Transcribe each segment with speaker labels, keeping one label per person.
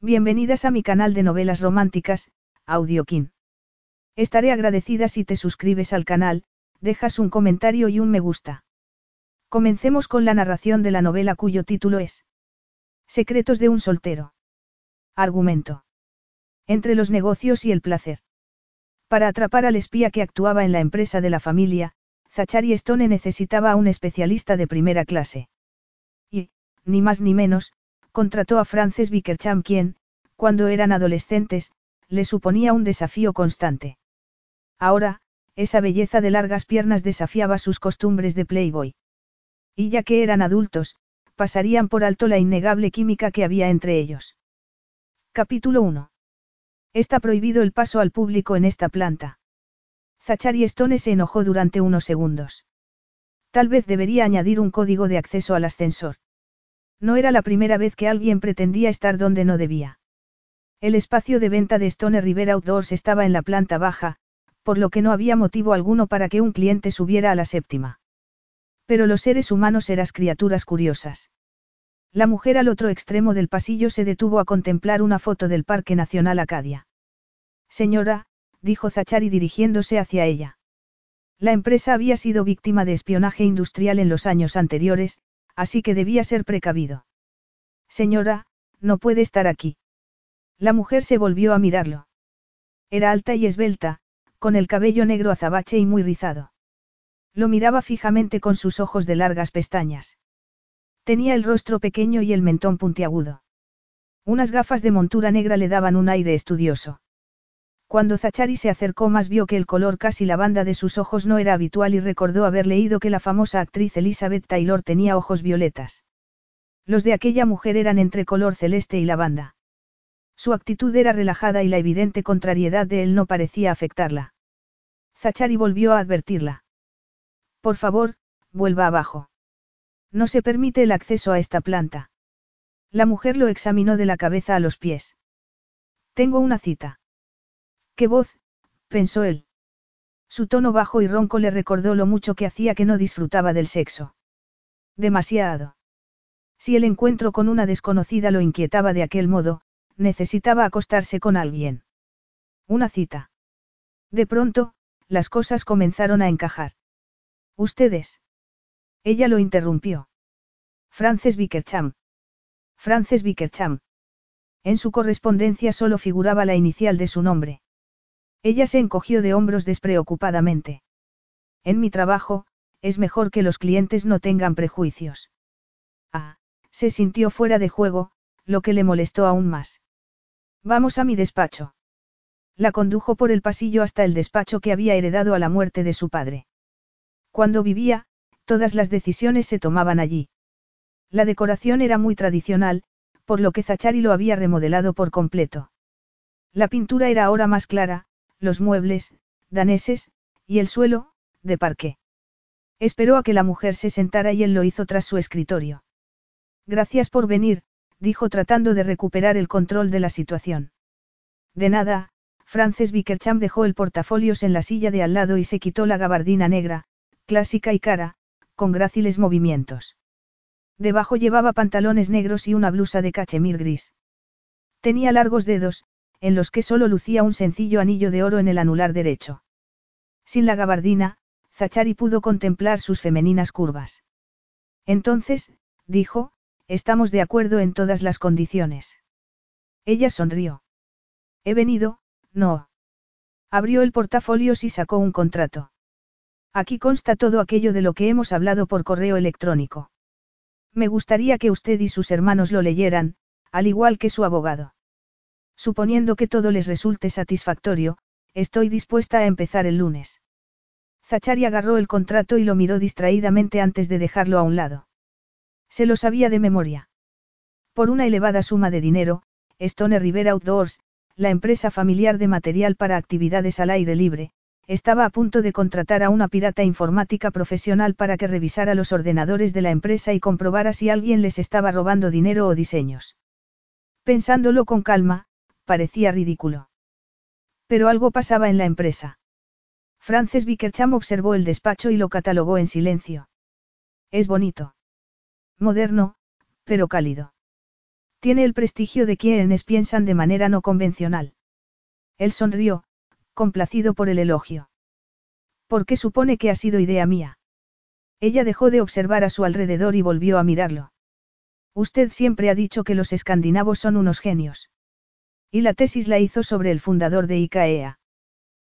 Speaker 1: Bienvenidas a mi canal de novelas románticas, Audiokin. Estaré agradecida si te suscribes al canal, dejas un comentario y un me gusta. Comencemos con la narración de la novela cuyo título es Secretos de un soltero. Argumento. Entre los negocios y el placer. Para atrapar al espía que actuaba en la empresa de la familia, Zachary Stone necesitaba a un especialista de primera clase. Y, ni más ni menos, contrató a Frances Bickercham quien, cuando eran adolescentes, le suponía un desafío constante. Ahora, esa belleza de largas piernas desafiaba sus costumbres de playboy. Y ya que eran adultos, pasarían por alto la innegable química que había entre ellos. Capítulo 1. Está prohibido el paso al público en esta planta. Zachary Stone se enojó durante unos segundos. Tal vez debería añadir un código de acceso al ascensor. No era la primera vez que alguien pretendía estar donde no debía. El espacio de venta de Stone River Outdoors estaba en la planta baja, por lo que no había motivo alguno para que un cliente subiera a la séptima. Pero los seres humanos eran criaturas curiosas. La mujer al otro extremo del pasillo se detuvo a contemplar una foto del Parque Nacional Acadia. Señora, dijo Zachary dirigiéndose hacia ella. La empresa había sido víctima de espionaje industrial en los años anteriores, así que debía ser precavido. Señora, no puede estar aquí. La mujer se volvió a mirarlo. Era alta y esbelta, con el cabello negro azabache y muy rizado. Lo miraba fijamente con sus ojos de largas pestañas. Tenía el rostro pequeño y el mentón puntiagudo. Unas gafas de montura negra le daban un aire estudioso. Cuando Zachary se acercó más vio que el color casi lavanda de sus ojos no era habitual y recordó haber leído que la famosa actriz Elizabeth Taylor tenía ojos violetas. Los de aquella mujer eran entre color celeste y lavanda. Su actitud era relajada y la evidente contrariedad de él no parecía afectarla. Zachary volvió a advertirla. Por favor, vuelva abajo. No se permite el acceso a esta planta. La mujer lo examinó de la cabeza a los pies. Tengo una cita. ¡Qué voz! pensó él. Su tono bajo y ronco le recordó lo mucho que hacía que no disfrutaba del sexo. Demasiado. Si el encuentro con una desconocida lo inquietaba de aquel modo, necesitaba acostarse con alguien. Una cita. De pronto, las cosas comenzaron a encajar. ¿Ustedes? Ella lo interrumpió. Frances Bickercham. Frances Bickercham. En su correspondencia solo figuraba la inicial de su nombre. Ella se encogió de hombros despreocupadamente. En mi trabajo, es mejor que los clientes no tengan prejuicios. Ah, se sintió fuera de juego, lo que le molestó aún más. Vamos a mi despacho. La condujo por el pasillo hasta el despacho que había heredado a la muerte de su padre. Cuando vivía, todas las decisiones se tomaban allí. La decoración era muy tradicional, por lo que Zachary lo había remodelado por completo. La pintura era ahora más clara, los muebles, daneses, y el suelo, de parqué. Esperó a que la mujer se sentara y él lo hizo tras su escritorio. Gracias por venir, dijo tratando de recuperar el control de la situación. De nada, Frances Bickercham dejó el portafolios en la silla de al lado y se quitó la gabardina negra, clásica y cara, con gráciles movimientos. Debajo llevaba pantalones negros y una blusa de cachemir gris. Tenía largos dedos, en los que solo lucía un sencillo anillo de oro en el anular derecho. Sin la gabardina, Zachary pudo contemplar sus femeninas curvas. Entonces, dijo, estamos de acuerdo en todas las condiciones. Ella sonrió. He venido, no. Abrió el portafolios y sacó un contrato. Aquí consta todo aquello de lo que hemos hablado por correo electrónico. Me gustaría que usted y sus hermanos lo leyeran, al igual que su abogado. Suponiendo que todo les resulte satisfactorio, estoy dispuesta a empezar el lunes. Zachary agarró el contrato y lo miró distraídamente antes de dejarlo a un lado. Se lo sabía de memoria. Por una elevada suma de dinero, Stone River Outdoors, la empresa familiar de material para actividades al aire libre, estaba a punto de contratar a una pirata informática profesional para que revisara los ordenadores de la empresa y comprobara si alguien les estaba robando dinero o diseños. Pensándolo con calma, parecía ridículo. Pero algo pasaba en la empresa. Frances Bickercham observó el despacho y lo catalogó en silencio. Es bonito. Moderno, pero cálido. Tiene el prestigio de quienes piensan de manera no convencional. Él sonrió, complacido por el elogio. ¿Por qué supone que ha sido idea mía? Ella dejó de observar a su alrededor y volvió a mirarlo. Usted siempre ha dicho que los escandinavos son unos genios. Y la tesis la hizo sobre el fundador de IKEA.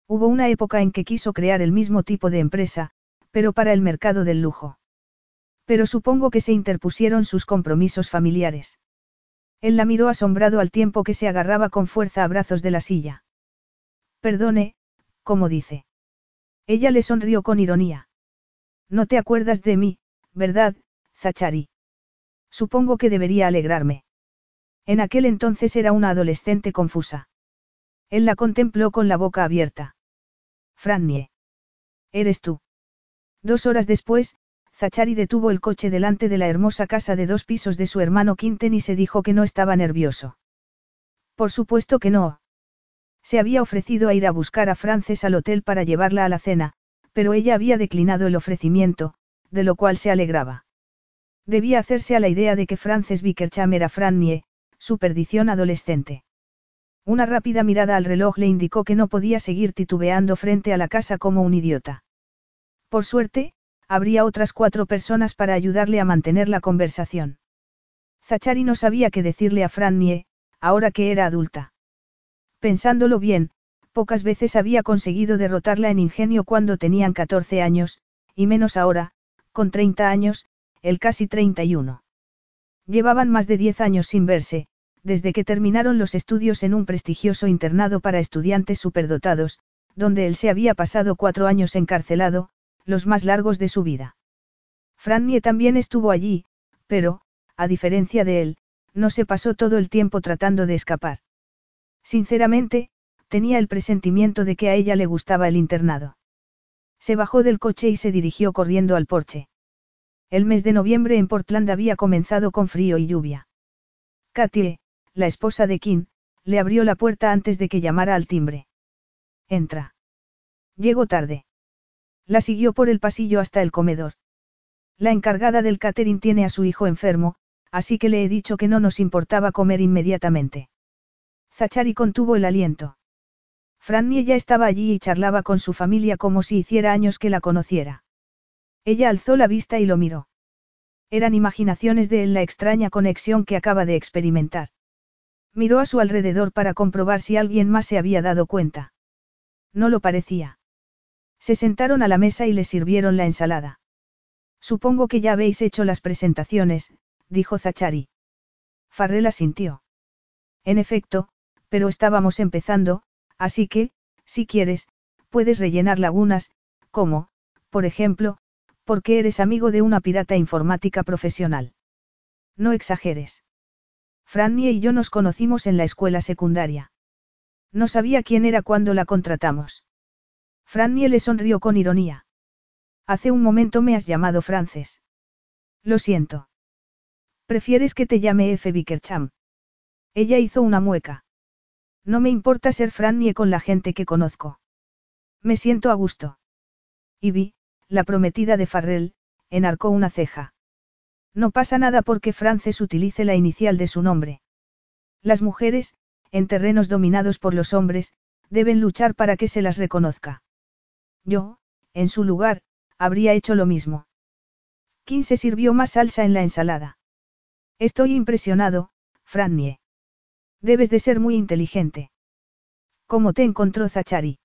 Speaker 1: Hubo una época en que quiso crear el mismo tipo de empresa, pero para el mercado del lujo. Pero supongo que se interpusieron sus compromisos familiares. Él la miró asombrado al tiempo que se agarraba con fuerza a brazos de la silla. Perdone, como dice. Ella le sonrió con ironía. No te acuerdas de mí, ¿verdad, Zachari? Supongo que debería alegrarme. En aquel entonces era una adolescente confusa. Él la contempló con la boca abierta. Frannie. Eres tú. Dos horas después, Zachari detuvo el coche delante de la hermosa casa de dos pisos de su hermano Quinten y se dijo que no estaba nervioso. Por supuesto que no. Se había ofrecido a ir a buscar a Frances al hotel para llevarla a la cena, pero ella había declinado el ofrecimiento, de lo cual se alegraba. Debía hacerse a la idea de que Frances Bickercham era Frannie, su perdición adolescente. Una rápida mirada al reloj le indicó que no podía seguir titubeando frente a la casa como un idiota. Por suerte, habría otras cuatro personas para ayudarle a mantener la conversación. Zachari no sabía qué decirle a Frannie, ahora que era adulta. Pensándolo bien, pocas veces había conseguido derrotarla en ingenio cuando tenían 14 años, y menos ahora, con 30 años, el casi 31. Llevaban más de 10 años sin verse, desde que terminaron los estudios en un prestigioso internado para estudiantes superdotados, donde él se había pasado cuatro años encarcelado, los más largos de su vida. Frannie también estuvo allí, pero, a diferencia de él, no se pasó todo el tiempo tratando de escapar. Sinceramente, tenía el presentimiento de que a ella le gustaba el internado. Se bajó del coche y se dirigió corriendo al porche. El mes de noviembre en Portland había comenzado con frío y lluvia. Katie, la esposa de Kim, le abrió la puerta antes de que llamara al timbre. Entra. Llegó tarde. La siguió por el pasillo hasta el comedor. La encargada del catering tiene a su hijo enfermo, así que le he dicho que no nos importaba comer inmediatamente. Zachari contuvo el aliento. Frannie ya estaba allí y charlaba con su familia como si hiciera años que la conociera. Ella alzó la vista y lo miró. Eran imaginaciones de él la extraña conexión que acaba de experimentar. Miró a su alrededor para comprobar si alguien más se había dado cuenta. No lo parecía. Se sentaron a la mesa y le sirvieron la ensalada. Supongo que ya habéis hecho las presentaciones, dijo Zachari. Farrell sintió. En efecto, pero estábamos empezando, así que, si quieres, puedes rellenar lagunas, como, por ejemplo, porque eres amigo de una pirata informática profesional. No exageres. Frannie y yo nos conocimos en la escuela secundaria. No sabía quién era cuando la contratamos. Frannie le sonrió con ironía. Hace un momento me has llamado Frances. Lo siento. ¿Prefieres que te llame F. Bickercham? Ella hizo una mueca. No me importa ser Frannie con la gente que conozco. Me siento a gusto. Ivy, la prometida de Farrell, enarcó una ceja. No pasa nada porque Frances utilice la inicial de su nombre. Las mujeres, en terrenos dominados por los hombres, deben luchar para que se las reconozca. Yo, en su lugar, habría hecho lo mismo. ¿Quién se sirvió más salsa en la ensalada? Estoy impresionado, Frannie. Debes de ser muy inteligente. ¿Cómo te encontró Zachari?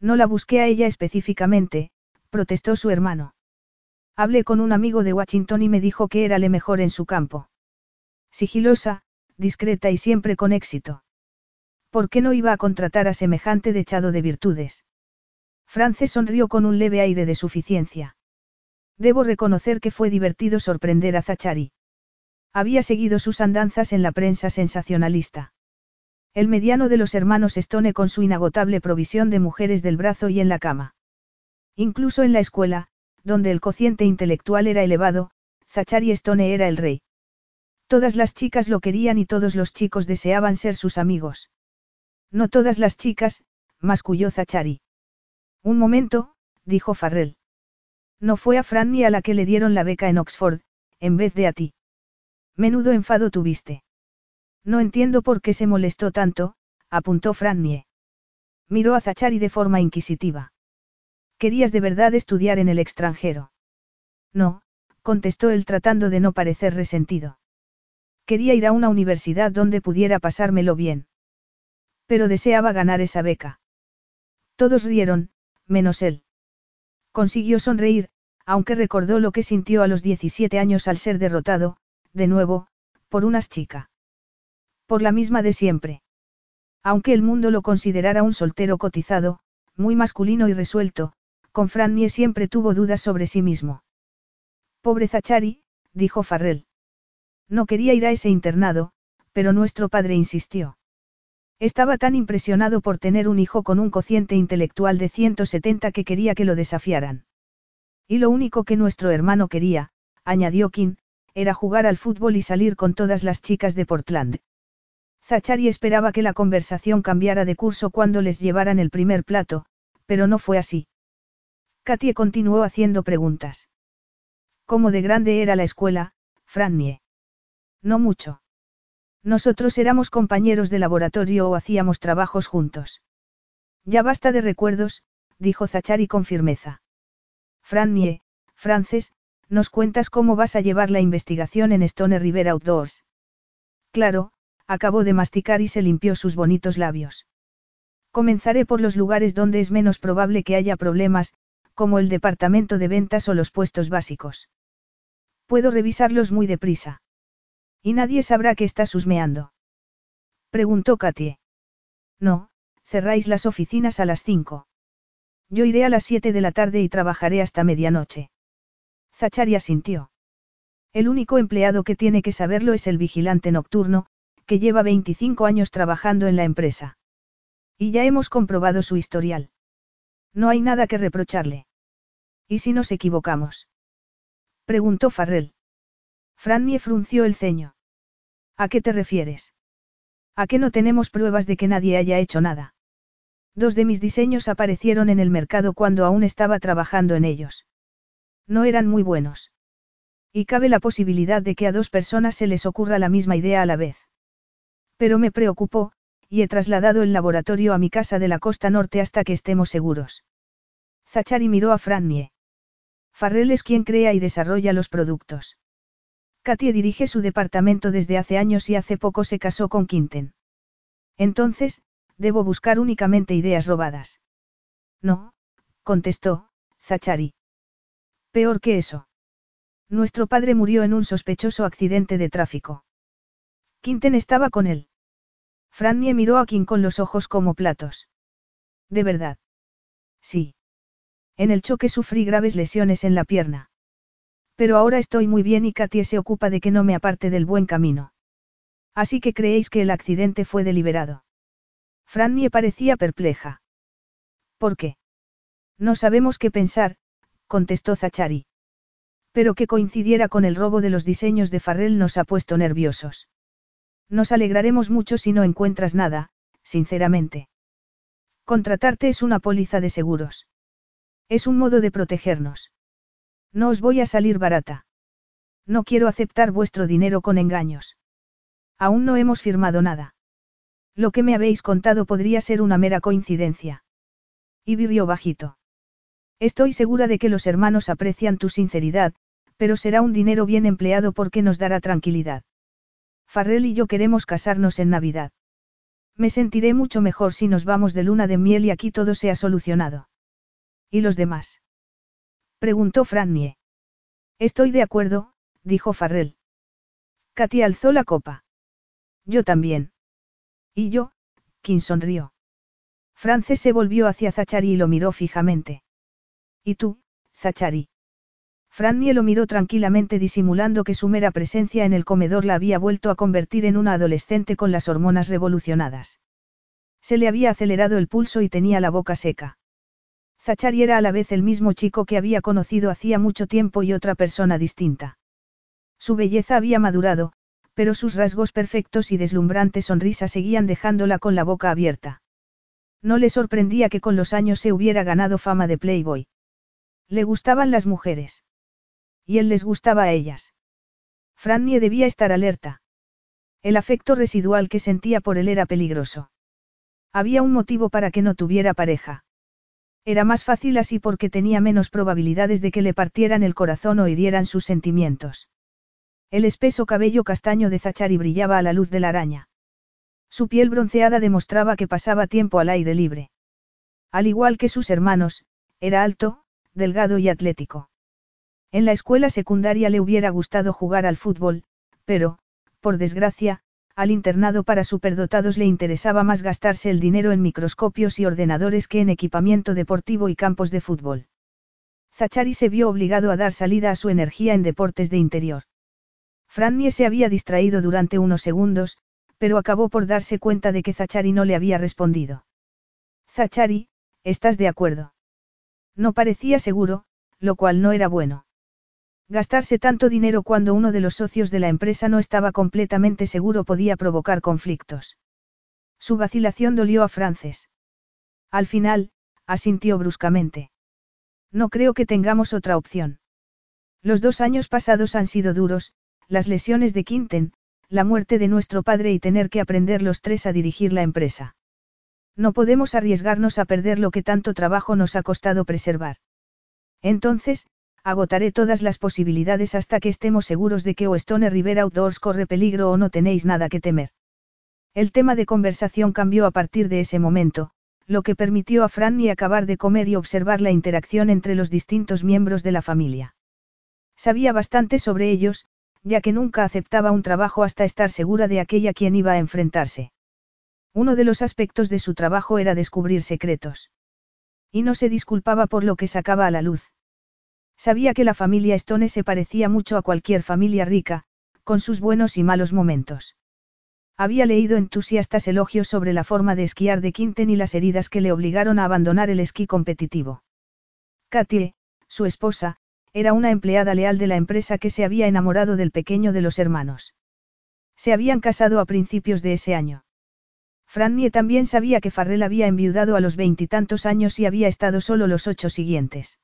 Speaker 1: No la busqué a ella específicamente, protestó su hermano. Hablé con un amigo de Washington y me dijo que era le mejor en su campo. Sigilosa, discreta y siempre con éxito. ¿Por qué no iba a contratar a semejante dechado de virtudes? France sonrió con un leve aire de suficiencia. Debo reconocer que fue divertido sorprender a Zachari. Había seguido sus andanzas en la prensa sensacionalista. El mediano de los hermanos Stone con su inagotable provisión de mujeres del brazo y en la cama. Incluso en la escuela, donde el cociente intelectual era elevado, Zachary Stone era el rey. Todas las chicas lo querían y todos los chicos deseaban ser sus amigos. No todas las chicas, masculló Zachary. Un momento, dijo Farrell. No fue a Fran ni a la que le dieron la beca en Oxford, en vez de a ti. Menudo enfado tuviste. No entiendo por qué se molestó tanto, apuntó Frannie. Miró a Zachary de forma inquisitiva. ¿Querías de verdad estudiar en el extranjero? No, contestó él tratando de no parecer resentido. Quería ir a una universidad donde pudiera pasármelo bien. Pero deseaba ganar esa beca. Todos rieron, menos él. Consiguió sonreír, aunque recordó lo que sintió a los 17 años al ser derrotado, de nuevo, por unas chica. Por la misma de siempre. Aunque el mundo lo considerara un soltero cotizado, muy masculino y resuelto, con Frannie siempre tuvo dudas sobre sí mismo. Pobre Zachary, dijo Farrell. No quería ir a ese internado, pero nuestro padre insistió. Estaba tan impresionado por tener un hijo con un cociente intelectual de 170 que quería que lo desafiaran. Y lo único que nuestro hermano quería, añadió Kim, era jugar al fútbol y salir con todas las chicas de Portland. Zachary esperaba que la conversación cambiara de curso cuando les llevaran el primer plato, pero no fue así. Katie continuó haciendo preguntas. ¿Cómo de grande era la escuela, Frannie? No mucho. Nosotros éramos compañeros de laboratorio o hacíamos trabajos juntos. Ya basta de recuerdos, dijo Zachary con firmeza. Frannie, Frances, ¿nos cuentas cómo vas a llevar la investigación en Stone River Outdoors? Claro, acabó de masticar y se limpió sus bonitos labios. Comenzaré por los lugares donde es menos probable que haya problemas, como el departamento de ventas o los puestos básicos. Puedo revisarlos muy deprisa. Y nadie sabrá que estás husmeando. Preguntó Katie. No, cerráis las oficinas a las cinco. Yo iré a las siete de la tarde y trabajaré hasta medianoche. Zachary asintió. El único empleado que tiene que saberlo es el vigilante nocturno, que lleva 25 años trabajando en la empresa. Y ya hemos comprobado su historial. No hay nada que reprocharle. ¿Y si nos equivocamos? Preguntó Farrell. Frannie frunció el ceño. ¿A qué te refieres? ¿A qué no tenemos pruebas de que nadie haya hecho nada? Dos de mis diseños aparecieron en el mercado cuando aún estaba trabajando en ellos. No eran muy buenos. Y cabe la posibilidad de que a dos personas se les ocurra la misma idea a la vez. Pero me preocupó, y he trasladado el laboratorio a mi casa de la costa norte hasta que estemos seguros. Zachary miró a Frannie. Farrell es quien crea y desarrolla los productos. Katie dirige su departamento desde hace años y hace poco se casó con Quinten. Entonces, debo buscar únicamente ideas robadas. No, contestó, Zachary. Peor que eso. Nuestro padre murió en un sospechoso accidente de tráfico. Quinten estaba con él. Frannie miró a Kim con los ojos como platos. ¿De verdad? Sí. En el choque sufrí graves lesiones en la pierna. Pero ahora estoy muy bien y Katie se ocupa de que no me aparte del buen camino. Así que creéis que el accidente fue deliberado. Frannie parecía perpleja. ¿Por qué? No sabemos qué pensar, contestó Zachary. Pero que coincidiera con el robo de los diseños de Farrell nos ha puesto nerviosos. Nos alegraremos mucho si no encuentras nada, sinceramente. Contratarte es una póliza de seguros. Es un modo de protegernos. No os voy a salir barata. No quiero aceptar vuestro dinero con engaños. Aún no hemos firmado nada. Lo que me habéis contado podría ser una mera coincidencia. Y virrió bajito. Estoy segura de que los hermanos aprecian tu sinceridad, pero será un dinero bien empleado porque nos dará tranquilidad. Farrell y yo queremos casarnos en Navidad. Me sentiré mucho mejor si nos vamos de luna de miel y aquí todo se ha solucionado. ¿Y los demás? Preguntó Frannie. Estoy de acuerdo, dijo Farrell. Katy alzó la copa. Yo también. ¿Y yo? Kim sonrió. Frances se volvió hacia Zachary y lo miró fijamente. ¿Y tú, Zachary? Frannie lo miró tranquilamente disimulando que su mera presencia en el comedor la había vuelto a convertir en una adolescente con las hormonas revolucionadas. Se le había acelerado el pulso y tenía la boca seca. Zachary era a la vez el mismo chico que había conocido hacía mucho tiempo y otra persona distinta. Su belleza había madurado, pero sus rasgos perfectos y deslumbrante sonrisa seguían dejándola con la boca abierta. No le sorprendía que con los años se hubiera ganado fama de Playboy. Le gustaban las mujeres. Y él les gustaba a ellas. Frannie debía estar alerta. El afecto residual que sentía por él era peligroso. Había un motivo para que no tuviera pareja. Era más fácil así porque tenía menos probabilidades de que le partieran el corazón o hirieran sus sentimientos. El espeso cabello castaño de Zachary brillaba a la luz de la araña. Su piel bronceada demostraba que pasaba tiempo al aire libre. Al igual que sus hermanos, era alto, delgado y atlético. En la escuela secundaria le hubiera gustado jugar al fútbol, pero, por desgracia, al internado para superdotados le interesaba más gastarse el dinero en microscopios y ordenadores que en equipamiento deportivo y campos de fútbol. Zachary se vio obligado a dar salida a su energía en deportes de interior. Frannie se había distraído durante unos segundos, pero acabó por darse cuenta de que Zachary no le había respondido. Zachary, ¿estás de acuerdo? No parecía seguro, lo cual no era bueno. Gastarse tanto dinero cuando uno de los socios de la empresa no estaba completamente seguro podía provocar conflictos. Su vacilación dolió a Frances. Al final, asintió bruscamente. No creo que tengamos otra opción. Los dos años pasados han sido duros, las lesiones de Quinten, la muerte de nuestro padre y tener que aprender los tres a dirigir la empresa. No podemos arriesgarnos a perder lo que tanto trabajo nos ha costado preservar. Entonces, agotaré todas las posibilidades hasta que estemos seguros de que o Stone River Outdoors corre peligro o no tenéis nada que temer. El tema de conversación cambió a partir de ese momento, lo que permitió a Franny acabar de comer y observar la interacción entre los distintos miembros de la familia. Sabía bastante sobre ellos, ya que nunca aceptaba un trabajo hasta estar segura de aquella quien iba a enfrentarse. Uno de los aspectos de su trabajo era descubrir secretos. Y no se disculpaba por lo que sacaba a la luz. Sabía que la familia Stone se parecía mucho a cualquier familia rica, con sus buenos y malos momentos. Había leído entusiastas elogios sobre la forma de esquiar de Quinten y las heridas que le obligaron a abandonar el esquí competitivo. Katie, su esposa, era una empleada leal de la empresa que se había enamorado del pequeño de los hermanos. Se habían casado a principios de ese año. Frannie también sabía que Farrell había enviudado a los veintitantos años y había estado solo los ocho siguientes.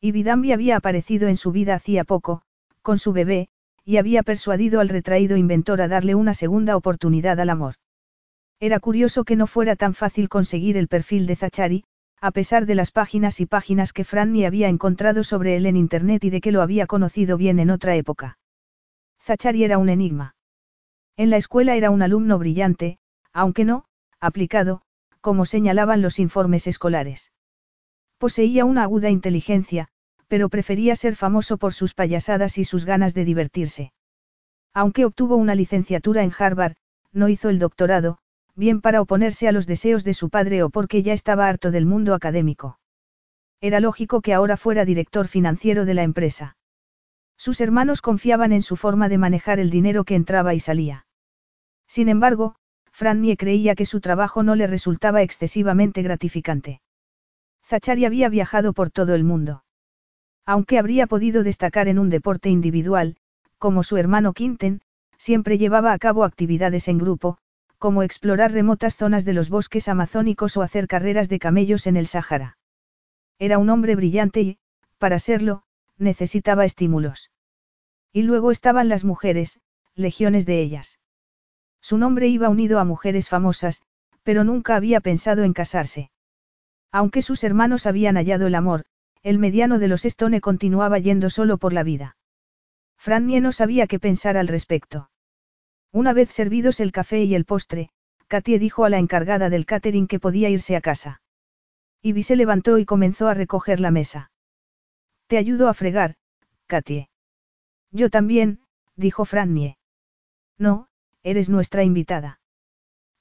Speaker 1: Y Vidambi había aparecido en su vida hacía poco, con su bebé, y había persuadido al retraído inventor a darle una segunda oportunidad al amor. Era curioso que no fuera tan fácil conseguir el perfil de Zachary, a pesar de las páginas y páginas que Franny había encontrado sobre él en Internet y de que lo había conocido bien en otra época. Zachary era un enigma. En la escuela era un alumno brillante, aunque no, aplicado, como señalaban los informes escolares. Poseía una aguda inteligencia, pero prefería ser famoso por sus payasadas y sus ganas de divertirse. Aunque obtuvo una licenciatura en Harvard, no hizo el doctorado, bien para oponerse a los deseos de su padre o porque ya estaba harto del mundo académico. Era lógico que ahora fuera director financiero de la empresa. Sus hermanos confiaban en su forma de manejar el dinero que entraba y salía. Sin embargo, Frannie creía que su trabajo no le resultaba excesivamente gratificante. Zachary había viajado por todo el mundo. Aunque habría podido destacar en un deporte individual, como su hermano Quinten, siempre llevaba a cabo actividades en grupo, como explorar remotas zonas de los bosques amazónicos o hacer carreras de camellos en el Sáhara. Era un hombre brillante y, para serlo, necesitaba estímulos. Y luego estaban las mujeres, legiones de ellas. Su nombre iba unido a mujeres famosas, pero nunca había pensado en casarse. Aunque sus hermanos habían hallado el amor, el mediano de los Stone continuaba yendo solo por la vida. Frannie no sabía qué pensar al respecto. Una vez servidos el café y el postre, Katie dijo a la encargada del catering que podía irse a casa. Ivy se levantó y comenzó a recoger la mesa. Te ayudo a fregar, Katie. Yo también, dijo Frannie. No, eres nuestra invitada.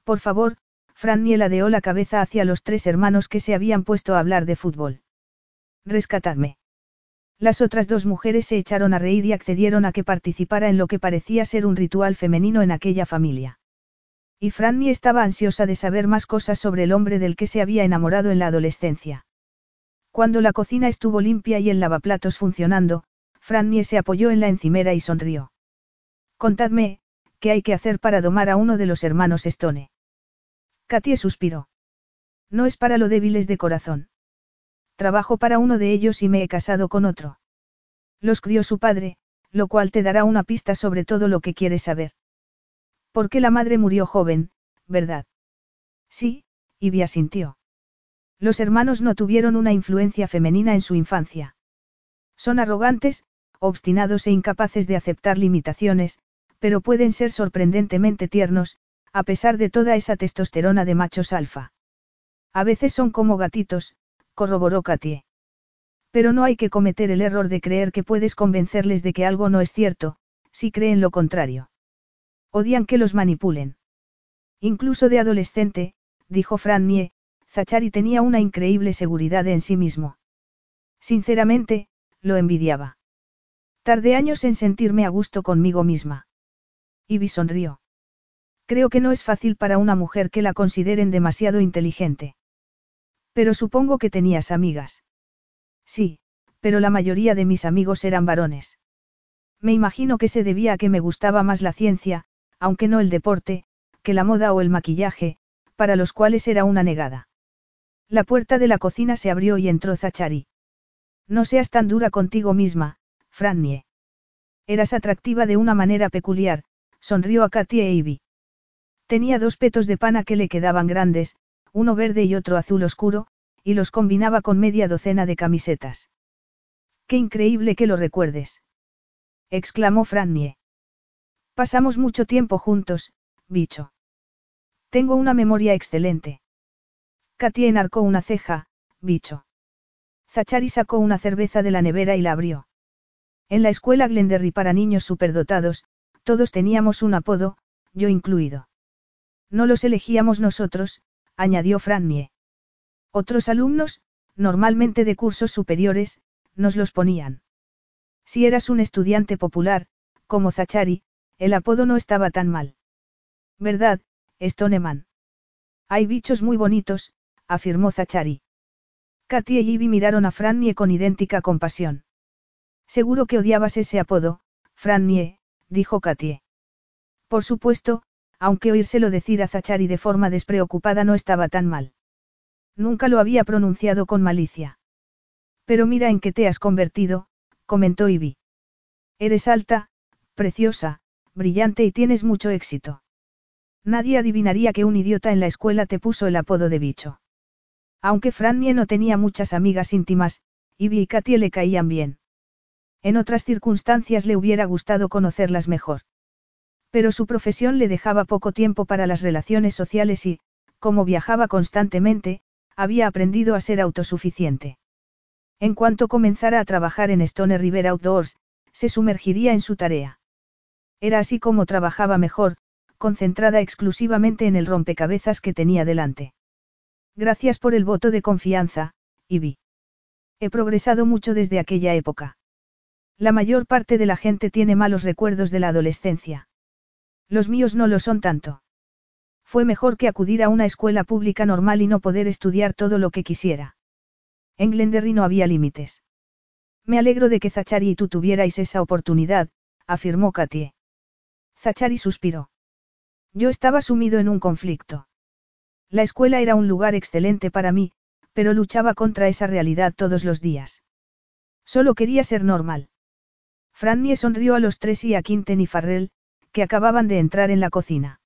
Speaker 1: Por favor, Frannie ladeó la cabeza hacia los tres hermanos que se habían puesto a hablar de fútbol. Rescatadme. Las otras dos mujeres se echaron a reír y accedieron a que participara en lo que parecía ser un ritual femenino en aquella familia. Y Frannie estaba ansiosa de saber más cosas sobre el hombre del que se había enamorado en la adolescencia. Cuando la cocina estuvo limpia y el lavaplatos funcionando, Frannie se apoyó en la encimera y sonrió. Contadme, ¿qué hay que hacer para domar a uno de los hermanos Stone? Katie suspiró. No es para lo débiles de corazón. Trabajo para uno de ellos y me he casado con otro. Los crió su padre, lo cual te dará una pista sobre todo lo que quieres saber. Porque la madre murió joven, ¿verdad? Sí, Ivy asintió. Los hermanos no tuvieron una influencia femenina en su infancia. Son arrogantes, obstinados e incapaces de aceptar limitaciones, pero pueden ser sorprendentemente tiernos, a pesar de toda esa testosterona de machos alfa. A veces son como gatitos, corroboró Katie. Pero no hay que cometer el error de creer que puedes convencerles de que algo no es cierto, si creen lo contrario. Odian que los manipulen. Incluso de adolescente, dijo Fran Nie, Zachary tenía una increíble seguridad en sí mismo. Sinceramente, lo envidiaba. Tardé años en sentirme a gusto conmigo misma. Ivy sonrió. Creo que no es fácil para una mujer que la consideren demasiado inteligente. Pero supongo que tenías amigas. Sí, pero la mayoría de mis amigos eran varones. Me imagino que se debía a que me gustaba más la ciencia, aunque no el deporte, que la moda o el maquillaje, para los cuales era una negada. La puerta de la cocina se abrió y entró Zachary. No seas tan dura contigo misma, Frannie. Eras atractiva de una manera peculiar, sonrió a Katy e. Tenía dos petos de pana que le quedaban grandes, uno verde y otro azul oscuro, y los combinaba con media docena de camisetas. Qué increíble que lo recuerdes. exclamó Frannie. Pasamos mucho tiempo juntos, bicho. Tengo una memoria excelente. Katy enarcó una ceja, bicho. Zachary sacó una cerveza de la nevera y la abrió. En la escuela Glenderry para niños superdotados, todos teníamos un apodo, yo incluido. No los elegíamos nosotros, añadió Frannie. Otros alumnos, normalmente de cursos superiores, nos los ponían. Si eras un estudiante popular, como Zachary, el apodo no estaba tan mal. ¿Verdad, Stoneman? Hay bichos muy bonitos, afirmó Zachary. Katy y Ivy miraron a Frannie con idéntica compasión. Seguro que odiabas ese apodo, Frannie, dijo Katie. Por supuesto, aunque oírselo decir a Zachary de forma despreocupada no estaba tan mal. Nunca lo había pronunciado con malicia. Pero mira en qué te has convertido, comentó Ivy. Eres alta, preciosa, brillante y tienes mucho éxito. Nadie adivinaría que un idiota en la escuela te puso el apodo de bicho. Aunque Frannie no tenía muchas amigas íntimas, Ivy y Katie le caían bien. En otras circunstancias le hubiera gustado conocerlas mejor. Pero su profesión le dejaba poco tiempo para las relaciones sociales y, como viajaba constantemente, había aprendido a ser autosuficiente. En cuanto comenzara a trabajar en Stone River Outdoors, se sumergiría en su tarea. Era así como trabajaba mejor, concentrada exclusivamente en el rompecabezas que tenía delante. Gracias por el voto de confianza, Ivy. He progresado mucho desde aquella época. La mayor parte de la gente tiene malos recuerdos de la adolescencia. Los míos no lo son tanto. Fue mejor que acudir a una escuela pública normal y no poder estudiar todo lo que quisiera. En Glenderry no había límites. Me alegro de que Zachary y tú tuvierais esa oportunidad, afirmó Katie. Zachary suspiró. Yo estaba sumido en un conflicto. La escuela era un lugar excelente para mí, pero luchaba contra esa realidad todos los días. Solo quería ser normal. Frannie sonrió a los tres y a Quinten y Farrell, que acababan de entrar en la cocina.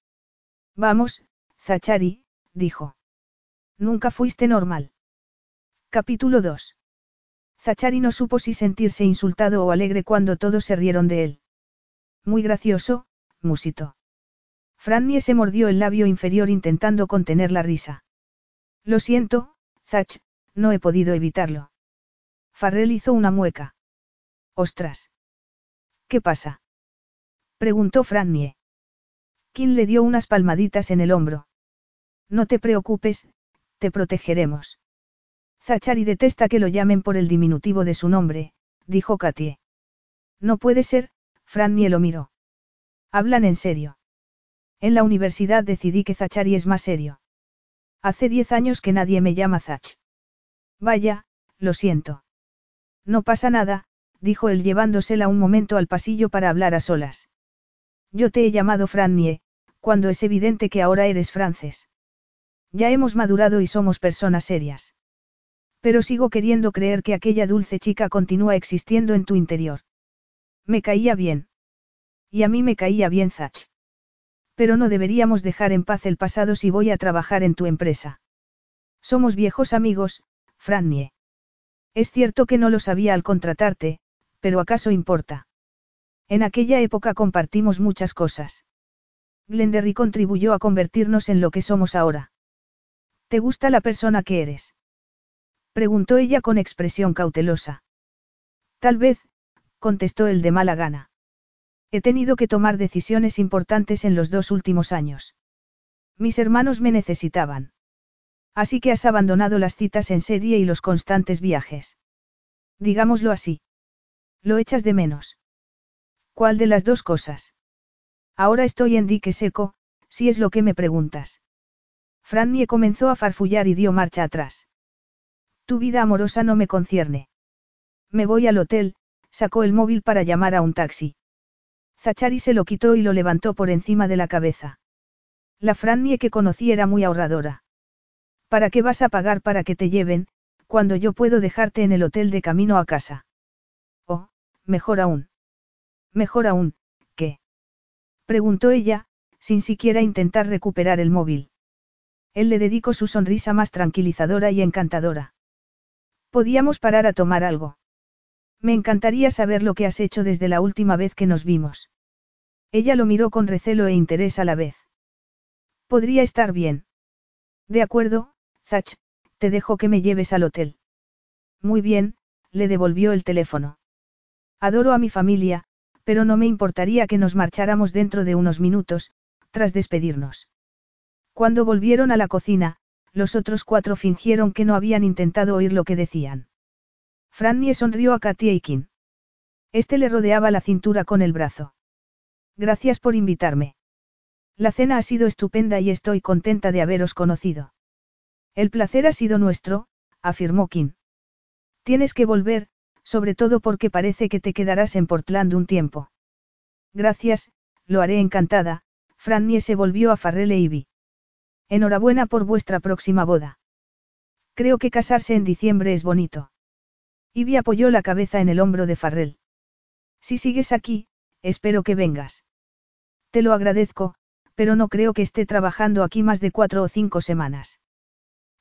Speaker 1: Vamos, Zachary, dijo. Nunca fuiste normal. Capítulo 2. Zachary no supo si sentirse insultado o alegre cuando todos se rieron de él. Muy gracioso, musito. Frannie se mordió el labio inferior intentando contener la risa. Lo siento, Zach, no he podido evitarlo. Farrell hizo una mueca. Ostras. ¿Qué pasa? Preguntó Frannie. ¿Quién le dio unas palmaditas en el hombro. No te preocupes, te protegeremos. Zachary detesta que lo llamen por el diminutivo de su nombre, dijo Katie. No puede ser, Frannie lo miró. Hablan en serio. En la universidad decidí que Zachary es más serio. Hace diez años que nadie me llama Zach. Vaya, lo siento. No pasa nada, dijo él llevándosela un momento al pasillo para hablar a solas. Yo te he llamado Frannie, cuando es evidente que ahora eres francés. Ya hemos madurado y somos personas serias. Pero sigo queriendo creer que aquella dulce chica continúa existiendo en tu interior. Me caía bien. Y a mí me caía bien Zach. Pero no deberíamos dejar en paz el pasado si voy a trabajar en tu empresa. Somos viejos amigos, Frannie. Es cierto que no lo sabía al contratarte, pero ¿acaso importa? En aquella época compartimos muchas cosas. Glenderry contribuyó a convertirnos en lo que somos ahora. ¿Te gusta la persona que eres? Preguntó ella con expresión cautelosa. Tal vez, contestó el de mala gana. He tenido que tomar decisiones importantes en los dos últimos años. Mis hermanos me necesitaban. Así que has abandonado las citas en serie y los constantes viajes. Digámoslo así. Lo echas de menos. ¿Cuál de las dos cosas? Ahora estoy en dique seco, si es lo que me preguntas. Frannie comenzó a farfullar y dio marcha atrás. Tu vida amorosa no me concierne. Me voy al hotel, sacó el móvil para llamar a un taxi. Zachari se lo quitó y lo levantó por encima de la cabeza. La Frannie que conocí era muy ahorradora. ¿Para qué vas a pagar para que te lleven, cuando yo puedo dejarte en el hotel de camino a casa? Oh, mejor aún. Mejor aún, ¿qué? Preguntó ella, sin siquiera intentar recuperar el móvil. Él le dedicó su sonrisa más tranquilizadora y encantadora. Podíamos parar a tomar algo. Me encantaría saber lo que has hecho desde la última vez que nos vimos. Ella lo miró con recelo e interés a la vez. Podría estar bien. De acuerdo, Zach, te dejo que me lleves al hotel. Muy bien, le devolvió el teléfono. Adoro a mi familia, pero no me importaría que nos marcháramos dentro de unos minutos, tras despedirnos. Cuando volvieron a la cocina, los otros cuatro fingieron que no habían intentado oír lo que decían. Frannie sonrió a Katy Aikin. Este le rodeaba la cintura con el brazo. Gracias por invitarme. La cena ha sido estupenda y estoy contenta de haberos conocido. El placer ha sido nuestro, afirmó Kim. Tienes que volver, sobre todo porque parece que te quedarás en Portland un tiempo. Gracias, lo haré encantada, Frannie se volvió a Farrell e Ivy. Enhorabuena por vuestra próxima boda. Creo que casarse en diciembre es bonito. Ivy apoyó la cabeza en el hombro de Farrell. Si sigues aquí, espero que vengas. Te lo agradezco, pero no creo que esté trabajando aquí más de cuatro o cinco semanas.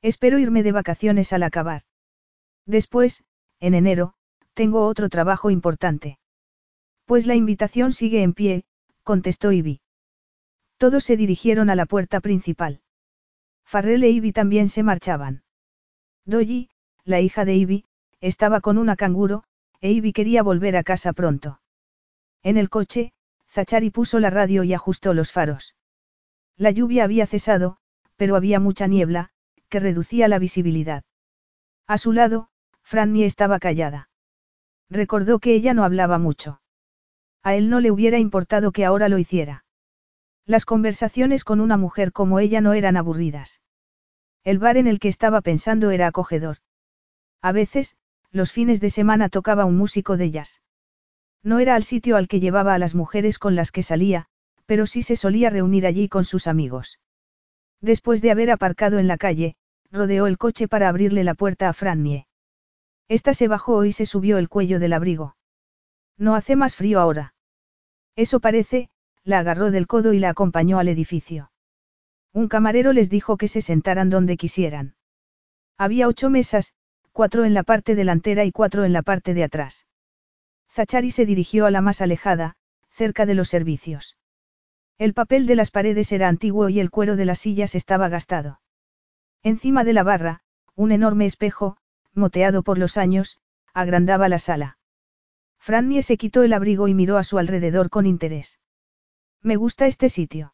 Speaker 1: Espero irme de vacaciones al acabar. Después, en enero, tengo otro trabajo importante. Pues la invitación sigue en pie, contestó Ivy. Todos se dirigieron a la puerta principal. Farrell e Ivy también se marchaban. Dolly, la hija de Ivy, estaba con una canguro, e Ivy quería volver a casa pronto. En el coche, Zachari puso la radio y ajustó los faros. La lluvia había cesado, pero había mucha niebla, que reducía la visibilidad. A su lado, Franny estaba callada. Recordó que ella no hablaba mucho. A él no le hubiera importado que ahora lo hiciera. Las conversaciones con una mujer como ella no eran aburridas. El bar en el que estaba pensando era acogedor. A veces, los fines de semana tocaba un músico de jazz. No era al sitio al que llevaba a las mujeres con las que salía, pero sí se solía reunir allí con sus amigos. Después de haber aparcado en la calle, rodeó el coche para abrirle la puerta a Frannie. Esta se bajó y se subió el cuello del abrigo. No hace más frío ahora. Eso parece, la agarró del codo y la acompañó al edificio. Un camarero les dijo que se sentaran donde quisieran. Había ocho mesas, cuatro en la parte delantera y cuatro en la parte de atrás. Zachari se dirigió a la más alejada, cerca de los servicios. El papel de las paredes era antiguo y el cuero de las sillas estaba gastado. Encima de la barra, un enorme espejo, moteado por los años, agrandaba la sala. Frannie se quitó el abrigo y miró a su alrededor con interés. Me gusta este sitio.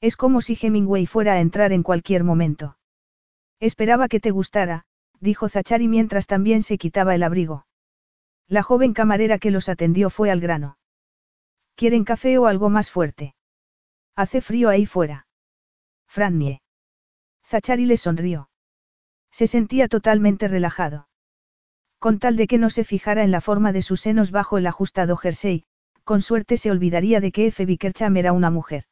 Speaker 1: Es como si Hemingway fuera a entrar en cualquier momento. Esperaba que te gustara, dijo Zachari mientras también se quitaba el abrigo. La joven camarera que los atendió fue al grano. ¿Quieren café o algo más fuerte? Hace frío ahí fuera. Frannie. Zachari le sonrió. Se sentía totalmente relajado. Con tal de que no se fijara en la forma de sus senos bajo el ajustado jersey, con suerte se olvidaría de que F. Bickercham era una mujer.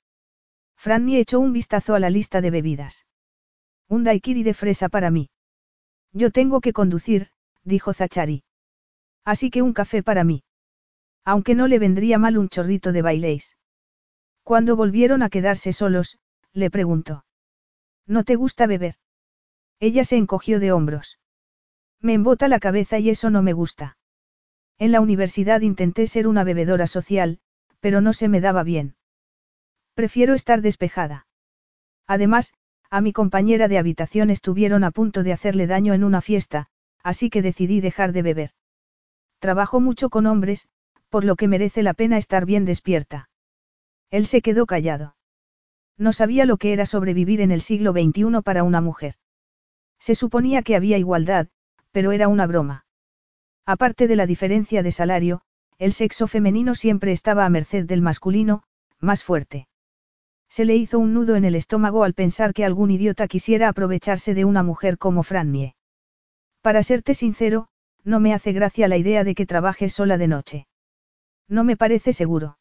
Speaker 1: Frannie echó un vistazo a la lista de bebidas. Un daiquiri de fresa para mí. Yo tengo que conducir, dijo Zachari. Así que un café para mí. Aunque no le vendría mal un chorrito de bailéis. Cuando volvieron a quedarse solos, le preguntó. ¿No te gusta beber? Ella se encogió de hombros. Me embota la cabeza y eso no me gusta. En la universidad intenté ser una bebedora social, pero no se me daba bien. Prefiero estar despejada. Además, a mi compañera de habitación estuvieron a punto de hacerle daño en una fiesta, así que decidí dejar de beber. Trabajo mucho con hombres, por lo que merece la pena estar bien despierta. Él se quedó callado. No sabía lo que era sobrevivir en el siglo XXI para una mujer. Se suponía que había igualdad, pero era una broma. Aparte de la diferencia de salario, el sexo femenino siempre estaba a merced del masculino, más fuerte. Se le hizo un nudo en el estómago al pensar que algún idiota quisiera aprovecharse de una mujer como Frannie. Para serte sincero, no me hace gracia la idea de que trabajes sola de noche. No me parece seguro.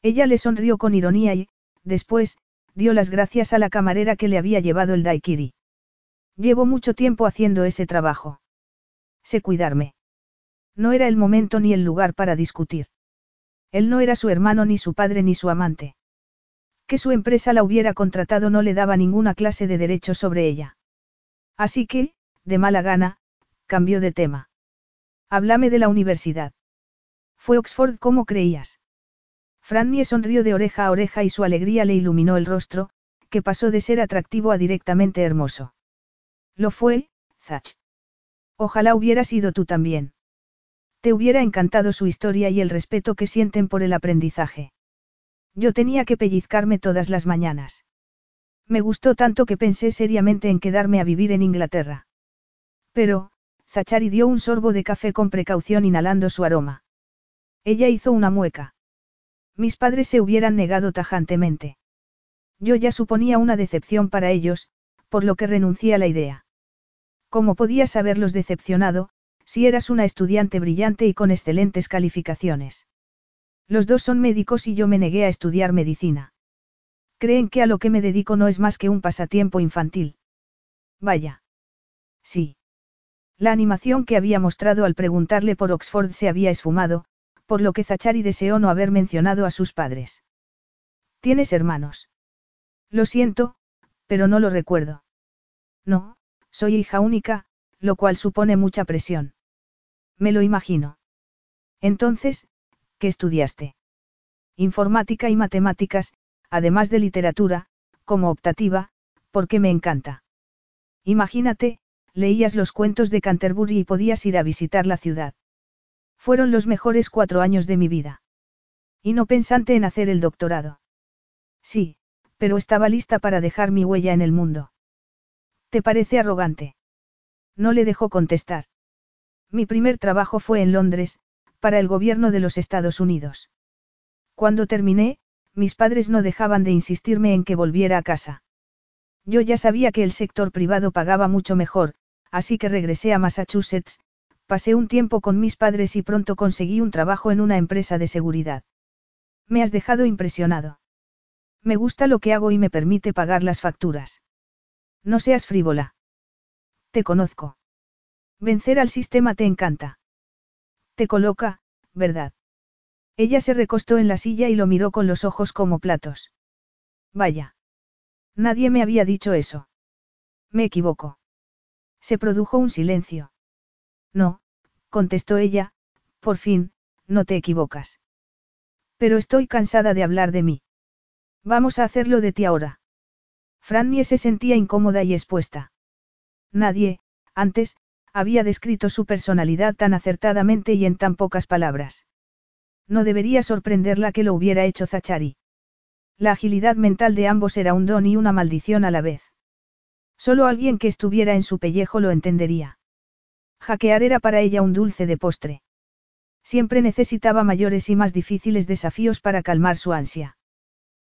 Speaker 1: Ella le sonrió con ironía y, después, dio las gracias a la camarera que le había llevado el daiquiri. Llevo mucho tiempo haciendo ese trabajo. Sé cuidarme. No era el momento ni el lugar para discutir. Él no era su hermano ni su padre ni su amante. Que su empresa la hubiera contratado no le daba ninguna clase de derecho sobre ella. Así que, de mala gana, cambió de tema. Háblame de la universidad. ¿Fue Oxford como creías? Frannie sonrió de oreja a oreja y su alegría le iluminó el rostro, que pasó de ser atractivo a directamente hermoso. Lo fue, Zach. Ojalá hubiera sido tú también. Te hubiera encantado su historia y el respeto que sienten por el aprendizaje. Yo tenía que pellizcarme todas las mañanas. Me gustó tanto que pensé seriamente en quedarme a vivir en Inglaterra. Pero, Zachary dio un sorbo de café con precaución inhalando su aroma. Ella hizo una mueca. Mis padres se hubieran negado tajantemente. Yo ya suponía una decepción para ellos, por lo que renuncié a la idea. ¿Cómo podías haberlos decepcionado, si eras una estudiante brillante y con excelentes calificaciones? Los dos son médicos y yo me negué a estudiar medicina. Creen que a lo que me dedico no es más que un pasatiempo infantil. Vaya. Sí. La animación que había mostrado al preguntarle por Oxford se había esfumado, por lo que Zachary deseó no haber mencionado a sus padres. ¿Tienes hermanos? Lo siento, pero no lo recuerdo. No, soy hija única, lo cual supone mucha presión. Me lo imagino. Entonces, ¿qué estudiaste? Informática y matemáticas, además de literatura, como optativa, porque me encanta. Imagínate, leías los cuentos de Canterbury y podías ir a visitar la ciudad. Fueron los mejores cuatro años de mi vida. Y no pensante en hacer el doctorado. Sí, pero estaba lista para dejar mi huella en el mundo. ¿Te parece arrogante? No le dejó contestar. Mi primer trabajo fue en Londres, para el gobierno de los Estados Unidos. Cuando terminé, mis padres no dejaban de insistirme en que volviera a casa. Yo ya sabía que el sector privado pagaba mucho mejor, así que regresé a Massachusetts, pasé un tiempo con mis padres y pronto conseguí un trabajo en una empresa de seguridad. Me has dejado impresionado. Me gusta lo que hago y me permite pagar las facturas. No seas frívola. Te conozco. Vencer al sistema te encanta. Te coloca, ¿verdad? Ella se recostó en la silla y lo miró con los ojos como platos. Vaya. Nadie me había dicho eso. Me equivoco. Se produjo un silencio. No, contestó ella, por fin, no te equivocas. Pero estoy cansada de hablar de mí. Vamos a hacerlo de ti ahora. Frannie se sentía incómoda y expuesta. Nadie, antes, había descrito su personalidad tan acertadamente y en tan pocas palabras. No debería sorprenderla que lo hubiera hecho Zachary. La agilidad mental de ambos era un don y una maldición a la vez. Solo alguien que estuviera en su pellejo lo entendería. Hackear era para ella un dulce de postre. Siempre necesitaba mayores y más difíciles desafíos para calmar su ansia.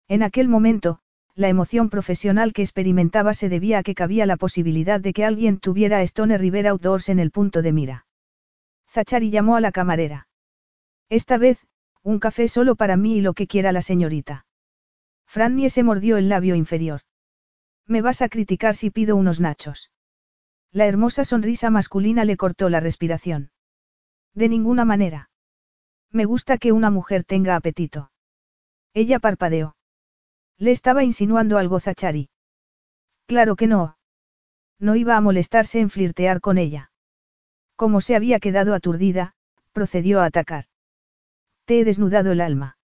Speaker 1: En aquel momento, la emoción profesional que experimentaba se debía a que cabía la posibilidad de que alguien tuviera a Stone River Outdoors en el punto de mira. Zachary llamó a la camarera. Esta vez, un café solo para mí y lo que quiera la señorita. Frannie se mordió el labio inferior. Me vas a criticar si pido unos nachos. La hermosa sonrisa masculina le cortó la respiración. De ninguna manera. Me gusta que una mujer tenga apetito. Ella parpadeó. Le estaba insinuando algo Zachari. Claro que no. No iba a molestarse en flirtear con ella. Como se había quedado aturdida, procedió a atacar. Te he desnudado el alma.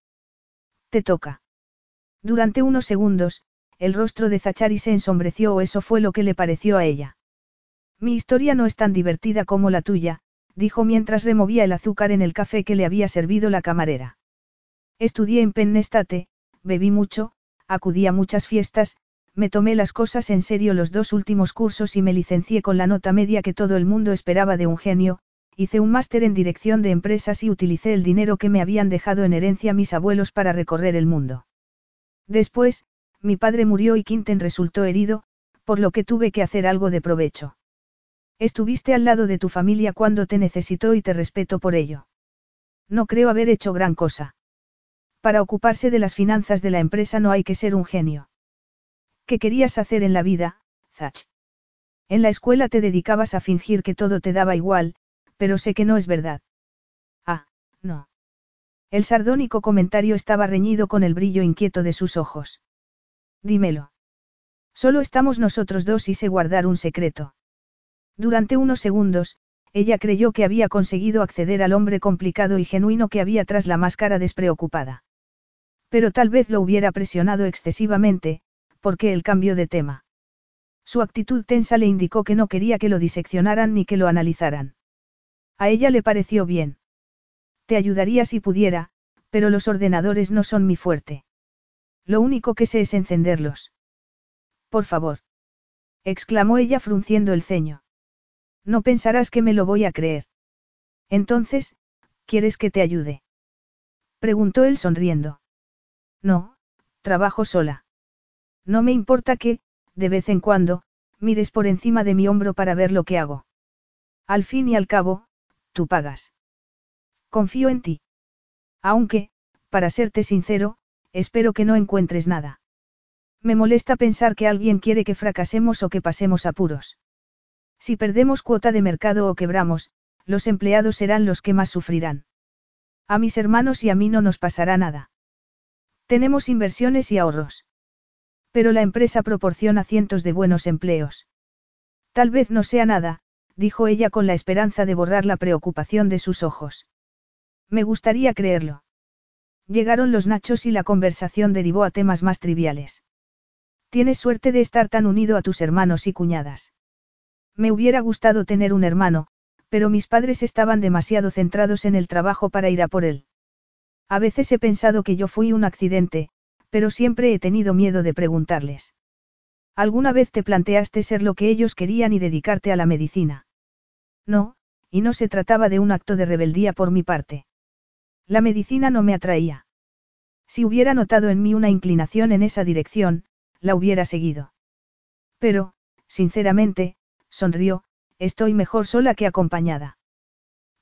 Speaker 1: Te toca. Durante unos segundos, el rostro de Zachari se ensombreció o eso fue lo que le pareció a ella. Mi historia no es tan divertida como la tuya, dijo mientras removía el azúcar en el café que le había servido la camarera. Estudié en Pennestate, bebí mucho, acudí a muchas fiestas, me tomé las cosas en serio los dos últimos cursos y me licencié con la nota media que todo el mundo esperaba de un genio, hice un máster en dirección de empresas y utilicé el dinero que me habían dejado en herencia mis abuelos para recorrer el mundo. Después, mi padre murió y Quinten resultó herido, por lo que tuve que hacer algo de provecho. Estuviste al lado de tu familia cuando te necesitó y te respeto por ello. No creo haber hecho gran cosa. Para ocuparse de las finanzas de la empresa no hay que ser un genio. ¿Qué querías hacer en la vida, Zach? En la escuela te dedicabas a fingir que todo te daba igual, pero sé que no es verdad. Ah, no. El sardónico comentario estaba reñido con el brillo inquieto de sus ojos. Dímelo. Solo estamos nosotros dos y sé guardar un secreto. Durante unos segundos, ella creyó que había conseguido acceder al hombre complicado y genuino que había tras la máscara despreocupada. Pero tal vez lo hubiera presionado excesivamente, porque el cambio de tema. Su actitud tensa le indicó que no quería que lo diseccionaran ni que lo analizaran. A ella le pareció bien. Te ayudaría si pudiera, pero los ordenadores no son mi fuerte. Lo único que sé es encenderlos. Por favor. exclamó ella frunciendo el ceño. No pensarás que me lo voy a creer. Entonces, ¿quieres que te ayude? Preguntó él sonriendo. No, trabajo sola. No me importa que, de vez en cuando, mires por encima de mi hombro para ver lo que hago. Al fin y al cabo, tú pagas. Confío en ti. Aunque, para serte sincero, espero que no encuentres nada. Me molesta pensar que alguien quiere que fracasemos o que pasemos apuros. Si perdemos cuota de mercado o quebramos, los empleados serán los que más sufrirán. A mis hermanos y a mí no nos pasará nada. Tenemos inversiones y ahorros. Pero la empresa proporciona cientos de buenos empleos. Tal vez no sea nada, dijo ella con la esperanza de borrar la preocupación de sus ojos. Me gustaría creerlo. Llegaron los nachos y la conversación derivó a temas más triviales. Tienes suerte de estar tan unido a tus hermanos y cuñadas. Me hubiera gustado tener un hermano, pero mis padres estaban demasiado centrados en el trabajo para ir a por él. A veces he pensado que yo fui un accidente, pero siempre he tenido miedo de preguntarles. ¿Alguna vez te planteaste ser lo que ellos querían y dedicarte a la medicina? No, y no se trataba de un acto de rebeldía por mi parte. La medicina no me atraía. Si hubiera notado en mí una inclinación en esa dirección, la hubiera seguido. Pero, sinceramente, sonrió, estoy mejor sola que acompañada.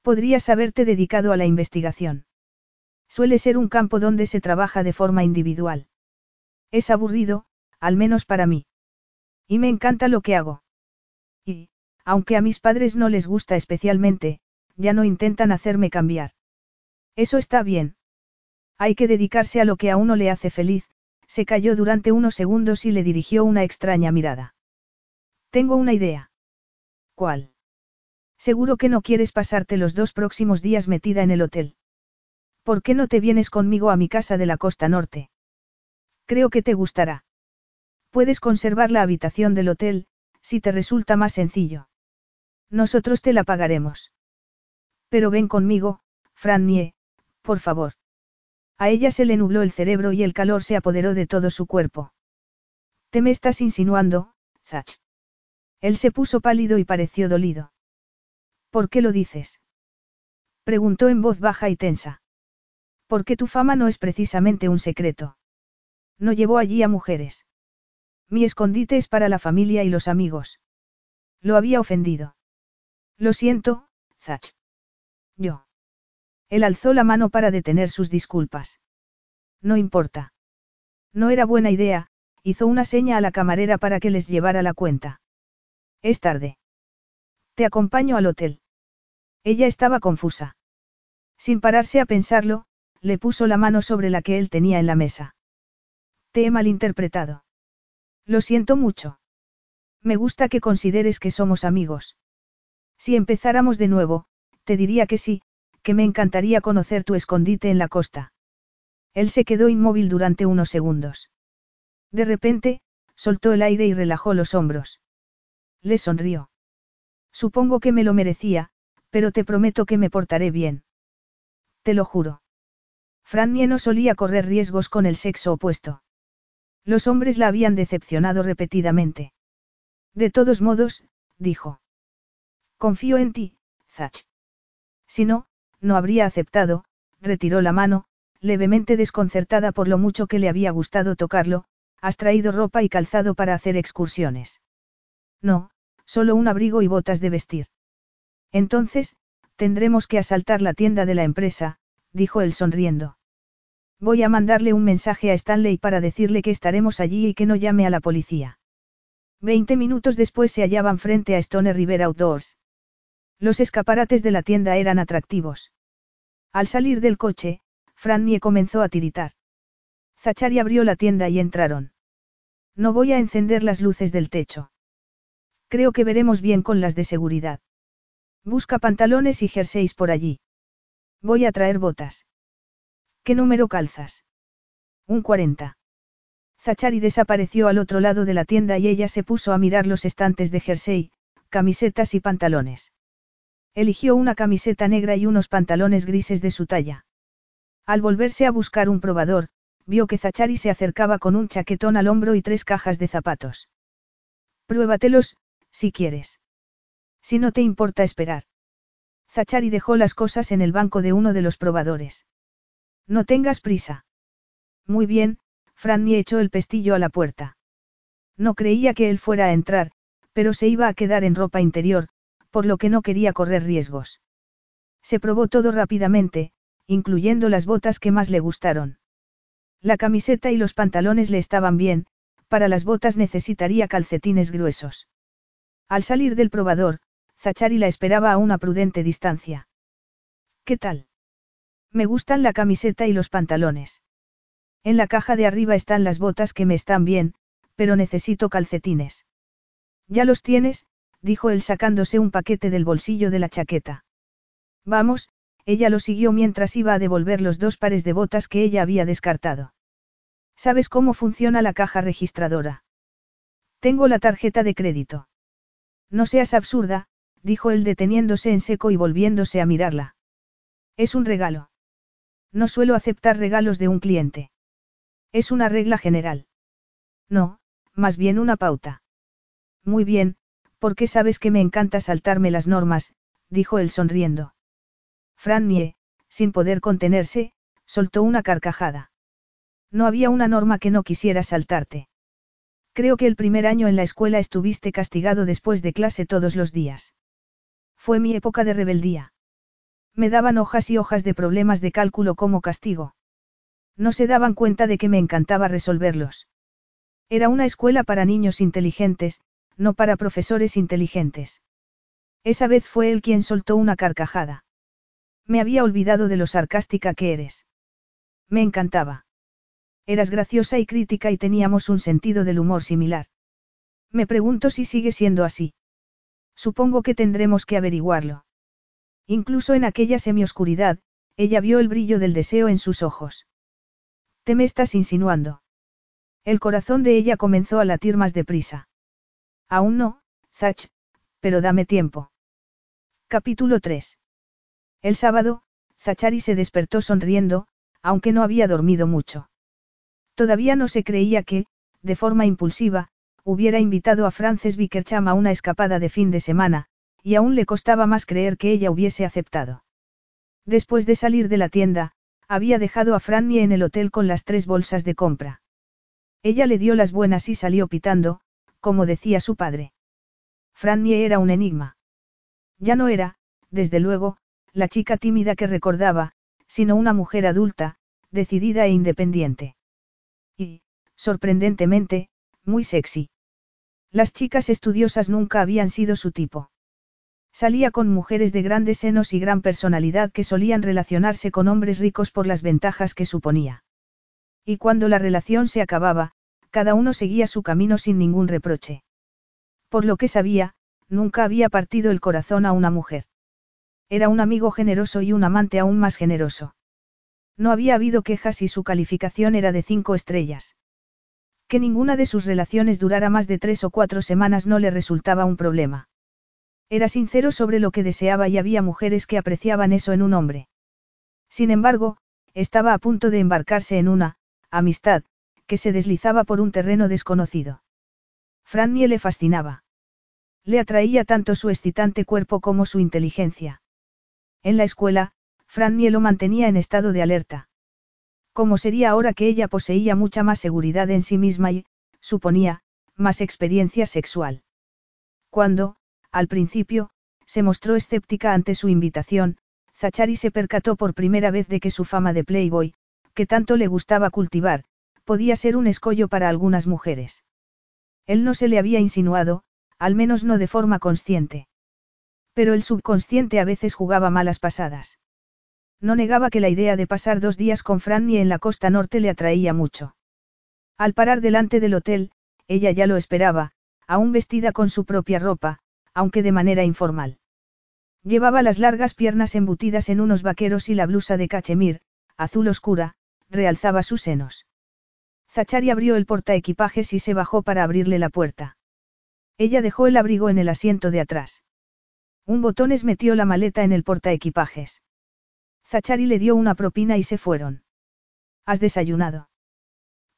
Speaker 1: Podrías haberte dedicado a la investigación. Suele ser un campo donde se trabaja de forma individual. Es aburrido, al menos para mí. Y me encanta lo que hago. Y, aunque a mis padres no les gusta especialmente, ya no intentan hacerme cambiar. Eso está bien. Hay que dedicarse a lo que a uno le hace feliz, se calló durante unos segundos y le dirigió una extraña mirada. Tengo una idea. ¿Cuál? Seguro que no quieres pasarte los dos próximos días metida en el hotel. ¿Por qué no te vienes conmigo a mi casa de la costa norte? Creo que te gustará. Puedes conservar la habitación del hotel, si te resulta más sencillo. Nosotros te la pagaremos. Pero ven conmigo, Nie, por favor. A ella se le nubló el cerebro y el calor se apoderó de todo su cuerpo. Te me estás insinuando, Zach. Él se puso pálido y pareció dolido. ¿Por qué lo dices? Preguntó en voz baja y tensa. Porque tu fama no es precisamente un secreto. No llevó allí a mujeres. Mi escondite es para la familia y los amigos. Lo había ofendido. Lo siento, Zach. Yo. Él alzó la mano para detener sus disculpas. No importa. No era buena idea, hizo una seña a la camarera para que les llevara la cuenta. Es tarde. Te acompaño al hotel. Ella estaba confusa. Sin pararse a pensarlo, le puso la mano sobre la que él tenía en la mesa. Te he malinterpretado. Lo siento mucho. Me gusta que consideres que somos amigos. Si empezáramos de nuevo, te diría que sí, que me encantaría conocer tu escondite en la costa. Él se quedó inmóvil durante unos segundos. De repente, soltó el aire y relajó los hombros. Le sonrió. Supongo que me lo merecía, pero te prometo que me portaré bien. Te lo juro. Frannie no solía correr riesgos con el sexo opuesto. Los hombres la habían decepcionado repetidamente. De todos modos, dijo. Confío en ti, Zach. Si no, no habría aceptado, retiró la mano, levemente desconcertada por lo mucho que le había gustado tocarlo, has traído ropa y calzado para hacer excursiones. No, solo un abrigo y botas de vestir. Entonces, tendremos que asaltar la tienda de la empresa, dijo él sonriendo. Voy a mandarle un mensaje a Stanley para decirle que estaremos allí y que no llame a la policía. Veinte minutos después se hallaban frente a Stone River Outdoors. Los escaparates de la tienda eran atractivos. Al salir del coche, Frannie comenzó a tiritar. Zachary abrió la tienda y entraron. No voy a encender las luces del techo. Creo que veremos bien con las de seguridad. Busca pantalones y jerseys por allí. Voy a traer botas. ¿Qué número calzas? Un 40. Zachary desapareció al otro lado de la tienda y ella se puso a mirar los estantes de jersey, camisetas y pantalones. Eligió una camiseta negra y unos pantalones grises de su talla. Al volverse a buscar un probador, vio que Zachary se acercaba con un chaquetón al hombro y tres cajas de zapatos. Pruébatelos, si quieres. Si no te importa esperar. Zachary dejó las cosas en el banco de uno de los probadores. No tengas prisa. Muy bien, Franny echó el pestillo a la puerta. No creía que él fuera a entrar, pero se iba a quedar en ropa interior, por lo que no quería correr riesgos. Se probó todo rápidamente, incluyendo las botas que más le gustaron. La camiseta y los pantalones le estaban bien, para las botas necesitaría calcetines gruesos. Al salir del probador, Zachary la esperaba a una prudente distancia. ¿Qué tal? Me gustan la camiseta y los pantalones. En la caja de arriba están las botas que me están bien, pero necesito calcetines. Ya los tienes, dijo él sacándose un paquete del bolsillo de la chaqueta. Vamos, ella lo siguió mientras iba a devolver los dos pares de botas que ella había descartado. ¿Sabes cómo funciona la caja registradora? Tengo la tarjeta de crédito. No seas absurda, dijo él deteniéndose en seco y volviéndose a mirarla. Es un regalo. No suelo aceptar regalos de un cliente. Es una regla general. No, más bien una pauta. Muy bien, porque sabes que me encanta saltarme las normas, dijo él sonriendo. Frannie, sin poder contenerse, soltó una carcajada. No había una norma que no quisiera saltarte. Creo que el primer año en la escuela estuviste castigado después de clase todos los días. Fue mi época de rebeldía. Me daban hojas y hojas de problemas de cálculo como castigo. No se daban cuenta de que me encantaba resolverlos. Era una escuela para niños inteligentes, no para profesores inteligentes. Esa vez fue él quien soltó una carcajada. Me había olvidado de lo sarcástica que eres. Me encantaba. Eras graciosa y crítica y teníamos un sentido del humor similar. Me pregunto si sigue siendo así. Supongo que tendremos que averiguarlo. Incluso en aquella semioscuridad, ella vio el brillo del deseo en sus ojos. Te me estás insinuando. El corazón de ella comenzó a latir más deprisa. Aún no, Zach, pero dame tiempo. Capítulo 3. El sábado, Zachary se despertó sonriendo, aunque no había dormido mucho. Todavía no se creía que, de forma impulsiva, hubiera invitado a Frances Bickercham a una escapada de fin de semana, y aún le costaba más creer que ella hubiese aceptado. Después de salir de la tienda, había dejado a Franny en el hotel con las tres bolsas de compra. Ella le dio las buenas y salió pitando, como decía su padre. Franny era un enigma. Ya no era, desde luego, la chica tímida que recordaba, sino una mujer adulta, decidida e independiente. Y, sorprendentemente, muy sexy. Las chicas estudiosas nunca habían sido su tipo. Salía con mujeres de grandes senos y gran personalidad que solían relacionarse con hombres ricos por las ventajas que suponía. Y cuando la relación se acababa, cada uno seguía su camino sin ningún reproche. Por lo que sabía, nunca había partido el corazón a una mujer. Era un amigo generoso y un amante aún más generoso. No había habido quejas y su calificación era de cinco estrellas. Que ninguna de sus relaciones durara más de tres o cuatro semanas no le resultaba un problema. Era sincero sobre lo que deseaba y había mujeres que apreciaban eso en un hombre. Sin embargo, estaba a punto de embarcarse en una, amistad, que se deslizaba por un terreno desconocido. Frannie le fascinaba. Le atraía tanto su excitante cuerpo como su inteligencia. En la escuela, Frannie lo mantenía en estado de alerta. ¿Cómo sería ahora que ella poseía mucha más seguridad en sí misma y, suponía, más experiencia sexual? Cuando, al principio, se mostró escéptica ante su invitación, Zachary se percató por primera vez de que su fama de Playboy, que tanto le gustaba cultivar, podía ser un escollo para algunas mujeres. Él no se le había insinuado, al menos no de forma consciente. Pero el subconsciente a veces jugaba malas pasadas. No negaba que la idea de pasar dos días con Franny en la costa norte le atraía mucho. Al parar delante del hotel, ella ya lo esperaba, aún vestida con su propia ropa, aunque de manera informal. Llevaba las largas piernas embutidas en unos vaqueros y la blusa de cachemir, azul oscura, realzaba sus senos. Zachari abrió el portaequipajes y se bajó para abrirle la puerta. Ella dejó el abrigo en el asiento de atrás. Un botones metió la maleta en el portaequipajes. Zachari le dio una propina y se fueron. ¿Has desayunado?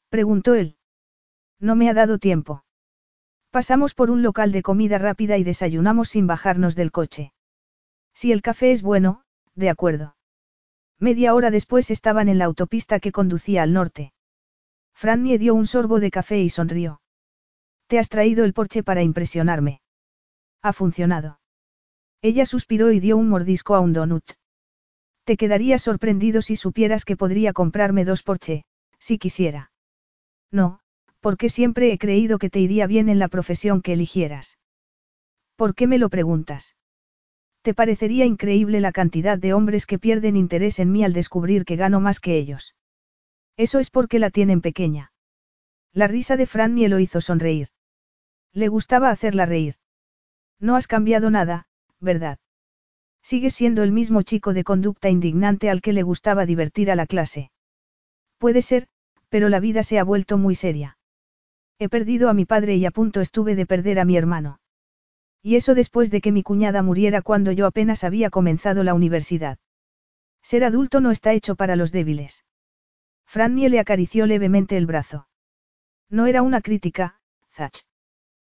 Speaker 1: Preguntó él. No me ha dado tiempo. Pasamos por un local de comida rápida y desayunamos sin bajarnos del coche. Si el café es bueno, de acuerdo. Media hora después estaban en la autopista que conducía al norte. Frannie dio un sorbo de café y sonrió. Te has traído el porche para impresionarme. Ha funcionado. Ella suspiró y dio un mordisco a un donut. Te quedaría sorprendido si supieras que podría comprarme dos porche, si quisiera. No, porque siempre he creído que te iría bien en la profesión que eligieras. ¿Por qué me lo preguntas? ¿Te parecería increíble la cantidad de hombres que pierden interés en mí al descubrir que gano más que ellos? Eso es porque la tienen pequeña. La risa de Frannie lo hizo sonreír. Le gustaba hacerla reír. No has cambiado nada, ¿verdad? Sigues siendo el mismo chico de conducta indignante al que le gustaba divertir a la clase. Puede ser, pero la vida se ha vuelto muy seria. He perdido a mi padre y a punto estuve de perder a mi hermano. Y eso después de que mi cuñada muriera cuando yo apenas había comenzado la universidad. Ser adulto no está hecho para los débiles. Frannie le acarició levemente el brazo. No era una crítica, Zach.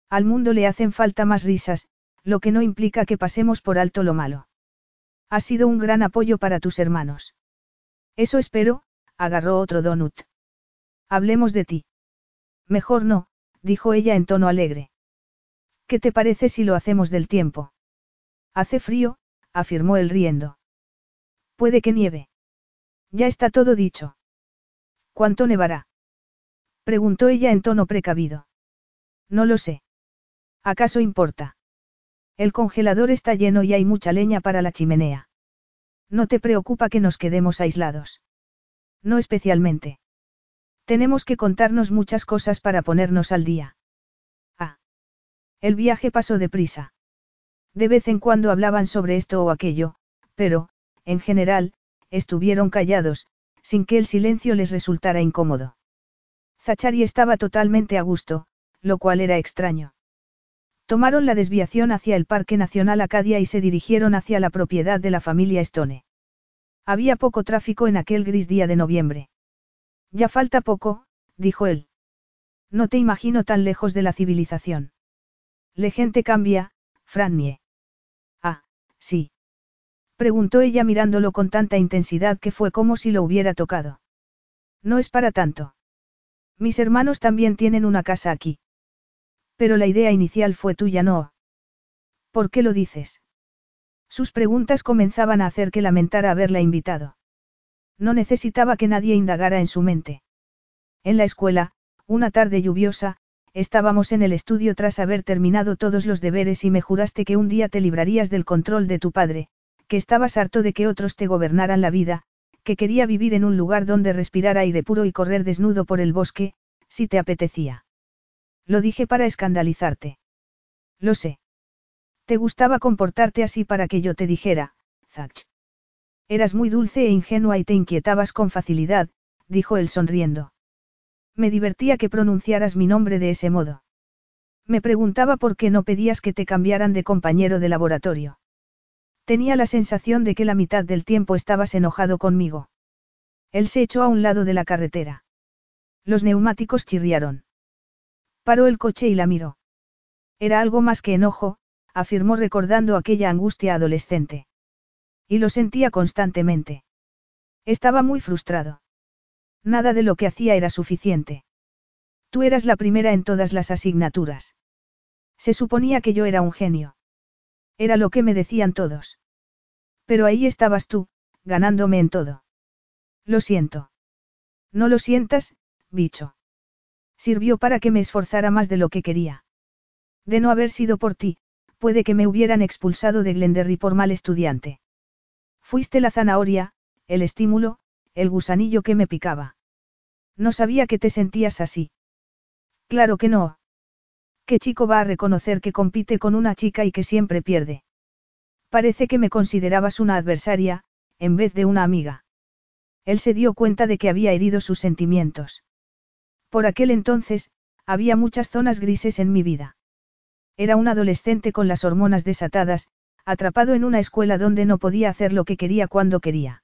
Speaker 1: Al mundo le hacen falta más risas, lo que no implica que pasemos por alto lo malo. Ha sido un gran apoyo para tus hermanos. Eso espero, agarró otro donut. Hablemos de ti. Mejor no, dijo ella en tono alegre. ¿Qué te parece si lo hacemos del tiempo? Hace frío, afirmó él riendo. Puede que nieve. Ya está todo dicho. ¿Cuánto nevará? Preguntó ella en tono precavido. No lo sé. ¿Acaso importa? El congelador está lleno y hay mucha leña para la chimenea. No te preocupa que nos quedemos aislados. No especialmente. Tenemos que contarnos muchas cosas para ponernos al día. Ah. El viaje pasó deprisa. De vez en cuando hablaban sobre esto o aquello, pero, en general, estuvieron callados, sin que el silencio les resultara incómodo. Zachari estaba totalmente a gusto, lo cual era extraño. Tomaron la desviación hacia el Parque Nacional Acadia y se dirigieron hacia la propiedad de la familia Stone. Había poco tráfico en aquel gris día de noviembre. Ya falta poco, dijo él. No te imagino tan lejos de la civilización. La gente cambia, Frannie. Ah, sí. Preguntó ella mirándolo con tanta intensidad que fue como si lo hubiera tocado. No es para tanto. Mis hermanos también tienen una casa aquí. Pero la idea inicial fue tuya, ¿no? ¿Por qué lo dices? Sus preguntas comenzaban a hacer que lamentara haberla invitado. No necesitaba que nadie indagara en su mente. En la escuela, una tarde lluviosa, estábamos en el estudio tras haber terminado todos los deberes y me juraste que un día te librarías del control de tu padre, que estabas harto de que otros te gobernaran la vida, que quería vivir en un lugar donde respirar aire puro y correr desnudo por el bosque, si te apetecía. Lo dije para escandalizarte. Lo sé. Te gustaba comportarte así para que yo te dijera, Zach. Eras muy dulce e ingenua y te inquietabas con facilidad, dijo él sonriendo. Me divertía que pronunciaras mi nombre de ese modo. Me preguntaba por qué no pedías que te cambiaran de compañero de laboratorio. Tenía la sensación de que la mitad del tiempo estabas enojado conmigo. Él se echó a un lado de la carretera. Los neumáticos chirriaron. Paró el coche y la miró. Era algo más que enojo, afirmó recordando aquella angustia adolescente. Y lo sentía constantemente. Estaba muy frustrado. Nada de lo que hacía era suficiente. Tú eras la primera en todas las asignaturas. Se suponía que yo era un genio. Era lo que me decían todos. Pero ahí estabas tú, ganándome en todo. Lo siento. No lo sientas, bicho. Sirvió para que me esforzara más de lo que quería. De no haber sido por ti, puede que me hubieran expulsado de Glenderry por mal estudiante. Fuiste la zanahoria, el estímulo, el gusanillo que me picaba. No sabía que te sentías así. Claro que no. ¿Qué chico va a reconocer que compite con una chica y que siempre pierde? Parece que me considerabas una adversaria, en vez de una amiga. Él se dio cuenta de que había herido sus sentimientos. Por aquel entonces, había muchas zonas grises en mi vida. Era un adolescente con las hormonas desatadas, atrapado en una escuela donde no podía hacer lo que quería cuando quería.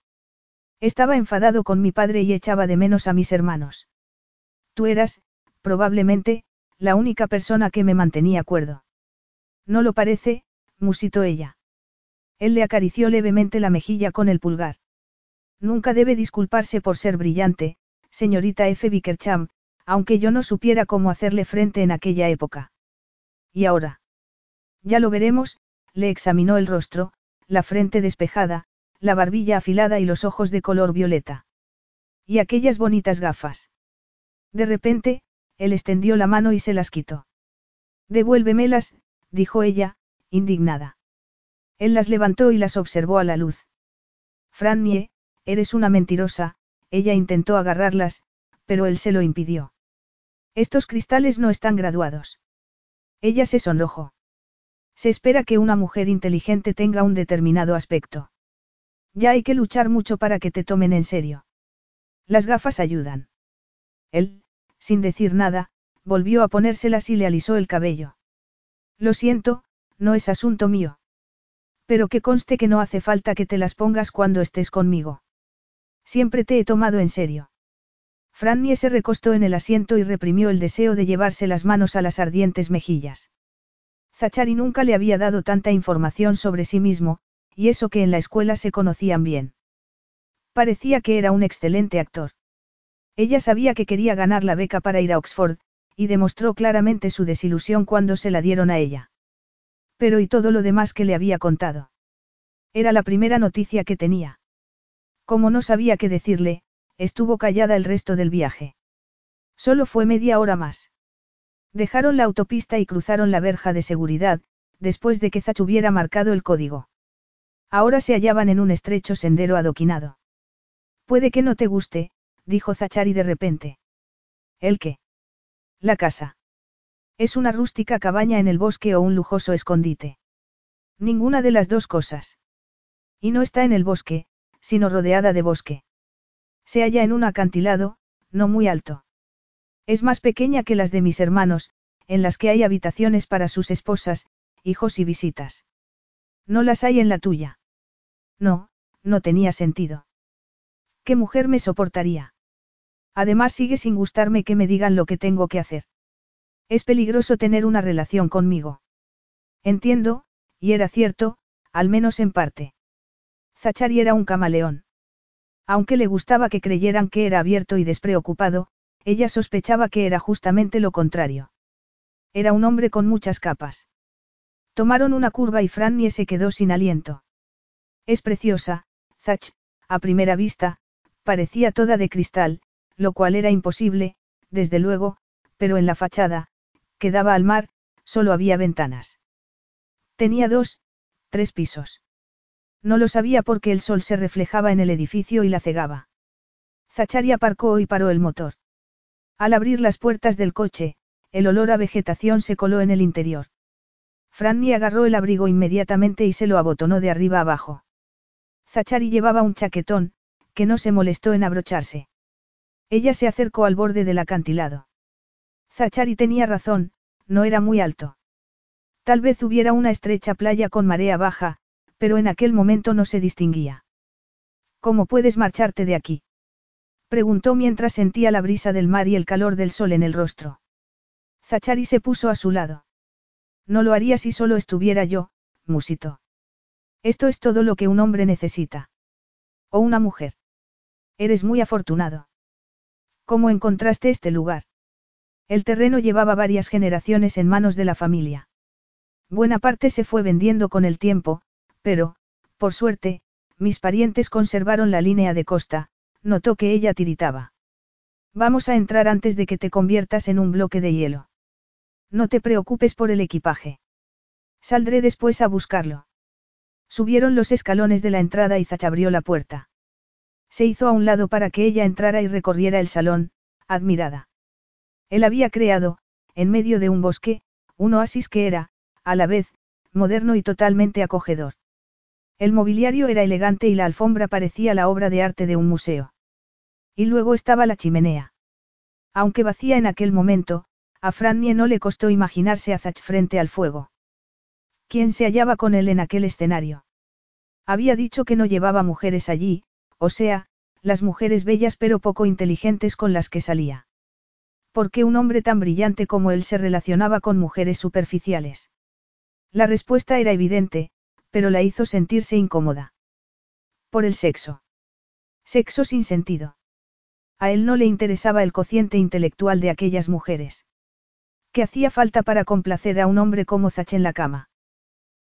Speaker 1: Estaba enfadado con mi padre y echaba de menos a mis hermanos. Tú eras, probablemente, la única persona que me mantenía cuerdo. No lo parece, musitó ella. Él le acarició levemente la mejilla con el pulgar. Nunca debe disculparse por ser brillante, señorita F. Bickercham, aunque yo no supiera cómo hacerle frente en aquella época. ¿Y ahora? Ya lo veremos, le examinó el rostro, la frente despejada, la barbilla afilada y los ojos de color violeta. Y aquellas bonitas gafas. De repente, él extendió la mano y se las quitó. Devuélvemelas, dijo ella, indignada. Él las levantó y las observó a la luz. Frannie, eres una mentirosa, ella intentó agarrarlas, pero él se lo impidió. Estos cristales no están graduados. Ella se sonrojó. Se espera que una mujer inteligente tenga un determinado aspecto. Ya hay que luchar mucho para que te tomen en serio. Las gafas ayudan. Él, sin decir nada, volvió a ponérselas y le alisó el cabello. Lo siento, no es asunto mío. Pero que conste que no hace falta que te las pongas cuando estés conmigo. Siempre te he tomado en serio. Frannie se recostó en el asiento y reprimió el deseo de llevarse las manos a las ardientes mejillas. Zachary nunca le había dado tanta información sobre sí mismo, y eso que en la escuela se conocían bien. Parecía que era un excelente actor. Ella sabía que quería ganar la beca para ir a Oxford, y demostró claramente su desilusión cuando se la dieron a ella. Pero ¿y todo lo demás que le había contado? Era la primera noticia que tenía. Como no sabía qué decirle, estuvo callada el resto del viaje. Solo fue media hora más. Dejaron la autopista y cruzaron la verja de seguridad, después de que Zach hubiera marcado el código. Ahora se hallaban en un estrecho sendero adoquinado. Puede que no te guste, dijo Zachary de repente. ¿El qué? La casa. Es una rústica cabaña en el bosque o un lujoso escondite. Ninguna de las dos cosas. Y no está en el bosque, sino rodeada de bosque. Se halla en un acantilado, no muy alto. Es más pequeña que las de mis hermanos, en las que hay habitaciones para sus esposas, hijos y visitas. No las hay en la tuya. No, no tenía sentido. ¿Qué mujer me soportaría? Además sigue sin gustarme que me digan lo que tengo que hacer. Es peligroso tener una relación conmigo. Entiendo, y era cierto, al menos en parte. Zachary era un camaleón. Aunque le gustaba que creyeran que era abierto y despreocupado, ella sospechaba que era justamente lo contrario. Era un hombre con muchas capas. Tomaron una curva y Frannie se quedó sin aliento. Es preciosa, Zach, a primera vista, parecía toda de cristal, lo cual era imposible, desde luego, pero en la fachada, que daba al mar, solo había ventanas. Tenía dos, tres pisos. No lo sabía porque el sol se reflejaba en el edificio y la cegaba. Zachari aparcó y paró el motor. Al abrir las puertas del coche, el olor a vegetación se coló en el interior. Franny agarró el abrigo inmediatamente y se lo abotonó de arriba abajo. Zachari llevaba un chaquetón, que no se molestó en abrocharse. Ella se acercó al borde del acantilado. Zachari tenía razón, no era muy alto. Tal vez hubiera una estrecha playa con marea baja, pero en aquel momento no se distinguía. ¿Cómo puedes marcharte de aquí? Preguntó mientras sentía la brisa del mar y el calor del sol en el rostro. Zachari se puso a su lado. No lo haría si solo estuviera yo, musito. Esto es todo lo que un hombre necesita. O una mujer. Eres muy afortunado. ¿Cómo encontraste este lugar? El terreno llevaba varias generaciones en manos de la familia. Buena parte se fue vendiendo con el tiempo, pero, por suerte, mis parientes conservaron la línea de costa, notó que ella tiritaba. Vamos a entrar antes de que te conviertas en un bloque de hielo. No te preocupes por el equipaje. Saldré después a buscarlo. Subieron los escalones de la entrada y Zach abrió la puerta. Se hizo a un lado para que ella entrara y recorriera el salón, admirada. Él había creado, en medio de un bosque, un oasis que era, a la vez, moderno y totalmente acogedor. El mobiliario era elegante y la alfombra parecía la obra de arte de un museo. Y luego estaba la chimenea. Aunque vacía en aquel momento, a Frannie no le costó imaginarse a Zach frente al fuego. ¿Quién se hallaba con él en aquel escenario? Había dicho que no llevaba mujeres allí, o sea, las mujeres bellas pero poco inteligentes con las que salía. ¿Por qué un hombre tan brillante como él se relacionaba con mujeres superficiales? La respuesta era evidente, pero la hizo sentirse incómoda. Por el sexo. Sexo sin sentido. A él no le interesaba el cociente intelectual de aquellas mujeres. ¿Qué hacía falta para complacer a un hombre como Zach en la cama?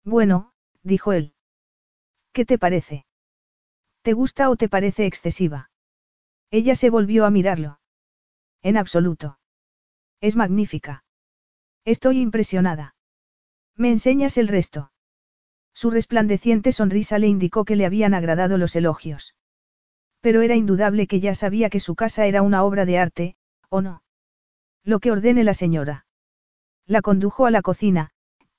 Speaker 1: Bueno, dijo él. ¿Qué te parece? ¿Te gusta o te parece excesiva? Ella se volvió a mirarlo. En absoluto. Es magnífica. Estoy impresionada. ¿Me enseñas el resto? Su resplandeciente sonrisa le indicó que le habían agradado los elogios. Pero era indudable que ya sabía que su casa era una obra de arte, ¿o no? Lo que ordene la señora. La condujo a la cocina,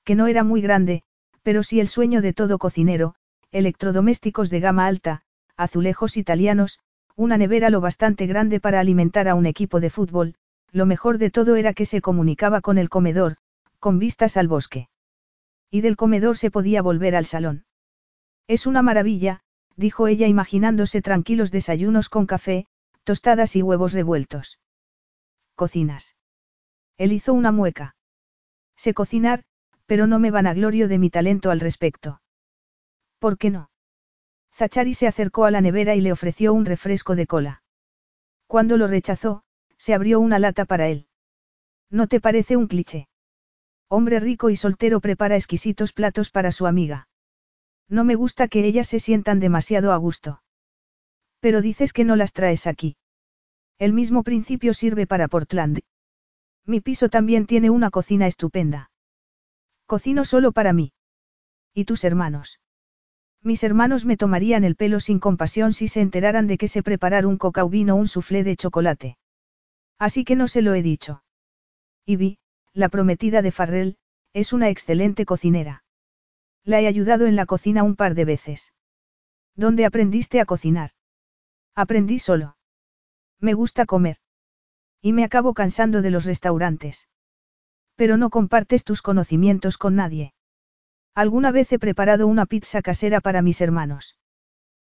Speaker 1: que no era muy grande, pero sí el sueño de todo cocinero, electrodomésticos de gama alta, azulejos italianos, una nevera lo bastante grande para alimentar a un equipo de fútbol, lo mejor de todo era que se comunicaba con el comedor, con vistas al bosque. Y del comedor se podía volver al salón. Es una maravilla, dijo ella imaginándose tranquilos desayunos con café, tostadas y huevos revueltos. Cocinas. Él hizo una mueca. Sé cocinar, pero no me vanaglorio de mi talento al respecto. ¿Por qué no? Zachari se acercó a la nevera y le ofreció un refresco de cola. Cuando lo rechazó, se abrió una lata para él. ¿No te parece un cliché? Hombre rico y soltero prepara exquisitos platos para su amiga. No me gusta que ellas se sientan demasiado a gusto. Pero dices que no las traes aquí. El mismo principio sirve para Portland. Mi piso también tiene una cocina estupenda. Cocino solo para mí. ¿Y tus hermanos? Mis hermanos me tomarían el pelo sin compasión si se enteraran de que sé preparar un coca o un soufflé de chocolate. Así que no se lo he dicho. Ivy, la prometida de Farrell, es una excelente cocinera. La he ayudado en la cocina un par de veces. ¿Dónde aprendiste a cocinar? Aprendí solo. Me gusta comer. Y me acabo cansando de los restaurantes. Pero no compartes tus conocimientos con nadie. Alguna vez he preparado una pizza casera para mis hermanos.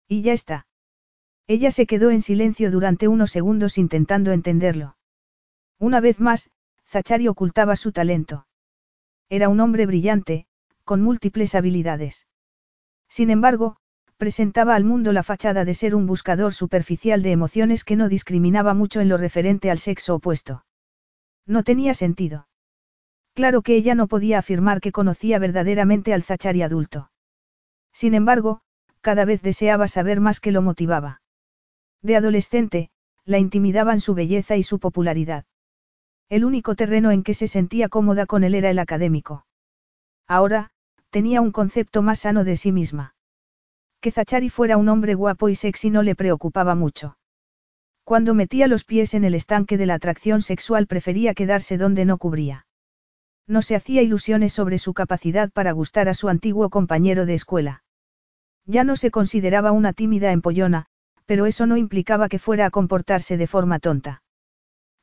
Speaker 1: Y ya está. Ella se quedó en silencio durante unos segundos intentando entenderlo. Una vez más, Zachari ocultaba su talento. Era un hombre brillante, con múltiples habilidades. Sin embargo, presentaba al mundo la fachada de ser un buscador superficial de emociones que no discriminaba mucho en lo referente al sexo opuesto. No tenía sentido. Claro que ella no podía afirmar que conocía verdaderamente al Zachari adulto. Sin embargo, cada vez deseaba saber más que lo motivaba. De adolescente, la intimidaban su belleza y su popularidad. El único terreno en que se sentía cómoda con él era el académico. Ahora, tenía un concepto más sano de sí misma. Que Zachari fuera un hombre guapo y sexy no le preocupaba mucho. Cuando metía los pies en el estanque de la atracción sexual prefería quedarse donde no cubría. No se hacía ilusiones sobre su capacidad para gustar a su antiguo compañero de escuela. Ya no se consideraba una tímida empollona, pero eso no implicaba que fuera a comportarse de forma tonta.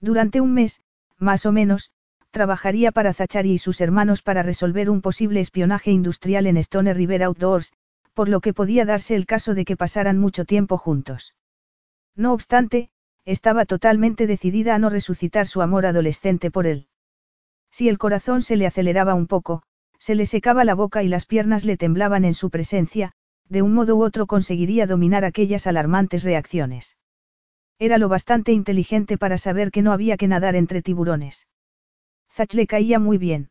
Speaker 1: Durante un mes, más o menos, trabajaría para Zachary y sus hermanos para resolver un posible espionaje industrial en Stone River Outdoors, por lo que podía darse el caso de que pasaran mucho tiempo juntos. No obstante, estaba totalmente decidida a no resucitar su amor adolescente por él. Si el corazón se le aceleraba un poco, se le secaba la boca y las piernas le temblaban en su presencia, de un modo u otro conseguiría dominar aquellas alarmantes reacciones. Era lo bastante inteligente para saber que no había que nadar entre tiburones. Zach le caía muy bien.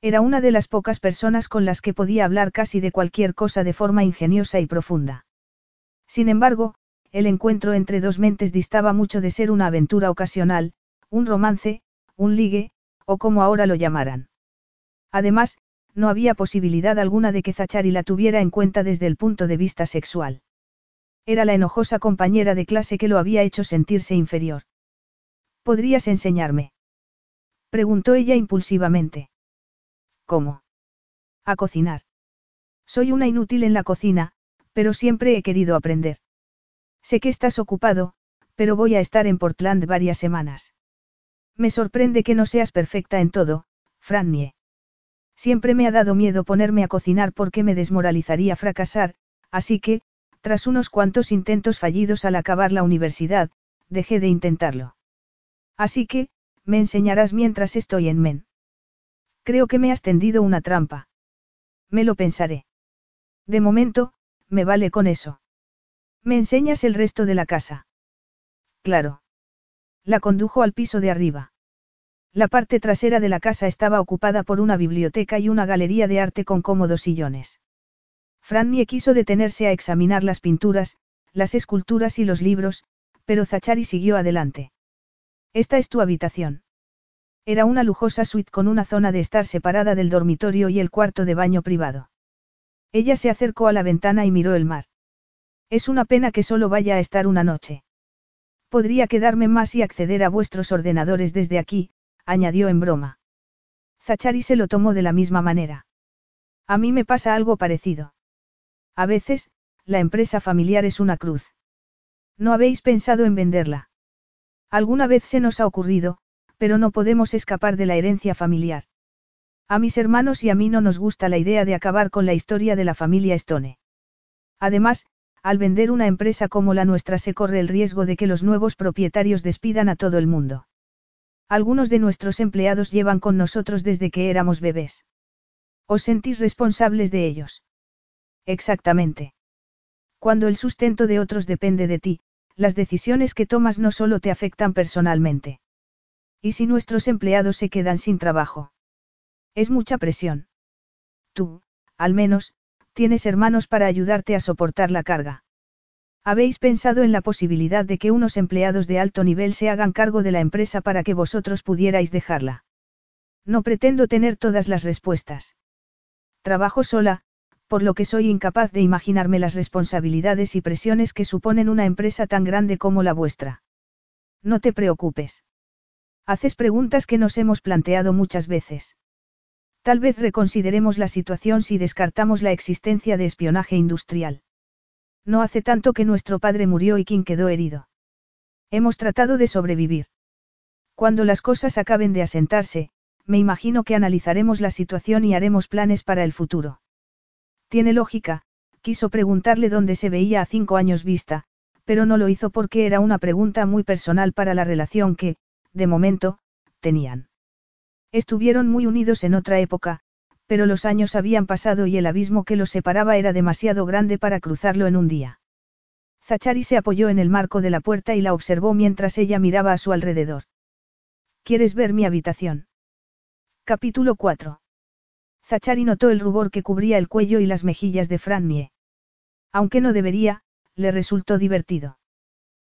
Speaker 1: Era una de las pocas personas con las que podía hablar casi de cualquier cosa de forma ingeniosa y profunda. Sin embargo, el encuentro entre dos mentes distaba mucho de ser una aventura ocasional, un romance, un ligue, o como ahora lo llamaran. Además, no había posibilidad alguna de que Zachary la tuviera en cuenta desde el punto de vista sexual. Era la enojosa compañera de clase que lo había hecho sentirse inferior. ¿Podrías enseñarme? Preguntó ella impulsivamente. ¿Cómo? A cocinar. Soy una inútil en la cocina, pero siempre he querido aprender. Sé que estás ocupado, pero voy a estar en Portland varias semanas. Me sorprende que no seas perfecta en todo, Frannie. Siempre me ha dado miedo ponerme a cocinar porque me desmoralizaría fracasar, así que, tras unos cuantos intentos fallidos al acabar la universidad, dejé de intentarlo. Así que, me enseñarás mientras estoy en Men. Creo que me has tendido una trampa. Me lo pensaré. De momento, me vale con eso. ¿Me enseñas el resto de la casa? Claro. La condujo al piso de arriba. La parte trasera de la casa estaba ocupada por una biblioteca y una galería de arte con cómodos sillones. Frannie quiso detenerse a examinar las pinturas, las esculturas y los libros, pero Zachary siguió adelante. Esta es tu habitación. Era una lujosa suite con una zona de estar separada del dormitorio y el cuarto de baño privado. Ella se acercó a la ventana y miró el mar. Es una pena que solo vaya a estar una noche. Podría quedarme más y acceder a vuestros ordenadores desde aquí, añadió en broma. Zachary se lo tomó de la misma manera. A mí me pasa algo parecido. A veces, la empresa familiar es una cruz. ¿No habéis pensado en venderla? Alguna vez se nos ha ocurrido, pero no podemos escapar de la herencia familiar. A mis hermanos y a mí no nos gusta la idea de acabar con la historia de la familia Stone. Además, al vender una empresa como la nuestra se corre el riesgo de que los nuevos propietarios despidan a todo el mundo. Algunos de nuestros empleados llevan con nosotros desde que éramos bebés. ¿Os sentís responsables de ellos? Exactamente. Cuando el sustento de otros depende de ti, las decisiones que tomas no solo te afectan personalmente. ¿Y si nuestros empleados se quedan sin trabajo? Es mucha presión. Tú, al menos, tienes hermanos para ayudarte a soportar la carga. ¿Habéis pensado en la posibilidad de que unos empleados de alto nivel se hagan cargo de la empresa para que vosotros pudierais dejarla? No pretendo tener todas las respuestas. Trabajo sola, por lo que soy incapaz de imaginarme las responsabilidades y presiones que suponen una empresa tan grande como la vuestra. No te preocupes. Haces preguntas que nos hemos planteado muchas veces. Tal vez reconsideremos la situación si descartamos la existencia de espionaje industrial. No hace tanto que nuestro padre murió y quien quedó herido. Hemos tratado de sobrevivir. Cuando las cosas acaben de asentarse, me imagino que analizaremos la situación y haremos planes para el futuro. Tiene lógica, quiso preguntarle dónde se veía a cinco años vista, pero no lo hizo porque era una pregunta muy personal para la relación que, de momento, tenían. Estuvieron muy unidos en otra época, pero los años habían pasado y el abismo que los separaba era demasiado grande para cruzarlo en un día. Zachary se apoyó en el marco de la puerta y la observó mientras ella miraba a su alrededor. ¿Quieres ver mi habitación? Capítulo 4. Zachary notó el rubor que cubría el cuello y las mejillas de Frannie. Aunque no debería, le resultó divertido.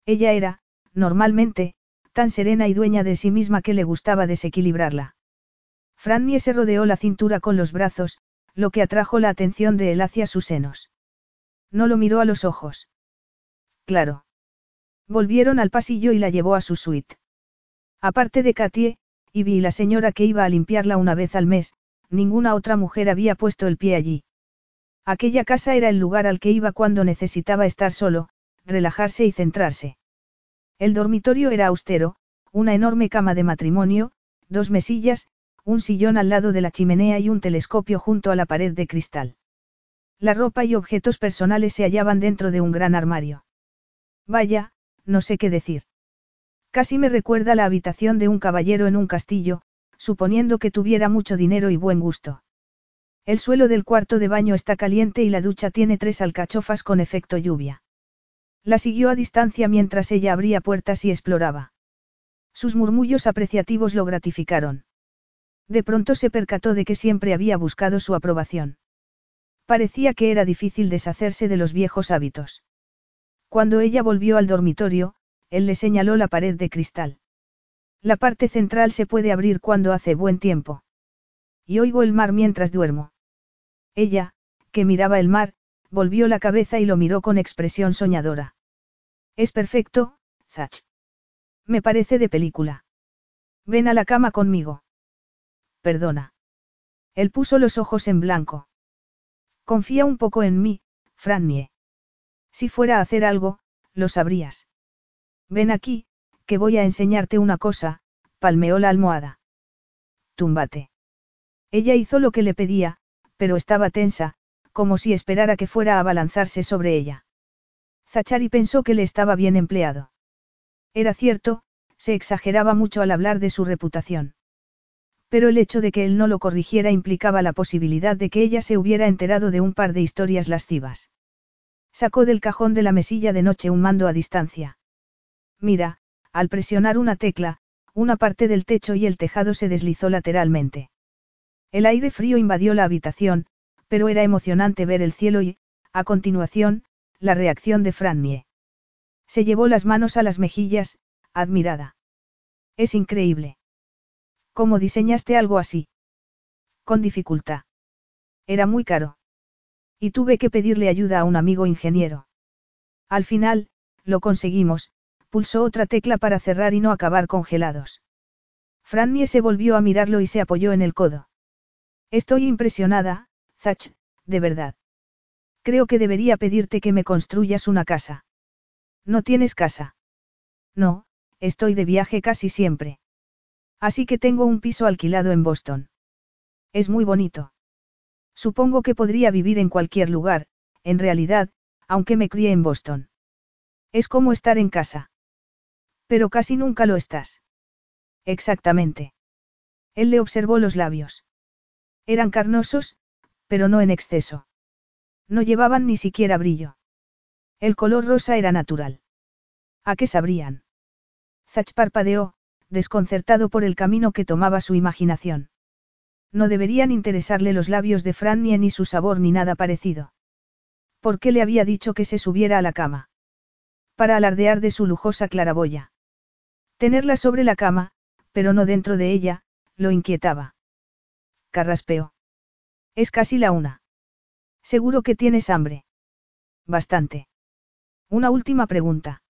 Speaker 1: Ella era, normalmente, tan serena y dueña de sí misma que le gustaba desequilibrarla. Frannie se rodeó la cintura con los brazos, lo que atrajo la atención de él hacia sus senos. No lo miró a los ojos. Claro. Volvieron al pasillo y la llevó a su suite. Aparte de Katie, y vi la señora que iba a limpiarla una vez al mes, ninguna otra mujer había puesto el pie allí. Aquella casa era el lugar al que iba cuando necesitaba estar solo, relajarse y centrarse. El dormitorio era austero, una enorme cama de matrimonio, dos mesillas, un sillón al lado de la chimenea y un telescopio junto a la pared de cristal. La ropa y objetos personales se hallaban dentro de un gran armario. Vaya, no sé qué decir. Casi me recuerda la habitación de un caballero en un castillo, suponiendo que tuviera mucho dinero y buen gusto. El suelo del cuarto de baño está caliente y la ducha tiene tres alcachofas con efecto lluvia. La siguió a distancia mientras ella abría puertas y exploraba. Sus murmullos apreciativos lo gratificaron. De pronto se percató de que siempre había buscado su aprobación. Parecía que era difícil deshacerse de los viejos hábitos. Cuando ella volvió al dormitorio, él le señaló la pared de cristal. La parte central se puede abrir cuando hace buen tiempo. Y oigo el mar mientras duermo. Ella, que miraba el mar, volvió la cabeza y lo miró con expresión soñadora. Es perfecto, Zach. Me parece de película. Ven a la cama conmigo. Perdona. Él puso los ojos en blanco. Confía un poco en mí, Frannie. Si fuera a hacer algo, lo sabrías. Ven aquí, que voy a enseñarte una cosa, palmeó la almohada. Túmbate. Ella hizo lo que le pedía, pero estaba tensa, como si esperara que fuera a abalanzarse sobre ella. Zachari pensó que le estaba bien empleado. Era cierto, se exageraba mucho al hablar de su reputación. Pero el hecho de que él no lo corrigiera implicaba la posibilidad de que ella se hubiera enterado de un par de historias lascivas. Sacó del cajón de la mesilla de noche un mando a distancia. Mira, al presionar una tecla, una parte del techo y el tejado se deslizó lateralmente. El aire frío invadió la habitación, pero era emocionante ver el cielo y, a continuación, la reacción de Frannie. Se llevó las manos a las mejillas, admirada. Es increíble. ¿Cómo diseñaste algo así? Con dificultad. Era muy caro. Y tuve que pedirle ayuda a un amigo ingeniero. Al final, lo conseguimos, pulsó otra tecla para cerrar y no acabar congelados. Frannie se volvió a mirarlo y se apoyó en el codo. Estoy impresionada, Zach, de verdad. Creo que debería pedirte que me construyas una casa. ¿No tienes casa? No, estoy de viaje casi siempre. Así que tengo un piso alquilado en Boston. Es muy bonito. Supongo que podría vivir en cualquier lugar, en realidad, aunque me crié en Boston. Es como estar en casa. Pero casi nunca lo estás. Exactamente. Él le observó los labios. Eran carnosos, pero no en exceso. No llevaban ni siquiera brillo. El color rosa era natural. ¿A qué sabrían? Zach parpadeó, desconcertado por el camino que tomaba su imaginación. No deberían interesarle los labios de Fran ni su sabor ni nada parecido. ¿Por qué le había dicho que se subiera a la cama? Para alardear de su lujosa claraboya. Tenerla sobre la cama, pero no dentro de ella, lo inquietaba carraspeó. Es casi la una. Seguro que tienes hambre. Bastante. Una última pregunta.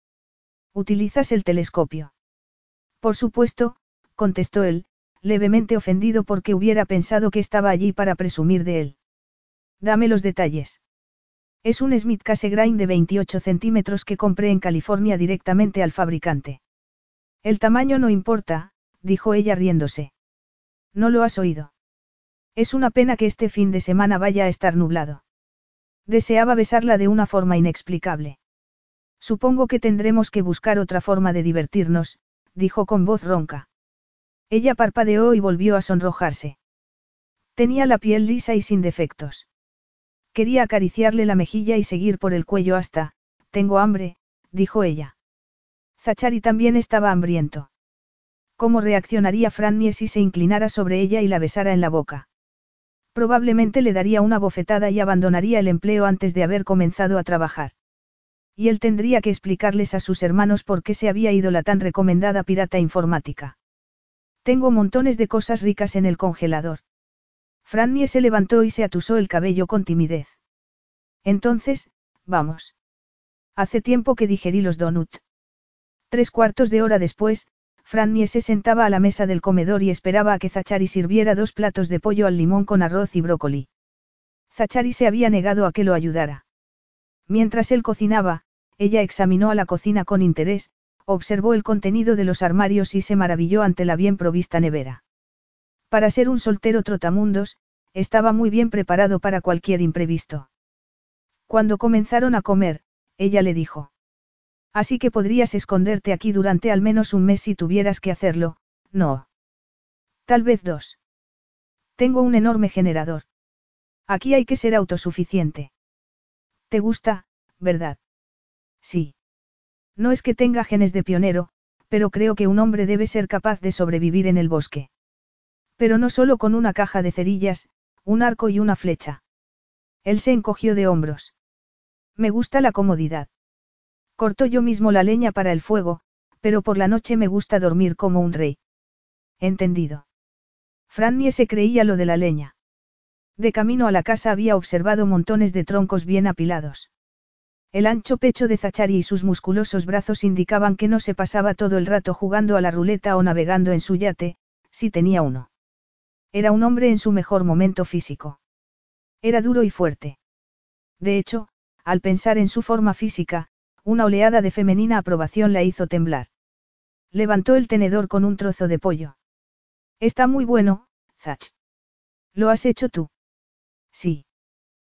Speaker 1: ¿Utilizas el telescopio? Por supuesto, contestó él, levemente ofendido porque hubiera pensado que estaba allí para presumir de él. Dame los detalles. Es un Smith Cassegrain de 28 centímetros que compré en California directamente al fabricante. El tamaño no importa, dijo ella riéndose. No lo has oído. Es una pena que este fin de semana vaya a estar nublado. Deseaba besarla de una forma inexplicable. Supongo que tendremos que buscar otra forma de divertirnos, dijo con voz ronca. Ella parpadeó y volvió a sonrojarse. Tenía la piel lisa y sin defectos. Quería acariciarle la mejilla y seguir por el cuello hasta, tengo hambre, dijo ella. Zachari también estaba hambriento. ¿Cómo reaccionaría Frannie si se inclinara sobre ella y la besara en la boca? Probablemente le daría una bofetada y abandonaría el empleo antes de haber comenzado a trabajar. Y él tendría que explicarles a sus hermanos por qué se había ido la tan recomendada pirata informática. Tengo montones de cosas ricas en el congelador. Frannie se levantó y se atusó el cabello con timidez. Entonces, vamos. Hace tiempo que digerí los donut. Tres cuartos de hora después, Frannie se sentaba a la mesa del comedor y esperaba a que Zachary sirviera dos platos de pollo al limón con arroz y brócoli. Zachary se había negado a que lo ayudara. Mientras él cocinaba, ella examinó a la cocina con interés, observó el contenido de los armarios y se maravilló ante la bien provista nevera. Para ser un soltero trotamundos, estaba muy bien preparado para cualquier imprevisto. Cuando comenzaron a comer, ella le dijo. Así que podrías esconderte aquí durante al menos un mes si tuvieras que hacerlo, no. Tal vez dos. Tengo un enorme generador. Aquí hay que ser autosuficiente. ¿Te gusta, verdad? Sí. No es que tenga genes de pionero, pero creo que un hombre debe ser capaz de sobrevivir en el bosque. Pero no solo con una caja de cerillas, un arco y una flecha. Él se encogió de hombros. Me gusta la comodidad. Corto yo mismo la leña para el fuego, pero por la noche me gusta dormir como un rey. Entendido. Frannie se creía lo de la leña. De camino a la casa había observado montones de troncos bien apilados. El ancho pecho de Zachary y sus musculosos brazos indicaban que no se pasaba todo el rato jugando a la ruleta o navegando en su yate, si tenía uno. Era un hombre en su mejor momento físico. Era duro y fuerte. De hecho, al pensar en su forma física, una oleada de femenina aprobación la hizo temblar. Levantó el tenedor con un trozo de pollo. Está muy bueno, Zach. ¿Lo has hecho tú? Sí.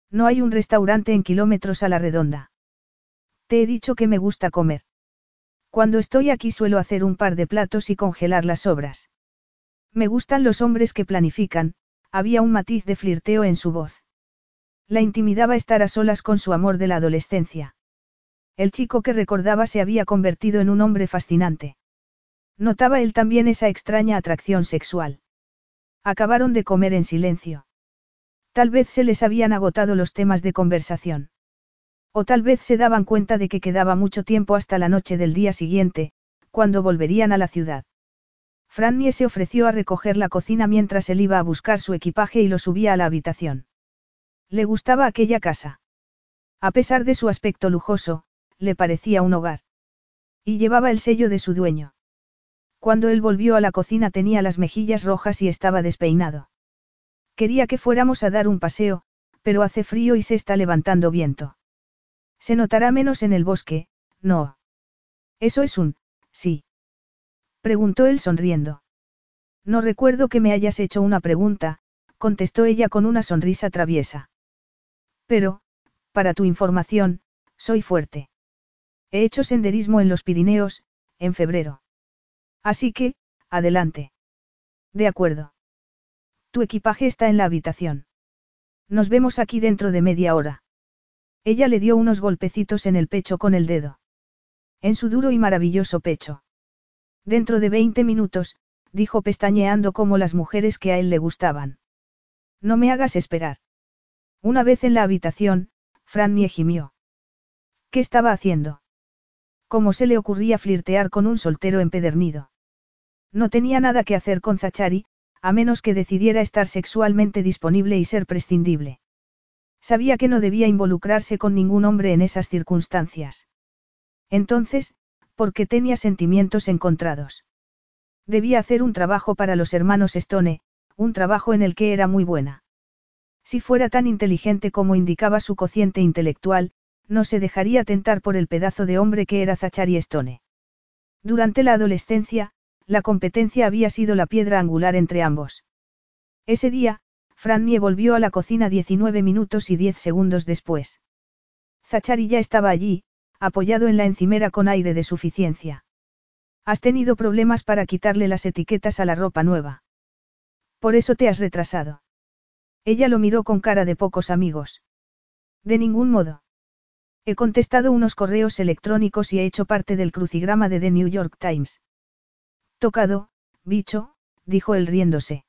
Speaker 1: No hay un restaurante en kilómetros a la redonda. Te he dicho que me gusta comer. Cuando estoy aquí suelo hacer un par de platos y congelar las sobras. Me gustan los hombres que planifican, había un matiz de flirteo en su voz. La intimidaba estar a solas con su amor de la adolescencia. El chico que recordaba se había convertido en un hombre fascinante. Notaba él también esa extraña atracción sexual. Acabaron de comer en silencio. Tal vez se les habían agotado los temas de conversación. O tal vez se daban cuenta de que quedaba mucho tiempo hasta la noche del día siguiente, cuando volverían a la ciudad. Frannie se ofreció a recoger la cocina mientras él iba a buscar su equipaje y lo subía a la habitación. Le gustaba aquella casa. A pesar de su aspecto lujoso, le parecía un hogar. Y llevaba el sello de su dueño. Cuando él volvió a la cocina tenía las mejillas rojas y estaba despeinado. Quería que fuéramos a dar un paseo, pero hace frío y se está levantando viento. Se notará menos en el bosque, no. Eso es un, sí. Preguntó él sonriendo. No recuerdo que me hayas hecho una pregunta, contestó ella con una sonrisa traviesa. Pero, para tu información, soy fuerte. He hecho senderismo en los Pirineos, en febrero. Así que, adelante. De acuerdo. Tu equipaje está en la habitación. Nos vemos aquí dentro de media hora. Ella le dio unos golpecitos en el pecho con el dedo. En su duro y maravilloso pecho. Dentro de veinte minutos, dijo pestañeando como las mujeres que a él le gustaban. No me hagas esperar. Una vez en la habitación, Frannie gimió. ¿Qué estaba haciendo? ¿Cómo se le ocurría flirtear con un soltero empedernido? No tenía nada que hacer con Zachary, a menos que decidiera estar sexualmente disponible y ser prescindible. Sabía que no debía involucrarse con ningún hombre en esas circunstancias. Entonces, ¿por qué tenía sentimientos encontrados? Debía hacer un trabajo para los hermanos Stone, un trabajo en el que era muy buena. Si fuera tan inteligente como indicaba su cociente intelectual, no se dejaría tentar por el pedazo de hombre que era Zachary Stone. Durante la adolescencia, la competencia había sido la piedra angular entre ambos. Ese día, Frannie volvió a la cocina 19 minutos y 10 segundos después. Zachary ya estaba allí, apoyado en la encimera con aire de suficiencia. Has tenido problemas para quitarle las etiquetas a la ropa nueva. Por eso te has retrasado. Ella lo miró con cara de pocos amigos. De ningún modo. He contestado unos correos electrónicos y he hecho parte del crucigrama de The New York Times. Tocado, bicho, dijo él riéndose.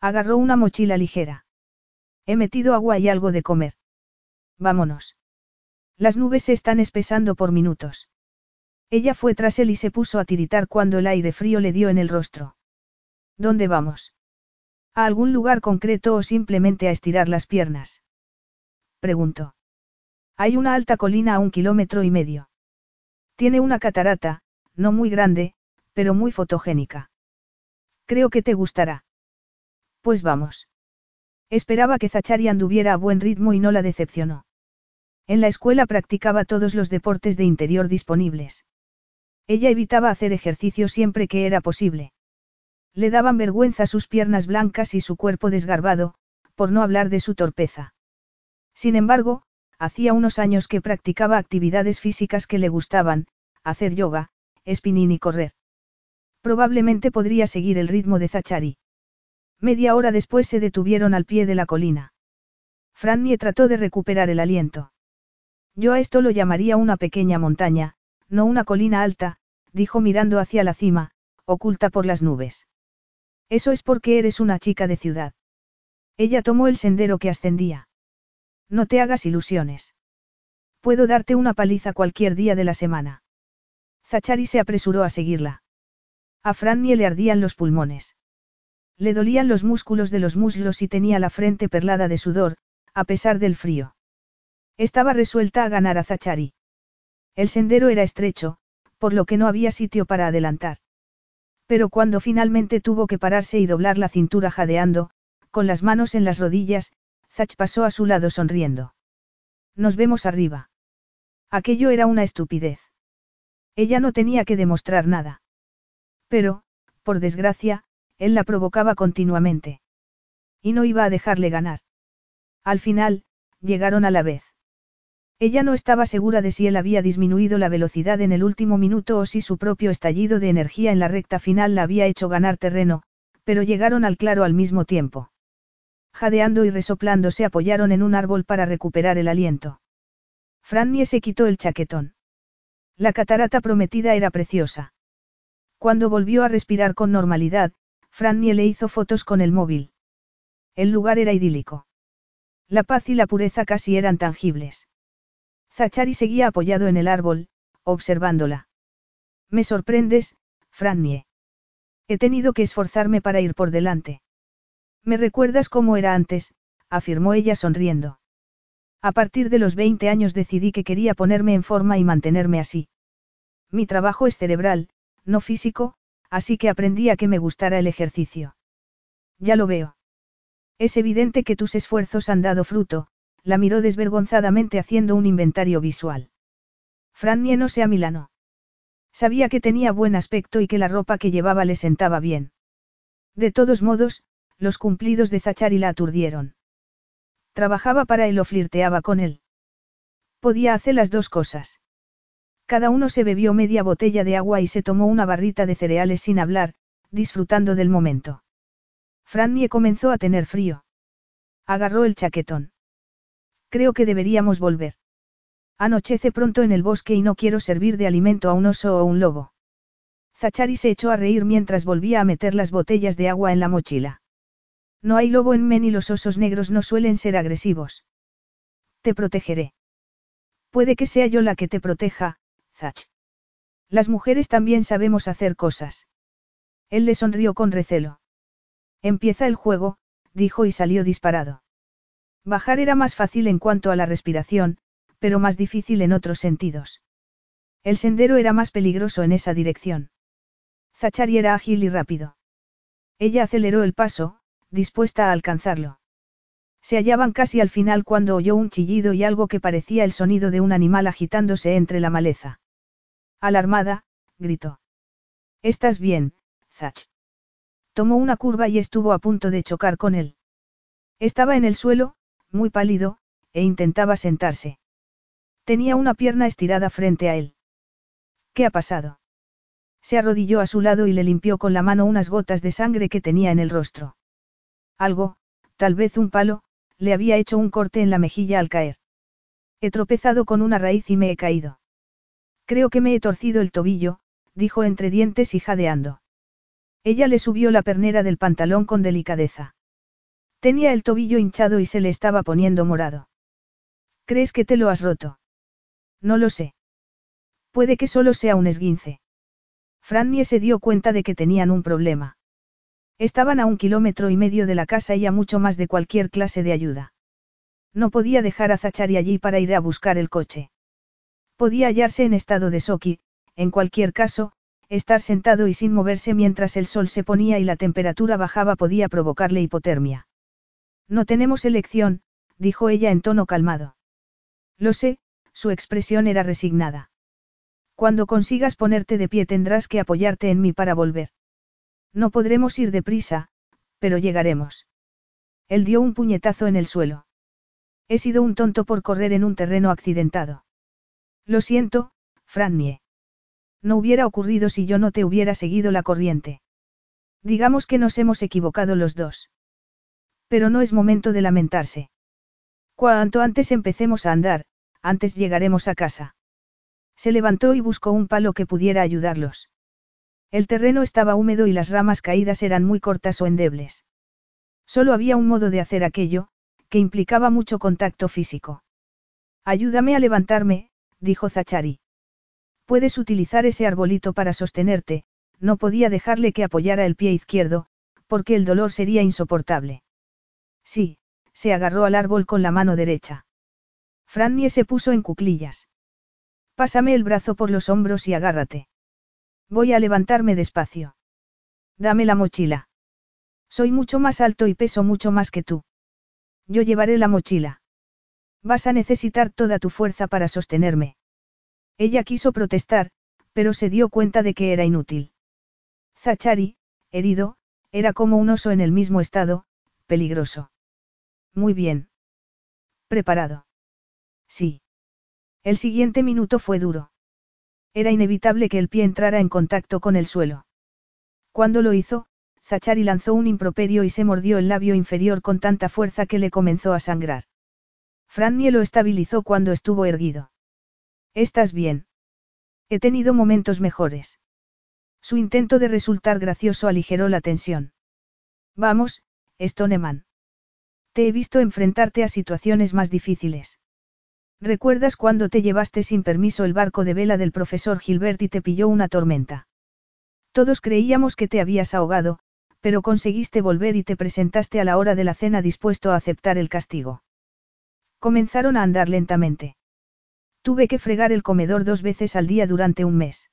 Speaker 1: Agarró una mochila ligera. He metido agua y algo de comer. Vámonos. Las nubes se están espesando por minutos. Ella fue tras él y se puso a tiritar cuando el aire frío le dio en el rostro. ¿Dónde vamos? ¿A algún lugar concreto o simplemente a estirar las piernas? Preguntó. Hay una alta colina a un kilómetro y medio. Tiene una catarata, no muy grande, pero muy fotogénica. Creo que te gustará. Pues vamos. Esperaba que Zachari anduviera a buen ritmo y no la decepcionó. En la escuela practicaba todos los deportes de interior disponibles. Ella evitaba hacer ejercicio siempre que era posible. Le daban vergüenza sus piernas blancas y su cuerpo desgarbado, por no hablar de su torpeza. Sin embargo, hacía unos años que practicaba actividades físicas que le gustaban, hacer yoga, spinning y correr. Probablemente podría seguir el ritmo de Zachari. Media hora después se detuvieron al pie de la colina. Frannie trató de recuperar el aliento. Yo a esto lo llamaría una pequeña montaña, no una colina alta, dijo mirando hacia la cima, oculta por las nubes. Eso es porque eres una chica de ciudad. Ella tomó el sendero que ascendía. No te hagas ilusiones. Puedo darte una paliza cualquier día de la semana. Zachari se apresuró a seguirla. A Frannie le ardían los pulmones. Le dolían los músculos de los muslos y tenía la frente perlada de sudor, a pesar del frío. Estaba resuelta a ganar a Zachari. El sendero era estrecho, por lo que no había sitio para adelantar. Pero cuando finalmente tuvo que pararse y doblar la cintura jadeando, con las manos en las rodillas, Zach pasó a su lado sonriendo. Nos vemos arriba. Aquello era una estupidez. Ella no tenía que demostrar nada. Pero, por desgracia, él la provocaba continuamente. Y no iba a dejarle ganar. Al final, llegaron a la vez. Ella no estaba segura de si él había disminuido la velocidad en el último minuto o si su propio estallido de energía en la recta final la había hecho ganar terreno, pero llegaron al claro al mismo tiempo. Jadeando y resoplando se apoyaron en un árbol para recuperar el aliento. Frannie se quitó el chaquetón. La catarata prometida era preciosa. Cuando volvió a respirar con normalidad, Frannie le hizo fotos con el móvil. El lugar era idílico. La paz y la pureza casi eran tangibles. Zachari seguía apoyado en el árbol, observándola. Me sorprendes, Frannie. He tenido que esforzarme para ir por delante. Me recuerdas cómo era antes, afirmó ella sonriendo. A partir de los 20 años decidí que quería ponerme en forma y mantenerme así. Mi trabajo es cerebral, no físico, así que aprendí a que me gustara el ejercicio. Ya lo veo. Es evidente que tus esfuerzos han dado fruto, la miró desvergonzadamente haciendo un inventario visual. Frannie no se amilanó. Sabía que tenía buen aspecto y que la ropa que llevaba le sentaba bien. De todos modos, los cumplidos de Zachari la aturdieron. Trabajaba para él o flirteaba con él. Podía hacer las dos cosas. Cada uno se bebió media botella de agua y se tomó una barrita de cereales sin hablar, disfrutando del momento. Frannie comenzó a tener frío. Agarró el chaquetón. Creo que deberíamos volver. Anochece pronto en el bosque y no quiero servir de alimento a un oso o un lobo. Zachari se echó a reír mientras volvía a meter las botellas de agua en la mochila. No hay lobo en Men y los osos negros no suelen ser agresivos. Te protegeré. Puede que sea yo la que te proteja, Zach. Las mujeres también sabemos hacer cosas. Él le sonrió con recelo. Empieza el juego, dijo y salió disparado. Bajar era más fácil en cuanto a la respiración, pero más difícil en otros sentidos. El sendero era más peligroso en esa dirección. Zachari era ágil y rápido. Ella aceleró el paso, dispuesta a alcanzarlo. Se hallaban casi al final cuando oyó un chillido y algo que parecía el sonido de un animal agitándose entre la maleza. Alarmada, gritó. ¿Estás bien, Zach? Tomó una curva y estuvo a punto de chocar con él. Estaba en el suelo, muy pálido, e intentaba sentarse. Tenía una pierna estirada frente a él. ¿Qué ha pasado? Se arrodilló a su lado y le limpió con la mano unas gotas de sangre que tenía en el rostro. Algo, tal vez un palo, le había hecho un corte en la mejilla al caer. He tropezado con una raíz y me he caído. Creo que me he torcido el tobillo, dijo entre dientes y jadeando. Ella le subió la pernera del pantalón con delicadeza. Tenía el tobillo hinchado y se le estaba poniendo morado. ¿Crees que te lo has roto? No lo sé. Puede que solo sea un esguince. Frannie se dio cuenta de que tenían un problema. Estaban a un kilómetro y medio de la casa y a mucho más de cualquier clase de ayuda. No podía dejar a Zachari allí para ir a buscar el coche. Podía hallarse en estado de soki, en cualquier caso, estar sentado y sin moverse mientras el sol se ponía y la temperatura bajaba podía provocarle hipotermia. No tenemos elección, dijo ella en tono calmado. Lo sé, su expresión era resignada. Cuando consigas ponerte de pie tendrás que apoyarte en mí para volver. No podremos ir deprisa, pero llegaremos. Él dio un puñetazo en el suelo. He sido un tonto por correr en un terreno accidentado. Lo siento, Frannie. No hubiera ocurrido si yo no te hubiera seguido la corriente. Digamos que nos hemos equivocado los dos. Pero no es momento de lamentarse. Cuanto antes empecemos a andar, antes llegaremos a casa. Se levantó y buscó un palo que pudiera ayudarlos. El terreno estaba húmedo y las ramas caídas eran muy cortas o endebles. Solo había un modo de hacer aquello, que implicaba mucho contacto físico. Ayúdame a levantarme, dijo Zachari. Puedes utilizar ese arbolito para sostenerte, no podía dejarle que apoyara el pie izquierdo, porque el dolor sería insoportable. Sí, se agarró al árbol con la mano derecha. Frannie se puso en cuclillas. Pásame el brazo por los hombros y agárrate. Voy a levantarme despacio. Dame la mochila. Soy mucho más alto y peso mucho más que tú. Yo llevaré la mochila. Vas a necesitar toda tu fuerza para sostenerme. Ella quiso protestar, pero se dio cuenta de que era inútil. Zachari, herido, era como un oso en el mismo estado, peligroso. Muy bien. ¿Preparado? Sí. El siguiente minuto fue duro. Era inevitable que el pie entrara en contacto con el suelo. Cuando lo hizo, Zachari lanzó un improperio y se mordió el labio inferior con tanta fuerza que le comenzó a sangrar. Frannie lo estabilizó cuando estuvo erguido. ¿Estás bien? He tenido momentos mejores. Su intento de resultar gracioso aligeró la tensión. Vamos, Stoneman. Te he visto enfrentarte a situaciones más difíciles. ¿Recuerdas cuando te llevaste sin permiso el barco de vela del profesor Gilbert y te pilló una tormenta? Todos creíamos que te habías ahogado, pero conseguiste volver y te presentaste a la hora de la cena dispuesto a aceptar el castigo. Comenzaron a andar lentamente. Tuve que fregar el comedor dos veces al día durante un mes.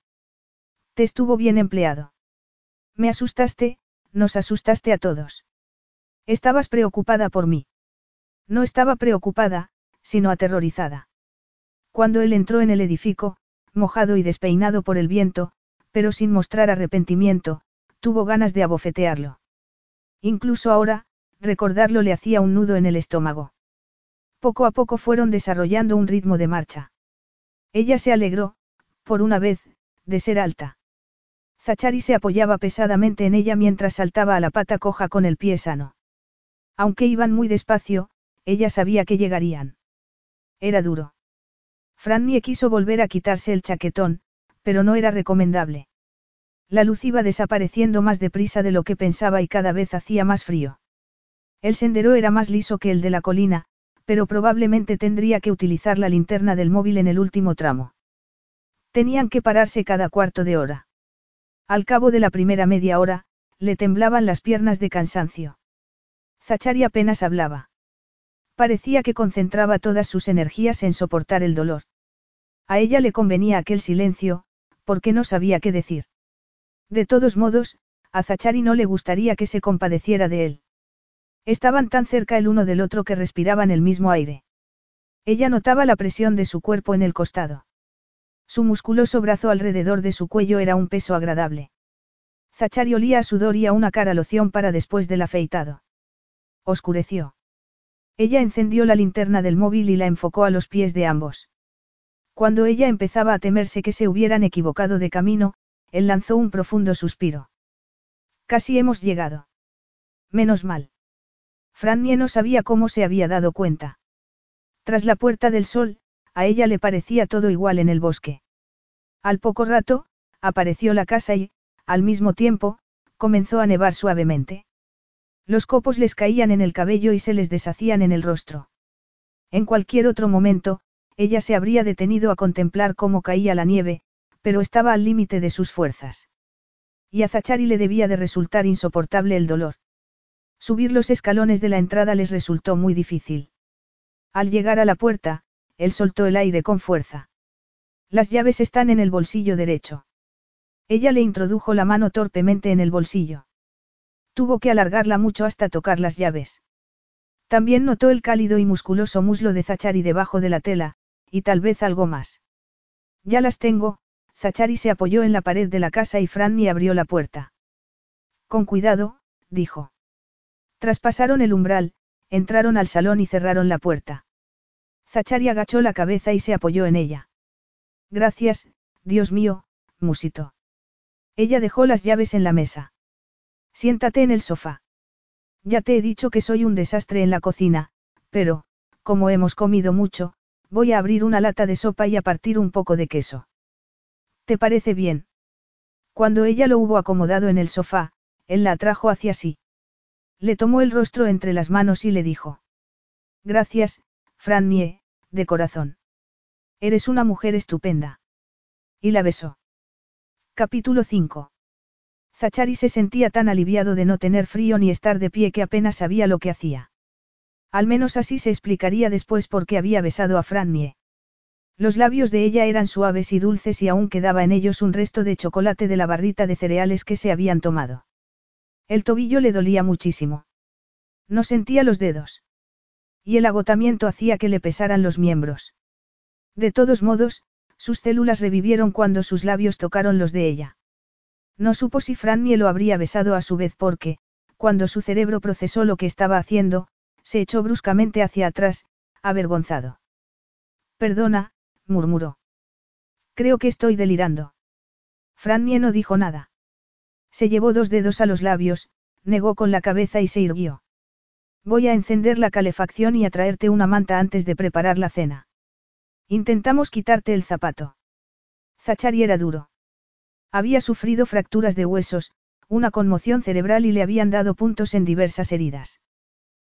Speaker 1: Te estuvo bien empleado. Me asustaste, nos asustaste a todos. Estabas preocupada por mí. No estaba preocupada, sino aterrorizada. Cuando él entró en el edificio, mojado y despeinado por el viento, pero sin mostrar arrepentimiento, tuvo ganas de abofetearlo. Incluso ahora, recordarlo le hacía un nudo en el estómago. Poco a poco fueron desarrollando un ritmo de marcha. Ella se alegró, por una vez, de ser alta. Zachari se apoyaba pesadamente en ella mientras saltaba a la pata coja con el pie sano. Aunque iban muy despacio, ella sabía que llegarían. Era duro. Frannie quiso volver a quitarse el chaquetón, pero no era recomendable. La luz iba desapareciendo más deprisa de lo que pensaba y cada vez hacía más frío. El sendero era más liso que el de la colina, pero probablemente tendría que utilizar la linterna del móvil en el último tramo. Tenían que pararse cada cuarto de hora. Al cabo de la primera media hora, le temblaban las piernas de cansancio. Zachari apenas hablaba. Parecía que concentraba todas sus energías en soportar el dolor. A ella le convenía aquel silencio, porque no sabía qué decir. De todos modos, a Zachari no le gustaría que se compadeciera de él. Estaban tan cerca el uno del otro que respiraban el mismo aire. Ella notaba la presión de su cuerpo en el costado. Su musculoso brazo alrededor de su cuello era un peso agradable. Zachari olía a sudor y a una cara loción para después del afeitado. Oscureció. Ella encendió la linterna del móvil y la enfocó a los pies de ambos. Cuando ella empezaba a temerse que se hubieran equivocado de camino, él lanzó un profundo suspiro. Casi hemos llegado. Menos mal. Frannie no sabía cómo se había dado cuenta. Tras la puerta del sol, a ella le parecía todo igual en el bosque. Al poco rato, apareció la casa y, al mismo tiempo, comenzó a nevar suavemente. Los copos les caían en el cabello y se les deshacían en el rostro. En cualquier otro momento, ella se habría detenido a contemplar cómo caía la nieve, pero estaba al límite de sus fuerzas. Y a Zachari le debía de resultar insoportable el dolor. Subir los escalones de la entrada les resultó muy difícil. Al llegar a la puerta, él soltó el aire con fuerza. Las llaves están en el bolsillo derecho. Ella le introdujo la mano torpemente en el bolsillo. Tuvo que alargarla mucho hasta tocar las llaves. También notó el cálido y musculoso muslo de Zachary debajo de la tela, y tal vez algo más. Ya las tengo, Zachary se apoyó en la pared de la casa y Franny abrió la puerta. Con cuidado, dijo. Traspasaron el umbral, entraron al salón y cerraron la puerta. Zachary agachó la cabeza y se apoyó en ella. Gracias, Dios mío, musitó. Ella dejó las llaves en la mesa. Siéntate en el sofá. Ya te he dicho que soy un desastre en la cocina, pero, como hemos comido mucho, voy a abrir una lata de sopa y a partir un poco de queso. ¿Te parece bien? Cuando ella lo hubo acomodado en el sofá, él la atrajo hacia sí. Le tomó el rostro entre las manos y le dijo. Gracias, Frannie, de corazón. Eres una mujer estupenda. Y la besó. Capítulo 5. Zachary se sentía tan aliviado de no tener frío ni estar de pie que apenas sabía lo que hacía. Al menos así se explicaría después por qué había besado a Frannie. Los labios de ella eran suaves y dulces y aún quedaba en ellos un resto de chocolate de la barrita de cereales que se habían tomado. El tobillo le dolía muchísimo. No sentía los dedos. Y el agotamiento hacía que le pesaran los miembros. De todos modos, sus células revivieron cuando sus labios tocaron los de ella. No supo si Frannie lo habría besado a su vez porque, cuando su cerebro procesó lo que estaba haciendo, se echó bruscamente hacia atrás, avergonzado. Perdona, murmuró. Creo que estoy delirando. Frannie no dijo nada. Se llevó dos dedos a los labios, negó con la cabeza y se irguió. Voy a encender la calefacción y a traerte una manta antes de preparar la cena. Intentamos quitarte el zapato. Zachari era duro. Había sufrido fracturas de huesos, una conmoción cerebral y le habían dado puntos en diversas heridas.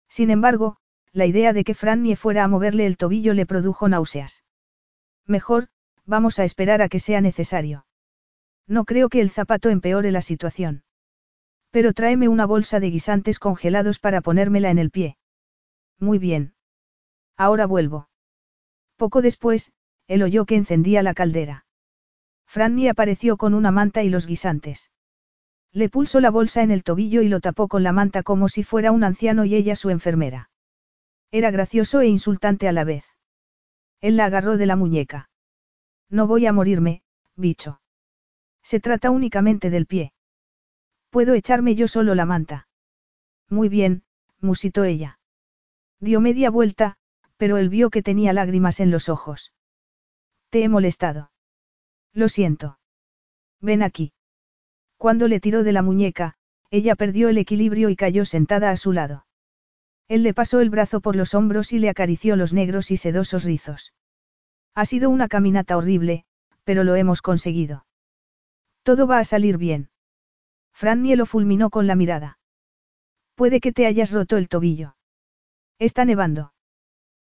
Speaker 1: Sin embargo, la idea de que Frannie fuera a moverle el tobillo le produjo náuseas. Mejor, vamos a esperar a que sea necesario. No creo que el zapato empeore la situación. Pero tráeme una bolsa de guisantes congelados para ponérmela en el pie. Muy bien. Ahora vuelvo. Poco después, él oyó que encendía la caldera. Franny apareció con una manta y los guisantes. Le pulsó la bolsa en el tobillo y lo tapó con la manta como si fuera un anciano y ella su enfermera. Era gracioso e insultante a la vez. Él la agarró de la muñeca. No voy a morirme, bicho. Se trata únicamente del pie. Puedo echarme yo solo la manta. Muy bien, musitó ella. Dio media vuelta, pero él vio que tenía lágrimas en los ojos. Te he molestado. Lo siento. Ven aquí. Cuando le tiró de la muñeca, ella perdió el equilibrio y cayó sentada a su lado. Él le pasó el brazo por los hombros y le acarició los negros y sedosos rizos. Ha sido una caminata horrible, pero lo hemos conseguido. Todo va a salir bien. Frannie lo fulminó con la mirada. Puede que te hayas roto el tobillo. Está nevando.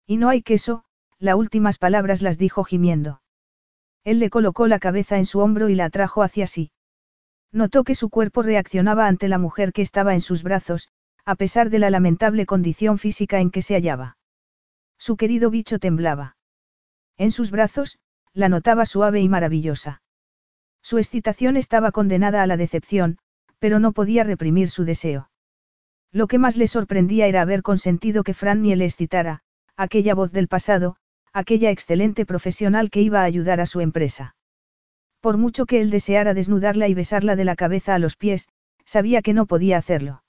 Speaker 1: Y no hay queso, las últimas palabras las dijo gimiendo. Él le colocó la cabeza en su hombro y la atrajo hacia sí. Notó que su cuerpo reaccionaba ante la mujer que estaba en sus brazos, a pesar de la lamentable condición física en que se hallaba. Su querido bicho temblaba. En sus brazos, la notaba suave y maravillosa. Su excitación estaba condenada a la decepción, pero no podía reprimir su deseo. Lo que más le sorprendía era haber consentido que Franny le excitara, aquella voz del pasado, aquella excelente profesional que iba a ayudar a su empresa. Por mucho que él deseara desnudarla y besarla de la cabeza a los pies, sabía que no podía hacerlo.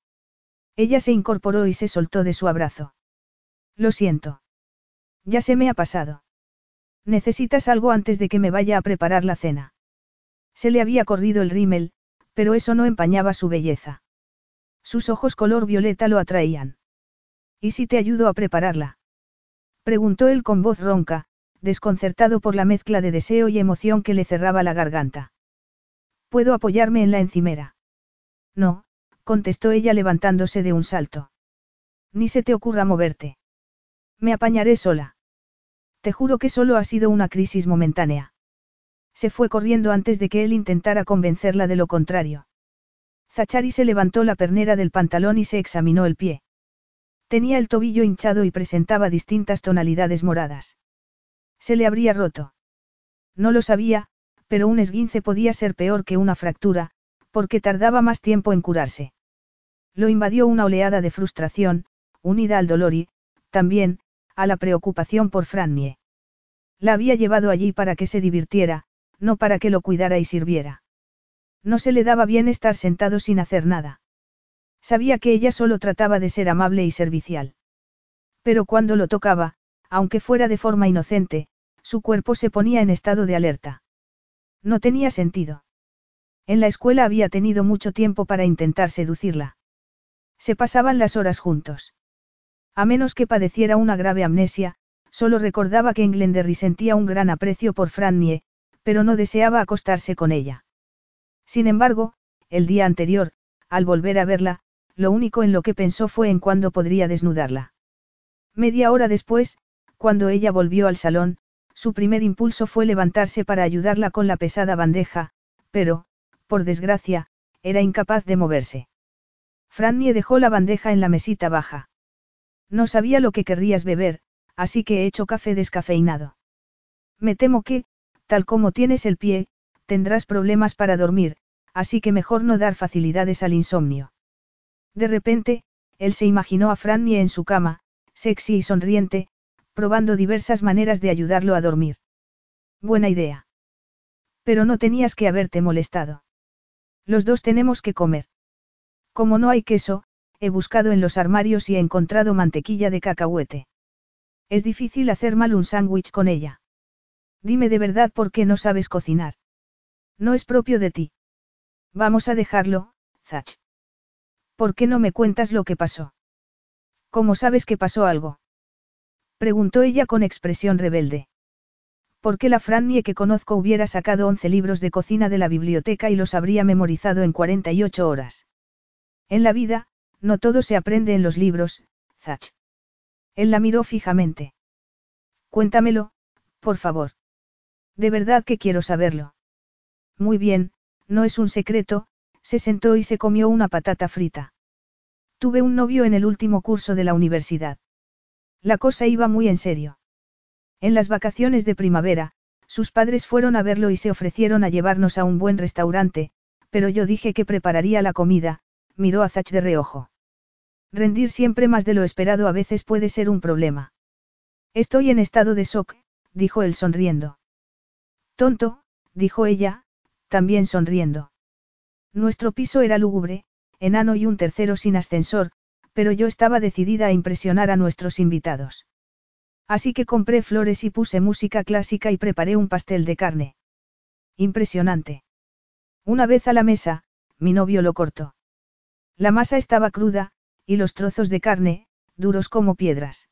Speaker 1: Ella se incorporó y se soltó de su abrazo. Lo siento. Ya se me ha pasado. Necesitas algo antes de que me vaya a preparar la cena. Se le había corrido el rímel, pero eso no empañaba su belleza. Sus ojos color violeta lo atraían. ¿Y si te ayudo a prepararla? Preguntó él con voz ronca, desconcertado por la mezcla de deseo y emoción que le cerraba la garganta. ¿Puedo apoyarme en la encimera? No, contestó ella levantándose de un salto. Ni se te ocurra moverte. Me apañaré sola. Te juro que solo ha sido una crisis momentánea. Se fue corriendo antes de que él intentara convencerla de lo contrario. Zachari se levantó la pernera del pantalón y se examinó el pie. Tenía el tobillo hinchado y presentaba distintas tonalidades moradas. Se le habría roto. No lo sabía, pero un esguince podía ser peor que una fractura, porque tardaba más tiempo en curarse. Lo invadió una oleada de frustración, unida al dolor y, también, a la preocupación por Frannie. La había llevado allí para que se divirtiera, no para que lo cuidara y sirviera. No se le daba bien estar sentado sin hacer nada. Sabía que ella solo trataba de ser amable y servicial. Pero cuando lo tocaba, aunque fuera de forma inocente, su cuerpo se ponía en estado de alerta. No tenía sentido. En la escuela había tenido mucho tiempo para intentar seducirla. Se pasaban las horas juntos. A menos que padeciera una grave amnesia, solo recordaba que Englenderry sentía un gran aprecio por Frannie, pero no deseaba acostarse con ella. Sin embargo, el día anterior, al volver a verla, lo único en lo que pensó fue en cuándo podría desnudarla. Media hora después, cuando ella volvió al salón, su primer impulso fue levantarse para ayudarla con la pesada bandeja, pero, por desgracia, era incapaz de moverse. Frannie dejó la bandeja en la mesita baja. No sabía lo que querrías beber, así que he hecho café descafeinado. Me temo que, tal como tienes el pie, tendrás problemas para dormir, así que mejor no dar facilidades al insomnio. De repente, él se imaginó a Frannie en su cama, sexy y sonriente, probando diversas maneras de ayudarlo a dormir. Buena idea. Pero no tenías que haberte molestado. Los dos tenemos que comer. Como no hay queso, he buscado en los armarios y he encontrado mantequilla de cacahuete. Es difícil hacer mal un sándwich con ella. Dime de verdad por qué no sabes cocinar. No es propio de ti. Vamos a dejarlo, Zach. ¿Por qué no me cuentas lo que pasó? ¿Cómo sabes que pasó algo? Preguntó ella con expresión rebelde. ¿Por qué la Frannie que conozco hubiera sacado once libros de cocina de la biblioteca y los habría memorizado en 48 horas? En la vida, no todo se aprende en los libros, Zach. Él la miró fijamente. Cuéntamelo, por favor. De verdad que quiero saberlo. Muy bien, no es un secreto, se sentó y se comió una patata frita. Tuve un novio en el último curso de la universidad. La cosa iba muy en serio. En las vacaciones de primavera, sus padres fueron a verlo y se ofrecieron a llevarnos a un buen restaurante, pero yo dije que prepararía la comida, miró a Zach de reojo. Rendir siempre más de lo esperado a veces puede ser un problema. Estoy en estado de shock, dijo él sonriendo. Tonto, dijo ella, también sonriendo. Nuestro piso era lúgubre, enano y un tercero sin ascensor, pero yo estaba decidida a impresionar a nuestros invitados. Así que compré flores y puse música clásica y preparé un pastel de carne. Impresionante. Una vez a la mesa, mi novio lo cortó. La masa estaba cruda, y los trozos de carne, duros como piedras.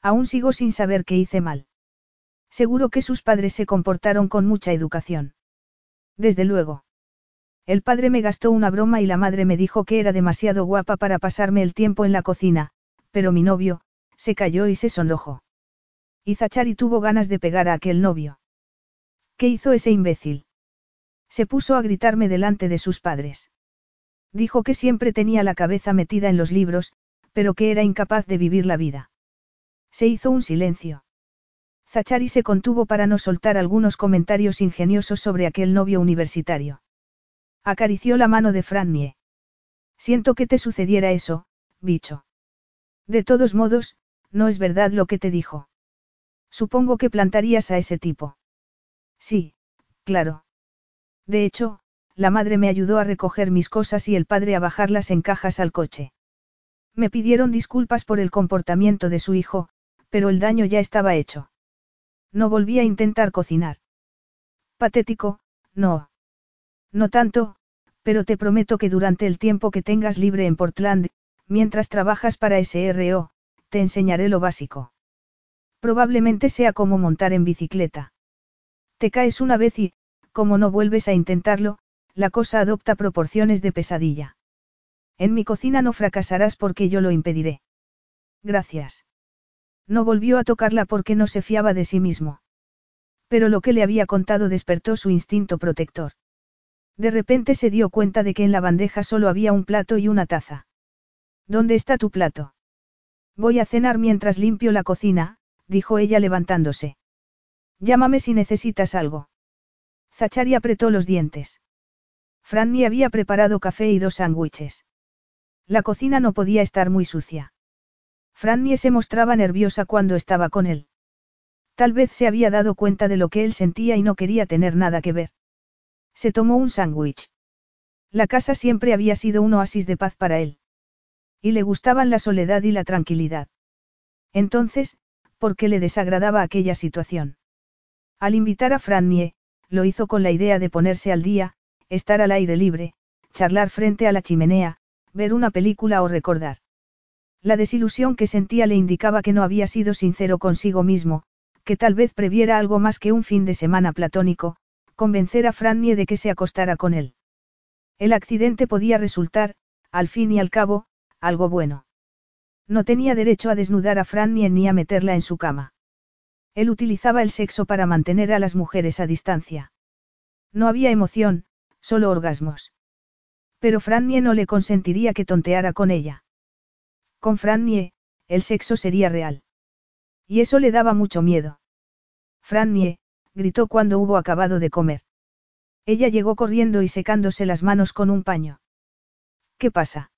Speaker 1: Aún sigo sin saber qué hice mal. Seguro que sus padres se comportaron con mucha educación. Desde luego. El padre me gastó una broma y la madre me dijo que era demasiado guapa para pasarme el tiempo en la cocina, pero mi novio, se cayó y se sonrojó. Y Zachari tuvo ganas de pegar a aquel novio. ¿Qué hizo ese imbécil? Se puso a gritarme delante de sus padres. Dijo que siempre tenía la cabeza metida en los libros, pero que era incapaz de vivir la vida. Se hizo un silencio. Zachari se contuvo para no soltar algunos comentarios ingeniosos sobre aquel novio universitario. Acarició la mano de Frannie. Siento que te sucediera eso, bicho. De todos modos, no es verdad lo que te dijo. Supongo que plantarías a ese tipo. Sí, claro. De hecho, la madre me ayudó a recoger mis cosas y el padre a bajarlas en cajas al coche. Me pidieron disculpas por el comportamiento de su hijo, pero el daño ya estaba hecho. No volví a intentar cocinar. Patético, no. No tanto, pero te prometo que durante el tiempo que tengas libre en Portland, mientras trabajas para SRO, te enseñaré lo básico. Probablemente sea como montar en bicicleta. Te caes una vez y, como no vuelves a intentarlo, la cosa adopta proporciones de pesadilla. En mi cocina no fracasarás porque yo lo impediré. Gracias. No volvió a tocarla porque no se fiaba de sí mismo. Pero lo que le había contado despertó su instinto protector. De repente se dio cuenta de que en la bandeja solo había un plato y una taza. ¿Dónde está tu plato? Voy a cenar mientras limpio la cocina, dijo ella levantándose. Llámame si necesitas algo. Zachari apretó los dientes. Franny había preparado café y dos sándwiches. La cocina no podía estar muy sucia. Franny se mostraba nerviosa cuando estaba con él. Tal vez se había dado cuenta de lo que él sentía y no quería tener nada que ver. Se tomó un sándwich. La casa siempre había sido un oasis de paz para él. Y le gustaban la soledad y la tranquilidad. Entonces, ¿por qué le desagradaba aquella situación? Al invitar a Frannie, lo hizo con la idea de ponerse al día, estar al aire libre, charlar frente a la chimenea, ver una película o recordar. La desilusión que sentía le indicaba que no había sido sincero consigo mismo, que tal vez previera algo más que un fin de semana platónico, convencer a Frannie de que se acostara con él. El accidente podía resultar, al fin y al cabo, algo bueno. No tenía derecho a desnudar a Frannie ni a meterla en su cama. Él utilizaba el sexo para mantener a las mujeres a distancia. No había emoción, solo orgasmos. Pero Frannie no le consentiría que tonteara con ella. Con Frannie, el sexo sería real. Y eso le daba mucho miedo. Frannie, gritó cuando hubo acabado de comer. Ella llegó corriendo y secándose las manos con un paño. ¿Qué pasa?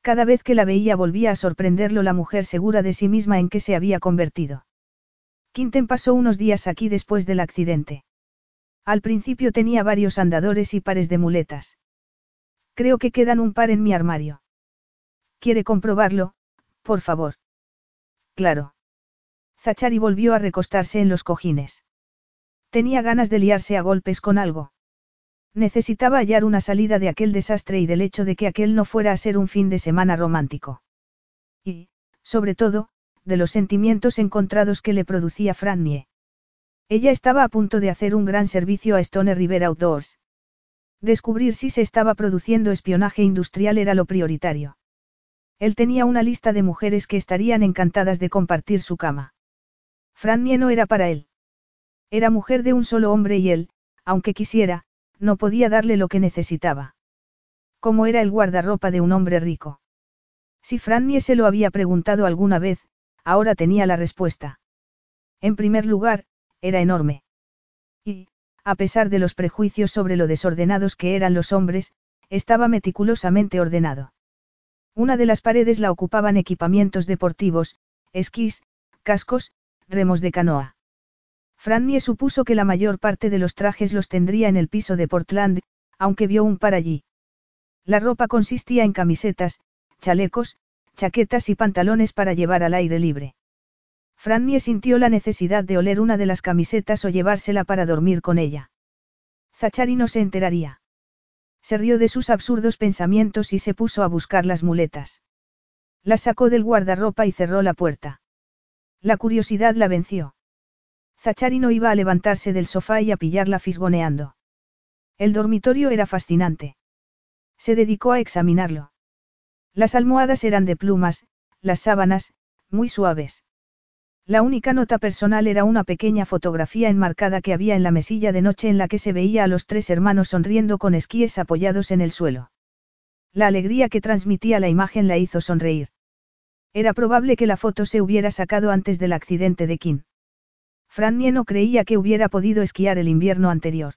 Speaker 1: Cada vez que la veía volvía a sorprenderlo la mujer segura de sí misma en que se había convertido. Quinten pasó unos días aquí después del accidente. Al principio tenía varios andadores y pares de muletas. Creo que quedan un par en mi armario. ¿Quiere comprobarlo, por favor? Claro. Zachari volvió a recostarse en los cojines. Tenía ganas de liarse a golpes con algo. Necesitaba hallar una salida de aquel desastre y del hecho de que aquel no fuera a ser un fin de semana romántico. Y, sobre todo, de los sentimientos encontrados que le producía Frannie. Ella estaba a punto de hacer un gran servicio a Stone River Outdoors. Descubrir si se estaba produciendo espionaje industrial era lo prioritario. Él tenía una lista de mujeres que estarían encantadas de compartir su cama. Frannie no era para él. Era mujer de un solo hombre y él, aunque quisiera, no podía darle lo que necesitaba. ¿Cómo era el guardarropa de un hombre rico? Si Frannie se lo había preguntado alguna vez, ahora tenía la respuesta. En primer lugar, era enorme. Y, a pesar de los prejuicios sobre lo desordenados que eran los hombres, estaba meticulosamente ordenado. Una de las paredes la ocupaban equipamientos deportivos, esquís, cascos, remos de canoa. Frannie supuso que la mayor parte de los trajes los tendría en el piso de Portland, aunque vio un par allí. La ropa consistía en camisetas, chalecos, chaquetas y pantalones para llevar al aire libre. Frannie sintió la necesidad de oler una de las camisetas o llevársela para dormir con ella. Zachari no se enteraría. Se rió de sus absurdos pensamientos y se puso a buscar las muletas. Las sacó del guardarropa y cerró la puerta. La curiosidad la venció. Zachari no iba a levantarse del sofá y a pillarla fisgoneando. El dormitorio era fascinante. Se dedicó a examinarlo. Las almohadas eran de plumas, las sábanas, muy suaves. La única nota personal era una pequeña fotografía enmarcada que había en la mesilla de noche en la que se veía a los tres hermanos sonriendo con esquíes apoyados en el suelo. La alegría que transmitía la imagen la hizo sonreír. Era probable que la foto se hubiera sacado antes del accidente de Kim. Frannie no creía que hubiera podido esquiar el invierno anterior.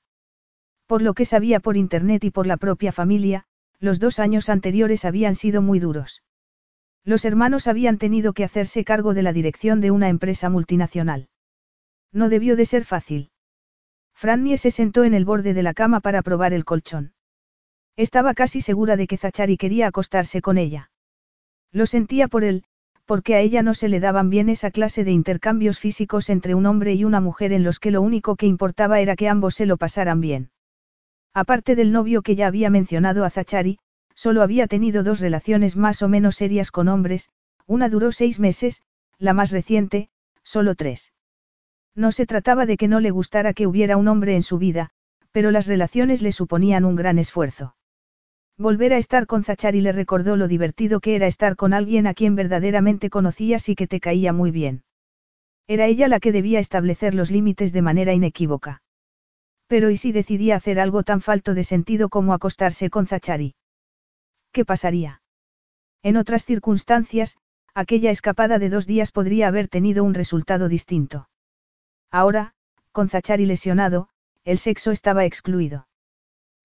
Speaker 1: Por lo que sabía por internet y por la propia familia, los dos años anteriores habían sido muy duros. Los hermanos habían tenido que hacerse cargo de la dirección de una empresa multinacional. No debió de ser fácil. Frannie se sentó en el borde de la cama para probar el colchón. Estaba casi segura de que Zachari quería acostarse con ella. Lo sentía por él, porque a ella no se le daban bien esa clase de intercambios físicos entre un hombre y una mujer en los que lo único que importaba era que ambos se lo pasaran bien. Aparte del novio que ya había mencionado a Zachari, solo había tenido dos relaciones más o menos serias con hombres, una duró seis meses, la más reciente, solo tres. No se trataba de que no le gustara que hubiera un hombre en su vida, pero las relaciones le suponían un gran esfuerzo. Volver a estar con Zachari le recordó lo divertido que era estar con alguien a quien verdaderamente conocías y que te caía muy bien. Era ella la que debía establecer los límites de manera inequívoca. Pero ¿y si decidía hacer algo tan falto de sentido como acostarse con Zachari? ¿Qué pasaría? En otras circunstancias, aquella escapada de dos días podría haber tenido un resultado distinto. Ahora, con Zachary lesionado, el sexo estaba excluido.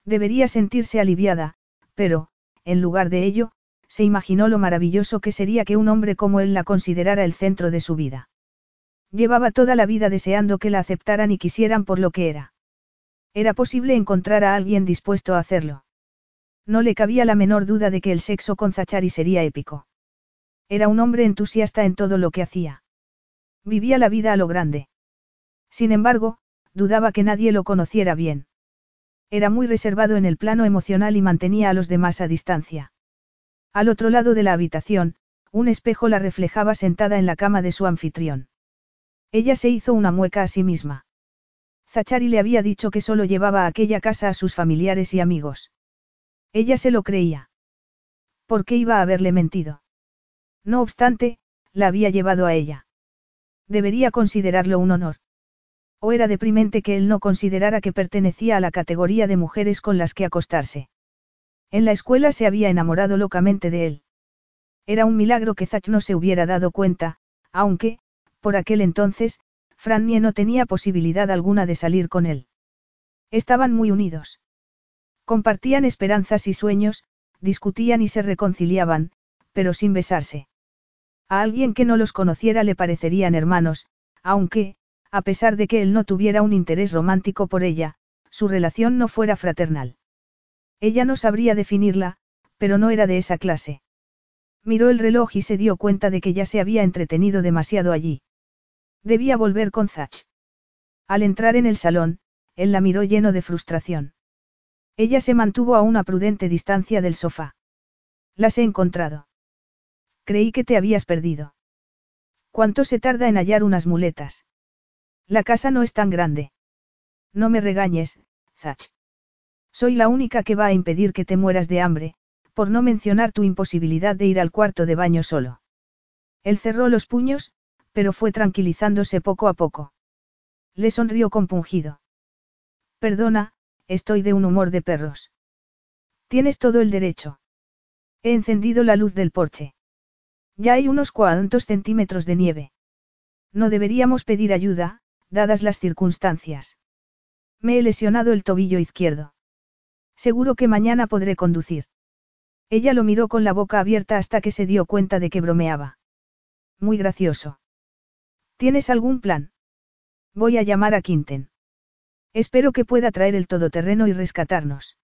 Speaker 1: Debería sentirse aliviada, pero, en lugar de ello, se imaginó lo maravilloso que sería que un hombre como él la considerara el centro de su vida. Llevaba toda la vida deseando que la aceptaran y quisieran por lo que era. Era posible encontrar a alguien dispuesto a hacerlo. No le cabía la menor duda de que el sexo con Zachary sería épico. Era un hombre entusiasta en todo lo que hacía. Vivía la vida a lo grande. Sin embargo, dudaba que nadie lo conociera bien. Era muy reservado en el plano emocional y mantenía a los demás a distancia. Al otro lado de la habitación, un espejo la reflejaba sentada en la cama de su anfitrión. Ella se hizo una mueca a sí misma. Zachary le había dicho que solo llevaba a aquella casa a sus familiares y amigos. Ella se lo creía. ¿Por qué iba a haberle mentido? No obstante, la había llevado a ella. Debería considerarlo un honor. O era deprimente que él no considerara que pertenecía a la categoría de mujeres con las que acostarse. En la escuela se había enamorado locamente de él. Era un milagro que Zach no se hubiera dado cuenta, aunque, por aquel entonces, Frannie no tenía posibilidad alguna de salir con él. Estaban muy unidos. Compartían esperanzas y sueños, discutían y se reconciliaban, pero sin besarse. A alguien que no los conociera le parecerían hermanos, aunque, a pesar de que él no tuviera un interés romántico por ella, su relación no fuera fraternal. Ella no sabría definirla, pero no era de esa clase. Miró el reloj y se dio cuenta de que ya se había entretenido demasiado allí. Debía volver con Zach. Al entrar en el salón, él la miró lleno de frustración. Ella se mantuvo a una prudente distancia del sofá. Las he encontrado. Creí que te habías perdido. ¿Cuánto se tarda en hallar unas muletas? La casa no es tan grande. No me regañes, Zach. Soy la única que va a impedir que te mueras de hambre, por no mencionar tu imposibilidad de ir al cuarto de baño solo. Él cerró los puños, pero fue tranquilizándose poco a poco. Le sonrió compungido. Perdona, estoy de un humor de perros. Tienes todo el derecho. He encendido la luz del porche. Ya hay unos cuantos centímetros de nieve. No deberíamos pedir ayuda, dadas las circunstancias. Me he lesionado el tobillo izquierdo. Seguro que mañana podré conducir. Ella lo miró con la boca abierta hasta que se dio cuenta de que bromeaba. Muy gracioso. ¿Tienes algún plan? Voy a llamar a Quinten. Espero que pueda traer el todoterreno y rescatarnos.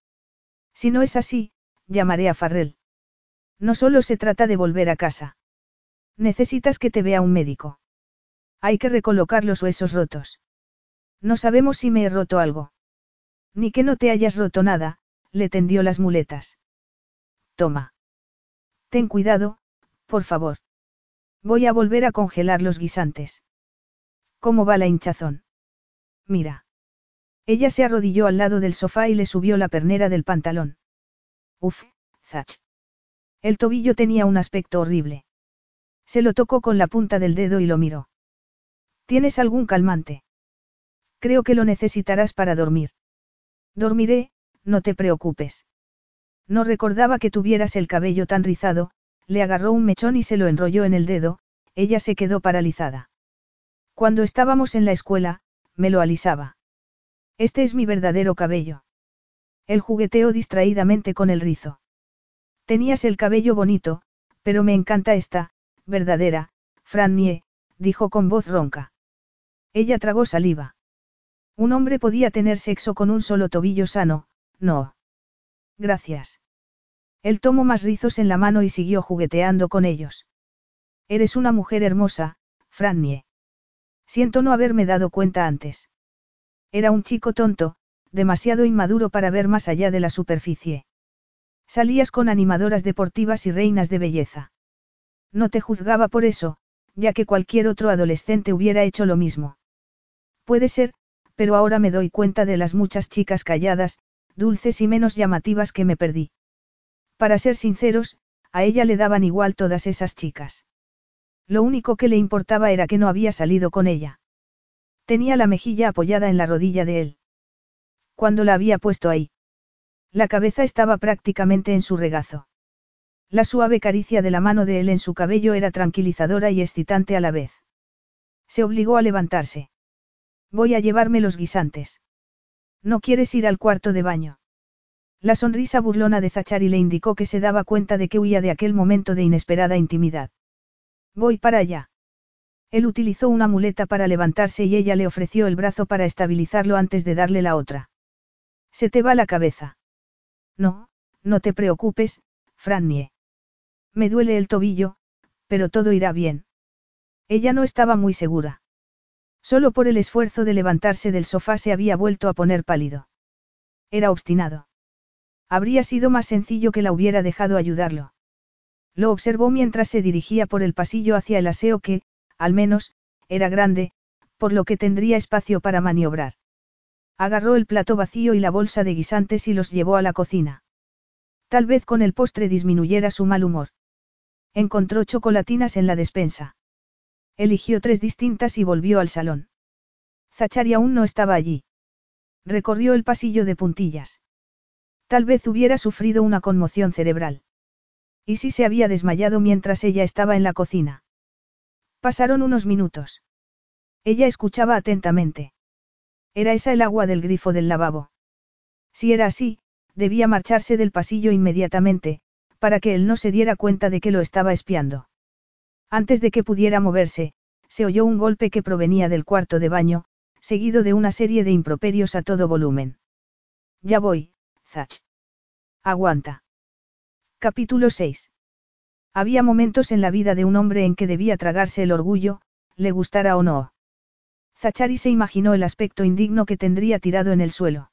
Speaker 1: Si no es así, llamaré a Farrell. No solo se trata de volver a casa. Necesitas que te vea un médico. Hay que recolocar los huesos rotos. No sabemos si me he roto algo. Ni que no te hayas roto nada, le tendió las muletas. Toma. Ten cuidado, por favor. Voy a volver a congelar los guisantes. ¿Cómo va la hinchazón? Mira. Ella se arrodilló al lado del sofá y le subió la pernera del pantalón. Uf, Zach. El tobillo tenía un aspecto horrible. Se lo tocó con la punta del dedo y lo miró. ¿Tienes algún calmante? Creo que lo necesitarás para dormir. Dormiré, no te preocupes. No recordaba que tuvieras el cabello tan rizado, le agarró un mechón y se lo enrolló en el dedo, ella se quedó paralizada. Cuando estábamos en la escuela, me lo alisaba. Este es mi verdadero cabello. Él jugueteó distraídamente con el rizo. Tenías el cabello bonito, pero me encanta esta, verdadera, Frannie, dijo con voz ronca. Ella tragó saliva. Un hombre podía tener sexo con un solo tobillo sano, no. Gracias. Él tomó más rizos en la mano y siguió jugueteando con ellos. Eres una mujer hermosa, Frannie. Siento no haberme dado cuenta antes. Era un chico tonto, demasiado inmaduro para ver más allá de la superficie. Salías con animadoras deportivas y reinas de belleza. No te juzgaba por eso, ya que cualquier otro adolescente hubiera hecho lo mismo. Puede ser, pero ahora me doy cuenta de las muchas chicas calladas, dulces y menos llamativas que me perdí. Para ser sinceros, a ella le daban igual todas esas chicas. Lo único que le importaba era que no había salido con ella. Tenía la mejilla apoyada en la rodilla de él. Cuando la había puesto ahí. La cabeza estaba prácticamente en su regazo. La suave caricia de la mano de él en su cabello era tranquilizadora y excitante a la vez. Se obligó a levantarse. Voy a llevarme los guisantes. ¿No quieres ir al cuarto de baño? La sonrisa burlona de Zachary le indicó que se daba cuenta de que huía de aquel momento de inesperada intimidad. Voy para allá. Él utilizó una muleta para levantarse y ella le ofreció el brazo para estabilizarlo antes de darle la otra. Se te va la cabeza. No, no te preocupes, Frannie. Me duele el tobillo, pero todo irá bien. Ella no estaba muy segura. Solo por el esfuerzo de levantarse del sofá se había vuelto a poner pálido. Era obstinado. Habría sido más sencillo que la hubiera dejado ayudarlo. Lo observó mientras se dirigía por el pasillo hacia el aseo que, al menos, era grande, por lo que tendría espacio para maniobrar. Agarró el plato vacío y la bolsa de guisantes y los llevó a la cocina. Tal vez con el postre disminuyera su mal humor. Encontró chocolatinas en la despensa. Eligió tres distintas y volvió al salón. Zachary aún no estaba allí. Recorrió el pasillo de puntillas. Tal vez hubiera sufrido una conmoción cerebral. ¿Y si se había desmayado mientras ella estaba en la cocina? Pasaron unos minutos. Ella escuchaba atentamente. ¿Era esa el agua del grifo del lavabo? Si era así, debía marcharse del pasillo inmediatamente, para que él no se diera cuenta de que lo estaba espiando. Antes de que pudiera moverse, se oyó un golpe que provenía del cuarto de baño, seguido de una serie de improperios a todo volumen. Ya voy, Zach. Aguanta. Capítulo 6. Había momentos en la vida de un hombre en que debía tragarse el orgullo, le gustara o no. Zachary se imaginó el aspecto indigno que tendría tirado en el suelo.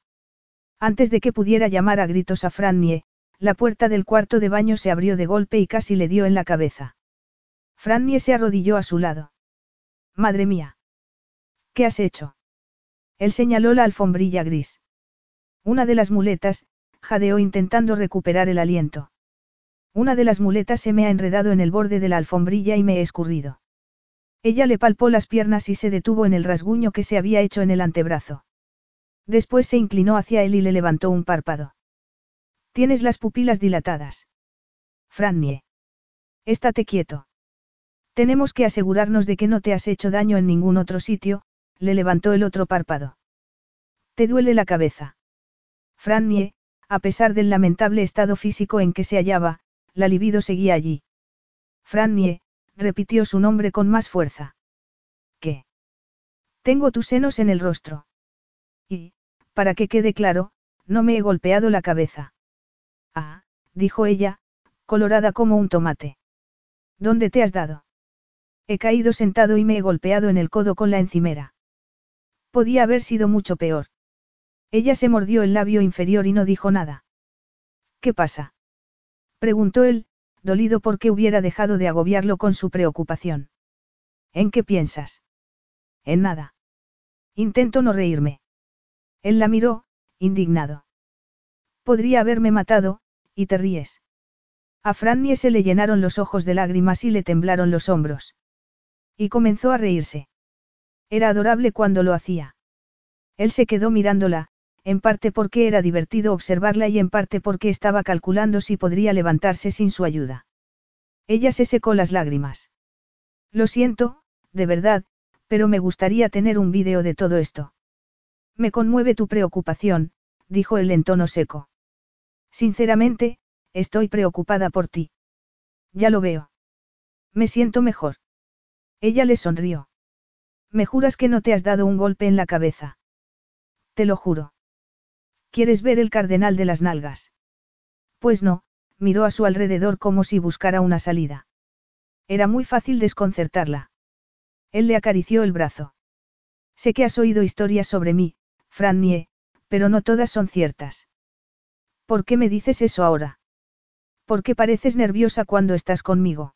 Speaker 1: Antes de que pudiera llamar a gritos a Frannie, la puerta del cuarto de baño se abrió de golpe y casi le dio en la cabeza. Frannie se arrodilló a su lado. Madre mía. ¿Qué has hecho? Él señaló la alfombrilla gris. Una de las muletas, jadeó intentando recuperar el aliento. Una de las muletas se me ha enredado en el borde de la alfombrilla y me he escurrido. Ella le palpó las piernas y se detuvo en el rasguño que se había hecho en el antebrazo. Después se inclinó hacia él y le levantó un párpado. Tienes las pupilas dilatadas. Frannie. Estate quieto. Tenemos que asegurarnos de que no te has hecho daño en ningún otro sitio, le levantó el otro párpado. ¿Te duele la cabeza? Frannie, a pesar del lamentable estado físico en que se hallaba, la libido seguía allí. Frannie, repitió su nombre con más fuerza. ¿Qué? Tengo tus senos en el rostro. Y, para que quede claro, no me he golpeado la cabeza. Ah, dijo ella, colorada como un tomate. ¿Dónde te has dado? He caído sentado y me he golpeado en el codo con la encimera. Podía haber sido mucho peor. Ella se mordió el labio inferior y no dijo nada. ¿Qué pasa? preguntó él, dolido porque hubiera dejado de agobiarlo con su preocupación. ¿En qué piensas? En nada. Intento no reírme. Él la miró, indignado. Podría haberme matado, y te ríes. A Frannie se le llenaron los ojos de lágrimas y le temblaron los hombros. Y comenzó a reírse. Era adorable cuando lo hacía. Él se quedó mirándola, en parte porque era divertido observarla y en parte porque estaba calculando si podría levantarse sin su ayuda. Ella se secó las lágrimas. Lo siento, de verdad, pero me gustaría tener un vídeo de todo esto. Me conmueve tu preocupación, dijo él en tono seco. Sinceramente, estoy preocupada por ti. Ya lo veo. Me siento mejor. Ella le sonrió. Me juras que no te has dado un golpe en la cabeza. Te lo juro. ¿Quieres ver el cardenal de las nalgas? Pues no, miró a su alrededor como si buscara una salida. Era muy fácil desconcertarla. Él le acarició el brazo. Sé que has oído historias sobre mí, Frannie, pero no todas son ciertas. ¿Por qué me dices eso ahora? ¿Por qué pareces nerviosa cuando estás conmigo?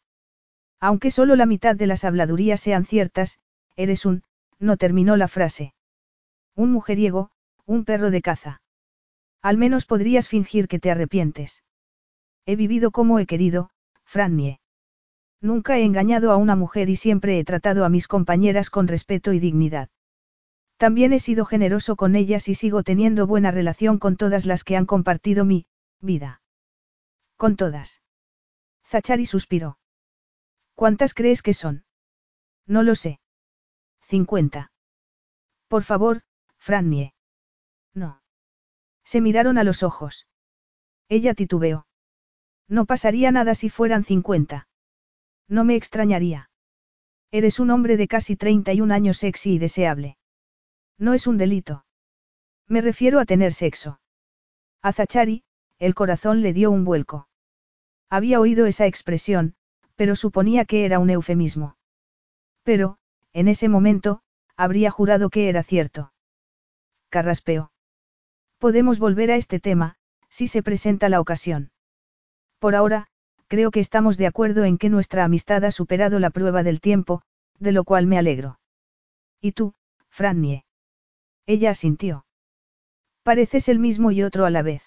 Speaker 1: Aunque solo la mitad de las habladurías sean ciertas, eres un, no terminó la frase. Un mujeriego, un perro de caza. Al menos podrías fingir que te arrepientes. He vivido como he querido, Frannie. Nunca he engañado a una mujer y siempre he tratado a mis compañeras con respeto y dignidad. También he sido generoso con ellas y sigo teniendo buena relación con todas las que han compartido mi vida. Con todas. Zachary suspiró. ¿Cuántas crees que son? No lo sé. Cincuenta. Por favor, Frannie. No. Se miraron a los ojos. Ella titubeó. No pasaría nada si fueran cincuenta. No me extrañaría. Eres un hombre de casi 31 años sexy y deseable. No es un delito. Me refiero a tener sexo. A Zachari, el corazón le dio un vuelco. Había oído esa expresión, pero suponía que era un eufemismo. Pero, en ese momento, habría jurado que era cierto. Carraspeó. Podemos volver a este tema, si se presenta la ocasión. Por ahora, creo que estamos de acuerdo en que nuestra amistad ha superado la prueba del tiempo, de lo cual me alegro. ¿Y tú, Frannie? Ella asintió. Pareces el mismo y otro a la vez.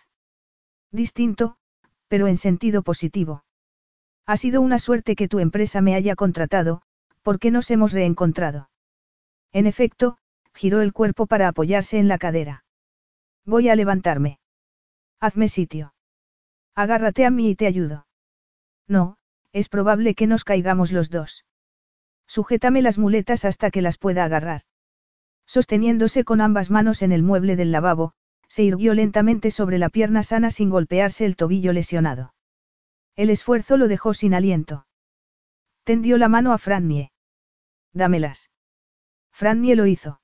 Speaker 1: Distinto, pero en sentido positivo. Ha sido una suerte que tu empresa me haya contratado, porque nos hemos reencontrado. En efecto, giró el cuerpo para apoyarse en la cadera. Voy a levantarme. Hazme sitio. Agárrate a mí y te ayudo. No, es probable que nos caigamos los dos. Sujétame las muletas hasta que las pueda agarrar. Sosteniéndose con ambas manos en el mueble del lavabo, se irguió lentamente sobre la pierna sana sin golpearse el tobillo lesionado. El esfuerzo lo dejó sin aliento. Tendió la mano a Frannie. Dámelas. Frannie lo hizo.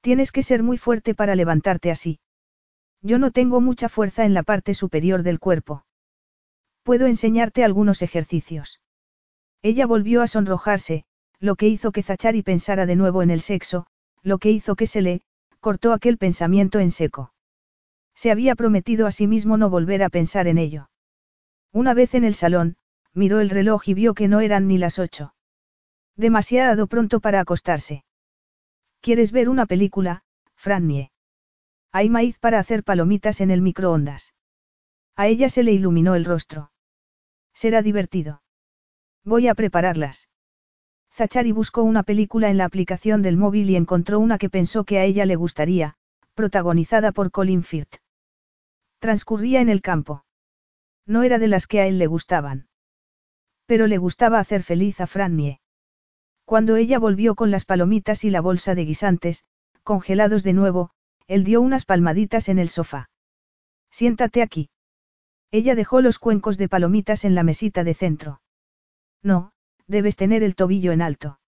Speaker 1: Tienes que ser muy fuerte para levantarte así. Yo no tengo mucha fuerza en la parte superior del cuerpo. Puedo enseñarte algunos ejercicios. Ella volvió a sonrojarse, lo que hizo que Zachari pensara de nuevo en el sexo, lo que hizo que se le, cortó aquel pensamiento en seco. Se había prometido a sí mismo no volver a pensar en ello. Una vez en el salón, miró el reloj y vio que no eran ni las ocho. Demasiado pronto para acostarse. ¿Quieres ver una película, Frannie? Hay maíz para hacer palomitas en el microondas. A ella se le iluminó el rostro. Será divertido. Voy a prepararlas. Zachary buscó una película en la aplicación del móvil y encontró una que pensó que a ella le gustaría, protagonizada por Colin Firth. Transcurría en el campo. No era de las que a él le gustaban. Pero le gustaba hacer feliz a Frannie. Cuando ella volvió con las palomitas y la bolsa de guisantes, congelados de nuevo, él dio unas palmaditas en el sofá. Siéntate aquí. Ella dejó los cuencos de palomitas en la mesita de centro. No, debes tener el tobillo en alto.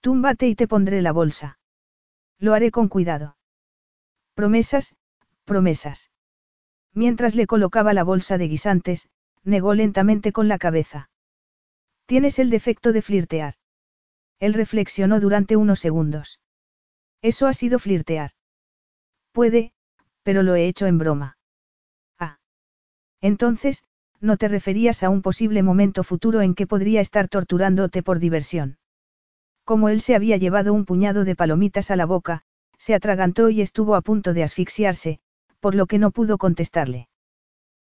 Speaker 1: Túmbate y te pondré la bolsa. Lo haré con cuidado. Promesas, promesas. Mientras le colocaba la bolsa de guisantes, negó lentamente con la cabeza. Tienes el defecto de flirtear. Él reflexionó durante unos segundos. Eso ha sido flirtear. Puede, pero lo he hecho en broma. Ah. Entonces, no te referías a un posible momento futuro en que podría estar torturándote por diversión. Como él se había llevado un puñado de palomitas a la boca, se atragantó y estuvo a punto de asfixiarse, por lo que no pudo contestarle.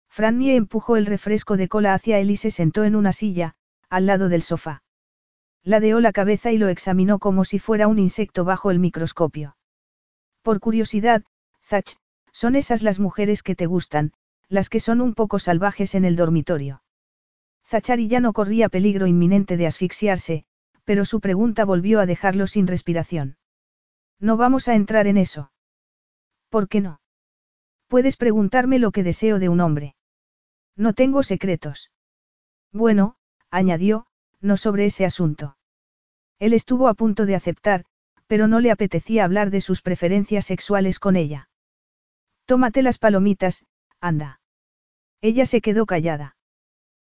Speaker 1: Frannie empujó el refresco de cola hacia él y se sentó en una silla, al lado del sofá. Ladeó la cabeza y lo examinó como si fuera un insecto bajo el microscopio. Por curiosidad, Zach, son esas las mujeres que te gustan, las que son un poco salvajes en el dormitorio. Zachary ya no corría peligro inminente de asfixiarse, pero su pregunta volvió a dejarlo sin respiración. No vamos a entrar en eso. ¿Por qué no? Puedes preguntarme lo que deseo de un hombre. No tengo secretos. Bueno, añadió, no sobre ese asunto. Él estuvo a punto de aceptar, pero no le apetecía hablar de sus preferencias sexuales con ella. Tómate las palomitas, anda. Ella se quedó callada.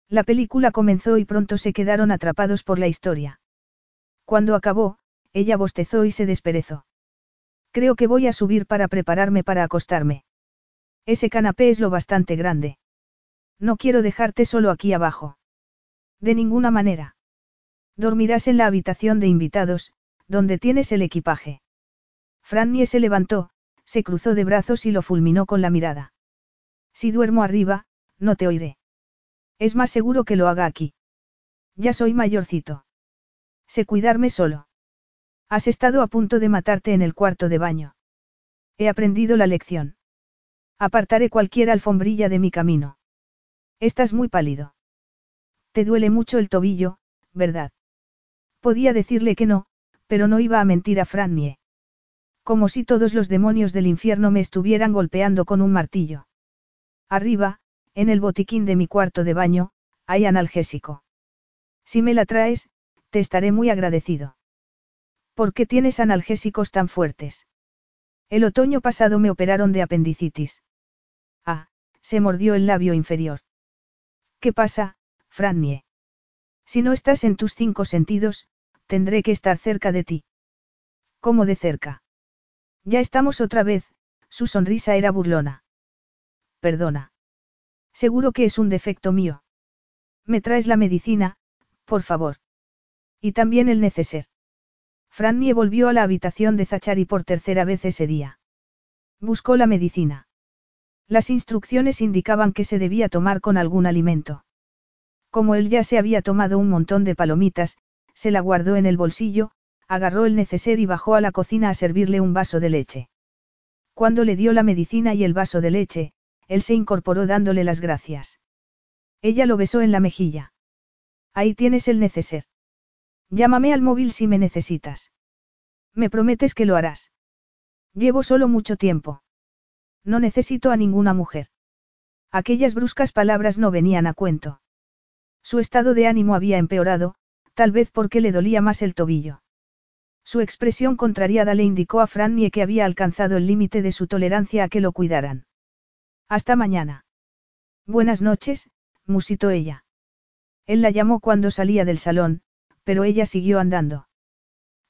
Speaker 1: La película comenzó y pronto se quedaron atrapados por la historia. Cuando acabó, ella bostezó y se desperezó. Creo que voy a subir para prepararme para acostarme. Ese canapé es lo bastante grande. No quiero dejarte solo aquí abajo. De ninguna manera. Dormirás en la habitación de invitados, donde tienes el equipaje. Frannie se levantó, se cruzó de brazos y lo fulminó con la mirada. Si duermo arriba, no te oiré. Es más seguro que lo haga aquí. Ya soy mayorcito. Sé cuidarme solo. Has estado a punto de matarte en el cuarto de baño. He aprendido la lección. Apartaré cualquier alfombrilla de mi camino. Estás muy pálido. Te duele mucho el tobillo, ¿verdad? Podía decirle que no, pero no iba a mentir a Frannie. Como si todos los demonios del infierno me estuvieran golpeando con un martillo. Arriba, en el botiquín de mi cuarto de baño, hay analgésico. Si me la traes, te estaré muy agradecido. ¿Por qué tienes analgésicos tan fuertes? El otoño pasado me operaron de apendicitis. Se mordió el labio inferior. ¿Qué pasa, Frannie? Si no estás en tus cinco sentidos, tendré que estar cerca de ti. ¿Cómo de cerca? Ya estamos otra vez, su sonrisa era burlona. Perdona. Seguro que es un defecto mío. ¿Me traes la medicina, por favor? Y también el neceser. Frannie volvió a la habitación de Zachary por tercera vez ese día. Buscó la medicina. Las instrucciones indicaban que se debía tomar con algún alimento. Como él ya se había tomado un montón de palomitas, se la guardó en el bolsillo, agarró el neceser y bajó a la cocina a servirle un vaso de leche. Cuando le dio la medicina y el vaso de leche, él se incorporó dándole las gracias. Ella lo besó en la mejilla. Ahí tienes el neceser. Llámame al móvil si me necesitas. Me prometes que lo harás. Llevo solo mucho tiempo. No necesito a ninguna mujer. Aquellas bruscas palabras no venían a cuento. Su estado de ánimo había empeorado, tal vez porque le dolía más el tobillo. Su expresión contrariada le indicó a Frannie que había alcanzado el límite de su tolerancia a que lo cuidaran. Hasta mañana. Buenas noches, musitó ella. Él la llamó cuando salía del salón, pero ella siguió andando.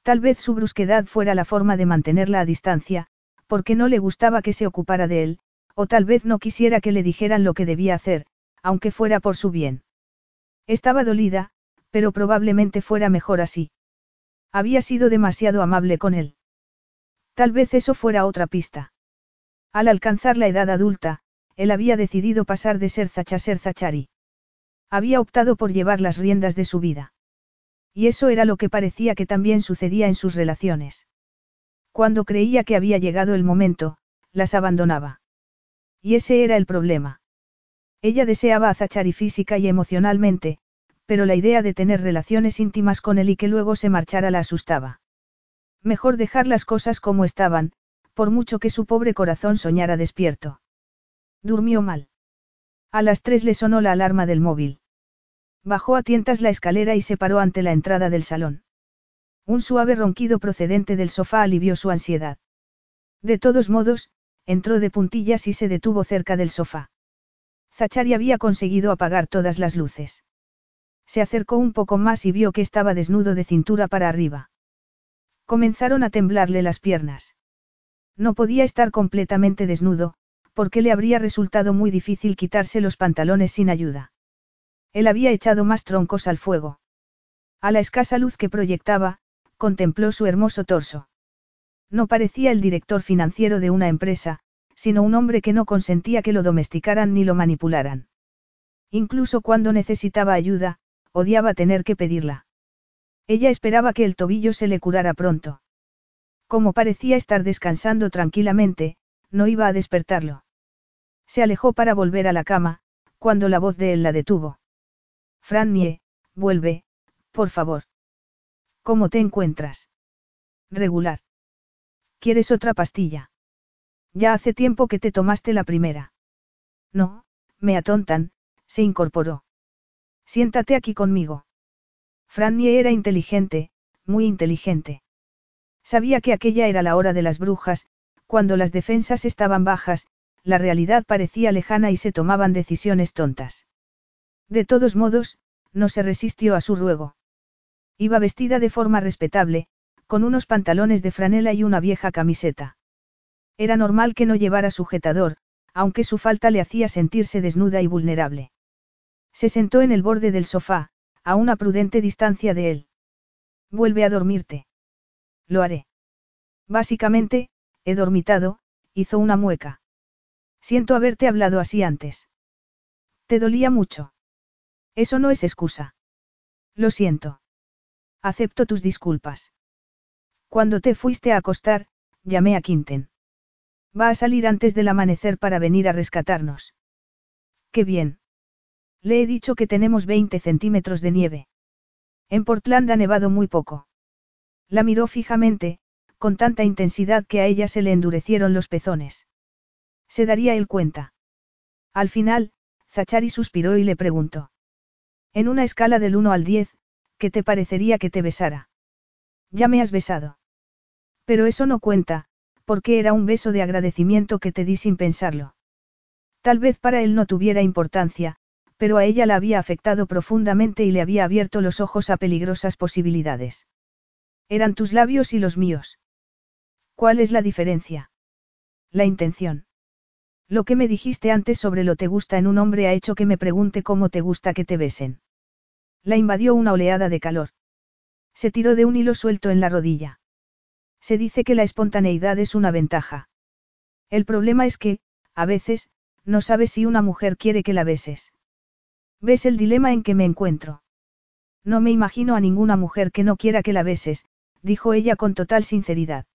Speaker 1: Tal vez su brusquedad fuera la forma de mantenerla a distancia, porque no le gustaba que se ocupara de él, o tal vez no quisiera que le dijeran lo que debía hacer, aunque fuera por su bien. Estaba dolida, pero probablemente fuera mejor así. Había sido demasiado amable con él. Tal vez eso fuera otra pista. Al alcanzar la edad adulta, él había decidido pasar de ser Zacha a ser Zachari. Había optado por llevar las riendas de su vida. Y eso era lo que parecía que también sucedía en sus relaciones. Cuando creía que había llegado el momento, las abandonaba. Y ese era el problema. Ella deseaba a Zachary física y emocionalmente, pero la idea de tener relaciones íntimas con él y que luego se marchara la asustaba. Mejor dejar las cosas como estaban, por mucho que su pobre corazón soñara despierto. Durmió mal. A las tres le sonó la alarma del móvil. Bajó a tientas la escalera y se paró ante la entrada del salón. Un suave ronquido procedente del sofá alivió su ansiedad. De todos modos, entró de puntillas y se detuvo cerca del sofá. Zachari había conseguido apagar todas las luces. Se acercó un poco más y vio que estaba desnudo de cintura para arriba. Comenzaron a temblarle las piernas. No podía estar completamente desnudo, porque le habría resultado muy difícil quitarse los pantalones sin ayuda. Él había echado más troncos al fuego. A la escasa luz que proyectaba, contempló su hermoso torso. No parecía el director financiero de una empresa, sino un hombre que no consentía que lo domesticaran ni lo manipularan. Incluso cuando necesitaba ayuda, odiaba tener que pedirla. Ella esperaba que el tobillo se le curara pronto. Como parecía estar descansando tranquilamente, no iba a despertarlo. Se alejó para volver a la cama, cuando la voz de él la detuvo. Frannie, vuelve, por favor. ¿Cómo te encuentras? Regular. ¿Quieres otra pastilla? Ya hace tiempo que te tomaste la primera. No, me atontan, se incorporó. Siéntate aquí conmigo. Frannie era inteligente, muy inteligente. Sabía que aquella era la hora de las brujas, cuando las defensas estaban bajas, la realidad parecía lejana y se tomaban decisiones tontas. De todos modos, no se resistió a su ruego. Iba vestida de forma respetable, con unos pantalones de franela y una vieja camiseta. Era normal que no llevara sujetador, aunque su falta le hacía sentirse desnuda y vulnerable. Se sentó en el borde del sofá, a una prudente distancia de él. Vuelve a dormirte. Lo haré. Básicamente, he dormitado, hizo una mueca. Siento haberte hablado así antes. ¿Te dolía mucho? Eso no es excusa. Lo siento. Acepto tus disculpas. Cuando te fuiste a acostar, llamé a Quinten. Va a salir antes del amanecer para venir a rescatarnos. Qué bien. Le he dicho que tenemos 20 centímetros de nieve. En Portland ha nevado muy poco. La miró fijamente, con tanta intensidad que a ella se le endurecieron los pezones. Se daría él cuenta. Al final, Zachari suspiró y le preguntó. En una escala del 1 al 10, ¿qué te parecería que te besara? Ya me has besado. Pero eso no cuenta, porque era un beso de agradecimiento que te di sin pensarlo. Tal vez para él no tuviera importancia, pero a ella la había afectado profundamente y le había abierto los ojos a peligrosas posibilidades. Eran tus labios y los míos. ¿Cuál es la diferencia? La intención. Lo que me dijiste antes sobre lo te gusta en un hombre ha hecho que me pregunte cómo te gusta que te besen. La invadió una oleada de calor. Se tiró de un hilo suelto en la rodilla. Se dice que la espontaneidad es una ventaja. El problema es que, a veces, no sabes si una mujer quiere que la beses. ¿Ves el dilema en que me encuentro? No me imagino a ninguna mujer que no quiera que la beses, dijo ella con total sinceridad.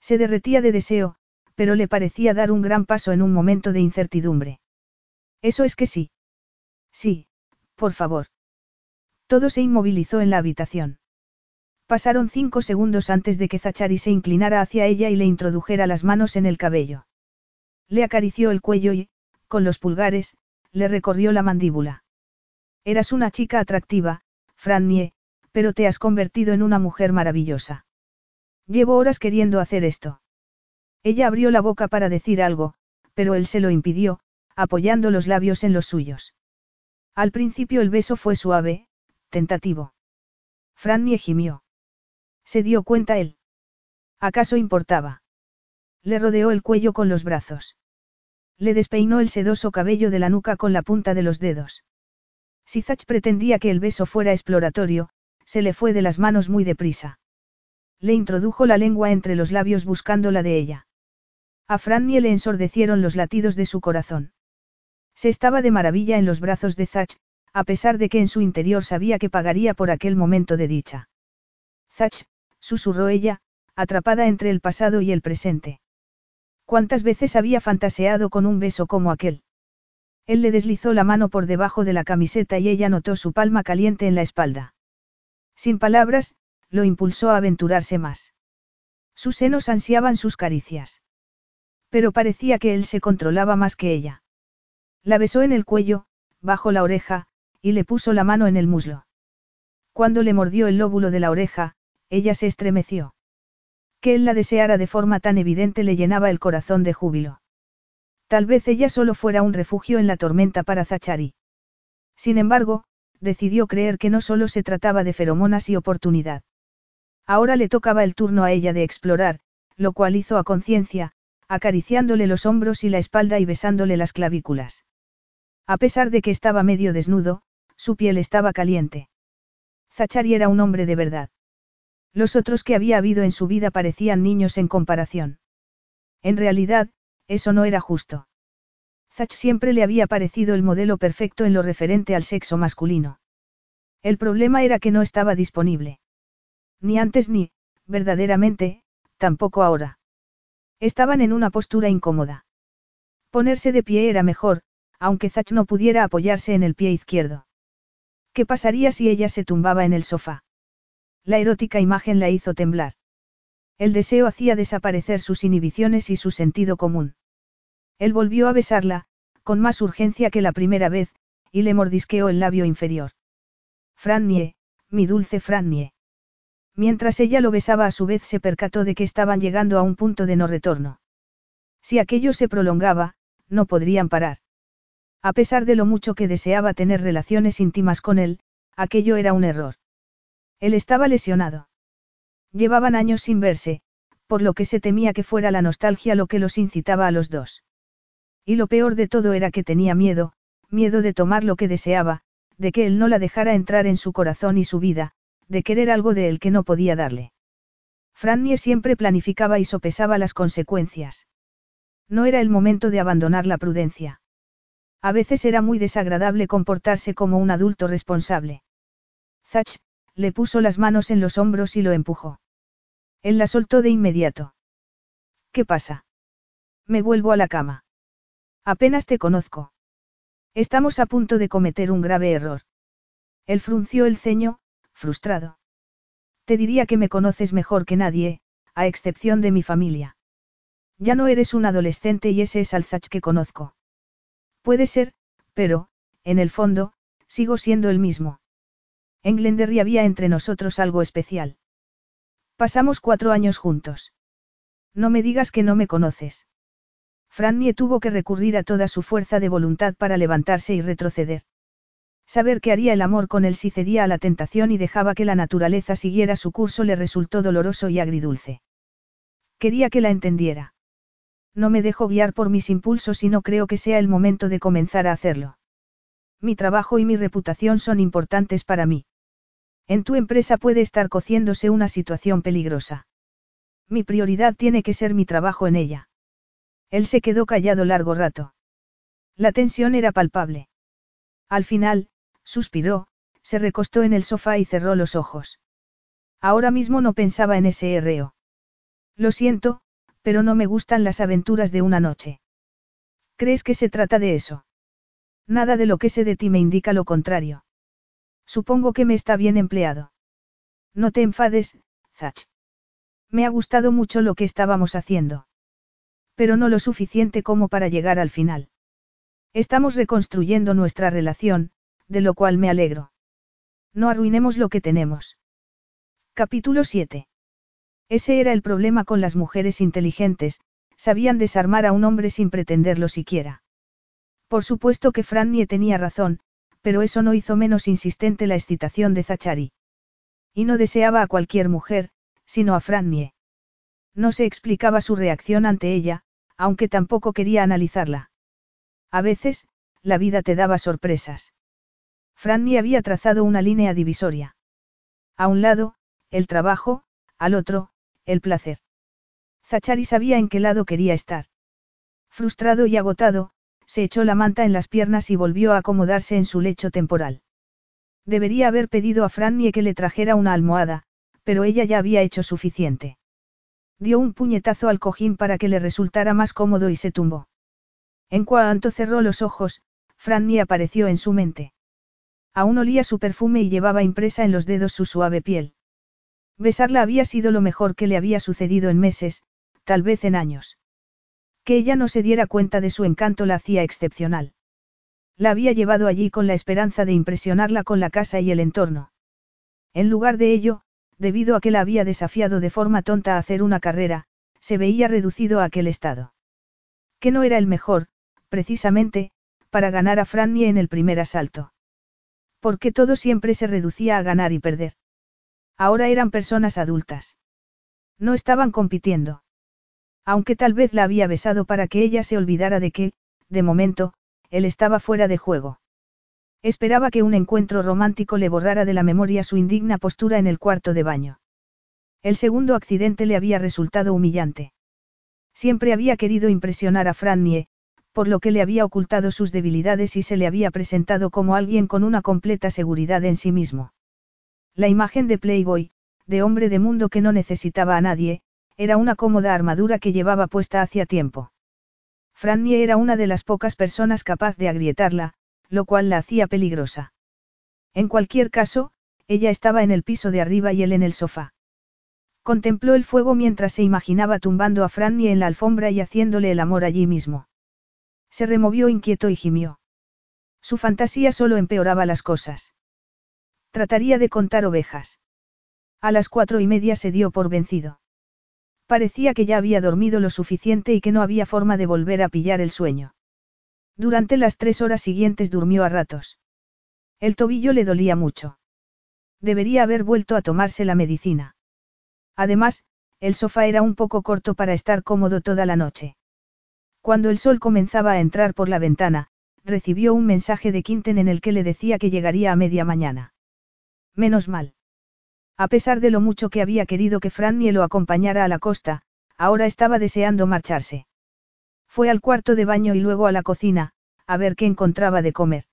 Speaker 1: Se derretía de deseo, pero le parecía dar un gran paso en un momento de incertidumbre. Eso es que sí. Sí, por favor. Todo se inmovilizó en la habitación. Pasaron cinco segundos antes de que Zachari se inclinara hacia ella y le introdujera las manos en el cabello. Le acarició el cuello y, con los pulgares, le recorrió la mandíbula. Eras una chica atractiva, Frannie, pero te has convertido en una mujer maravillosa. Llevo horas queriendo hacer esto. Ella abrió la boca para decir algo, pero él se lo impidió, apoyando los labios en los suyos. Al principio el beso fue suave, tentativo. Frannie gimió. Se dio cuenta él. ¿Acaso importaba? Le rodeó el cuello con los brazos. Le despeinó el sedoso cabello de la nuca con la punta de los dedos. Si Zach pretendía que el beso fuera exploratorio, se le fue de las manos muy deprisa. Le introdujo la lengua entre los labios buscando la de ella. A Frannie le ensordecieron los latidos de su corazón. Se estaba de maravilla en los brazos de Zach, a pesar de que en su interior sabía que pagaría por aquel momento de dicha. Zach, susurró ella, atrapada entre el pasado y el presente. ¿Cuántas veces había fantaseado con un beso como aquel? Él le deslizó la mano por debajo de la camiseta y ella notó su palma caliente en la espalda. Sin palabras, lo impulsó a aventurarse más. Sus senos ansiaban sus caricias. Pero parecía que él se controlaba más que ella. La besó en el cuello, bajo la oreja, y le puso la mano en el muslo. Cuando le mordió el lóbulo de la oreja, ella se estremeció. Que él la deseara de forma tan evidente le llenaba el corazón de júbilo. Tal vez ella solo fuera un refugio en la tormenta para Zachari. Sin embargo, decidió creer que no solo se trataba de feromonas y oportunidad. Ahora le tocaba el turno a ella de explorar, lo cual hizo a conciencia, acariciándole los hombros y la espalda y besándole las clavículas. A pesar de que estaba medio desnudo, su piel estaba caliente. Zachari era un hombre de verdad. Los otros que había habido en su vida parecían niños en comparación. En realidad, eso no era justo. Zach siempre le había parecido el modelo perfecto en lo referente al sexo masculino. El problema era que no estaba disponible. Ni antes ni, verdaderamente, tampoco ahora. Estaban en una postura incómoda. Ponerse de pie era mejor, aunque Zach no pudiera apoyarse en el pie izquierdo. ¿Qué pasaría si ella se tumbaba en el sofá? La erótica imagen la hizo temblar. El deseo hacía desaparecer sus inhibiciones y su sentido común. Él volvió a besarla, con más urgencia que la primera vez, y le mordisqueó el labio inferior. Frannie, mi dulce Frannie. Mientras ella lo besaba a su vez se percató de que estaban llegando a un punto de no retorno. Si aquello se prolongaba, no podrían parar. A pesar de lo mucho que deseaba tener relaciones íntimas con él, aquello era un error. Él estaba lesionado. Llevaban años sin verse, por lo que se temía que fuera la nostalgia lo que los incitaba a los dos. Y lo peor de todo era que tenía miedo, miedo de tomar lo que deseaba, de que él no la dejara entrar en su corazón y su vida, de querer algo de él que no podía darle. Frannie siempre planificaba y sopesaba las consecuencias. No era el momento de abandonar la prudencia. A veces era muy desagradable comportarse como un adulto responsable. Zach, le puso las manos en los hombros y lo empujó. Él la soltó de inmediato. ¿Qué pasa? Me vuelvo a la cama. Apenas te conozco. Estamos a punto de cometer un grave error. Él frunció el ceño, frustrado. Te diría que me conoces mejor que nadie, a excepción de mi familia. Ya no eres un adolescente y ese es Alzach que conozco. Puede ser, pero, en el fondo, sigo siendo el mismo. En Glenderry había entre nosotros algo especial. Pasamos cuatro años juntos. No me digas que no me conoces. Frannie tuvo que recurrir a toda su fuerza de voluntad para levantarse y retroceder. Saber que haría el amor con él si cedía a la tentación y dejaba que la naturaleza siguiera su curso le resultó doloroso y agridulce. Quería que la entendiera. No me dejo guiar por mis impulsos y no creo que sea el momento de comenzar a hacerlo. Mi trabajo y mi reputación son importantes para mí. En tu empresa puede estar cociéndose una situación peligrosa. Mi prioridad tiene que ser mi trabajo en ella. Él se quedó callado largo rato. La tensión era palpable. Al final, suspiró, se recostó en el sofá y cerró los ojos. Ahora mismo no pensaba en ese erreo. Lo siento, pero no me gustan las aventuras de una noche. ¿Crees que se trata de eso? Nada de lo que sé de ti me indica lo contrario. Supongo que me está bien empleado. No te enfades, Zach. Me ha gustado mucho lo que estábamos haciendo. Pero no lo suficiente como para llegar al final. Estamos reconstruyendo nuestra relación, de lo cual me alegro. No arruinemos lo que tenemos. Capítulo 7. Ese era el problema con las mujeres inteligentes, sabían desarmar a un hombre sin pretenderlo siquiera. Por supuesto que Frannie tenía razón, pero eso no hizo menos insistente la excitación de Zachary. Y no deseaba a cualquier mujer, sino a Frannie. No se explicaba su reacción ante ella, aunque tampoco quería analizarla. A veces, la vida te daba sorpresas. Frannie había trazado una línea divisoria. A un lado, el trabajo, al otro, el placer. Zachary sabía en qué lado quería estar. Frustrado y agotado, se echó la manta en las piernas y volvió a acomodarse en su lecho temporal. Debería haber pedido a Frannie que le trajera una almohada, pero ella ya había hecho suficiente. Dio un puñetazo al cojín para que le resultara más cómodo y se tumbó. En cuanto cerró los ojos, Frannie apareció en su mente. Aún olía su perfume y llevaba impresa en los dedos su suave piel. Besarla había sido lo mejor que le había sucedido en meses, tal vez en años. Que ella no se diera cuenta de su encanto la hacía excepcional. La había llevado allí con la esperanza de impresionarla con la casa y el entorno. En lugar de ello, debido a que la había desafiado de forma tonta a hacer una carrera, se veía reducido a aquel estado. Que no era el mejor, precisamente, para ganar a Frannie en el primer asalto. Porque todo siempre se reducía a ganar y perder. Ahora eran personas adultas. No estaban compitiendo. Aunque tal vez la había besado para que ella se olvidara de que, de momento, él estaba fuera de juego. Esperaba que un encuentro romántico le borrara de la memoria su indigna postura en el cuarto de baño. El segundo accidente le había resultado humillante. Siempre había querido impresionar a Frannie, por lo que le había ocultado sus debilidades y se le había presentado como alguien con una completa seguridad en sí mismo. La imagen de Playboy, de hombre de mundo que no necesitaba a nadie, era una cómoda armadura que llevaba puesta hacía tiempo. Frannie era una de las pocas personas capaz de agrietarla, lo cual la hacía peligrosa. En cualquier caso, ella estaba en el piso de arriba y él en el sofá. Contempló el fuego mientras se imaginaba tumbando a Frannie en la alfombra y haciéndole el amor allí mismo. Se removió inquieto y gimió. Su fantasía solo empeoraba las cosas. Trataría de contar ovejas. A las cuatro y media se dio por vencido. Parecía que ya había dormido lo suficiente y que no había forma de volver a pillar el sueño. Durante las tres horas siguientes durmió a ratos. El tobillo le dolía mucho. Debería haber vuelto a tomarse la medicina. Además, el sofá era un poco corto para estar cómodo toda la noche. Cuando el sol comenzaba a entrar por la ventana, recibió un mensaje de Quinten en el que le decía que llegaría a media mañana. Menos mal. A pesar de lo mucho que había querido que Frannie lo acompañara a la costa, ahora estaba deseando marcharse. Fue al cuarto de baño y luego a la cocina, a ver qué encontraba de comer.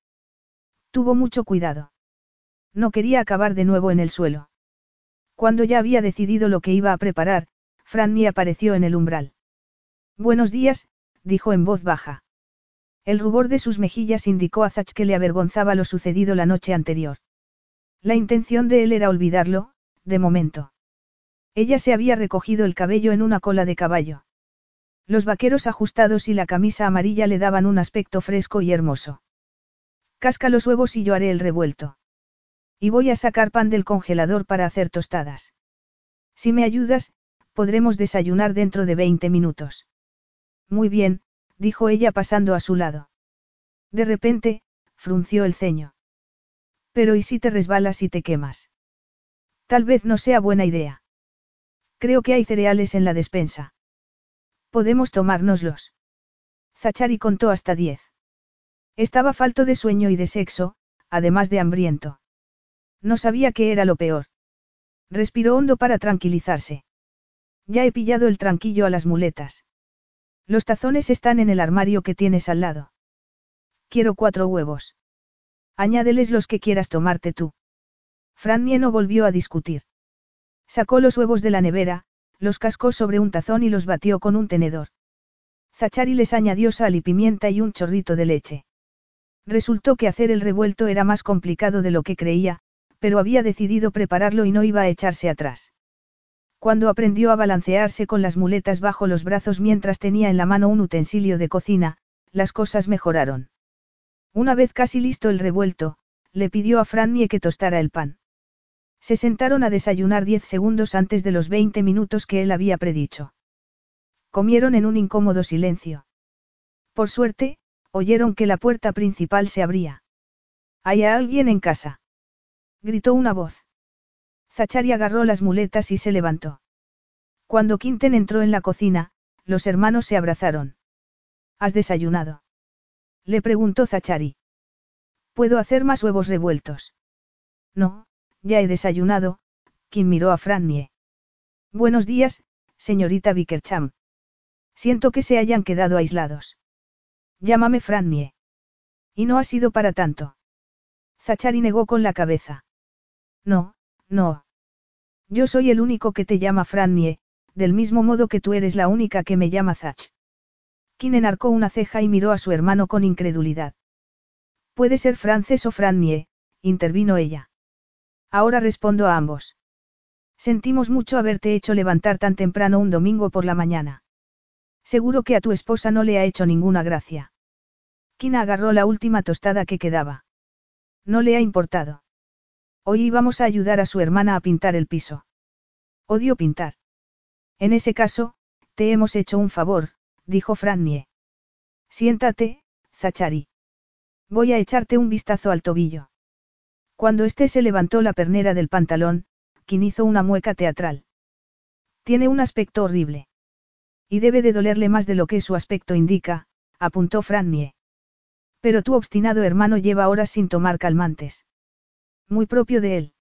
Speaker 1: Tuvo mucho cuidado. No quería acabar de nuevo en el suelo. Cuando ya había decidido lo que iba a preparar, Frannie apareció en el umbral. Buenos días, dijo en voz baja. El rubor de sus mejillas indicó a Zach que le avergonzaba lo sucedido la noche anterior. La intención de él era olvidarlo, de momento. Ella se había recogido el cabello en una cola de caballo. Los vaqueros ajustados y la camisa amarilla le daban un aspecto fresco y hermoso. Casca los huevos y yo haré el revuelto. Y voy a sacar pan del congelador para hacer tostadas. Si me ayudas, podremos desayunar dentro de 20 minutos. Muy bien, dijo ella pasando a su lado. De repente, frunció el ceño. Pero ¿y si te resbalas y te quemas? Tal vez no sea buena idea. Creo que hay cereales en la despensa. Podemos tomárnoslos. Zachari contó hasta diez. Estaba falto de sueño y de sexo, además de hambriento. No sabía qué era lo peor. Respiró hondo para tranquilizarse. Ya he pillado el tranquillo a las muletas. Los tazones están en el armario que tienes al lado. Quiero cuatro huevos. Añádeles los que quieras tomarte tú. Fran no volvió a discutir. Sacó los huevos de la nevera, los cascó sobre un tazón y los batió con un tenedor. Zachari les añadió sal y pimienta y un chorrito de leche. Resultó que hacer el revuelto era más complicado de lo que creía, pero había decidido prepararlo y no iba a echarse atrás. Cuando aprendió a balancearse con las muletas bajo los brazos mientras tenía en la mano un utensilio de cocina, las cosas mejoraron. Una vez casi listo el revuelto, le pidió a Frannie que tostara el pan. Se sentaron a desayunar diez segundos antes de los veinte minutos que él había predicho. Comieron en un incómodo silencio. Por suerte, oyeron que la puerta principal se abría. ¿Hay alguien en casa? Gritó una voz. Zachari agarró las muletas y se levantó. Cuando Quinten entró en la cocina, los hermanos se abrazaron. ¿Has desayunado? Le preguntó Zachari. ¿Puedo hacer más huevos revueltos? No, ya he desayunado, Kim miró a Frannie. Buenos días, señorita Bickercham. Siento que se hayan quedado aislados. Llámame Frannie. Y no ha sido para tanto. Zachari negó con la cabeza. No, no. Yo soy el único que te llama Frannie, del mismo modo que tú eres la única que me llama Zach. Kim enarcó una ceja y miró a su hermano con incredulidad. Puede ser Frances o Frannie, intervino ella. Ahora respondo a ambos. Sentimos mucho haberte hecho levantar tan temprano un domingo por la mañana. Seguro que a tu esposa no le ha hecho ninguna gracia. Kina agarró la última tostada que quedaba. No le ha importado. Hoy íbamos a ayudar a su hermana a pintar el piso. Odio pintar. En ese caso, te hemos hecho un favor, dijo Frannie. Siéntate, Zachari. Voy a echarte un vistazo al tobillo. Cuando éste se levantó la pernera del pantalón, Kim hizo una mueca teatral. Tiene un aspecto horrible. Y debe de dolerle más de lo que su aspecto indica, apuntó Frannie. Pero tu obstinado hermano lleva horas sin tomar calmantes. Muy propio de él.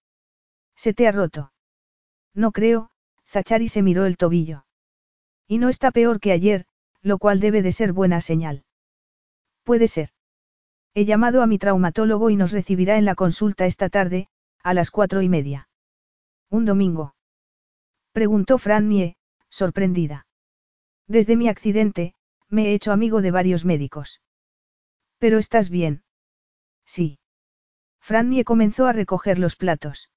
Speaker 1: Se te ha roto. No creo, Zachari se miró el tobillo. Y no está peor que ayer, lo cual debe de ser buena señal. Puede ser. He llamado a mi traumatólogo y nos recibirá en la consulta esta tarde, a las cuatro y media. ¿Un domingo? Preguntó Frannie, sorprendida. Desde mi accidente, me he hecho amigo de varios médicos. ¿Pero estás bien? Sí. Frannie comenzó a recoger los platos.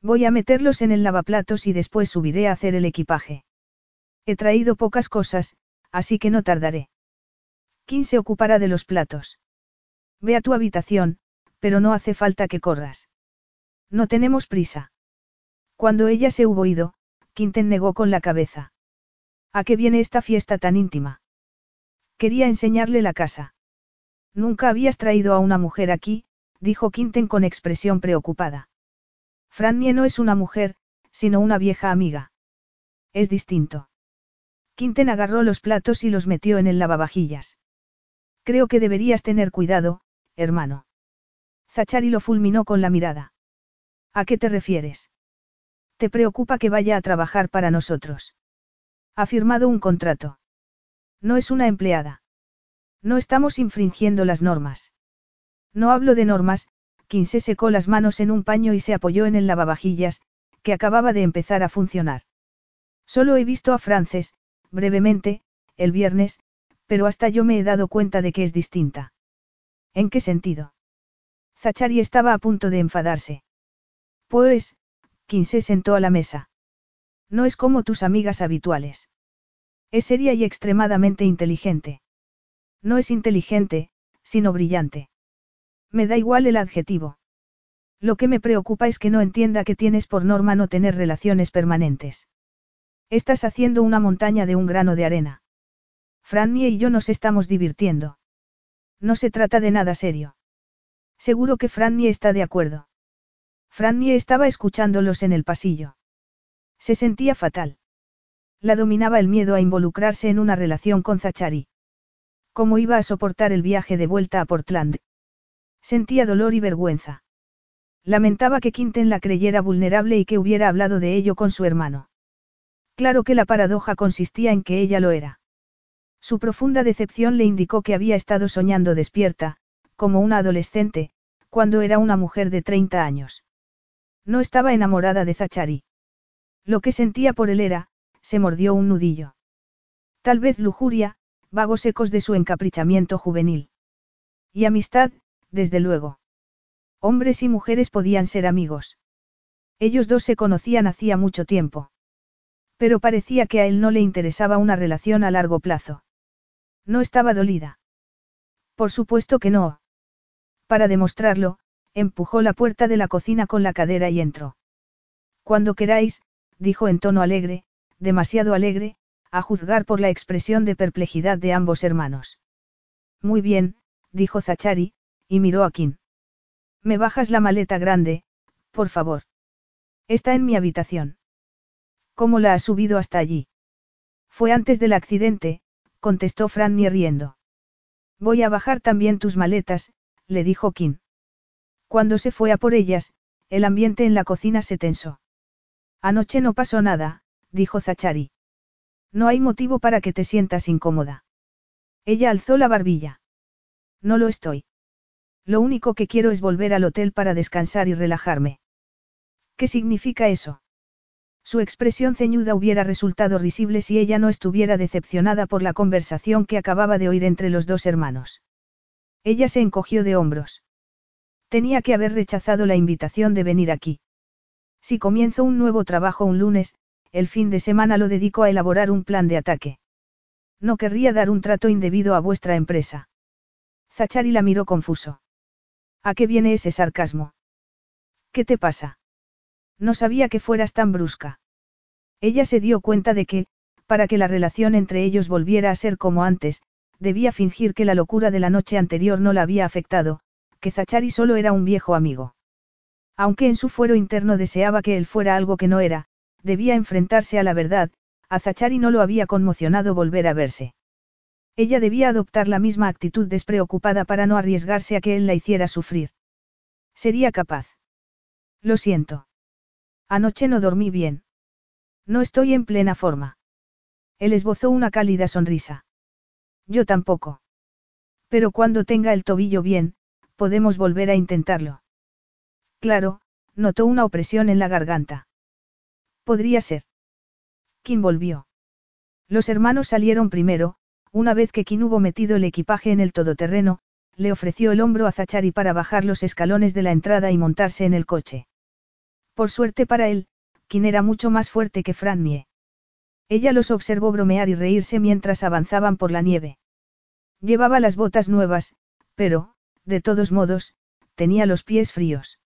Speaker 1: Voy a meterlos en el lavaplatos y después subiré a hacer el equipaje. He traído pocas cosas, así que no tardaré. ¿Quién se ocupará de los platos? Ve a tu habitación, pero no hace falta que corras. No tenemos prisa. Cuando ella se hubo ido, Quinten negó con la cabeza. ¿A qué viene esta fiesta tan íntima? Quería enseñarle la casa. Nunca habías traído a una mujer aquí, dijo Quinten con expresión preocupada. Frannie no es una mujer, sino una vieja amiga. Es distinto. Quinten agarró los platos y los metió en el lavavajillas. Creo que deberías tener cuidado, hermano. Zachari lo fulminó con la mirada. ¿A qué te refieres? ¿Te preocupa que vaya a trabajar para nosotros? Ha firmado un contrato. No es una empleada. No estamos infringiendo las normas. No hablo de normas, Quien se secó las manos en un paño y se apoyó en el lavavajillas, que acababa de empezar a funcionar. Solo he visto a Frances, brevemente, el viernes, Pero hasta yo me he dado cuenta de que es distinta. ¿En qué sentido? Zachari estaba a punto de enfadarse. Pues, Kim se sentó a la mesa. No es como tus amigas habituales. Es seria y extremadamente inteligente. No es inteligente, sino brillante. Me da igual el adjetivo. Lo que me preocupa es que no entienda que tienes por norma no tener relaciones permanentes. Estás haciendo una montaña de un grano de arena. Franny y yo nos estamos divirtiendo. No se trata de nada serio. Seguro que Franny está de acuerdo. Franny estaba escuchándolos en el pasillo. Se sentía fatal. La dominaba el miedo a involucrarse en una relación con Zachary. ¿Cómo iba a soportar el viaje de vuelta a Portland? Sentía dolor y vergüenza. Lamentaba que Quinten la creyera vulnerable y que hubiera hablado de ello con su hermano. Claro que la paradoja consistía en que ella lo era. Su profunda decepción le indicó que había estado soñando despierta, como una adolescente, cuando era una mujer de 30 años. No estaba enamorada de Zachary. Lo que sentía por él era, se mordió un nudillo. Tal vez lujuria, vagos ecos de su encaprichamiento juvenil. Y amistad, desde luego. Hombres y mujeres podían ser amigos. Ellos dos se conocían hacía mucho tiempo. Pero parecía que a él no le interesaba una relación a largo plazo. No estaba dolida. Por supuesto que no. Para demostrarlo, empujó la puerta de la cocina con la cadera y entró. Cuando queráis, dijo en tono alegre, demasiado alegre, a juzgar por la expresión de perplejidad de ambos hermanos. Muy bien, dijo Zachari, y miró a Kim. Me bajas la maleta grande, por favor. Está en mi habitación. ¿Cómo la has subido hasta allí? Fue antes del accidente, contestó Franny riendo. Voy a bajar también tus maletas, le dijo Kim. Cuando se fue a por ellas, el ambiente en la cocina se tensó. Anoche no pasó nada, dijo Zachari. No hay motivo para que te sientas incómoda. Ella alzó la barbilla. No lo estoy. Lo único que quiero es volver al hotel para descansar y relajarme. ¿Qué significa eso? Su expresión ceñuda hubiera resultado risible si ella no estuviera decepcionada por la conversación que acababa de oír entre los dos hermanos. Ella se encogió de hombros. Tenía que haber rechazado la invitación de venir aquí. Si comienzo un nuevo trabajo un lunes, el fin de semana lo dedico a elaborar un plan de ataque. No querría dar un trato indebido a vuestra empresa. Zachari la miró confuso. ¿A qué viene ese sarcasmo? ¿Qué te pasa? No sabía que fueras tan brusca. Ella se dio cuenta de que, para que la relación entre ellos volviera a ser como antes, debía fingir que la locura de la noche anterior no la había afectado, que Zachari solo era un viejo amigo. Aunque en su fuero interno deseaba que él fuera algo que no era, debía enfrentarse a la verdad, a Zachari no lo había conmocionado volver a verse. Ella debía adoptar la misma actitud despreocupada para no arriesgarse a que él la hiciera sufrir. Sería capaz. Lo siento. Anoche no dormí bien. No estoy en plena forma. Él esbozó una cálida sonrisa. Yo tampoco. Pero cuando tenga el tobillo bien, podemos volver a intentarlo. Claro, notó una opresión en la garganta. Podría ser. Kim volvió. Los hermanos salieron primero, una vez que Kim hubo metido el equipaje en el todoterreno, le ofreció el hombro a Zachari para bajar los escalones de la entrada y montarse en el coche. Por suerte para él, Kim era mucho más fuerte que Frannie. Ella los observó bromear y reírse mientras avanzaban por la nieve. Llevaba las botas nuevas, pero, de todos modos, tenía los pies fríos.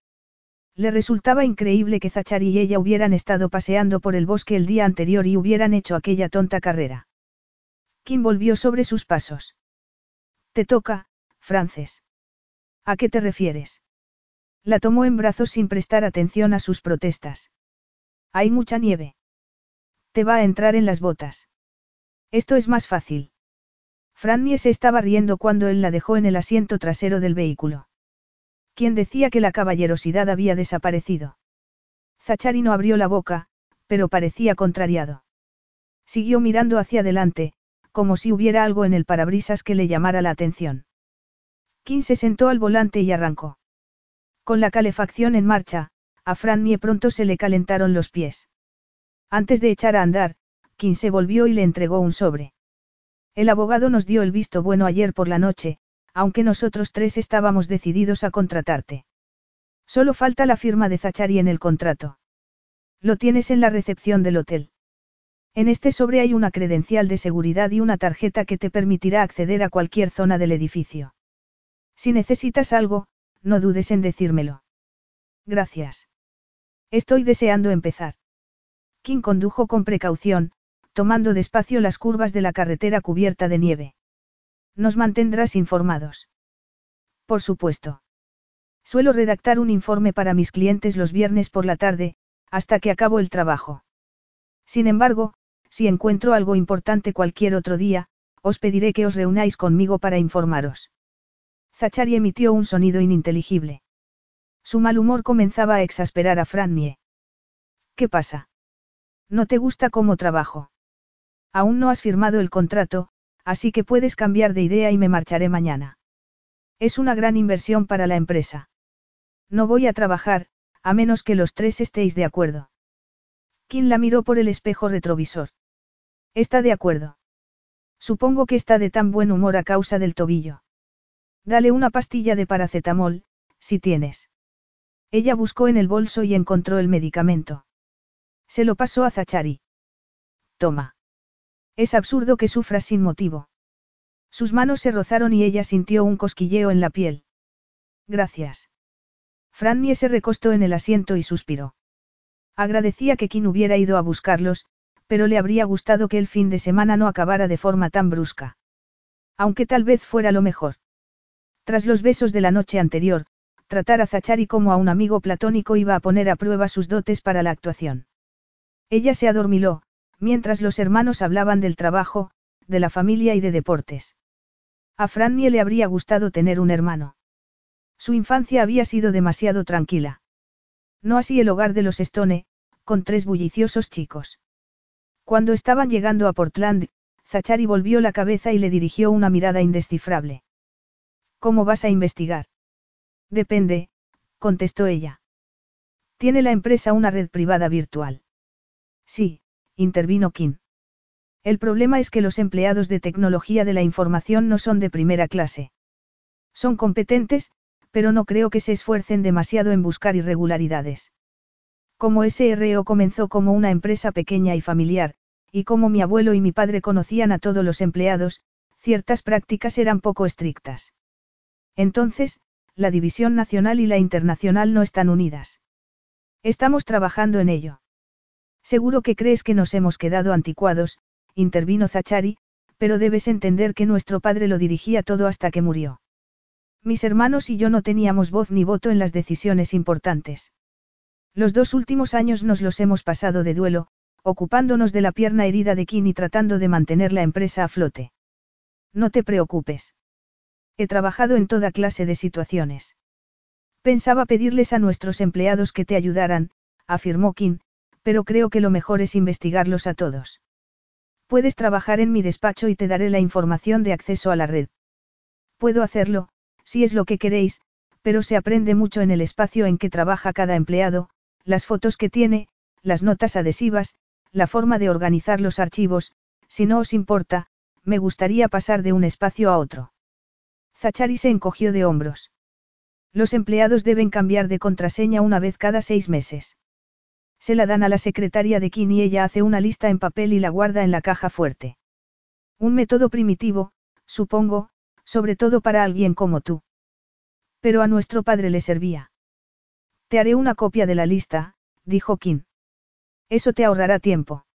Speaker 1: Le resultaba increíble que Zachary y ella hubieran estado paseando por el bosque el día anterior y hubieran hecho aquella tonta carrera. Kim volvió sobre sus pasos. Te toca, Frances. ¿A qué te refieres? La tomó en brazos sin prestar atención a sus protestas. Hay mucha nieve. Te va a entrar en las botas. Esto es más fácil. Frannie se estaba riendo cuando él la dejó en el asiento trasero del vehículo. ¿Quién decía que la caballerosidad había desaparecido? Zachari no abrió la boca, pero parecía contrariado. Siguió mirando hacia adelante, como si hubiera algo en el parabrisas que le llamara la atención. Kim se sentó al volante y arrancó. Con la calefacción en marcha, a Frannie pronto se le calentaron los pies. Antes de echar a andar, Kim se volvió y le entregó un sobre. El abogado nos dio el visto bueno ayer por la noche, aunque nosotros tres estábamos decididos a contratarte. Solo falta la firma de Zachary en el contrato. Lo tienes en la recepción del hotel. En este sobre hay una credencial de seguridad y una tarjeta que te permitirá acceder a cualquier zona del edificio. Si necesitas algo, no dudes en decírmelo. Gracias. Estoy deseando empezar. Kim condujo con precaución, tomando despacio las curvas de la carretera cubierta de nieve. Nos mantendrás informados. Por supuesto. Suelo redactar un informe para mis clientes los viernes por la tarde, hasta que acabo el trabajo. Sin embargo, si encuentro algo importante cualquier otro día, os pediré que os reunáis conmigo para informaros. Zachary emitió un sonido ininteligible. Su mal humor comenzaba a exasperar a Frannie. ¿Qué pasa? ¿No te gusta cómo trabajo? Aún no has firmado el contrato, así que puedes cambiar de idea y me marcharé mañana. Es una gran inversión para la empresa. No voy a trabajar, a menos que los tres estéis de acuerdo. Kim la miró por el espejo retrovisor. Está de acuerdo. Supongo que está de tan buen humor a causa del tobillo. Dale una pastilla de paracetamol, si tienes. Ella buscó en el bolso y encontró el medicamento. Se lo pasó a Zachari. Toma. Es absurdo que sufra sin motivo. Sus manos se rozaron y ella sintió un cosquilleo en la piel. Gracias. Frannie se recostó en el asiento y suspiró. Agradecía que Kim hubiera ido a buscarlos, pero le habría gustado que el fin de semana no acabara de forma tan brusca. Aunque tal vez fuera lo mejor. Tras los besos de la noche anterior, tratar a Zachari como a un amigo platónico iba a poner a prueba sus dotes para la actuación. Ella se adormiló, mientras los hermanos hablaban del trabajo, de la familia y de deportes. A Frannie le habría gustado tener un hermano. Su infancia había sido demasiado tranquila. No así el hogar de los Stone, con tres bulliciosos chicos. Cuando estaban llegando a Portland, Zachary volvió la cabeza y le dirigió una mirada indescifrable. ¿Cómo vas a investigar? Depende, contestó ella. ¿Tiene la empresa una red privada virtual? Sí, intervino Kim. El problema es que los empleados de tecnología de la información no son de primera clase. Son competentes, pero no creo que se esfuercen demasiado en buscar irregularidades. Como SRO comenzó como una empresa pequeña y familiar, y como mi abuelo y mi padre conocían a todos los empleados, ciertas prácticas eran poco estrictas. Entonces, la división nacional y la internacional no están unidas. Estamos trabajando en ello. Seguro que crees que nos hemos quedado anticuados, intervino Zachari, pero debes entender que nuestro padre lo dirigía todo hasta que murió. Mis hermanos y yo no teníamos voz ni voto en las decisiones importantes. Los dos últimos años nos los hemos pasado de duelo, ocupándonos de la pierna herida de Kim y tratando de mantener la empresa a flote. No te preocupes. He trabajado en toda clase de situaciones. Pensaba pedirles a nuestros empleados que te ayudaran, afirmó Kim, pero creo que lo mejor es investigarlos a todos. Puedes trabajar en mi despacho y te daré la información de acceso a la red. Puedo hacerlo, si es lo que queréis, pero se aprende mucho en el espacio en que trabaja cada empleado, las fotos que tiene, las notas adhesivas, la forma de organizar los archivos, si no os importa, me gustaría pasar de un espacio a otro. Zachari se encogió de hombros. Los empleados deben cambiar de contraseña una vez cada seis meses. Se la dan a la secretaria de Kim y ella hace una lista en papel y la guarda en la caja fuerte. Un método primitivo, supongo, sobre todo para alguien como tú. Pero a nuestro padre le servía. Te haré una copia de la lista, dijo Kim. Eso te ahorrará tiempo.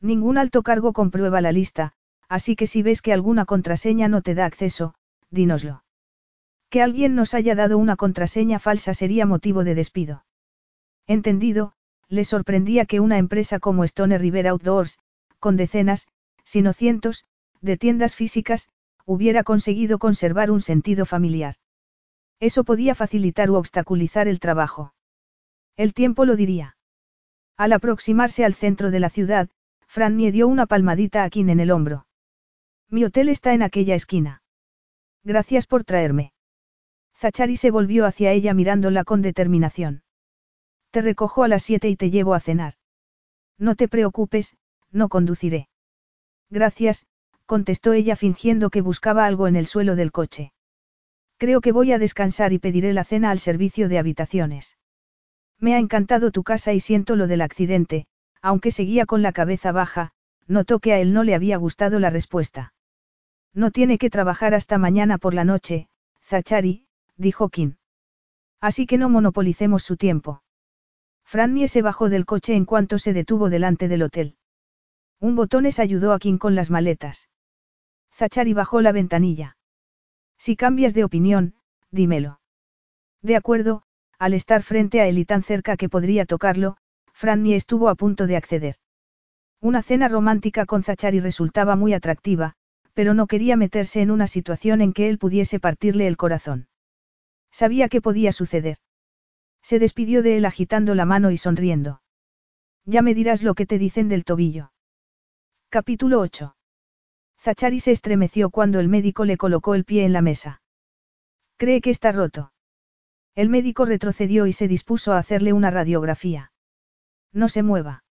Speaker 1: Ningún alto cargo comprueba la lista, así que si ves que alguna contraseña no te da acceso, dínoslo. Que alguien nos haya dado una contraseña falsa sería motivo de despido. Entendido, le sorprendía que una empresa como Stone River Outdoors, con decenas, si no cientos, de tiendas físicas, hubiera conseguido conservar un sentido familiar. Eso podía facilitar u obstaculizar el trabajo. El tiempo lo diría. Al aproximarse al centro de la ciudad, Frannie dio una palmadita a Kim en el hombro. Mi hotel está en aquella esquina. Gracias por traerme. Zachari se volvió hacia ella mirándola con determinación. Te recojo a las siete y te llevo a cenar. No te preocupes, no conduciré. Gracias, contestó ella fingiendo que buscaba algo en el suelo del coche. Creo que voy a descansar y pediré la cena al servicio de habitaciones. Me ha encantado tu casa y siento lo del accidente, aunque seguía con la cabeza baja, notó que a él no le había gustado la respuesta. No tiene que trabajar hasta mañana por la noche, Zachari, dijo Kim. Así que no monopolicemos su tiempo. Frannie se bajó del coche en cuanto se detuvo delante del hotel. Un botones ayudó a Kim con las maletas. Zachari bajó la ventanilla. Si cambias de opinión, dímelo. De acuerdo, al estar frente a él y tan cerca que podría tocarlo, Frannie estuvo a punto de acceder. Una cena romántica con Zachari resultaba muy atractiva, pero no quería meterse en una situación en que él pudiese partirle el corazón. Sabía que podía suceder. Se despidió de él agitando la mano y sonriendo. Ya me dirás lo que te dicen del tobillo. Capítulo 8. Zachari se estremeció cuando el médico le colocó el pie en la mesa. Cree que está roto. El médico retrocedió y se dispuso a hacerle una radiografía. No se mueva.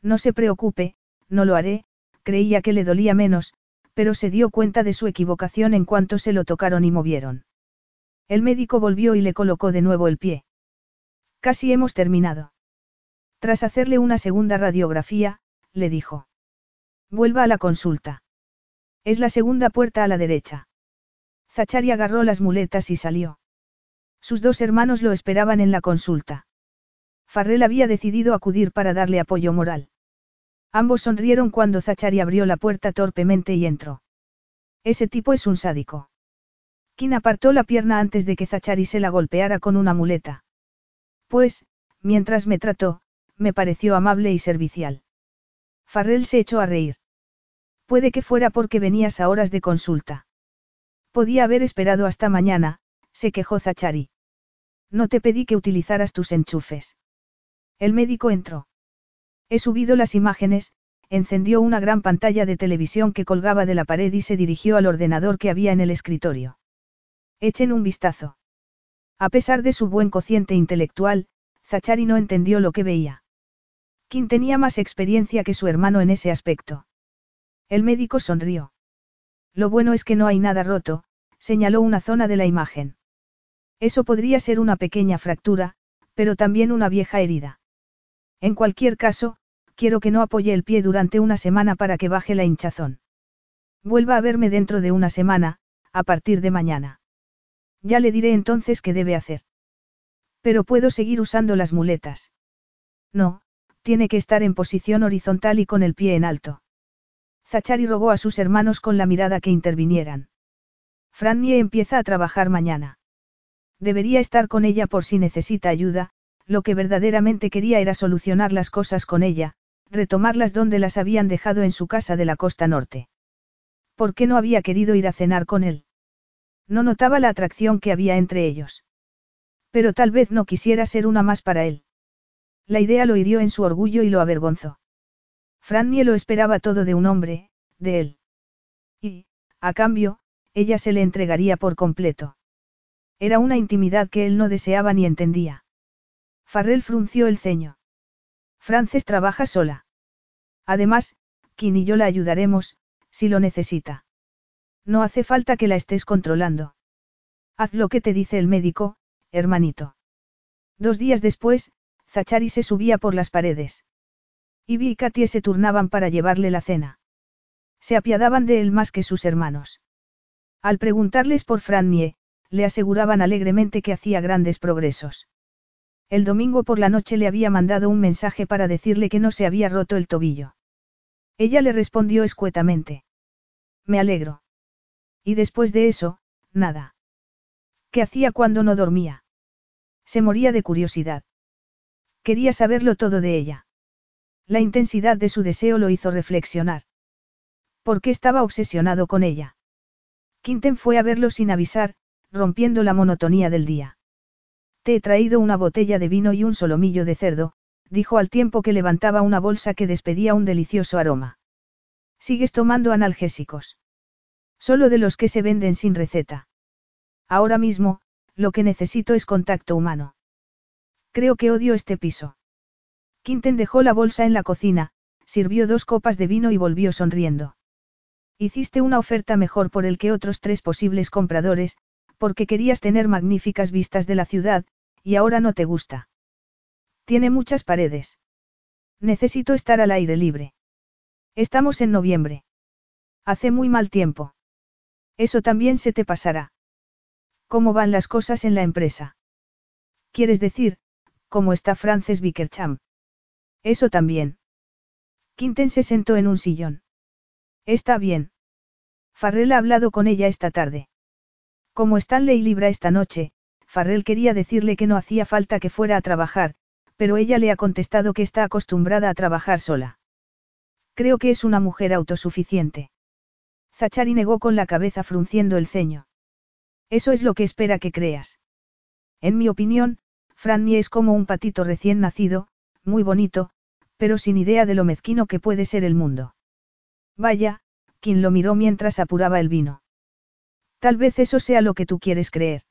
Speaker 1: No se preocupe, no lo haré, creía que le dolía menos, pero se dio cuenta de su equivocación en cuanto se lo tocaron y movieron. El médico volvió y le colocó de nuevo el pie. Casi hemos terminado. Tras hacerle una segunda radiografía, le dijo. Vuelva a la consulta. Es la segunda puerta a la derecha. Zachari agarró las muletas y salió. Sus dos hermanos lo esperaban en la consulta. Farrell había decidido acudir para darle apoyo moral. Ambos sonrieron cuando Zachari abrió la puerta torpemente y entró. Ese tipo es un sádico. Kim apartó la pierna antes de que Zachari se la golpeara con una muleta. Pues, mientras me trató, me pareció amable y servicial. Farrell se echó a reír. Puede que fuera porque venías a horas de consulta. Podía haber esperado hasta mañana, se quejó Zachari. No te pedí que utilizaras tus enchufes. El médico entró. He subido las imágenes, encendió una gran pantalla de televisión que colgaba de la pared y se dirigió al ordenador que había en el escritorio. Echen un vistazo. A pesar de su buen cociente intelectual, Zachari no entendió lo que veía. Kim tenía más experiencia que su hermano en ese aspecto. El médico sonrió. Lo bueno es que no hay nada roto, señaló una zona de la imagen. Eso podría ser una pequeña fractura, pero también una vieja herida. En cualquier caso, quiero que no apoye el pie durante una semana para que baje la hinchazón. Vuelva a verme dentro de una semana, a partir de mañana. Ya le diré entonces qué debe hacer. Pero puedo seguir usando las muletas. No, tiene que estar en posición horizontal y con el pie en alto. Zachari rogó a sus hermanos con la mirada que intervinieran. Frannie empieza a trabajar mañana. Debería estar con ella por si necesita ayuda, lo que verdaderamente quería era solucionar las cosas con ella, retomarlas donde las habían dejado en su casa de la costa norte. ¿Por qué no había querido ir a cenar con él? No notaba la atracción que había entre ellos. Pero tal vez no quisiera ser una más para él. La idea lo hirió en su orgullo y lo avergonzó. Frannie lo esperaba todo de un hombre, de él. Y, a cambio, ella se le entregaría por completo. Era una intimidad que él no deseaba ni entendía. Farrell frunció el ceño. Frances trabaja sola. Además, Kim y yo la ayudaremos, si lo necesita. No hace falta que la estés controlando. Haz lo que te dice el médico, hermanito. Dos días después, Zachari se subía por las paredes. Ivy y Katie se turnaban para llevarle la cena. Se apiadaban de él más que sus hermanos. Al preguntarles por Frannie, le aseguraban alegremente que hacía grandes progresos. El domingo por la noche le había mandado un mensaje para decirle que no se había roto el tobillo. Ella le respondió escuetamente. Me alegro. Y después de eso, nada. ¿Qué hacía cuando no dormía? Se moría de curiosidad. Quería saberlo todo de ella. La intensidad de su deseo lo hizo reflexionar. ¿Por qué estaba obsesionado con ella? Quinten fue a verlo sin avisar, rompiendo la monotonía del día. Te he traído una botella de vino y un solomillo de cerdo, dijo al tiempo que levantaba una bolsa que despedía un delicioso aroma. ¿Sigues tomando analgésicos? Solo de los que se venden sin receta. Ahora mismo, lo que necesito es contacto humano. Creo que odio este piso. Quinten dejó la bolsa en la cocina, sirvió dos copas de vino y volvió sonriendo. Hiciste una oferta mejor por el que otros tres posibles compradores, porque querías tener magníficas vistas de la ciudad, y ahora no te gusta. Tiene muchas paredes. Necesito estar al aire libre. Estamos en noviembre. Hace muy mal tiempo. Eso también se te pasará. ¿Cómo van las cosas en la empresa? ¿Quieres decir, cómo está Frances Bickercham? Eso también. Quinten se sentó en un sillón. Está bien. Farrell ha hablado con ella esta tarde. Como Stanley libra esta noche, Farrell quería decirle que no hacía falta que fuera a trabajar, pero ella le ha contestado que está acostumbrada a trabajar sola. Creo que es una mujer autosuficiente. Zachary negó con la cabeza frunciendo el ceño. Eso es lo que espera que creas. En mi opinión, Franny es como un patito recién nacido, muy bonito, pero sin idea de lo mezquino que puede ser el mundo. Vaya, quien lo miró mientras apuraba el vino. Tal vez eso sea lo que tú quieres creer.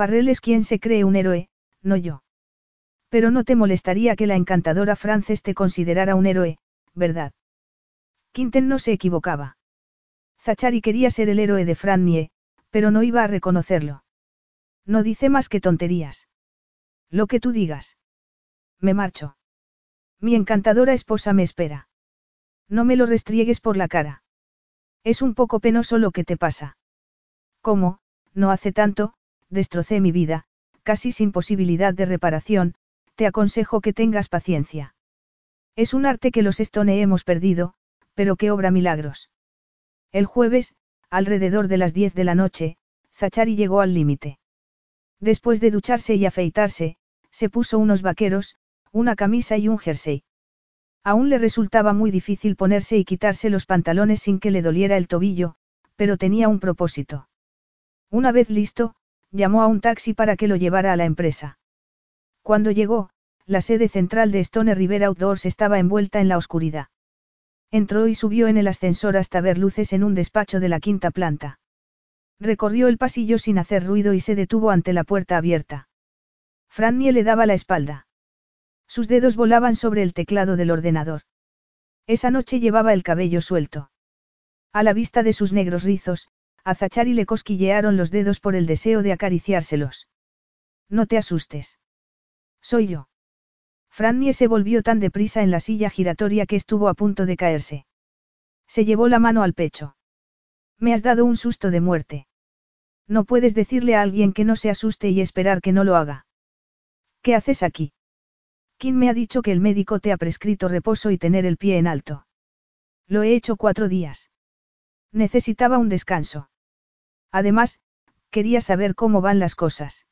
Speaker 1: Farrell es quien se cree un héroe, no yo. Pero no te molestaría que la encantadora Frances te considerara un héroe, ¿verdad? Quinten no se equivocaba. Zachary quería ser el héroe de Frannie, pero no iba a reconocerlo. No dice más que tonterías. Lo que tú digas. Me marcho. Mi encantadora esposa me espera. No me lo restriegues por la cara. Es un poco penoso lo que te pasa. ¿Cómo? No hace tanto, destrocé mi vida, casi sin posibilidad de reparación, te aconsejo que tengas paciencia. Es un arte que los Stone hemos perdido, pero que obra milagros. El jueves, alrededor de las 10 de la noche, Zachary llegó al límite. Después de ducharse y afeitarse, se puso unos vaqueros, una camisa y un jersey. Aún le resultaba muy difícil ponerse y quitarse los pantalones sin que le doliera el tobillo, pero tenía un propósito. Una vez listo, llamó a un taxi para que lo llevara a la empresa. Cuando llegó, la sede central de Stone River Outdoors estaba envuelta en la oscuridad. Entró y subió en el ascensor hasta ver luces en un despacho de la quinta planta. Recorrió el pasillo sin hacer ruido y se detuvo ante la puerta abierta. Frannie le daba la espalda. Sus dedos volaban sobre el teclado del ordenador. Esa noche llevaba el cabello suelto. A la vista de sus negros rizos, a Zachary le cosquillearon los dedos por el deseo de acariciárselos. No te asustes. Soy yo. Frannie se volvió tan deprisa en la silla giratoria que estuvo a punto de caerse. Se llevó la mano al pecho. Me has dado un susto de muerte. No puedes decirle a alguien que no se asuste y esperar que no lo haga. ¿Qué haces aquí? ¿Quién me ha dicho que el médico te ha prescrito reposo y tener el pie en alto? Lo he hecho cuatro días. Necesitaba un descanso. Además, quería saber cómo van las cosas.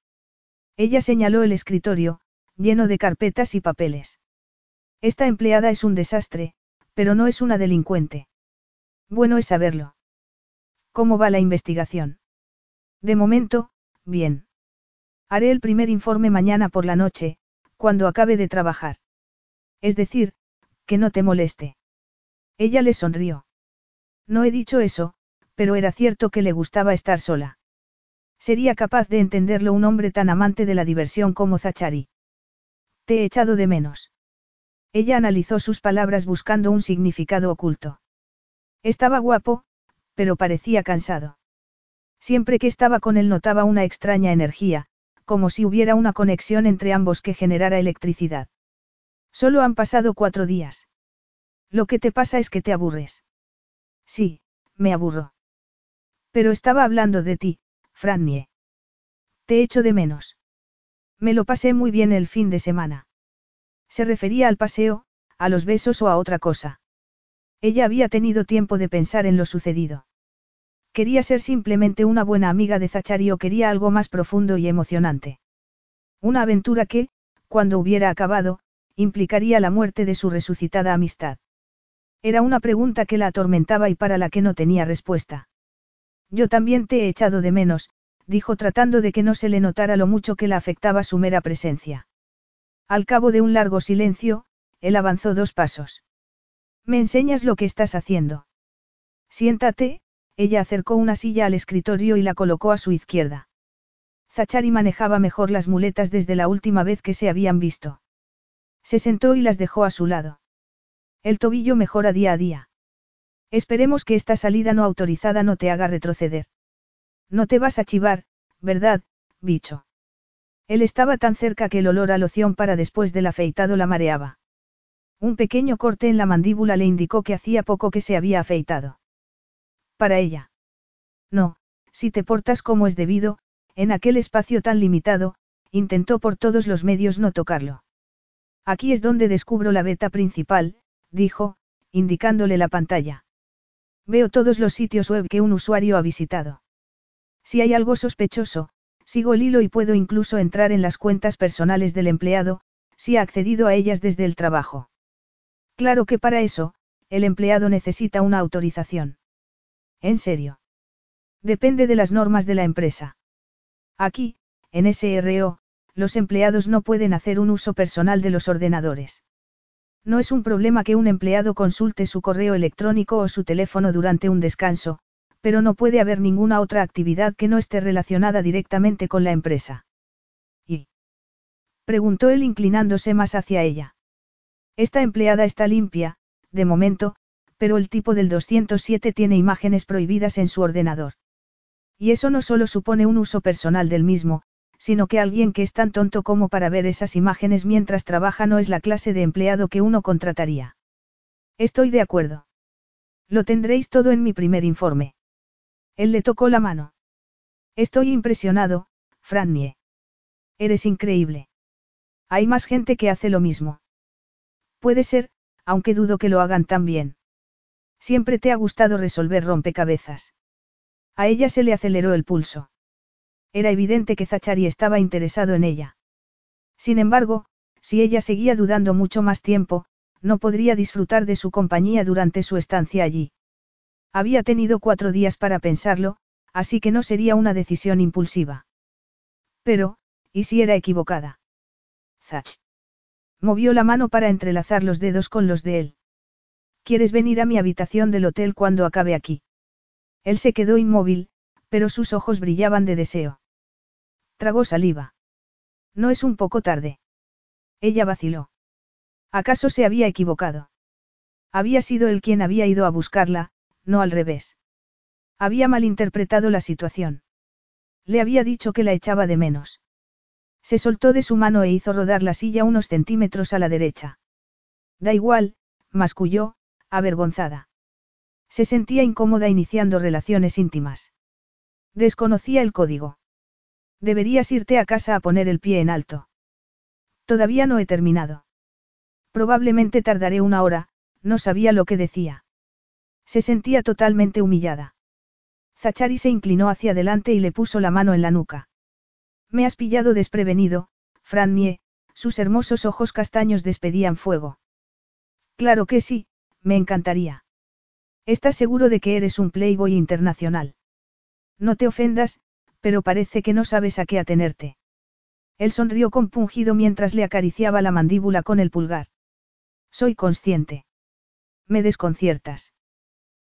Speaker 1: Ella señaló el escritorio, lleno de carpetas y papeles. Esta empleada es un desastre, pero no es una delincuente. Bueno es saberlo. ¿Cómo va la investigación? De momento, bien. Haré el primer informe mañana por la noche, cuando acabe de trabajar. Es decir, que no te moleste. Ella le sonrió. No he dicho eso, pero era cierto que le gustaba estar sola. Sería capaz de entenderlo un hombre tan amante de la diversión como Zachary. Te he echado de menos. Ella analizó sus palabras buscando un significado oculto. Estaba guapo, pero parecía cansado. Siempre que estaba con él notaba una extraña energía, como si hubiera una conexión entre ambos que generara electricidad. Solo han pasado cuatro días. Lo que te pasa es que te aburres. Sí, me aburro. Pero estaba hablando de ti, Frannie. Te echo de menos. Me lo pasé muy bien el fin de semana. Se refería al paseo, a los besos o a otra cosa. Ella había tenido tiempo de pensar en lo sucedido. Quería ser simplemente una buena amiga de Zachary o quería algo más profundo y emocionante. Una aventura que, cuando hubiera acabado, implicaría la muerte de su resucitada amistad. Era una pregunta que la atormentaba y para la que no tenía respuesta. Yo también te he echado de menos, dijo tratando de que no se le notara lo mucho que la afectaba su mera presencia. Al cabo de un largo silencio, él avanzó dos pasos. ¿Me enseñas lo que estás haciendo? Siéntate, ella acercó una silla al escritorio y la colocó a su izquierda. Zachary manejaba mejor las muletas desde la última vez que se habían visto. Se sentó y las dejó a su lado. El tobillo mejora día a día. Esperemos que esta salida no autorizada no te haga retroceder. No te vas a chivar, ¿verdad, bicho? Él estaba tan cerca que el olor a loción para después del afeitado la mareaba. Un pequeño corte en la mandíbula le indicó que hacía poco que se había afeitado. Para ella. No, si te portas como es debido, en aquel espacio tan limitado, intentó por todos los medios no tocarlo. Aquí es donde descubro la beta principal, dijo, indicándole la pantalla. Veo todos los sitios web que un usuario ha visitado. Si hay algo sospechoso, sigo el hilo y puedo incluso entrar en las cuentas personales del empleado, si ha accedido a ellas desde el trabajo. Claro que para eso, el empleado necesita una autorización. ¿En serio? Depende de las normas de la empresa. Aquí, en SRO, los empleados no pueden hacer un uso personal de los ordenadores. No es un problema que un empleado consulte su correo electrónico o su teléfono durante un descanso, pero no puede haber ninguna otra actividad que no esté relacionada directamente con la empresa. ¿Y? preguntó él inclinándose más hacia ella. Esta empleada está limpia, de momento, pero el tipo del 207 tiene imágenes prohibidas en su ordenador. Y eso no solo supone un uso personal del mismo, sino que alguien que es tan tonto como para ver esas imágenes mientras trabaja no es la clase de empleado que uno contrataría. Estoy de acuerdo. Lo tendréis todo en mi primer informe. Él le tocó la mano. Estoy impresionado, Frannie. Eres increíble. Hay más gente que hace lo mismo. Puede ser, aunque dudo que lo hagan tan bien. Siempre te ha gustado resolver rompecabezas. A ella se le aceleró el pulso. Era evidente que Zachary estaba interesado en ella. Sin embargo, si ella seguía dudando mucho más tiempo, no podría disfrutar de su compañía durante su estancia allí. Había tenido cuatro días para pensarlo, así que no sería una decisión impulsiva. Pero, ¿y si era equivocada? Zach. Movió la mano para entrelazar los dedos con los de él. ¿Quieres venir a mi habitación del hotel cuando acabe aquí? Él se quedó inmóvil, pero sus ojos brillaban de deseo. Tragó saliva. No es un poco tarde. Ella vaciló. ¿Acaso se había equivocado? Había sido él quien había ido a buscarla, no al revés. Había malinterpretado la situación. Le había dicho que la echaba de menos. Se soltó de su mano e hizo rodar la silla unos centímetros a la derecha. Da igual, masculló, avergonzada. Se sentía incómoda iniciando relaciones íntimas. Desconocía el código. Deberías irte a casa a poner el pie en alto. Todavía no he terminado. Probablemente tardaré una hora, no sabía lo que decía. Se sentía totalmente humillada. Zachari se inclinó hacia adelante y le puso la mano en la nuca. Me has pillado desprevenido, Frannie, sus hermosos ojos castaños despedían fuego. Claro que sí, me encantaría. ¿Estás seguro de que eres un playboy internacional? No te ofendas, pero parece que no sabes a qué atenerte. Él sonrió compungido mientras le acariciaba la mandíbula con el pulgar. Soy consciente. Me desconciertas.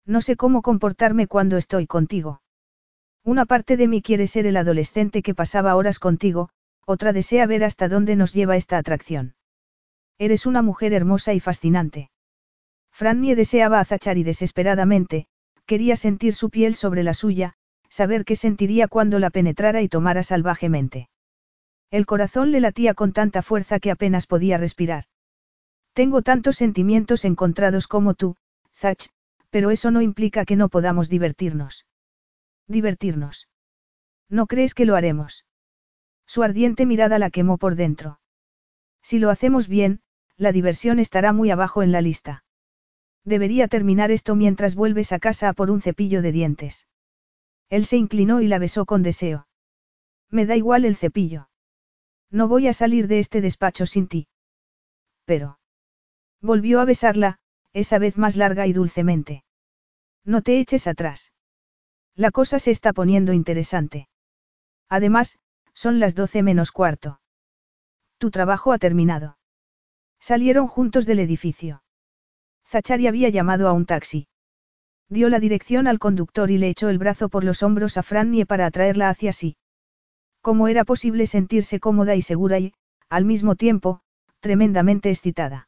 Speaker 1: No sé cómo comportarme cuando estoy contigo. Una parte de mí quiere ser el adolescente que pasaba horas contigo, otra desea ver hasta dónde nos lleva esta atracción. Eres una mujer hermosa y fascinante. Frannie deseaba a Zachary desesperadamente, quería sentir su piel sobre la suya, saber qué sentiría cuando la penetrara y tomara salvajemente. El corazón le latía con tanta fuerza que apenas podía respirar. Tengo tantos sentimientos encontrados como tú, Zach, pero eso no implica que no podamos divertirnos. Divertirnos. ¿No crees que lo haremos? Su ardiente mirada la quemó por dentro. Si lo hacemos bien, la diversión estará muy abajo en la lista. Debería terminar esto mientras vuelves a casa por un cepillo de dientes. Él se inclinó y la besó con deseo. Me da igual el cepillo. No voy a salir de este despacho sin ti. Pero. Volvió a besarla, esa vez más larga y dulcemente. No te eches atrás. La cosa se está poniendo interesante. Además, son las doce menos cuarto. Tu trabajo ha terminado. Salieron juntos del edificio. Zachari había llamado a un taxi. Dio la dirección al conductor y le echó el brazo por los hombros a Frannie para atraerla hacia sí. ¿Cómo era posible sentirse cómoda y segura y, al mismo tiempo, tremendamente excitada?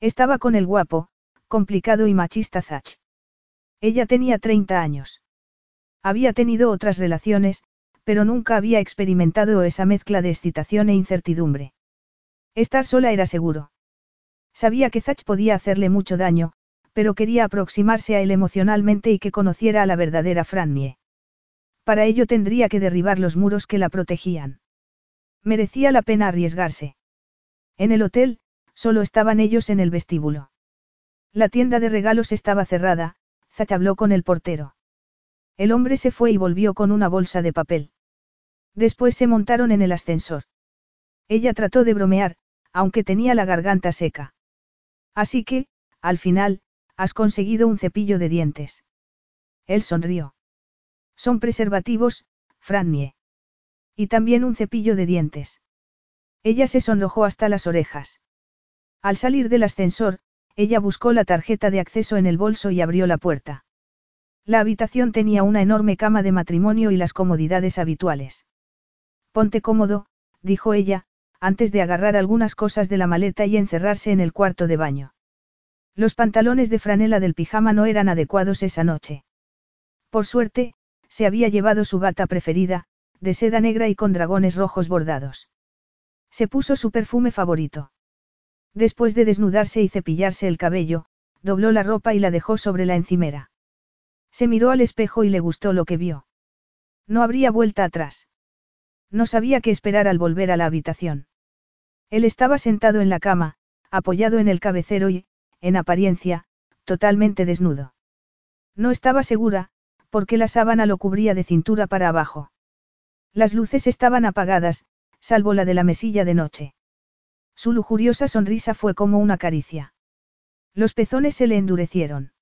Speaker 1: Estaba con el guapo, complicado y machista Zach. Ella tenía 30 años. Había tenido otras relaciones, pero nunca había experimentado esa mezcla de excitación e incertidumbre. Estar sola era seguro. Sabía que Zach podía hacerle mucho daño, pero quería aproximarse a él emocionalmente y que conociera a la verdadera Frannie. Para ello tendría que derribar los muros que la protegían. Merecía la pena arriesgarse. En el hotel, solo estaban ellos en el vestíbulo. La tienda de regalos estaba cerrada, Zach habló con el portero. El hombre se fue y volvió con una bolsa de papel. Después se montaron en el ascensor. Ella trató de bromear, aunque tenía la garganta seca. Así que, al final, has conseguido un cepillo de dientes. Él sonrió. Son preservativos, Frannie. Y también un cepillo de dientes. Ella se sonrojó hasta las orejas. Al salir del ascensor, ella buscó la tarjeta de acceso en el bolso y abrió la puerta. La habitación tenía una enorme cama de matrimonio y las comodidades habituales. Ponte cómodo, dijo ella, antes de agarrar algunas cosas de la maleta y encerrarse en el cuarto de baño. Los pantalones de franela del pijama no eran adecuados esa noche. Por suerte, se había llevado su bata preferida, de seda negra y con dragones rojos bordados. Se puso su perfume favorito. Después de desnudarse y cepillarse el cabello, dobló la ropa y la dejó sobre la encimera. Se miró al espejo y le gustó lo que vio. No habría vuelta atrás. No sabía qué esperar al volver a la habitación. Él estaba sentado en la cama, apoyado en el cabecero y, en apariencia, totalmente desnudo. No estaba segura, porque la sábana lo cubría de cintura para abajo. Las luces estaban apagadas, salvo la de la mesilla de noche. Su lujuriosa sonrisa fue como una caricia. Los pezones se le endurecieron.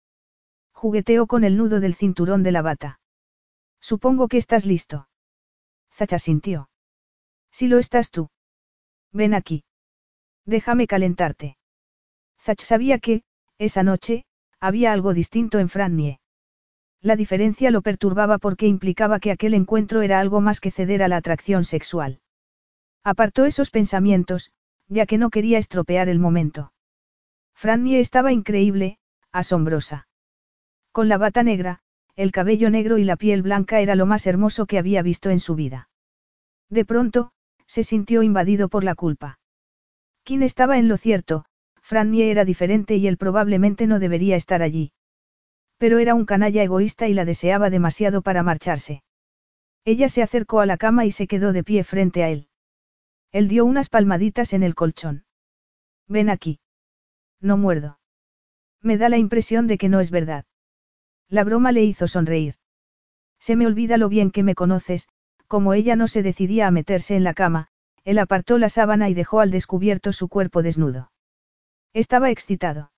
Speaker 1: Jugueteó con el nudo del cinturón de la bata. Supongo que estás listo. Zacha sintió. Si lo estás tú. Ven aquí. Déjame calentarte. Zach sabía que, esa noche, había algo distinto en Frannie. La diferencia lo perturbaba porque implicaba que aquel encuentro era algo más que ceder a la atracción sexual. Apartó esos pensamientos, ya que no quería estropear el momento. Frannie estaba increíble, asombrosa. Con la bata negra, el cabello negro y la piel blanca era lo más hermoso que había visto en su vida. De pronto, se sintió invadido por la culpa. ¿Quién estaba en lo cierto? Frannie era diferente y él probablemente no debería estar allí. Pero era un canalla egoísta y la deseaba demasiado para marcharse. Ella se acercó a la cama y se quedó de pie frente a él. Él dio unas palmaditas en el colchón. Ven aquí. No muerdo. Me da la impresión de que no es verdad. La broma le hizo sonreír. Se me olvida lo bien que me conoces, como ella no se decidía a meterse en la cama, él apartó la sábana y dejó al descubierto su cuerpo desnudo. Estaba excitado.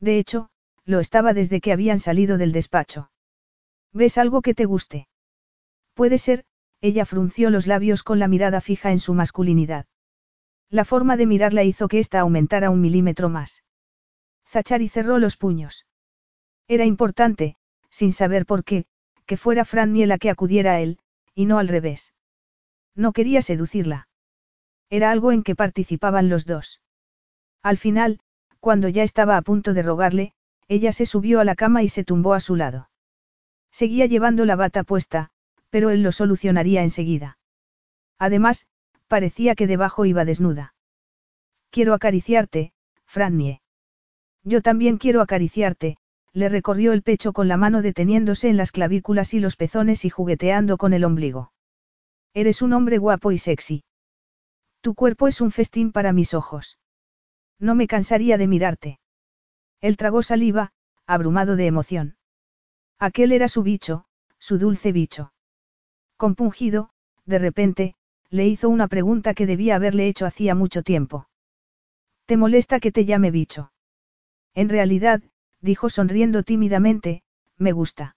Speaker 1: De hecho, lo estaba desde que habían salido del despacho. ¿Ves algo que te guste? Puede ser, ella frunció los labios con la mirada fija en su masculinidad. La forma de mirarla hizo que ésta aumentara un milímetro más. Zachari cerró los puños. Era importante, sin saber por qué, que fuera Frannie la que acudiera a él, y no al revés. No quería seducirla. Era algo en que participaban los dos. Al final, cuando ya estaba a punto de rogarle, ella se subió a la cama y se tumbó a su lado. Seguía llevando la bata puesta, pero él lo solucionaría enseguida. Además, parecía que debajo iba desnuda. Quiero acariciarte, Frannie. Yo también quiero acariciarte, le recorrió el pecho con la mano deteniéndose en las clavículas y los pezones y jugueteando con el ombligo. Eres un hombre guapo y sexy. Tu cuerpo es un festín para mis ojos. No me cansaría de mirarte. Él tragó saliva, abrumado de emoción. Aquel era su bicho, su dulce bicho. Compungido, de repente, le hizo una pregunta que debía haberle hecho hacía mucho tiempo. ¿Te molesta que te llame bicho? En realidad, dijo sonriendo tímidamente, me gusta.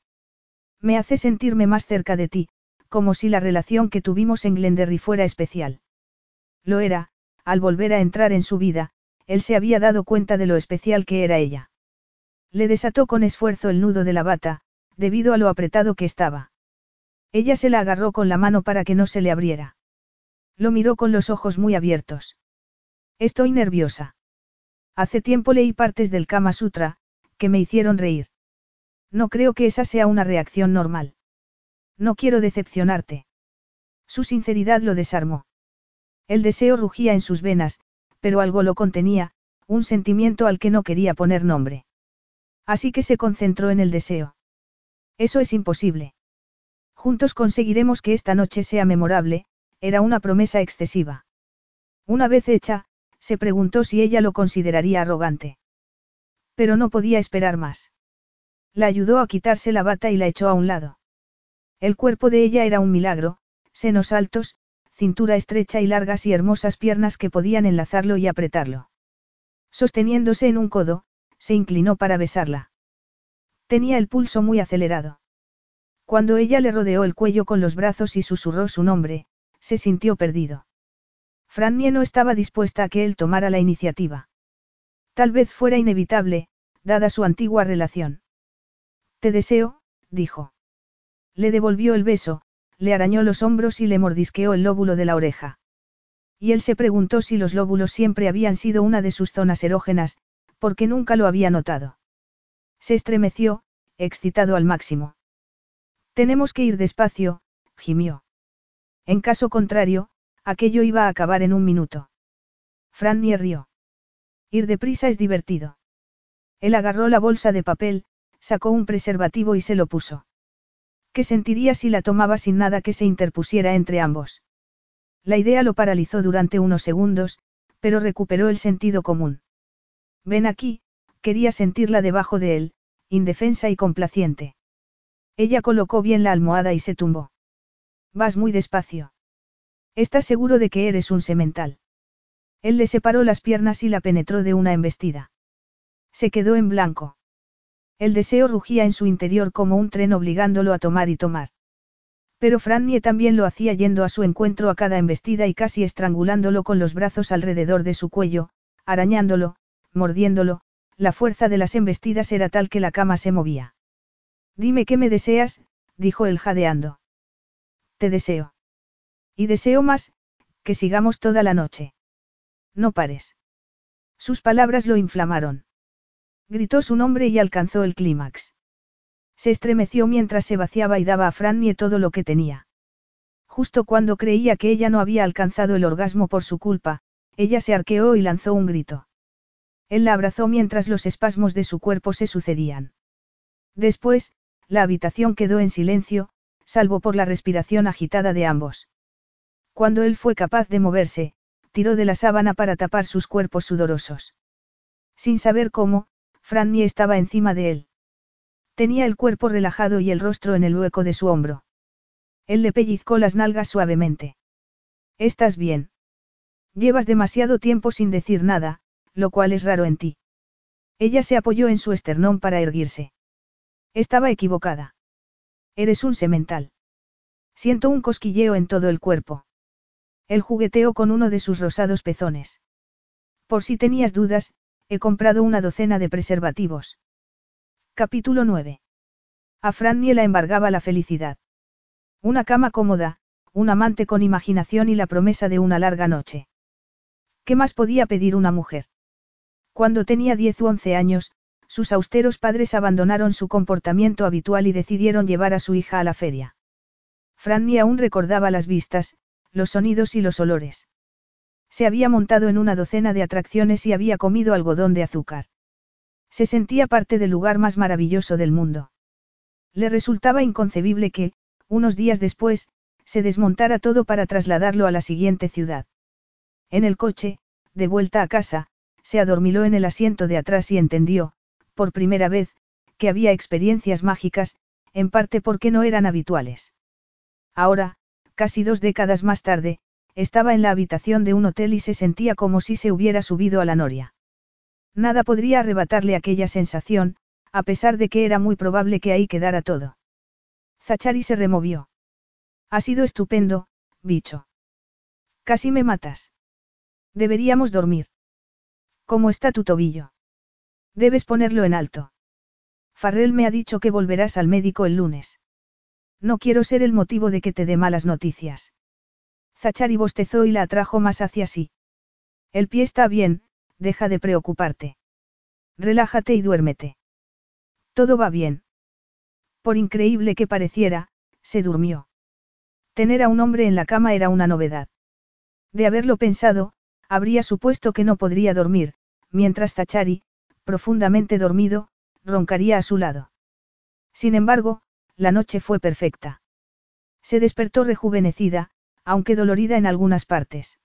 Speaker 1: Me hace sentirme más cerca de ti, como si la relación que tuvimos en Glenderry fuera especial. Lo era, al volver a entrar en su vida, él se había dado cuenta de lo especial que era ella. Le desató con esfuerzo el nudo de la bata, debido a lo apretado que estaba. Ella se la agarró con la mano para que no se le abriera. Lo miró con los ojos muy abiertos. Estoy nerviosa. Hace tiempo leí partes del Kama Sutra, que me hicieron reír. No creo que esa sea una reacción normal. No quiero decepcionarte. Su sinceridad lo desarmó. El deseo rugía en sus venas, pero algo lo contenía, un sentimiento al que no quería poner nombre. Así que se concentró en el deseo. Eso es imposible. Juntos conseguiremos que esta noche sea memorable, era una promesa excesiva. Una vez hecha, se preguntó si ella lo consideraría arrogante. Pero no podía esperar más. La ayudó a quitarse la bata y la echó a un lado. El cuerpo de ella era un milagro, senos altos, cintura estrecha y largas y hermosas piernas que podían enlazarlo y apretarlo. Sosteniéndose en un codo, se inclinó para besarla. Tenía el pulso muy acelerado. Cuando ella le rodeó el cuello con los brazos y susurró su nombre, se sintió perdido. Frannie no estaba dispuesta a que él tomara la iniciativa. Tal vez fuera inevitable, dada su antigua relación. Te deseo, dijo. Le devolvió el beso, le arañó los hombros y le mordisqueó el lóbulo de la oreja. Y él se preguntó si los lóbulos siempre habían sido una de sus zonas erógenas, porque nunca lo había notado. Se estremeció, excitado al máximo. Tenemos que ir despacio, gimió. En caso contrario, aquello iba a acabar en un minuto. Fran ni rió. Ir deprisa es divertido. Él agarró la bolsa de papel, sacó un preservativo y se lo puso. ¿Qué sentiría si la tomaba sin nada que se interpusiera entre ambos? La idea lo paralizó durante unos segundos, pero recuperó el sentido común. Ven aquí, quería sentirla debajo de él, indefensa y complaciente. Ella colocó bien la almohada y se tumbó. Vas muy despacio. ¿Estás seguro de que eres un semental? Él le separó las piernas y la penetró de una embestida. Se quedó en blanco. El deseo rugía en su interior como un tren obligándolo a tomar y tomar. Pero Frannie también lo hacía yendo a su encuentro a cada embestida y casi estrangulándolo con los brazos alrededor de su cuello, arañándolo, mordiéndolo, la fuerza de las embestidas era tal que la cama se movía. Dime qué me deseas, dijo él jadeando. Te deseo. Y deseo más, que sigamos toda la noche. No pares. Sus palabras lo inflamaron. Gritó su nombre y alcanzó el clímax. Se estremeció mientras se vaciaba y daba a Frannie todo lo que tenía. Justo cuando creía que ella no había alcanzado el orgasmo por su culpa, ella se arqueó y lanzó un grito. Él la abrazó mientras los espasmos de su cuerpo se sucedían. Después, la habitación quedó en silencio, salvo por la respiración agitada de ambos. Cuando él fue capaz de moverse, tiró de la sábana para tapar sus cuerpos sudorosos. Sin saber cómo, Franny estaba encima de él. Tenía el cuerpo relajado y el rostro en el hueco de su hombro. Él le pellizcó las nalgas suavemente. ¿Estás bien? Llevas demasiado tiempo sin decir nada, lo cual es raro en ti. Ella se apoyó en su esternón para erguirse. Estaba equivocada. Eres un semental. Siento un cosquilleo en todo el cuerpo. Él jugueteó con uno de sus rosados pezones. Por si tenías dudas, He comprado una docena de preservativos. Capítulo 9. A Frannie la embargaba la felicidad. Una cama cómoda, un amante con imaginación y la promesa de una larga noche. ¿Qué más podía pedir una mujer? Cuando tenía 10 u 11 años, sus austeros padres abandonaron su comportamiento habitual y decidieron llevar a su hija a la feria. Frannie aún recordaba las vistas, los sonidos y los olores. Se había montado en una docena de atracciones y había comido algodón de azúcar. Se sentía parte del lugar más maravilloso del mundo. Le resultaba inconcebible que, unos días después, se desmontara todo para trasladarlo a la siguiente ciudad. En el coche, de vuelta a casa, se adormiló en el asiento de atrás y entendió, por primera vez, que había experiencias mágicas, en parte porque no eran habituales. Ahora, casi dos décadas más tarde, estaba en la habitación de un hotel y se sentía como si se hubiera subido a la noria. Nada podría arrebatarle aquella sensación, a pesar de que era muy probable que ahí quedara todo. Zachari se removió. Ha sido estupendo, bicho. Casi me matas. Deberíamos dormir. ¿Cómo está tu tobillo? Debes ponerlo en alto. Farrell me ha dicho que volverás al médico el lunes. No quiero ser el motivo de que te dé malas noticias. Zachari bostezó y la atrajo más hacia sí. El pie está bien, deja de preocuparte. Relájate y duérmete. Todo va bien. Por increíble que pareciera, se durmió. Tener a un hombre en la cama era una novedad. De haberlo pensado, habría supuesto que no podría dormir, mientras Tachari, profundamente dormido, roncaría a su lado. Sin embargo, la noche fue perfecta. Se despertó rejuvenecida, aunque dolorida en algunas partes.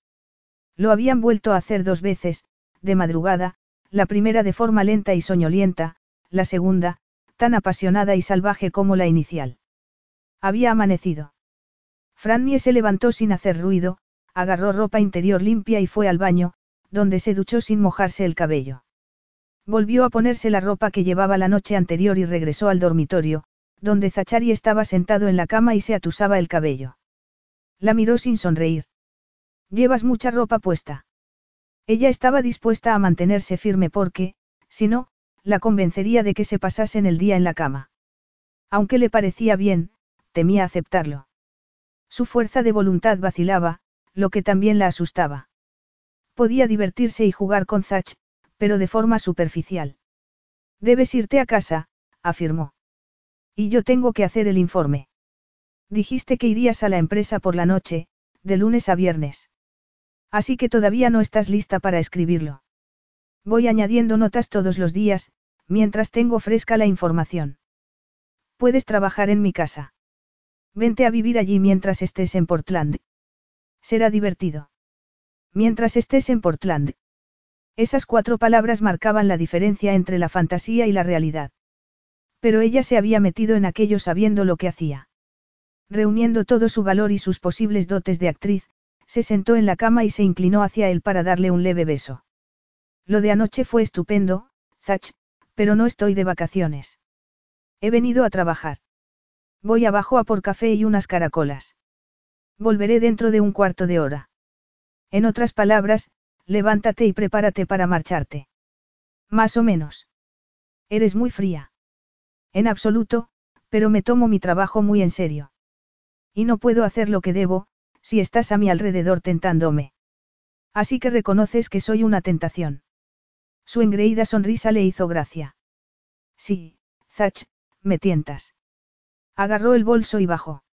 Speaker 1: Lo habían vuelto a hacer dos veces, de madrugada, la primera de forma lenta y soñolienta, la segunda, tan apasionada y salvaje como la inicial. Había amanecido. Frannie se levantó sin hacer ruido, agarró ropa interior limpia y fue al baño, donde se duchó sin mojarse el cabello. Volvió a ponerse la ropa que llevaba la noche anterior y regresó al dormitorio, donde Zachari estaba sentado en la cama y se atusaba el cabello. La miró sin sonreír. Llevas mucha ropa puesta. Ella estaba dispuesta a mantenerse firme porque, si no, la convencería de que se pasasen el día en la cama. Aunque le parecía bien, temía aceptarlo. Su fuerza de voluntad vacilaba, lo que también la asustaba. Podía divertirse y jugar con Zach, pero de forma superficial. Debes irte a casa, afirmó. Y yo tengo que hacer el informe. Dijiste que irías a la empresa por la noche, de lunes a viernes. Así que todavía no estás lista para escribirlo. Voy añadiendo notas todos los días, mientras tengo fresca la información. Puedes trabajar en mi casa. Vente a vivir allí mientras estés en Portland. Será divertido. Mientras estés en Portland. Esas cuatro palabras marcaban la diferencia entre la fantasía y la realidad. Pero ella se había metido en aquello sabiendo lo que hacía. Reuniendo todo su valor y sus posibles dotes de actriz, se sentó en la cama y se inclinó hacia él para darle un leve beso. Lo de anoche fue estupendo, Zach, pero no estoy de vacaciones. He venido a trabajar. Voy abajo a por café y unas caracolas. Volveré dentro de un cuarto de hora. En otras palabras, levántate y prepárate para marcharte. Más o menos. Eres muy fría. En absoluto, pero me tomo mi trabajo muy en serio. Y no puedo hacer lo que debo, si estás a mi alrededor tentándome. Así que reconoces que soy una tentación. Su engreída sonrisa le hizo gracia. Sí, Zach, me tientas. Agarró el bolso y bajó.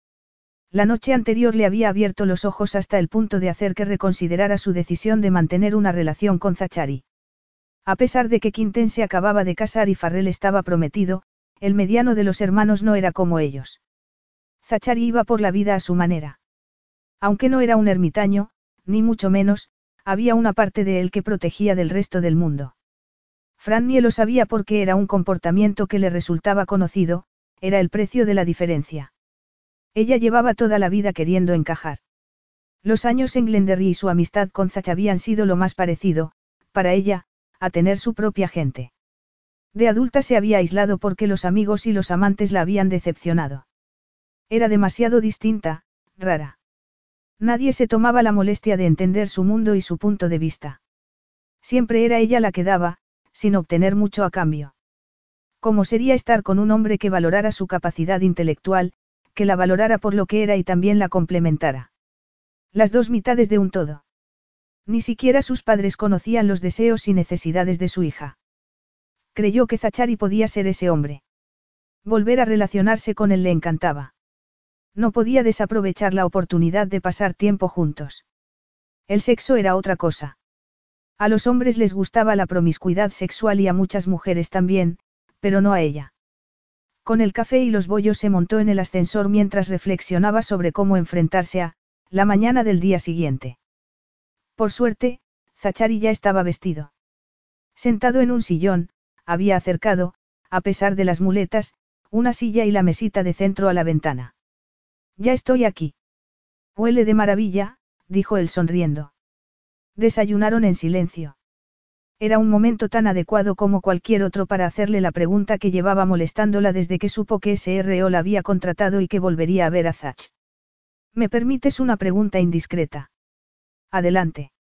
Speaker 1: La noche anterior le había abierto los ojos hasta el punto de hacer que reconsiderara su decisión de mantener una relación con Zachari. A pesar de que Quinten se acababa de casar y Farrell estaba prometido, el mediano de los hermanos no era como ellos. Zachari iba por la vida a su manera. Aunque no era un ermitaño, ni mucho menos, había una parte de él que protegía del resto del mundo. Frannie lo sabía porque era un comportamiento que le resultaba conocido, era el precio de la diferencia. Ella llevaba toda la vida queriendo encajar. Los años en Glenderry y su amistad con Zach habían sido lo más parecido, para ella, a tener su propia gente. De adulta se había aislado porque los amigos y los amantes la habían decepcionado. Era demasiado distinta, rara. Nadie se tomaba la molestia de entender su mundo y su punto de vista. Siempre era ella la que daba, sin obtener mucho a cambio. ¿Cómo sería estar con un hombre que valorara su capacidad intelectual, que la valorara por lo que era y también la complementara? Las dos mitades de un todo. Ni siquiera sus padres conocían los deseos y necesidades de su hija. Creyó que Zachari podía ser ese hombre. Volver a relacionarse con él le encantaba. No podía desaprovechar la oportunidad de pasar tiempo juntos. El sexo era otra cosa. A los hombres les gustaba la promiscuidad sexual y a muchas mujeres también, pero no a ella. Con el café y los bollos se montó en el ascensor mientras reflexionaba sobre cómo enfrentarse a, la mañana del día siguiente. Por suerte, Zachari ya estaba vestido. Sentado en un sillón, había acercado, a pesar de las muletas, una silla y la mesita de centro a la ventana. Ya estoy aquí. Huele de maravilla, dijo él sonriendo. Desayunaron en silencio. Era un momento tan adecuado como cualquier otro para hacerle la pregunta que llevaba molestándola desde que supo que SRO la había contratado y que volvería a ver a Zach. ¿Me permites una pregunta indiscreta? Adelante.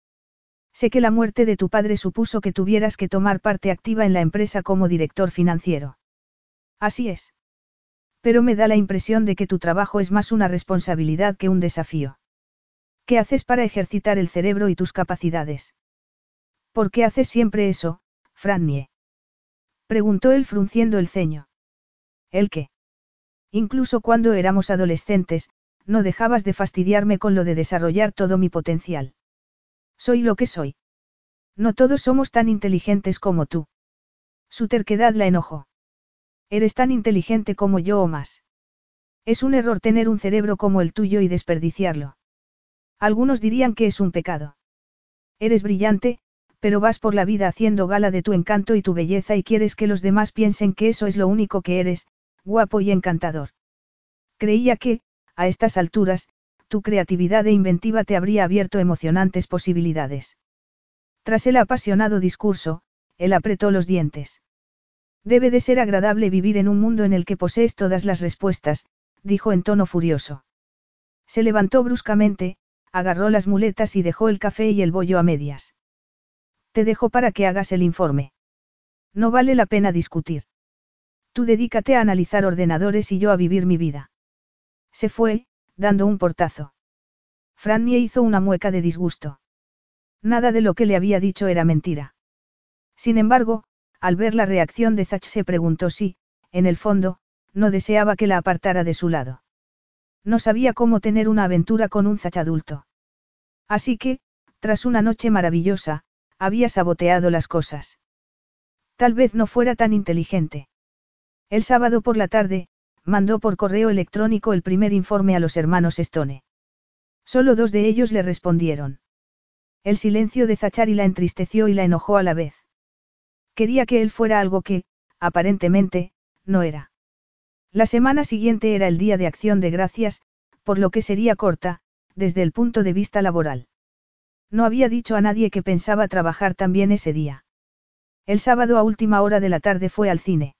Speaker 1: Sé que la muerte de tu padre supuso que tuvieras que tomar parte activa en la empresa como director financiero. Así es. Pero me da la impresión de que tu trabajo es más una responsabilidad que un desafío. ¿Qué haces para ejercitar el cerebro y tus capacidades? ¿Por qué haces siempre eso, Frannie? Preguntó él frunciendo el ceño. ¿El qué? Incluso cuando éramos adolescentes, no dejabas de fastidiarme con lo de desarrollar todo mi potencial. Soy lo que soy. No todos somos tan inteligentes como tú. Su terquedad la enojó. Eres tan inteligente como yo o más. Es un error tener un cerebro como el tuyo y desperdiciarlo. Algunos dirían que es un pecado. Eres brillante, pero vas por la vida haciendo gala de tu encanto y tu belleza y quieres que los demás piensen que eso es lo único que eres, guapo y encantador. Creía que, a estas alturas, tu creatividad e inventiva te habría abierto emocionantes posibilidades. Tras el apasionado discurso, él apretó los dientes. Debe de ser agradable vivir en un mundo en el que posees todas las respuestas, dijo en tono furioso. Se levantó bruscamente, agarró las muletas y dejó el café y el bollo a medias. Te dejo para que hagas el informe. No vale la pena discutir. Tú dedícate a analizar ordenadores y yo a vivir mi vida. Se fue, dando un portazo. Frannie hizo una mueca de disgusto. Nada de lo que le había dicho era mentira. Sin embargo, al ver la reacción de Zach se preguntó si, en el fondo, no deseaba que la apartara de su lado. No sabía cómo tener una aventura con un Zach adulto. Así que, tras una noche maravillosa, había saboteado las cosas. Tal vez no fuera tan inteligente. El sábado por la tarde, mandó por correo electrónico el primer informe a los hermanos Stone. Solo dos de ellos le respondieron. El silencio de Zachary la entristeció y la enojó a la vez. Quería que él fuera algo que, aparentemente, no era. La semana siguiente era el día de acción de gracias, por lo que sería corta, desde el punto de vista laboral. No había dicho a nadie que pensaba trabajar también ese día. El sábado a última hora de la tarde fue al cine.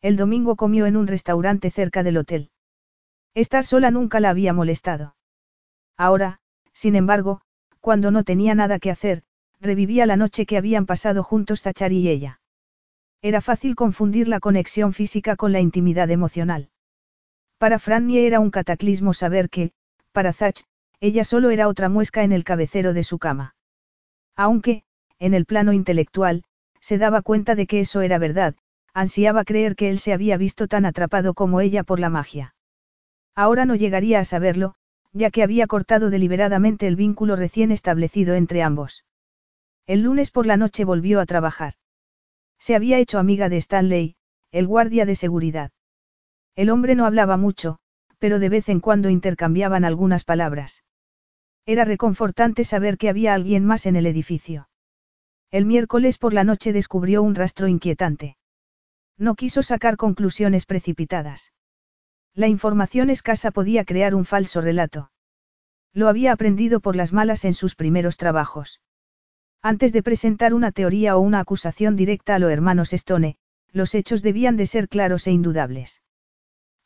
Speaker 1: El domingo comió en un restaurante cerca del hotel. Estar sola nunca la había molestado. Ahora, sin embargo, cuando no tenía nada que hacer, revivía la noche que habían pasado juntos Tachari y ella. Era fácil confundir la conexión física con la intimidad emocional. Para Frannie era un cataclismo saber que, para Zach, ella solo era otra muesca en el cabecero de su cama. Aunque, en el plano intelectual, se daba cuenta de que eso era verdad, ansiaba creer que él se había visto tan atrapado como ella por la magia. Ahora no llegaría a saberlo, ya que había cortado deliberadamente el vínculo recién establecido entre ambos. El lunes por la noche volvió a trabajar. Se había hecho amiga de Stanley, el guardia de seguridad. El hombre no hablaba mucho, pero de vez en cuando intercambiaban algunas palabras. Era reconfortante saber que había alguien más en el edificio. El miércoles por la noche descubrió un rastro inquietante. No quiso sacar conclusiones precipitadas. La información escasa podía crear un falso relato. Lo había aprendido por las malas en sus primeros trabajos. Antes de presentar una teoría o una acusación directa a los hermanos Stone, los hechos debían de ser claros e indudables.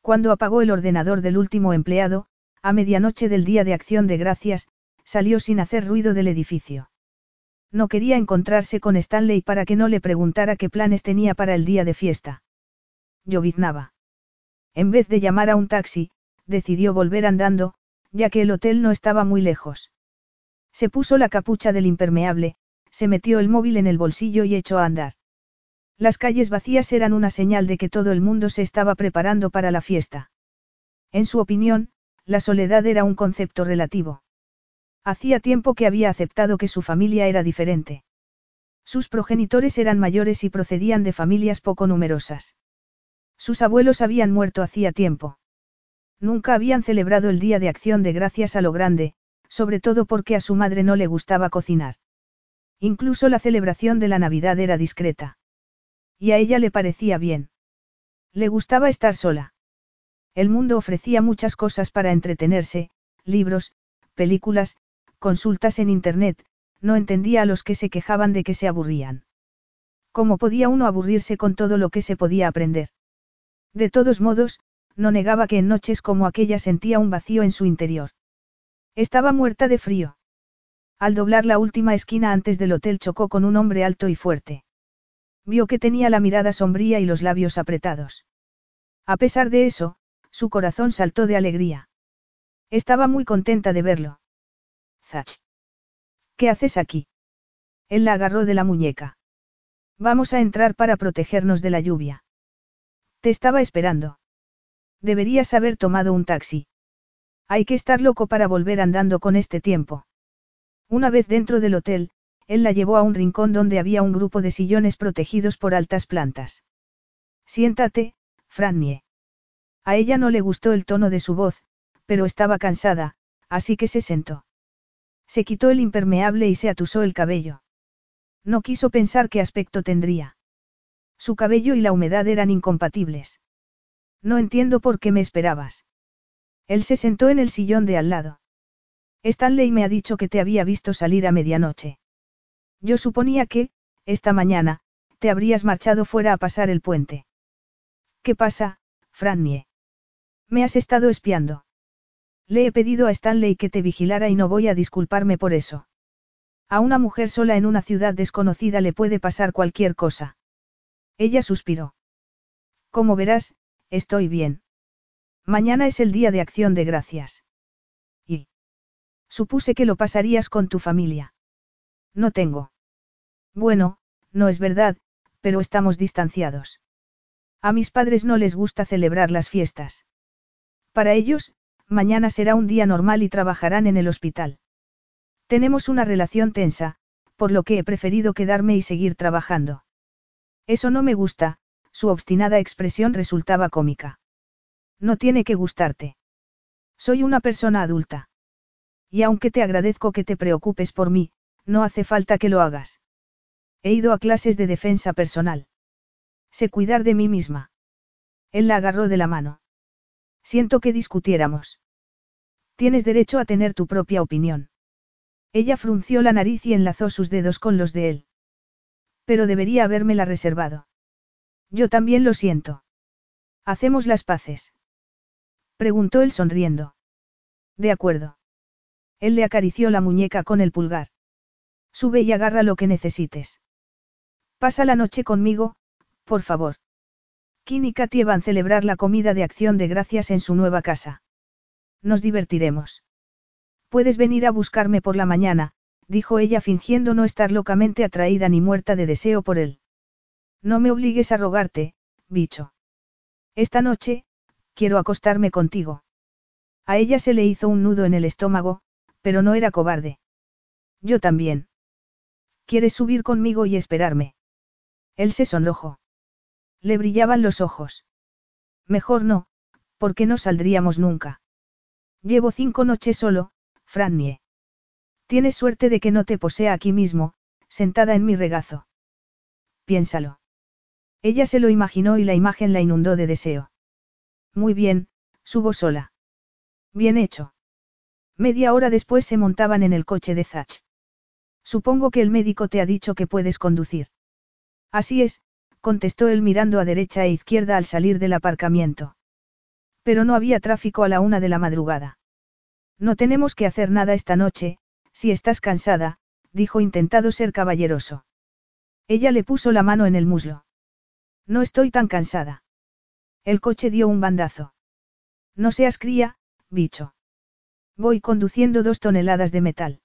Speaker 1: Cuando apagó el ordenador del último empleado, a medianoche del día de acción de gracias, salió sin hacer ruido del edificio. No quería encontrarse con Stanley para que no le preguntara qué planes tenía para el día de fiesta. Lloviznaba. En vez de llamar a un taxi, decidió volver andando, ya que el hotel no estaba muy lejos. Se puso la capucha del impermeable, se metió el móvil en el bolsillo y echó a andar. Las calles vacías eran una señal de que todo el mundo se estaba preparando para la fiesta. En su opinión, la soledad era un concepto relativo. Hacía tiempo que había aceptado que su familia era diferente. Sus progenitores eran mayores y procedían de familias poco numerosas. Sus abuelos habían muerto hacía tiempo. Nunca habían celebrado el Día de Acción de Gracias a lo grande, sobre todo porque a su madre no le gustaba cocinar. Incluso la celebración de la Navidad era discreta. Y a ella le parecía bien. Le gustaba estar sola. El mundo ofrecía muchas cosas para entretenerse, libros, películas, consultas en Internet, no entendía a los que se quejaban de que se aburrían. ¿Cómo podía uno aburrirse con todo lo que se podía aprender? De todos modos, no negaba que en noches como aquella sentía un vacío en su interior. Estaba muerta de frío. Al doblar la última esquina antes del hotel chocó con un hombre alto y fuerte. Vio que tenía la mirada sombría y los labios apretados. A pesar de eso, su corazón saltó de alegría. Estaba muy contenta de verlo. Zach. ¿Qué haces aquí? Él la agarró de la muñeca. Vamos a entrar para protegernos de la lluvia. Te estaba esperando. Deberías haber tomado un taxi. Hay que estar loco para volver andando con este tiempo. Una vez dentro del hotel, él la llevó a un rincón donde había un grupo de sillones protegidos por altas plantas. Siéntate, Frannie. A ella no le gustó el tono de su voz, pero estaba cansada, así que se sentó. Se quitó el impermeable y se atusó el cabello. No quiso pensar qué aspecto tendría. Su cabello y la humedad eran incompatibles. No entiendo por qué me esperabas. Él se sentó en el sillón de al lado. Stanley me ha dicho que te había visto salir a medianoche. Yo suponía que, esta mañana, te habrías marchado fuera a pasar el puente. ¿Qué pasa, Frannie? Me has estado espiando. Le he pedido a Stanley que te vigilara y no voy a disculparme por eso. A una mujer sola en una ciudad desconocida le puede pasar cualquier cosa. Ella suspiró. Como verás, estoy bien. Mañana es el día de acción de gracias. Supuse que lo pasarías con tu familia. No tengo. Bueno, no es verdad, pero estamos distanciados. A mis padres no les gusta celebrar las fiestas. Para ellos, mañana será un día normal y trabajarán en el hospital. Tenemos una relación tensa, por lo que he preferido quedarme y seguir trabajando. Eso no me gusta, su obstinada expresión resultaba cómica. No tiene que gustarte. Soy una persona adulta. Y aunque te agradezco que te preocupes por mí, no hace falta que lo hagas. He ido a clases de defensa personal. Sé cuidar de mí misma. Él la agarró de la mano. Siento que discutiéramos. Tienes derecho a tener tu propia opinión. Ella frunció la nariz y enlazó sus dedos con los de él. Pero debería habérmela reservado. Yo también lo siento. ¿Hacemos las paces? Preguntó él sonriendo. De acuerdo. Él le acarició la muñeca con el pulgar. Sube y agarra lo que necesites. Pasa la noche conmigo, por favor. Kim y Katy van a celebrar la comida de acción de gracias en su nueva casa. Nos divertiremos. Puedes venir a buscarme por la mañana, dijo ella fingiendo no estar locamente atraída ni muerta de deseo por él. No me obligues a rogarte, bicho. Esta noche, quiero acostarme contigo. A ella se le hizo un nudo en el estómago, pero no era cobarde. Yo también. ¿Quieres subir conmigo y esperarme? Él se sonrojó. Le brillaban los ojos. Mejor no, porque no saldríamos nunca. Llevo cinco noches solo, Frannie. Tienes suerte de que no te posea aquí mismo, sentada en mi regazo. Piénsalo. Ella se lo imaginó y la imagen la inundó de deseo. Muy bien, subo sola. Bien hecho. Media hora después se montaban en el coche de Zach. Supongo que el médico te ha dicho que puedes conducir. Así es, contestó él mirando a derecha e izquierda al salir del aparcamiento. Pero no había tráfico a la una de la madrugada. No tenemos que hacer nada esta noche, si estás cansada, dijo intentado ser caballeroso. Ella le puso la mano en el muslo. No estoy tan cansada. El coche dio un bandazo. No seas cría, bicho. Voy conduciendo dos toneladas de metal.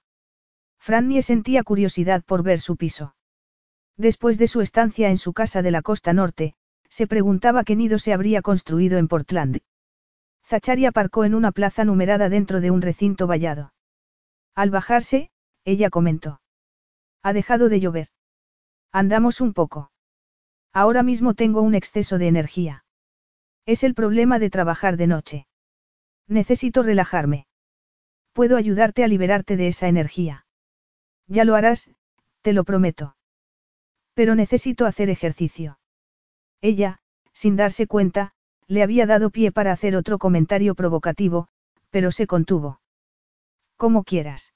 Speaker 1: Frannie sentía curiosidad por ver su piso. Después de su estancia en su casa de la costa norte, se preguntaba qué nido se habría construido en Portland. Zachary aparcó en una plaza numerada dentro de un recinto vallado. Al bajarse, ella comentó. Ha dejado de llover. Andamos un poco. Ahora mismo tengo un exceso de energía. Es el problema de trabajar de noche. Necesito relajarme. Puedo ayudarte a liberarte de esa energía. Ya lo harás, te lo prometo. Pero necesito hacer ejercicio. Ella, sin darse cuenta, le había dado pie para hacer otro comentario provocativo, pero se contuvo. Como quieras.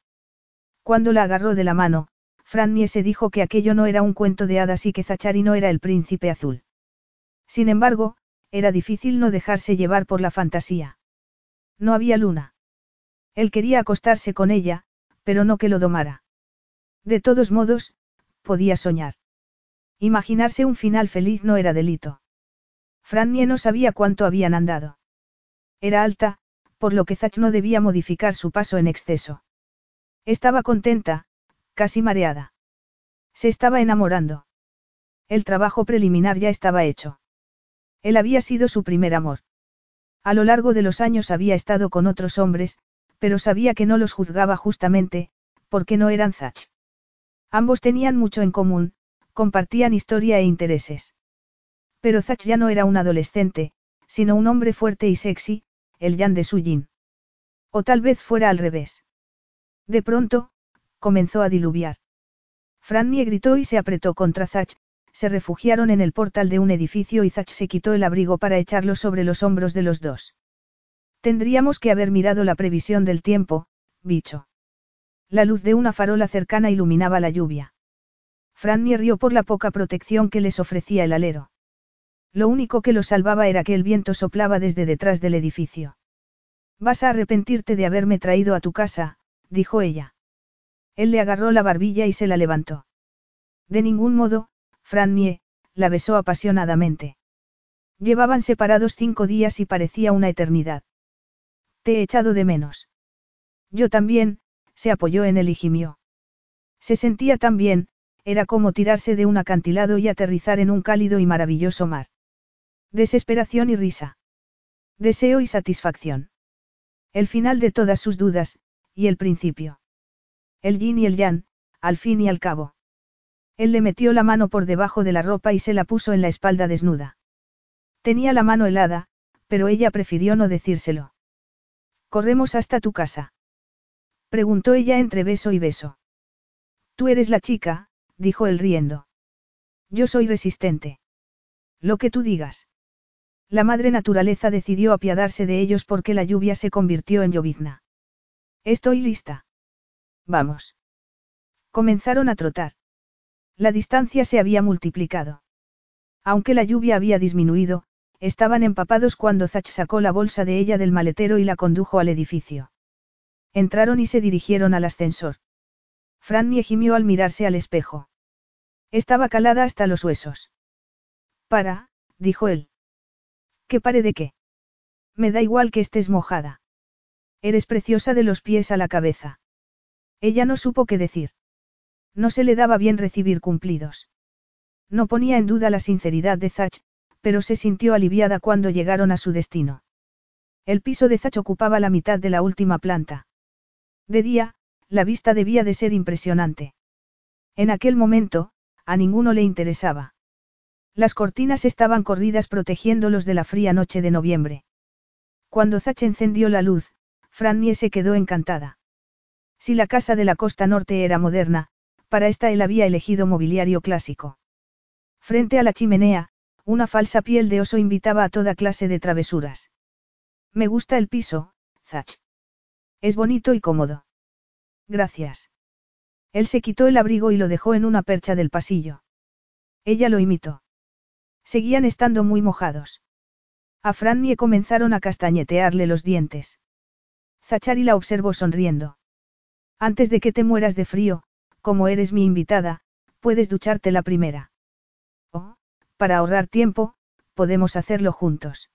Speaker 1: Cuando la agarró de la mano, Frannie se dijo que aquello no era un cuento de hadas y que Zachary no era el príncipe azul. Sin embargo, era difícil no dejarse llevar por la fantasía. No había luna. Él quería acostarse con ella, pero no que lo domara. De todos modos, podía soñar. Imaginarse un final feliz no era delito. Frannie no sabía cuánto habían andado. Era alta, por lo que Zach no debía modificar su paso en exceso. Estaba contenta, casi mareada. Se estaba enamorando. El trabajo preliminar ya estaba hecho. Él había sido su primer amor. A lo largo de los años había estado con otros hombres, pero sabía que no los juzgaba justamente, porque no eran Zach. Ambos tenían mucho en común, compartían historia e intereses. Pero Zach ya no era un adolescente, sino un hombre fuerte y sexy, el Jan de Sujin. O tal vez fuera al revés. De pronto, comenzó a diluviar. Frannie gritó y se apretó contra Zach, se refugiaron en el portal de un edificio y Zach se quitó el abrigo para echarlo sobre los hombros de los dos. Tendríamos que haber mirado la previsión del tiempo, bicho. La luz de una farola cercana iluminaba la lluvia. Frannie rió por la poca protección que les ofrecía el alero. Lo único que los salvaba era que el viento soplaba desde detrás del edificio. Vas a arrepentirte de haberme traído a tu casa, dijo ella. Él le agarró la barbilla y se la levantó. De ningún modo, Frannie, la besó apasionadamente. Llevaban separados cinco días y parecía una eternidad. Te he echado de menos. Yo también, se apoyó en él y gimió. Se sentía tan bien, era como tirarse de un acantilado y aterrizar en un cálido y maravilloso mar. Desesperación y risa. Deseo y satisfacción. El final de todas sus dudas, y el principio. El yin y el yang, al fin y al cabo. Él le metió la mano por debajo de la ropa y se la puso en la espalda desnuda. Tenía la mano helada, pero ella prefirió no decírselo. ¿Corremos hasta tu casa? Preguntó ella entre beso y beso. Tú eres la chica, dijo él riendo. Yo soy resistente. Lo que tú digas. La madre naturaleza decidió apiadarse de ellos porque la lluvia se convirtió en llovizna. Estoy lista. Vamos. Comenzaron a trotar. La distancia se había multiplicado. Aunque la lluvia había disminuido, Estaban empapados cuando Zach sacó la bolsa de ella del maletero y la condujo al edificio. Entraron y se dirigieron al ascensor. Frannie gimió al mirarse al espejo. Estaba calada hasta los huesos. Para, dijo él. ¿Qué pare de qué? Me da igual que estés mojada. Eres preciosa de los pies a la cabeza. Ella no supo qué decir. No se le daba bien recibir cumplidos. No ponía en duda la sinceridad de Zach, pero se sintió aliviada cuando llegaron a su destino. El piso de Zach ocupaba la mitad de la última planta. De día, la vista debía de ser impresionante. En aquel momento, a ninguno le interesaba. Las cortinas estaban corridas protegiéndolos de la fría noche de noviembre. Cuando Zach encendió la luz, Frannie se quedó encantada. Si la casa de la costa norte era moderna, para esta él había elegido mobiliario clásico. Frente a la chimenea, una falsa piel de oso invitaba a toda clase de travesuras. Me gusta el piso, Zach. Es bonito y cómodo. Gracias. Él se quitó el abrigo y lo dejó en una percha del pasillo. Ella lo imitó. Seguían estando muy mojados. A Frannie comenzaron a castañetearle los dientes. Zachari la observó sonriendo. Antes de que te mueras de frío, como eres mi invitada, puedes ducharte la primera. Para ahorrar tiempo, podemos hacerlo juntos.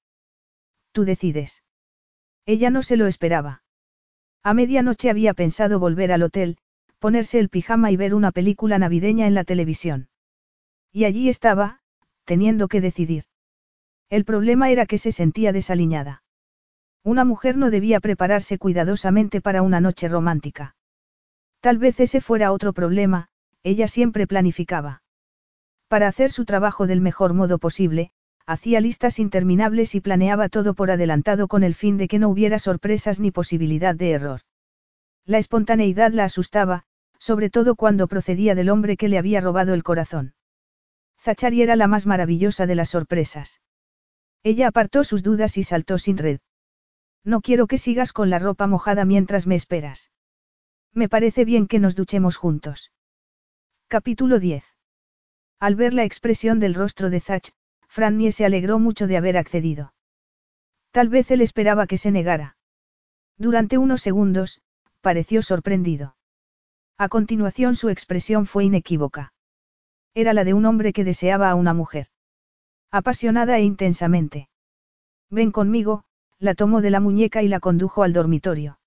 Speaker 1: Tú decides. Ella no se lo esperaba. A medianoche había pensado volver al hotel, ponerse el pijama y ver una película navideña en la televisión. Y allí estaba, teniendo que decidir. El problema era que se sentía desaliñada. Una mujer no debía prepararse cuidadosamente para una noche romántica. Tal vez ese fuera otro problema, ella siempre planificaba. Para hacer su trabajo del mejor modo posible, hacía listas interminables y planeaba todo por adelantado con el fin de que no hubiera sorpresas ni posibilidad de error. La espontaneidad la asustaba, sobre todo cuando procedía del hombre que le había robado el corazón. Zachari era la más maravillosa de las sorpresas. Ella apartó sus dudas y saltó sin red. No quiero que sigas con la ropa mojada mientras me esperas. Me parece bien que nos duchemos juntos. Capítulo 10. Al ver la expresión del rostro de Zach, Frannie se alegró mucho de haber accedido. Tal vez él esperaba que se negara. Durante unos segundos, pareció sorprendido. A continuación su expresión fue inequívoca. Era la de un hombre que deseaba a una mujer. Apasionada e intensamente. Ven conmigo, la tomó de la muñeca y la condujo al dormitorio.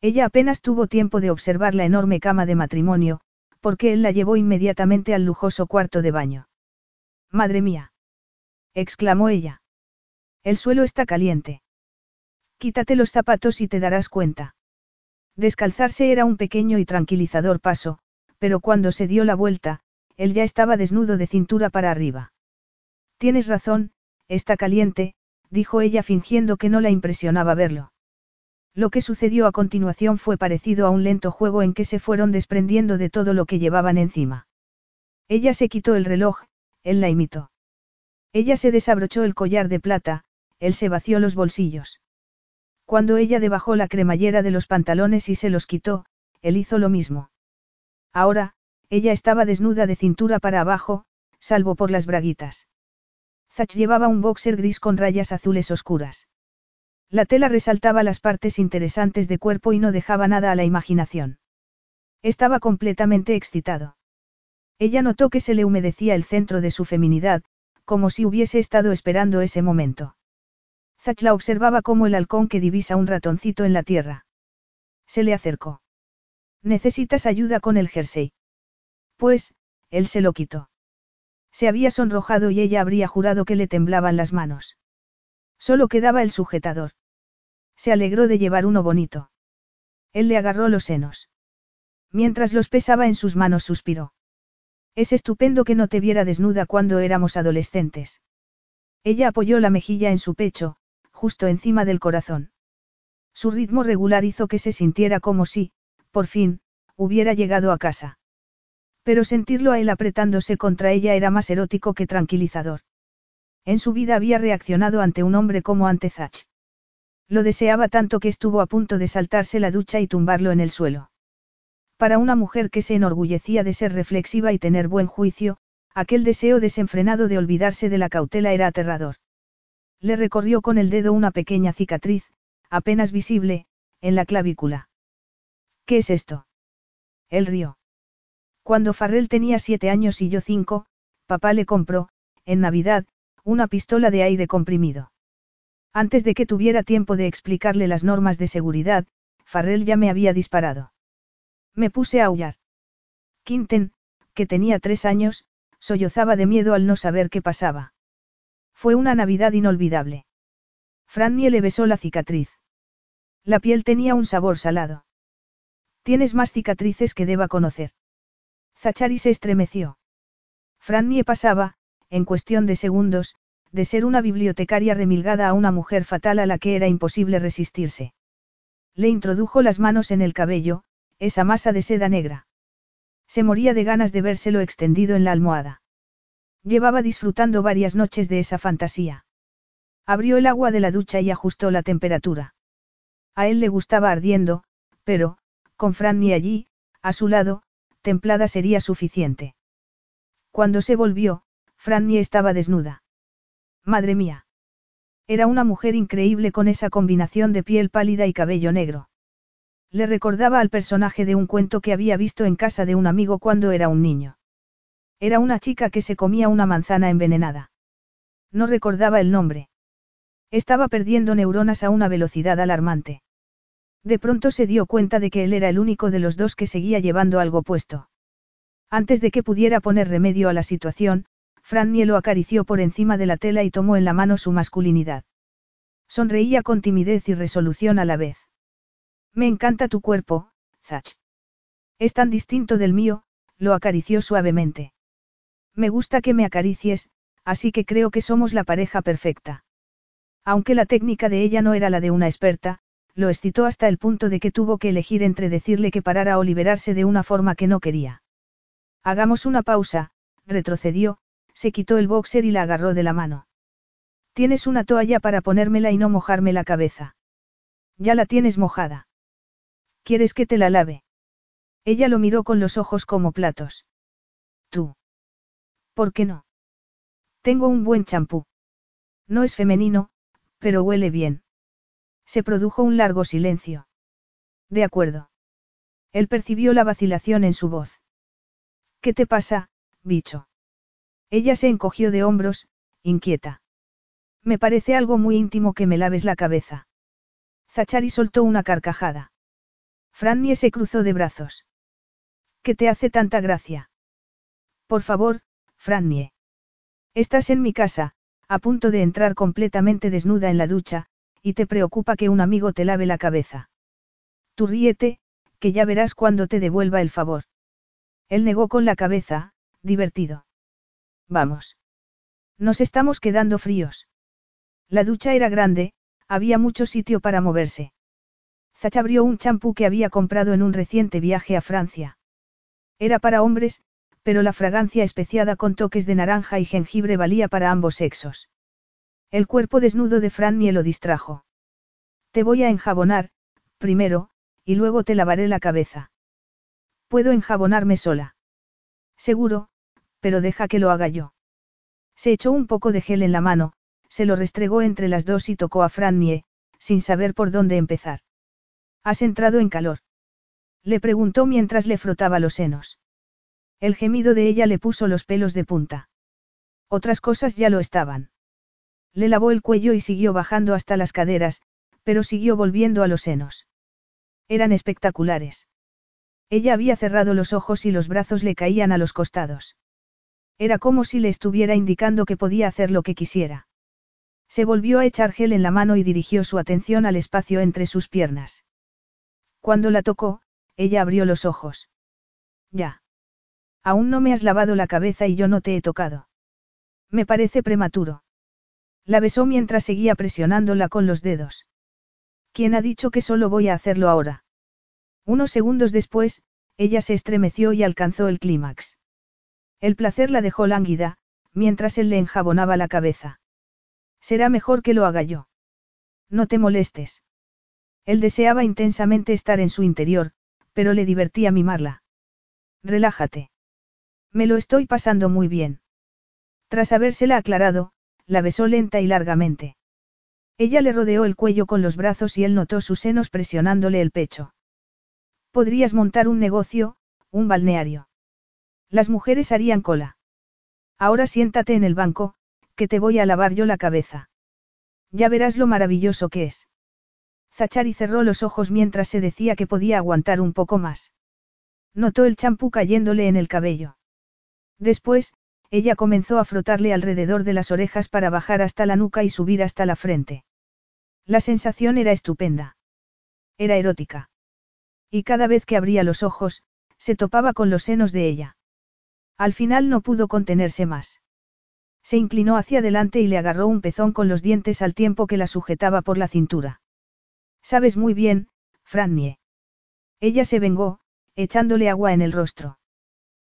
Speaker 1: Ella apenas tuvo tiempo de observar la enorme cama de matrimonio, porque él la llevó inmediatamente al lujoso cuarto de baño. Madre mía. exclamó ella. El suelo está caliente. Quítate los zapatos y te darás cuenta. Descalzarse era un pequeño y tranquilizador paso, pero cuando se dio la vuelta, él ya estaba desnudo de cintura para arriba. Tienes razón, está caliente, dijo ella fingiendo que no la impresionaba verlo. Lo que sucedió a continuación fue parecido a un lento juego en que se fueron desprendiendo de todo lo que llevaban encima. Ella se quitó el reloj, él la imitó. Ella se desabrochó el collar de plata, él se vació los bolsillos. Cuando ella debajó la cremallera de los pantalones y se los quitó, él hizo lo mismo. Ahora, ella estaba desnuda de cintura para abajo, salvo por las braguitas. Zach llevaba un boxer gris con rayas azules oscuras. La tela resaltaba las partes interesantes de cuerpo y no dejaba nada a la imaginación. Estaba completamente excitado. Ella notó que se le humedecía el centro de su feminidad, como si hubiese estado esperando ese momento. Zach la observaba como el halcón que divisa un ratoncito en la tierra. Se le acercó. ¿Necesitas ayuda con el jersey? Pues, él se lo quitó. Se había sonrojado y ella habría jurado que le temblaban las manos. Solo quedaba el sujetador. Se alegró de llevar uno bonito. Él le agarró los senos. Mientras los pesaba en sus manos suspiró. Es estupendo que no te viera desnuda cuando éramos adolescentes. Ella apoyó la mejilla en su pecho, justo encima del corazón. Su ritmo regular hizo que se sintiera como si, por fin, hubiera llegado a casa. Pero sentirlo a él apretándose contra ella era más erótico que tranquilizador. En su vida había reaccionado ante un hombre como ante Zach. Lo deseaba tanto que estuvo a punto de saltarse la ducha y tumbarlo en el suelo. Para una mujer que se enorgullecía de ser reflexiva y tener buen juicio, aquel deseo desenfrenado de olvidarse de la cautela era aterrador. Le recorrió con el dedo una pequeña cicatriz, apenas visible, en la clavícula. ¿Qué es esto? Él rió. Cuando Farrell tenía siete años y yo cinco, papá le compró, en Navidad, una pistola de aire comprimido. Antes de que tuviera tiempo de explicarle las normas de seguridad, Farrell ya me había disparado. Me puse a aullar. Quinten, que tenía tres años, sollozaba de miedo al no saber qué pasaba. Fue una Navidad inolvidable. Frannie le besó la cicatriz. La piel tenía un sabor salado. Tienes más cicatrices que deba conocer. Zachari se estremeció. Frannie pasaba, en cuestión de segundos, de ser una bibliotecaria remilgada a una mujer fatal a la que era imposible resistirse. Le introdujo las manos en el cabello, esa masa de seda negra. Se moría de ganas de vérselo extendido en la almohada. Llevaba disfrutando varias noches de esa fantasía. Abrió el agua de la ducha y ajustó la temperatura. A él le gustaba ardiendo, pero, con Fran ni allí, a su lado, templada sería suficiente. Cuando se volvió, Franny estaba desnuda. Madre mía. Era una mujer increíble con esa combinación de piel pálida y cabello negro. Le recordaba al personaje de un cuento que había visto en casa de un amigo cuando era un niño. Era una chica que se comía una manzana envenenada. No recordaba el nombre. Estaba perdiendo neuronas a una velocidad alarmante. De pronto se dio cuenta de que él era el único de los dos que seguía llevando algo puesto. Antes de que pudiera poner remedio a la situación, Frannie lo acarició por encima de la tela y tomó en la mano su masculinidad. Sonreía con timidez y resolución a la vez. Me encanta tu cuerpo, Zach. Es tan distinto del mío, lo acarició suavemente. Me gusta que me acaricies, así que creo que somos la pareja perfecta. Aunque la técnica de ella no era la de una experta, lo excitó hasta el punto de que tuvo que elegir entre decirle que parara o liberarse de una forma que no quería. Hagamos una pausa, retrocedió, se quitó el boxer y la agarró de la mano. Tienes una toalla para ponérmela y no mojarme la cabeza. Ya la tienes mojada. ¿Quieres que te la lave? Ella lo miró con los ojos como platos. Tú. ¿Por qué no? Tengo un buen champú. No es femenino, pero huele bien. Se produjo un largo silencio. De acuerdo. Él percibió la vacilación en su voz. ¿Qué te pasa, bicho? Ella se encogió de hombros, inquieta. Me parece algo muy íntimo que me laves la cabeza. Zachari soltó una carcajada. Frannie se cruzó de brazos. ¿Qué te hace tanta gracia? Por favor, Frannie. Estás en mi casa, a punto de entrar completamente desnuda en la ducha, y te preocupa que un amigo te lave la cabeza. Tú ríete, que ya verás cuando te devuelva el favor. Él negó con la cabeza, divertido. Vamos. Nos estamos quedando fríos. La ducha era grande, había mucho sitio para moverse. Zach abrió un champú que había comprado en un reciente viaje a Francia. Era para hombres, pero la fragancia especiada con toques de naranja y jengibre valía para ambos sexos. El cuerpo desnudo de Frannie lo distrajo. Te voy a enjabonar, primero, y luego te lavaré la cabeza. Puedo enjabonarme sola. Seguro, pero deja que lo haga yo. Se echó un poco de gel en la mano, se lo restregó entre las dos y tocó a Frannie, sin saber por dónde empezar. ¿Has entrado en calor? Le preguntó mientras le frotaba los senos. El gemido de ella le puso los pelos de punta. Otras cosas ya lo estaban. Le lavó el cuello y siguió bajando hasta las caderas, pero siguió volviendo a los senos. Eran espectaculares. Ella había cerrado los ojos y los brazos le caían a los costados. Era como si le estuviera indicando que podía hacer lo que quisiera. Se volvió a echar gel en la mano y dirigió su atención al espacio entre sus piernas. Cuando la tocó, ella abrió los ojos. Ya. Aún no me has lavado la cabeza y yo no te he tocado. Me parece prematuro. La besó mientras seguía presionándola con los dedos. ¿Quién ha dicho que solo voy a hacerlo ahora? Unos segundos después, ella se estremeció y alcanzó el clímax. El placer la dejó lánguida, mientras él le enjabonaba la cabeza. Será mejor que lo haga yo. No te molestes. Él deseaba intensamente estar en su interior, pero le divertía mimarla. Relájate. Me lo estoy pasando muy bien. Tras habérsela aclarado, la besó lenta y largamente. Ella le rodeó el cuello con los brazos y él notó sus senos presionándole el pecho. Podrías montar un negocio, un balneario. Las mujeres harían cola. Ahora siéntate en el banco, que te voy a lavar yo la cabeza. Ya verás lo maravilloso que es. Zachari cerró los ojos mientras se decía que podía aguantar un poco más. Notó el champú cayéndole en el cabello. Después, ella comenzó a frotarle alrededor de las orejas para bajar hasta la nuca y subir hasta la frente. La sensación era estupenda. Era erótica. Y cada vez que abría los ojos, se topaba con los senos de ella. Al final no pudo contenerse más. Se inclinó hacia adelante y le agarró un pezón con los dientes al tiempo que la sujetaba por la cintura. Sabes muy bien, Frannie. Ella se vengó, echándole agua en el rostro.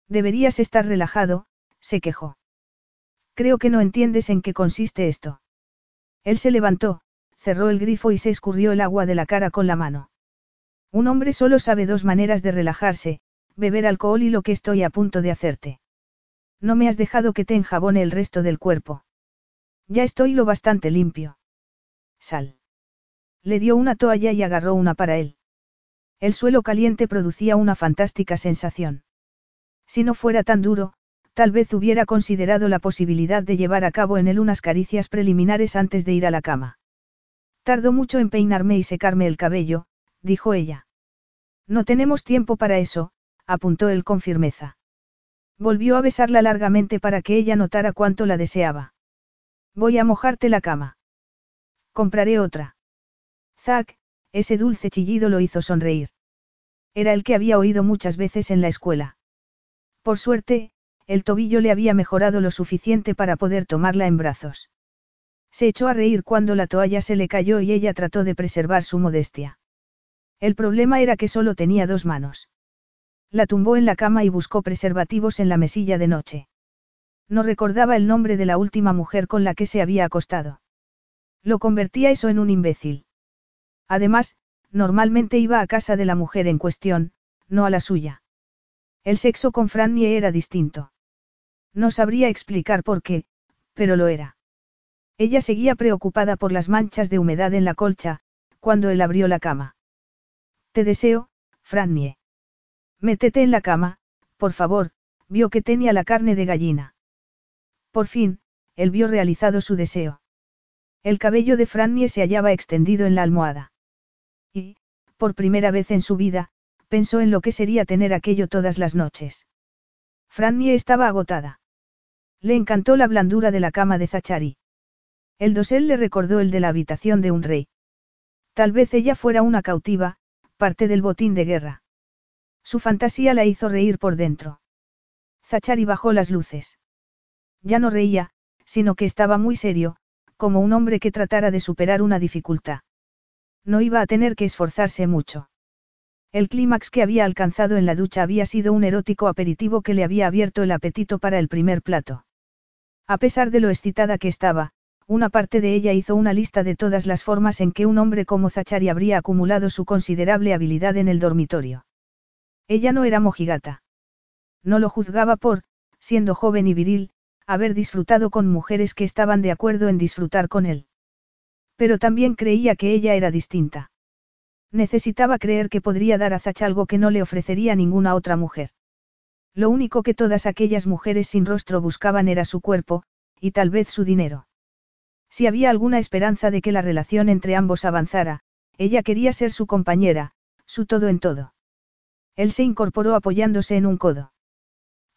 Speaker 1: Deberías estar relajado, se quejó. Creo que no entiendes en qué consiste esto. Él se levantó, cerró el grifo y se escurrió el agua de la cara con la mano. Un hombre solo sabe dos maneras de relajarse, beber alcohol y lo que estoy a punto de hacerte. No me has dejado que te enjabone el resto del cuerpo. Ya estoy lo bastante limpio. Sal. Le dio una toalla y agarró una para él. El suelo caliente producía una fantástica sensación. Si no fuera tan duro, tal vez hubiera considerado la posibilidad de llevar a cabo en él unas caricias preliminares antes de ir a la cama. Tardó mucho en peinarme y secarme el cabello, dijo ella. No tenemos tiempo para eso, apuntó él con firmeza. Volvió a besarla largamente para que ella notara cuánto la deseaba. Voy a mojarte la cama. Compraré otra. Zack, ese dulce chillido lo hizo sonreír. Era el que había oído muchas veces en la escuela. Por suerte, el tobillo le había mejorado lo suficiente para poder tomarla en brazos. Se echó a reír cuando la toalla se le cayó y ella trató de preservar su modestia. El problema era que solo tenía dos manos. La tumbó en la cama y buscó preservativos en la mesilla de noche. No recordaba el nombre de la última mujer con la que se había acostado. Lo convertía eso en un imbécil. Además, normalmente iba a casa de la mujer en cuestión, no a la suya. El sexo con Frannie era distinto. No sabría explicar por qué, pero lo era. Ella seguía preocupada por las manchas de humedad en la colcha, cuando él abrió la cama. Te deseo, Frannie. Métete en la cama, por favor, vio que tenía la carne de gallina. Por fin, él vio realizado su deseo. El cabello de Frannie se hallaba extendido en la almohada. Y, por primera vez en su vida, pensó en lo que sería tener aquello todas las noches. Frannie estaba agotada. Le encantó la blandura de la cama de Zachari. El dosel le recordó el de la habitación de un rey. Tal vez ella fuera una cautiva, parte del botín de guerra. Su fantasía la hizo reír por dentro. Zachari bajó las luces. Ya no reía, sino que estaba muy serio, como un hombre que tratara de superar una dificultad. No iba a tener que esforzarse mucho. El clímax que había alcanzado en la ducha había sido un erótico aperitivo que le había abierto el apetito para el primer plato. A pesar de lo excitada que estaba, una parte de ella hizo una lista de todas las formas en que un hombre como Zachari habría acumulado su considerable habilidad en el dormitorio. Ella no era mojigata. No lo juzgaba por, siendo joven y viril, haber disfrutado con mujeres que estaban de acuerdo en disfrutar con él. Pero también creía que ella era distinta. Necesitaba creer que podría dar a Zach algo que no le ofrecería ninguna otra mujer. Lo único que todas aquellas mujeres sin rostro buscaban era su cuerpo, y tal vez su dinero. Si había alguna esperanza de que la relación entre ambos avanzara, ella quería ser su compañera, su todo en todo. Él se incorporó apoyándose en un codo.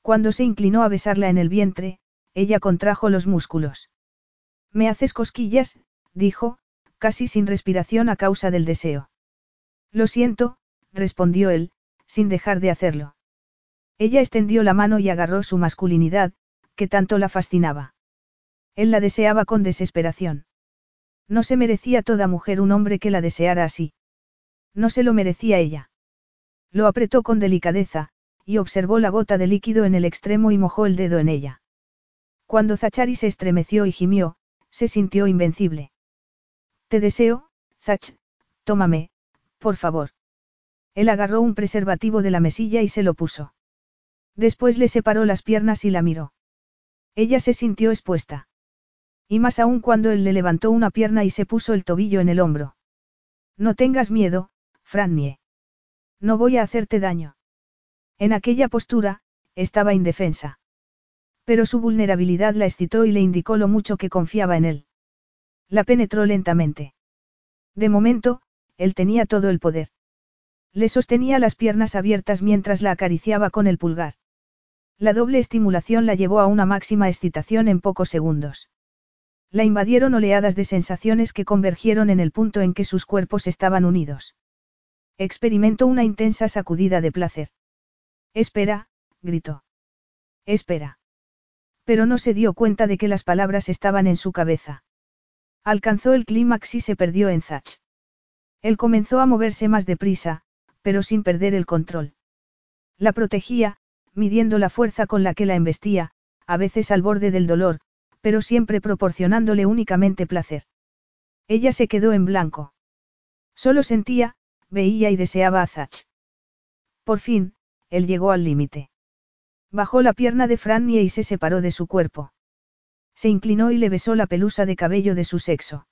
Speaker 1: Cuando se inclinó a besarla en el vientre, ella contrajo los músculos. Me haces cosquillas, dijo, casi sin respiración a causa del deseo. Lo siento, respondió él, sin dejar de hacerlo. Ella extendió la mano y agarró su masculinidad, que tanto la fascinaba. Él la deseaba con desesperación. No se merecía toda mujer un hombre que la deseara así. No se lo merecía ella. Lo apretó con delicadeza, y observó la gota de líquido en el extremo y mojó el dedo en ella. Cuando Zachari se estremeció y gimió, se sintió invencible. Te deseo, Zach, tómame, por favor. Él agarró un preservativo de la mesilla y se lo puso. Después le separó las piernas y la miró. Ella se sintió expuesta. Y más aún cuando él le levantó una pierna y se puso el tobillo en el hombro. No tengas miedo, Frannie. No voy a hacerte daño. En aquella postura, estaba indefensa. Pero su vulnerabilidad la excitó y le indicó lo mucho que confiaba en él. La penetró lentamente. De momento, él tenía todo el poder. Le sostenía las piernas abiertas mientras la acariciaba con el pulgar. La doble estimulación la llevó a una máxima excitación en pocos segundos. La invadieron oleadas de sensaciones que convergieron en el punto en que sus cuerpos estaban unidos. Experimentó una intensa sacudida de placer. Espera, gritó. Espera. Pero no se dio cuenta de que las palabras estaban en su cabeza. Alcanzó el clímax y se perdió en Zach. Él comenzó a moverse más deprisa, pero sin perder el control. La protegía, midiendo la fuerza con la que la embestía, a veces al borde del dolor, pero siempre proporcionándole únicamente placer. Ella se quedó en blanco. Solo sentía, veía y deseaba a Zach. Por fin, él llegó al límite. Bajó la pierna de Frannie y se separó de su cuerpo. Se inclinó y le besó la pelusa de cabello de su sexo.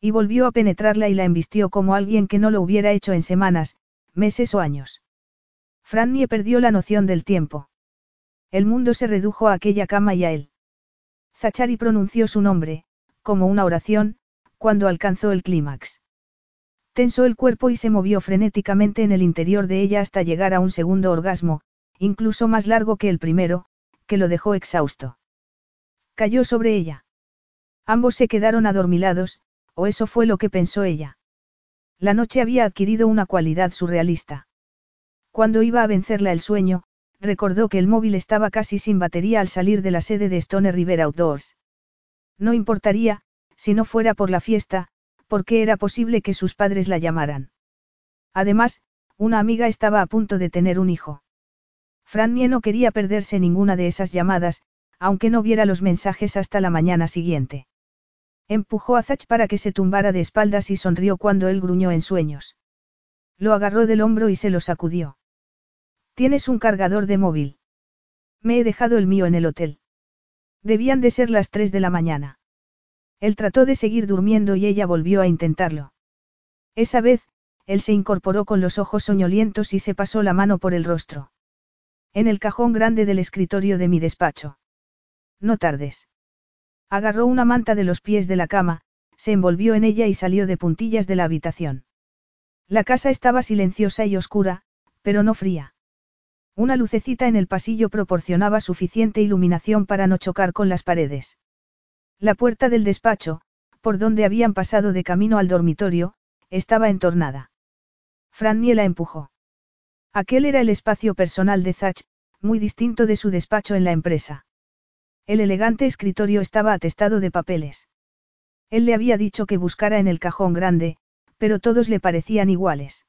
Speaker 1: Y volvió a penetrarla y la embistió como alguien que no lo hubiera hecho en semanas, meses o años. Frannie perdió la noción del tiempo. El mundo se redujo a aquella cama y a él. Zachari pronunció su nombre, como una oración, cuando alcanzó el clímax. Tensó el cuerpo y se movió frenéticamente en el interior de ella hasta llegar a un segundo orgasmo, incluso más largo que el primero, que lo dejó exhausto. Cayó sobre ella. Ambos se quedaron adormilados, o eso fue lo que pensó ella. La noche había adquirido una cualidad surrealista. Cuando iba a vencerla el sueño, recordó que el móvil estaba casi sin batería al salir de la sede de Stone River Outdoors. No importaría, si no fuera por la fiesta, porque era posible que sus padres la llamaran. Además, una amiga estaba a punto de tener un hijo. Frannie no quería perderse ninguna de esas llamadas, aunque no viera los mensajes hasta la mañana siguiente. Empujó a Zach para que se tumbara de espaldas y sonrió cuando él gruñó en sueños. Lo agarró del hombro y se lo sacudió. ¿Tienes un cargador de móvil? Me he dejado el mío en el hotel. Debían de ser las tres de la mañana. Él trató de seguir durmiendo y ella volvió a intentarlo. Esa vez, él se incorporó con los ojos soñolientos y se pasó la mano por el rostro. En el cajón grande del escritorio de mi despacho. No tardes. Agarró una manta de los pies de la cama, se envolvió en ella y salió de puntillas de la habitación. La casa estaba silenciosa y oscura, pero no fría. Una lucecita en el pasillo proporcionaba suficiente iluminación para no chocar con las paredes. La puerta del despacho, por donde habían pasado de camino al dormitorio, estaba entornada. Frannie la empujó. Aquel era el espacio personal de Zach, muy distinto de su despacho en la empresa. El elegante escritorio estaba atestado de papeles. Él le había dicho que buscara en el cajón grande, pero todos le parecían iguales.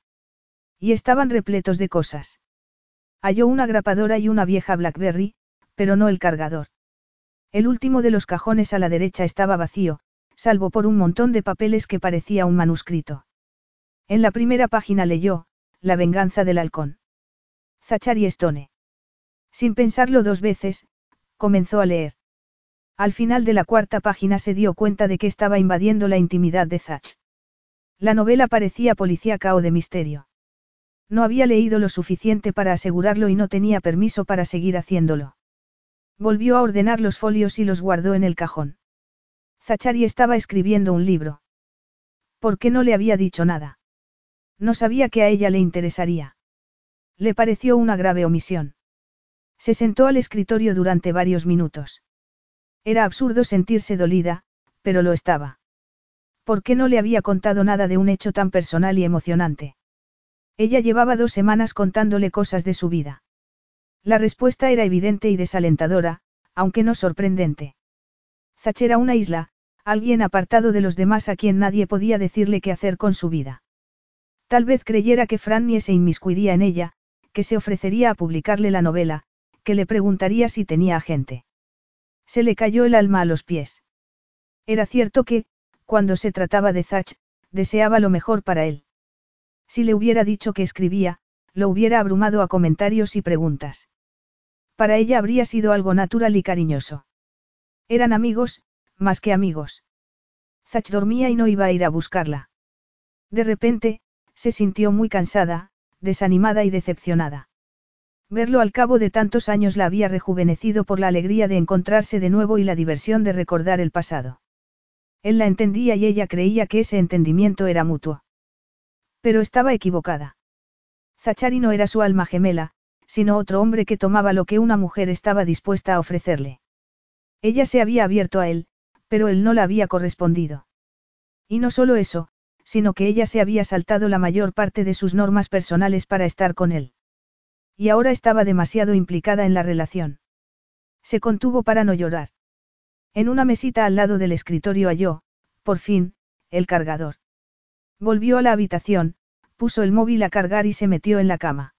Speaker 1: Y estaban repletos de cosas. Halló una grapadora y una vieja Blackberry, pero no el cargador. El último de los cajones a la derecha estaba vacío, salvo por un montón de papeles que parecía un manuscrito. En la primera página leyó, La venganza del halcón. Zachary Stone. Sin pensarlo dos veces, comenzó a leer. Al final de la cuarta página se dio cuenta de que estaba invadiendo la intimidad de Zach. La novela parecía policíaca o de misterio. No había leído lo suficiente para asegurarlo y no tenía permiso para seguir haciéndolo. Volvió a ordenar los folios y los guardó en el cajón. Zachary estaba escribiendo un libro. ¿Por qué no le había dicho nada? No sabía que a ella le interesaría. Le pareció una grave omisión. Se sentó al escritorio durante varios minutos. Era absurdo sentirse dolida, pero lo estaba. ¿Por qué no le había contado nada de un hecho tan personal y emocionante? Ella llevaba dos semanas contándole cosas de su vida. La respuesta era evidente y desalentadora, aunque no sorprendente. Zach era una isla, alguien apartado de los demás a quien nadie podía decirle qué hacer con su vida. Tal vez creyera que Frannie se inmiscuiría en ella, que se ofrecería a publicarle la novela, que le preguntaría si tenía agente. Se le cayó el alma a los pies. Era cierto que, cuando se trataba de Zach, deseaba lo mejor para él. Si le hubiera dicho que escribía, lo hubiera abrumado a comentarios y preguntas. Para ella habría sido algo natural y cariñoso. Eran amigos, más que amigos. Zach dormía y no iba a ir a buscarla. De repente, se sintió muy cansada, desanimada y decepcionada. Verlo al cabo de tantos años la había rejuvenecido por la alegría de encontrarse de nuevo y la diversión de recordar el pasado. Él la entendía y ella creía que ese entendimiento era mutuo. Pero estaba equivocada. Zachari no era su alma gemela, sino otro hombre que tomaba lo que una mujer estaba dispuesta a ofrecerle. Ella se había abierto a él, pero él no la había correspondido. Y no solo eso, sino que ella se había saltado la mayor parte de sus normas personales para estar con él. Y ahora estaba demasiado implicada en la relación. Se contuvo para no llorar. En una mesita al lado del escritorio halló, por fin, el cargador. Volvió a la habitación, puso el móvil a cargar y se metió en la cama.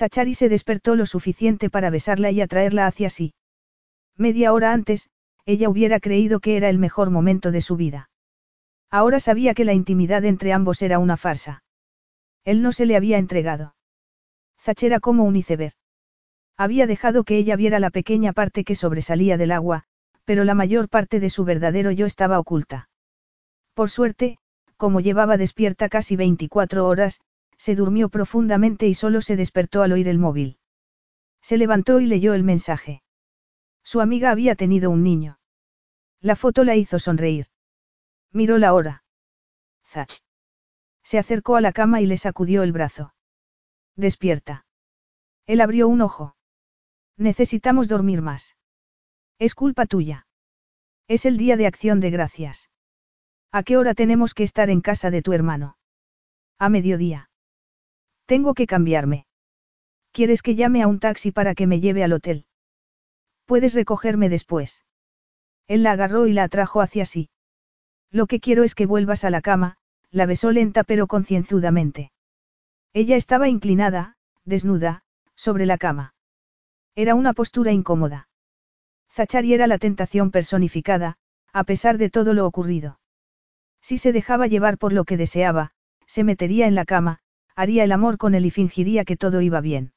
Speaker 1: Zachari se despertó lo suficiente para besarla y atraerla hacia sí. Media hora antes, ella hubiera creído que era el mejor momento de su vida. Ahora sabía que la intimidad entre ambos era una farsa. Él no se le había entregado. Zachera como un iceberg. Había dejado que ella viera la pequeña parte que sobresalía del agua, pero la mayor parte de su verdadero yo estaba oculta. Por suerte, como llevaba despierta casi 24 horas, se durmió profundamente y solo se despertó al oír el móvil. Se levantó y leyó el mensaje. Su amiga había tenido un niño. La foto la hizo sonreír. Miró la hora. Zach. Se acercó a la cama y le sacudió el brazo. Despierta. Él abrió un ojo. Necesitamos dormir más. Es culpa tuya. Es el día de acción de gracias. ¿A qué hora tenemos que estar en casa de tu hermano? A mediodía. Tengo que cambiarme. ¿Quieres que llame a un taxi para que me lleve al hotel? Puedes recogerme después. Él la agarró y la atrajo hacia sí. Lo que quiero es que vuelvas a la cama, la besó lenta pero concienzudamente. Ella estaba inclinada, desnuda, sobre la cama. Era una postura incómoda. Zachari era la tentación personificada, a pesar de todo lo ocurrido. Si se dejaba llevar por lo que deseaba, se metería en la cama, haría el amor con él y fingiría que todo iba bien.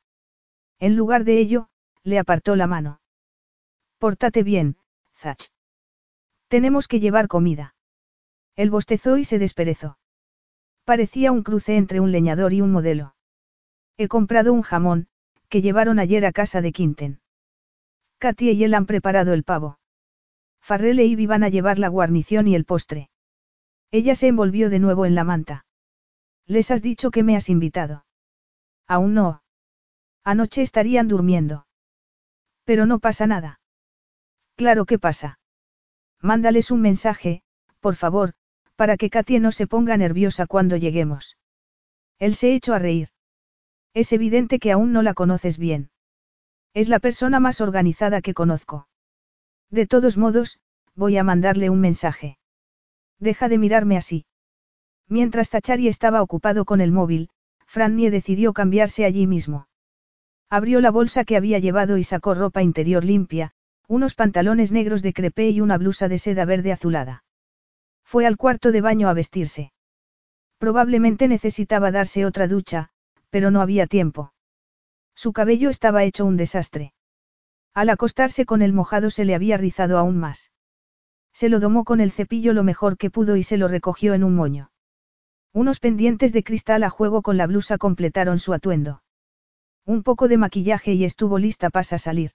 Speaker 1: En lugar de ello, le apartó la mano. Pórtate bien, Zach. Tenemos que llevar comida. Él bostezó y se desperezó. Parecía un cruce entre un leñador y un modelo. He comprado un jamón, que llevaron ayer a casa de Quinten. Katy y él han preparado el pavo. Farrell e Ivy van a llevar la guarnición y el postre. Ella se envolvió de nuevo en la manta. Les has dicho que me has invitado. Aún no. Anoche estarían durmiendo. Pero no pasa nada. Claro que pasa. Mándales un mensaje, por favor, para que Katie no se ponga nerviosa cuando lleguemos. Él se echó a reír. Es evidente que aún no la conoces bien. Es la persona más organizada que conozco. De todos modos, voy a mandarle un mensaje. Deja de mirarme así. Mientras Zachary estaba ocupado con el móvil, Frannie decidió cambiarse allí mismo. Abrió la bolsa que había llevado y sacó ropa interior limpia, unos pantalones negros de crepé y una blusa de seda verde azulada. Fue al cuarto de baño a vestirse. Probablemente necesitaba darse otra ducha, pero no había tiempo. Su cabello estaba hecho un desastre. Al acostarse con el mojado se le había rizado aún más. Se lo domó con el cepillo lo mejor que pudo y se lo recogió en un moño. Unos pendientes de cristal a juego con la blusa completaron su atuendo. Un poco de maquillaje y estuvo lista para salir.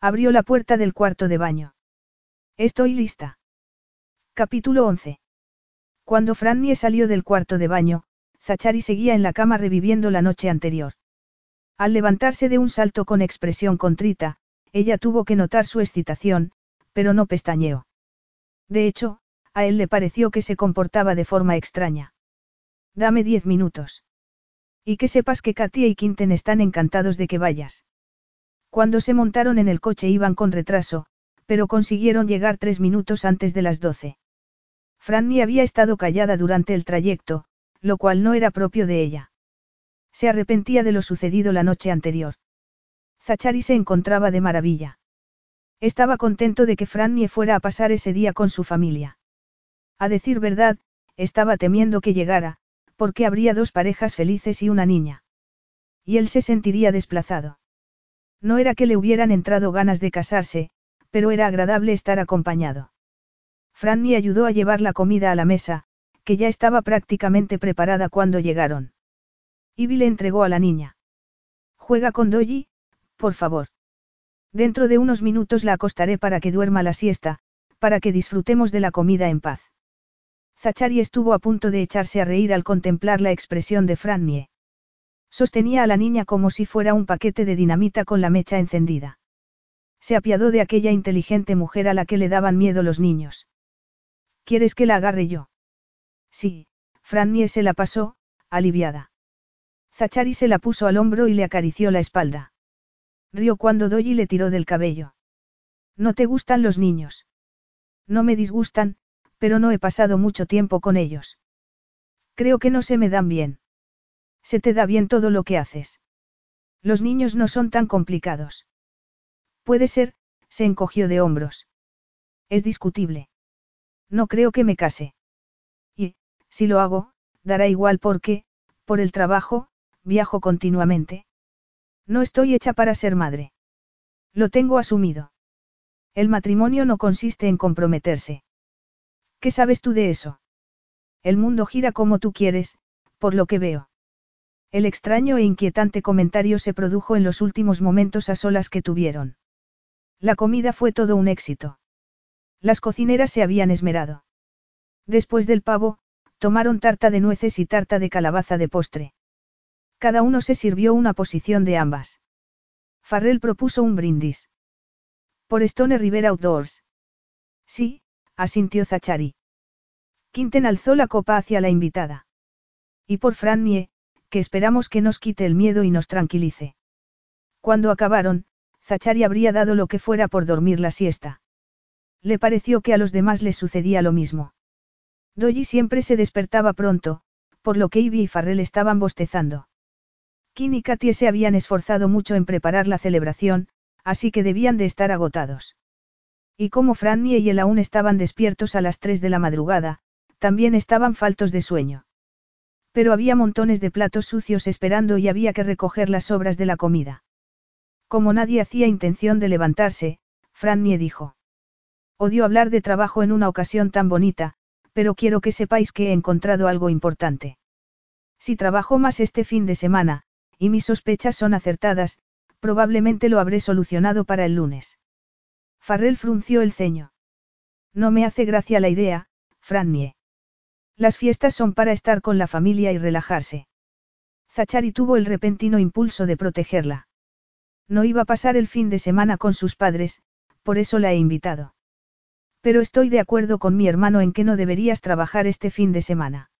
Speaker 1: Abrió la puerta del cuarto de baño. Estoy lista. Capítulo 11. Cuando Frannie salió del cuarto de baño, Zachary seguía en la cama reviviendo la noche anterior. Al levantarse de un salto con expresión contrita, ella tuvo que notar su excitación, pero no pestañeó. De hecho, a él le pareció que se comportaba de forma extraña. Dame diez minutos. Y que sepas que Katia y Quinten están encantados de que vayas. Cuando se montaron en el coche iban con retraso, pero consiguieron llegar tres minutos antes de las doce. Franny había estado callada durante el trayecto, lo cual no era propio de ella. Se arrepentía de lo sucedido la noche anterior. Zachary se encontraba de maravilla. Estaba contento de que Frannie fuera a pasar ese día con su familia. A decir verdad, estaba temiendo que llegara, porque habría dos parejas felices y una niña. Y él se sentiría desplazado. No era que le hubieran entrado ganas de casarse, pero era agradable estar acompañado. Frannie ayudó a llevar la comida a la mesa, que ya estaba prácticamente preparada cuando llegaron. Ivy le entregó a la niña. Juega con Doji, por favor. Dentro de unos minutos la acostaré para que duerma la siesta, para que disfrutemos de la comida en paz. Zachary estuvo a punto de echarse a reír al contemplar la expresión de Frannie. Sostenía a la niña como si fuera un paquete de dinamita con la mecha encendida. Se apiadó de aquella inteligente mujer a la que le daban miedo los niños. ¿Quieres que la agarre yo? Sí, Frannie se la pasó, aliviada. Zachary se la puso al hombro y le acarició la espalda. Rió cuando Doyi le tiró del cabello. ¿No te gustan los niños? No me disgustan, pero no he pasado mucho tiempo con ellos. Creo que no se me dan bien. Se te da bien todo lo que haces. Los niños no son tan complicados. Puede ser, se encogió de hombros. Es discutible. No creo que me case. Y, si lo hago, dará igual porque, por el trabajo, viajo continuamente. No estoy hecha para ser madre. Lo tengo asumido. El matrimonio no consiste en comprometerse. ¿Qué sabes tú de eso? El mundo gira como tú quieres, por lo que veo. El extraño e inquietante comentario se produjo en los últimos momentos a solas que tuvieron. La comida fue todo un éxito. Las cocineras se habían esmerado. Después del pavo, tomaron tarta de nueces y tarta de calabaza de postre. Cada uno se sirvió una posición de ambas. Farrell propuso un brindis. Por Stone River Outdoors. Sí, asintió Zachary. Quinten alzó la copa hacia la invitada. Y por Frannie, que esperamos que nos quite el miedo y nos tranquilice. Cuando acabaron, Zachary habría dado lo que fuera por dormir la siesta. Le pareció que a los demás les sucedía lo mismo. Dolly siempre se despertaba pronto, por lo que Ivy y Farrell estaban bostezando. Kim y Katie se habían esforzado mucho en preparar la celebración, así que debían de estar agotados. Y como Frannie y él aún estaban despiertos a las 3 de la madrugada, también estaban faltos de sueño. Pero había montones de platos sucios esperando y había que recoger las sobras de la comida. Como nadie hacía intención de levantarse, Frannie dijo. Odio hablar de trabajo en una ocasión tan bonita, pero quiero que sepáis que he encontrado algo importante. Si trabajo más este fin de semana, y mis sospechas son acertadas, probablemente lo habré solucionado para el lunes. Farrell frunció el ceño. No me hace gracia la idea, Frannie. Las fiestas son para estar con la familia y relajarse. Zachary tuvo el repentino impulso de protegerla. No iba a pasar el fin de semana con sus padres, por eso la he invitado. Pero estoy de acuerdo con mi hermano en que no deberías trabajar este fin de semana.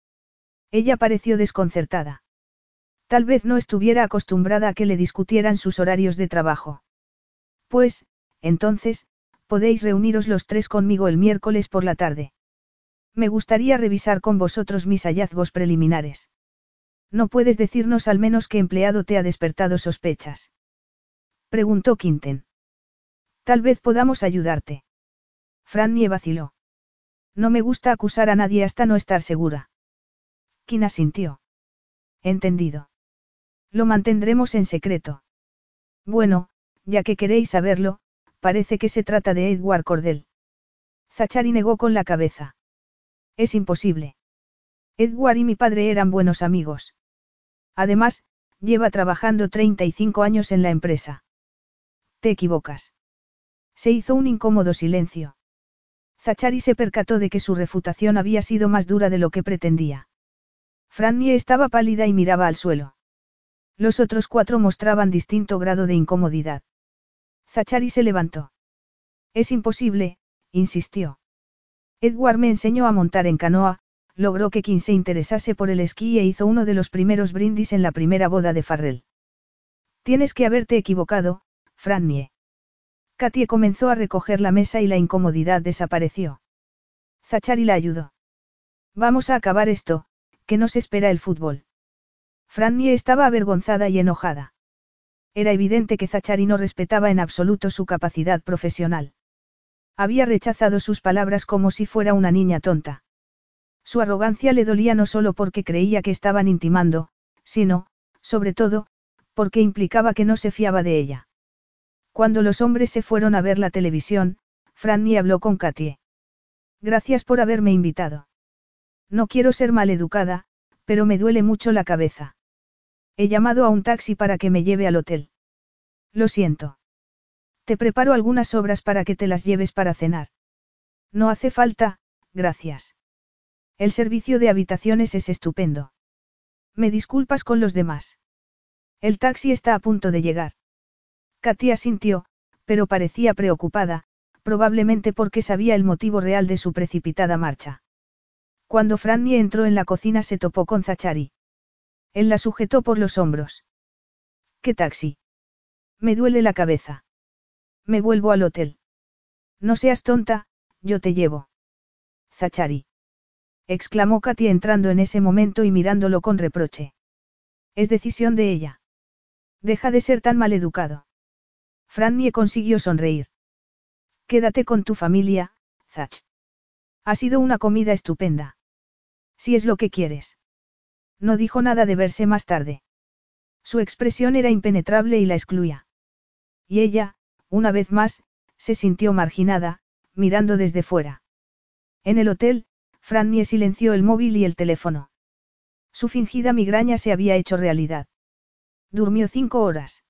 Speaker 1: Ella pareció desconcertada. Tal vez no estuviera acostumbrada a que le discutieran sus horarios de trabajo. Pues, entonces, podéis reuniros los tres conmigo el miércoles por la tarde. Me gustaría revisar con vosotros mis hallazgos preliminares. ¿No puedes decirnos al menos qué empleado te ha despertado sospechas? Preguntó Quinten. Tal vez podamos ayudarte. Frannie vaciló. No me gusta acusar a nadie hasta no estar segura. Quin asintió. Entendido. Lo mantendremos en secreto. Bueno, ya que queréis saberlo, parece que se trata de Edward Cordell. Zachary negó con la cabeza. Es imposible. Edward y mi padre eran buenos amigos. Además, lleva trabajando 35 años en la empresa. Te equivocas. Se hizo un incómodo silencio. Zachary se percató de que su refutación había sido más dura de lo que pretendía. Frannie estaba pálida y miraba al suelo. Los otros cuatro mostraban distinto grado de incomodidad. Zachary se levantó. Es imposible, insistió. Edward me enseñó a montar en canoa, logró que quien se interesase por el esquí e hizo uno de los primeros brindis en la primera boda de Farrell. Tienes que haberte equivocado, Frannie. Katie comenzó a recoger la mesa y la incomodidad desapareció. Zachary la ayudó. Vamos a acabar esto, que nos espera el fútbol. Frannie estaba avergonzada y enojada. Era evidente que Zachary no respetaba en absoluto su capacidad profesional. Había rechazado sus palabras como si fuera una niña tonta. Su arrogancia le dolía no solo porque creía que estaban intimando, sino, sobre todo, porque implicaba que no se fiaba de ella. Cuando los hombres se fueron a ver la televisión, Franny habló con Katie. Gracias por haberme invitado. No quiero ser maleducada, pero me duele mucho la cabeza. He llamado a un taxi para que me lleve al hotel. Lo siento. Te preparo algunas obras para que te las lleves para cenar. No hace falta, gracias. El servicio de habitaciones es estupendo. Me disculpas con los demás. El taxi está a punto de llegar. Katia sintió, pero parecía preocupada, probablemente porque sabía el motivo real de su precipitada marcha. Cuando Franny entró en la cocina se topó con Zachary. Él la sujetó por los hombros. ¿Qué taxi? Me duele la cabeza. Me vuelvo al hotel. No seas tonta, yo te llevo. Zachari. exclamó Katy entrando en ese momento y mirándolo con reproche. Es decisión de ella. Deja de ser tan maleducado. Frannie consiguió sonreír. Quédate con tu familia, Zach. Ha sido una comida estupenda. Si es lo que quieres. No dijo nada de verse más tarde. Su expresión era impenetrable y la excluía. Y ella, una vez más, se sintió marginada, mirando desde fuera. En el hotel, Frannie silenció el móvil y el teléfono. Su fingida migraña se había hecho realidad. Durmió cinco horas.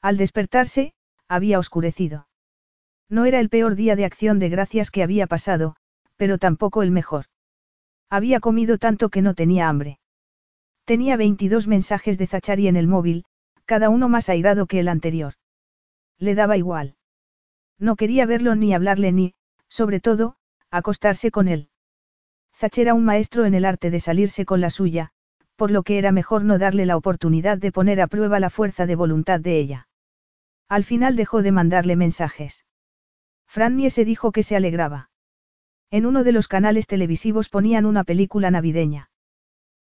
Speaker 1: Al despertarse, había oscurecido. No era el peor día de acción de gracias que había pasado, pero tampoco el mejor. Había comido tanto que no tenía hambre. Tenía 22 mensajes de Zachary en el móvil, cada uno más airado que el anterior. Le daba igual. No quería verlo ni hablarle ni, sobre todo, acostarse con él. Zach era un maestro en el arte de salirse con la suya, por lo que era mejor no darle la oportunidad de poner a prueba la fuerza de voluntad de ella. Al final dejó de mandarle mensajes. Frannie se dijo que se alegraba. En uno de los canales televisivos ponían una película navideña.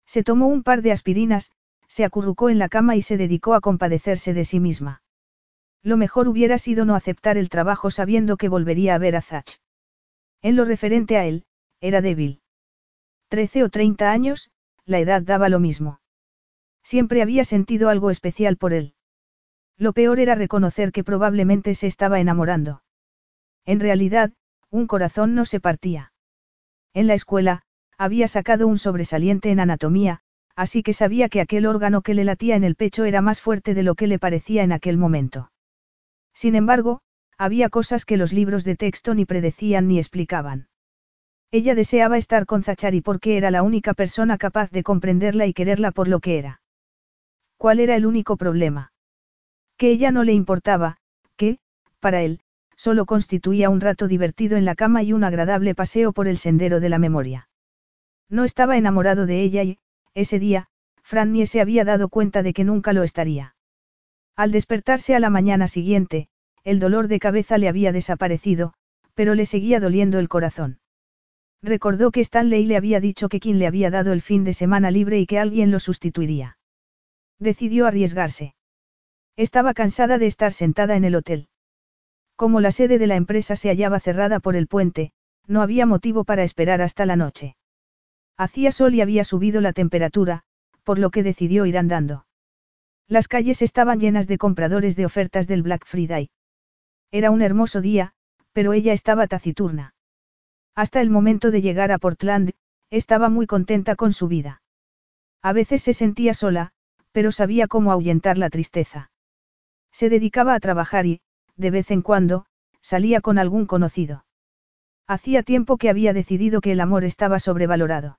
Speaker 1: Se tomó un par de aspirinas, se acurrucó en la cama y se dedicó a compadecerse de sí misma. Lo mejor hubiera sido no aceptar el trabajo sabiendo que volvería a ver a Zach. En lo referente a él, era débil. Trece o treinta años, la edad daba lo mismo. Siempre había sentido algo especial por él. Lo peor era reconocer que probablemente se estaba enamorando. En realidad, un corazón no se partía. En la escuela, había sacado un sobresaliente en anatomía, así que sabía que aquel órgano que le latía en el pecho era más fuerte de lo que le parecía en aquel momento. Sin embargo, había cosas que los libros de texto ni predecían ni explicaban. Ella deseaba estar con Zachary porque era la única persona capaz de comprenderla y quererla por lo que era. ¿Cuál era el único problema? Que ella no le importaba, que, para él, solo constituía un rato divertido en la cama y un agradable paseo por el sendero de la memoria. No estaba enamorado de ella y, ese día, Frannie se había dado cuenta de que nunca lo estaría. Al despertarse a la mañana siguiente, el dolor de cabeza le había desaparecido, pero le seguía doliendo el corazón. Recordó que Stanley le había dicho que quien le había dado el fin de semana libre y que alguien lo sustituiría. Decidió arriesgarse. Estaba cansada de estar sentada en el hotel. Como la sede de la empresa se hallaba cerrada por el puente, no había motivo para esperar hasta la noche. Hacía sol y había subido la temperatura, por lo que decidió ir andando. Las calles estaban llenas de compradores de ofertas del Black Friday. Era un hermoso día, pero ella estaba taciturna. Hasta el momento de llegar a Portland, estaba muy contenta con su vida. A veces se sentía sola, pero sabía cómo ahuyentar la tristeza. Se dedicaba a trabajar y, de vez en cuando, salía con algún conocido. Hacía tiempo que había decidido que el amor estaba sobrevalorado.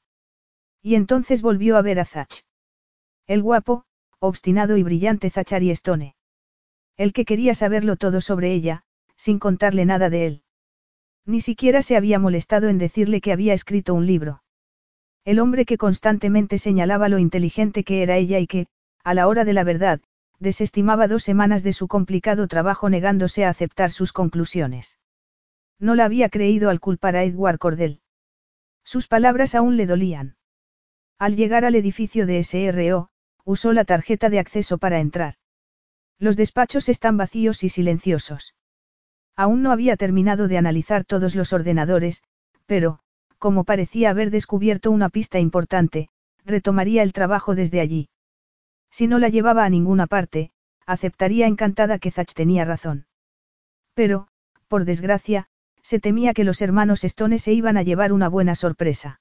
Speaker 1: Y entonces volvió a ver a Zach. El guapo, obstinado y brillante Zachary Stone. El que quería saberlo todo sobre ella, sin contarle nada de él. Ni siquiera se había molestado en decirle que había escrito un libro. El hombre que constantemente señalaba lo inteligente que era ella y que, a la hora de la verdad, desestimaba dos semanas de su complicado trabajo negándose a aceptar sus conclusiones. No la había creído al culpar a Edward Cordell. Sus palabras aún le dolían. Al llegar al edificio de SRO, usó la tarjeta de acceso para entrar. Los despachos están vacíos y silenciosos. Aún no había terminado de analizar todos los ordenadores, pero, como parecía haber descubierto una pista importante, retomaría el trabajo desde allí. Si no la llevaba a ninguna parte, aceptaría encantada que Zach tenía razón. Pero, por desgracia, se temía que los hermanos Stone se iban a llevar una buena sorpresa.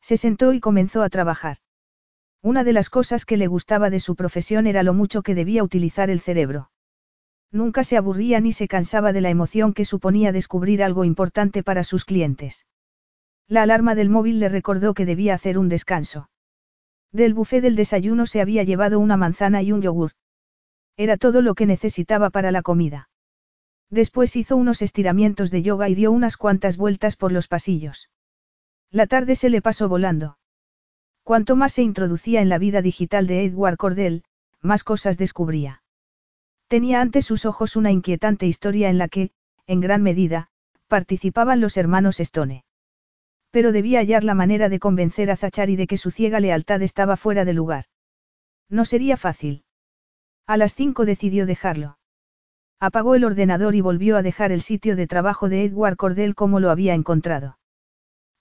Speaker 1: Se sentó y comenzó a trabajar. Una de las cosas que le gustaba de su profesión era lo mucho que debía utilizar el cerebro. Nunca se aburría ni se cansaba de la emoción que suponía descubrir algo importante para sus clientes. La alarma del móvil le recordó que debía hacer un descanso. Del buffet del desayuno se había llevado una manzana y un yogur. Era todo lo que necesitaba para la comida. Después hizo unos estiramientos de yoga y dio unas cuantas vueltas por los pasillos. La tarde se le pasó volando. Cuanto más se introducía en la vida digital de Edward Cordell, más cosas descubría. Tenía ante sus ojos una inquietante historia en la que, en gran medida, participaban los hermanos Stone. Pero debía hallar la manera de convencer a Zachary de que su ciega lealtad estaba fuera de lugar. No sería fácil. A las cinco decidió dejarlo. Apagó el ordenador y volvió a dejar el sitio de trabajo de Edward Cordell como lo había encontrado.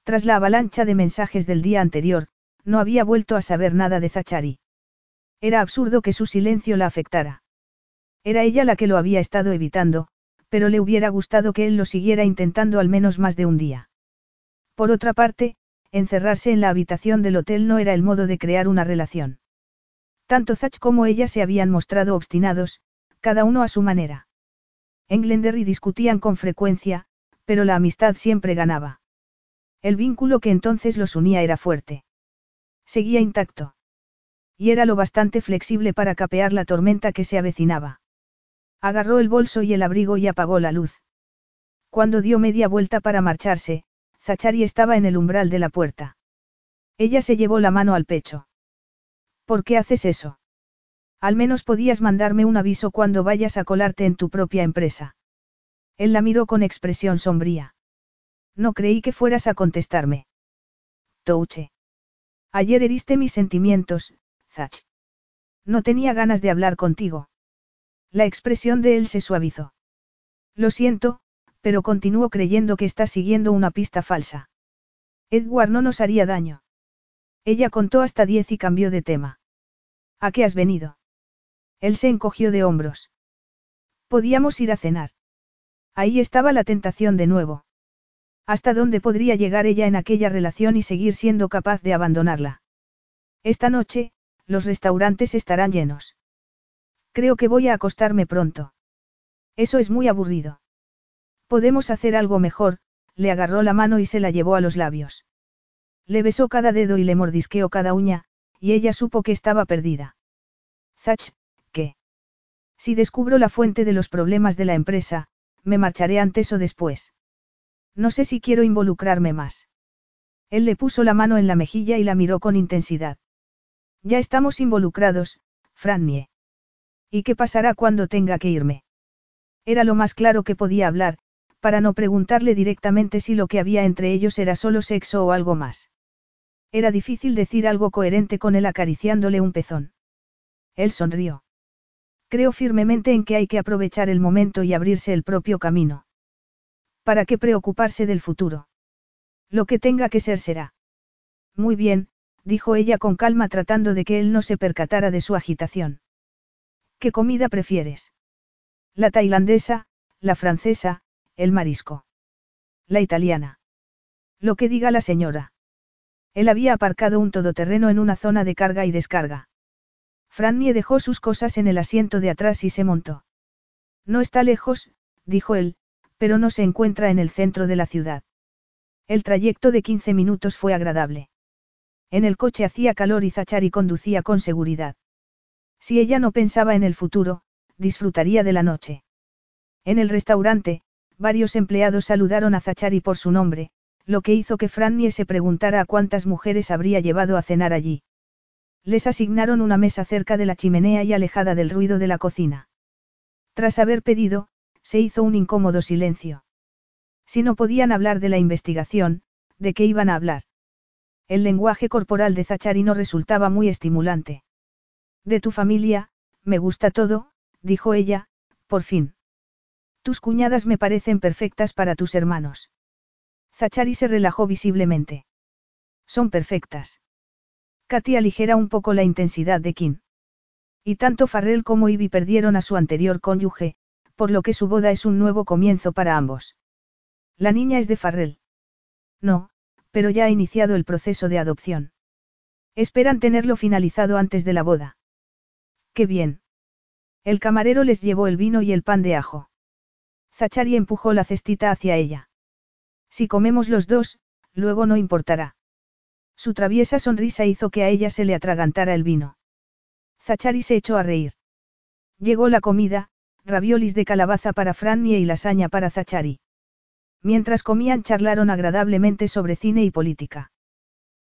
Speaker 1: Tras la avalancha de mensajes del día anterior, no había vuelto a saber nada de Zachary. Era absurdo que su silencio la afectara. Era ella la que lo había estado evitando, pero le hubiera gustado que él lo siguiera intentando al menos más de un día. Por otra parte, encerrarse en la habitación del hotel no era el modo de crear una relación. Tanto Zach como ella se habían mostrado obstinados, cada uno a su manera. En Glenderry discutían con frecuencia, pero la amistad siempre ganaba. El vínculo que entonces los unía era fuerte. Seguía intacto. Y era lo bastante flexible para capear la tormenta que se avecinaba. Agarró el bolso y el abrigo y apagó la luz. Cuando dio media vuelta para marcharse, Zachary estaba en el umbral de la puerta. Ella se llevó la mano al pecho. ¿Por qué haces eso? Al menos podías mandarme un aviso cuando vayas a colarte en tu propia empresa. Él la miró con expresión sombría. No creí que fueras a contestarme. Touche. Ayer heriste mis sentimientos, Zach. No tenía ganas de hablar contigo. La expresión de él se suavizó. Lo siento, pero continúo creyendo que estás siguiendo una pista falsa. Edward no nos haría daño. Ella contó hasta diez y cambió de tema. ¿A qué has venido? Él se encogió de hombros. Podíamos ir a cenar. Ahí estaba la tentación de nuevo. ¿Hasta dónde podría llegar ella en aquella relación y seguir siendo capaz de abandonarla? Esta noche, los restaurantes estarán llenos. Creo que voy a acostarme pronto. Eso es muy aburrido. Podemos hacer algo mejor, le agarró la mano y se la llevó a los labios. Le besó cada dedo y le mordisqueó cada uña, y ella supo que estaba perdida. Zach, ¿qué? Si descubro la fuente de los problemas de la empresa, me marcharé antes o después. No sé si quiero involucrarme más. Él le puso la mano en la mejilla y la miró con intensidad. Ya estamos involucrados, Frannie. ¿Y qué pasará cuando tenga que irme? Era lo más claro que podía hablar, para no preguntarle directamente si lo que había entre ellos era solo sexo o algo más. Era difícil decir algo coherente con él acariciándole un pezón. Él sonrió. Creo firmemente en que hay que aprovechar el momento y abrirse el propio camino. ¿Para qué preocuparse del futuro? Lo que tenga que ser será. Muy bien, dijo ella con calma tratando de que él no se percatara de su agitación. ¿Qué comida prefieres? La tailandesa, la francesa, el marisco. La italiana. Lo que diga la señora. Él había aparcado un todoterreno en una zona de carga y descarga. Frannie dejó sus cosas en el asiento de atrás y se montó. No está lejos, dijo él, pero no se encuentra en el centro de la ciudad. El trayecto de 15 minutos fue agradable. En el coche hacía calor y Zachary conducía con seguridad. Si ella no pensaba en el futuro, disfrutaría de la noche. En el restaurante, varios empleados saludaron a Zachary por su nombre, lo que hizo que Frannie se preguntara a cuántas mujeres habría llevado a cenar allí. Les asignaron una mesa cerca de la chimenea y alejada del ruido de la cocina. Tras haber pedido, se hizo un incómodo silencio. Si no podían hablar de la investigación, ¿de qué iban a hablar? El lenguaje corporal de Zacharino resultaba muy estimulante. De tu familia, me gusta todo, dijo ella, por fin. Tus cuñadas me parecen perfectas para tus hermanos. Zachari se relajó visiblemente. Son perfectas. Katy aligera un poco la intensidad de Kim. Y tanto Farrell como Ivy perdieron a su anterior cónyuge, por lo que su boda es un nuevo comienzo para ambos. La niña es de Farrell. No, pero ya ha iniciado el proceso de adopción. Esperan tenerlo finalizado antes de la boda. Qué bien. El camarero les llevó el vino y el pan de ajo. Zachari empujó la cestita hacia ella. Si comemos los dos, luego no importará. Su traviesa sonrisa hizo que a ella se le atragantara el vino. Zachari se echó a reír. Llegó la comida, raviolis de calabaza para Frannie y lasaña para Zachari. Mientras comían charlaron agradablemente sobre cine y política.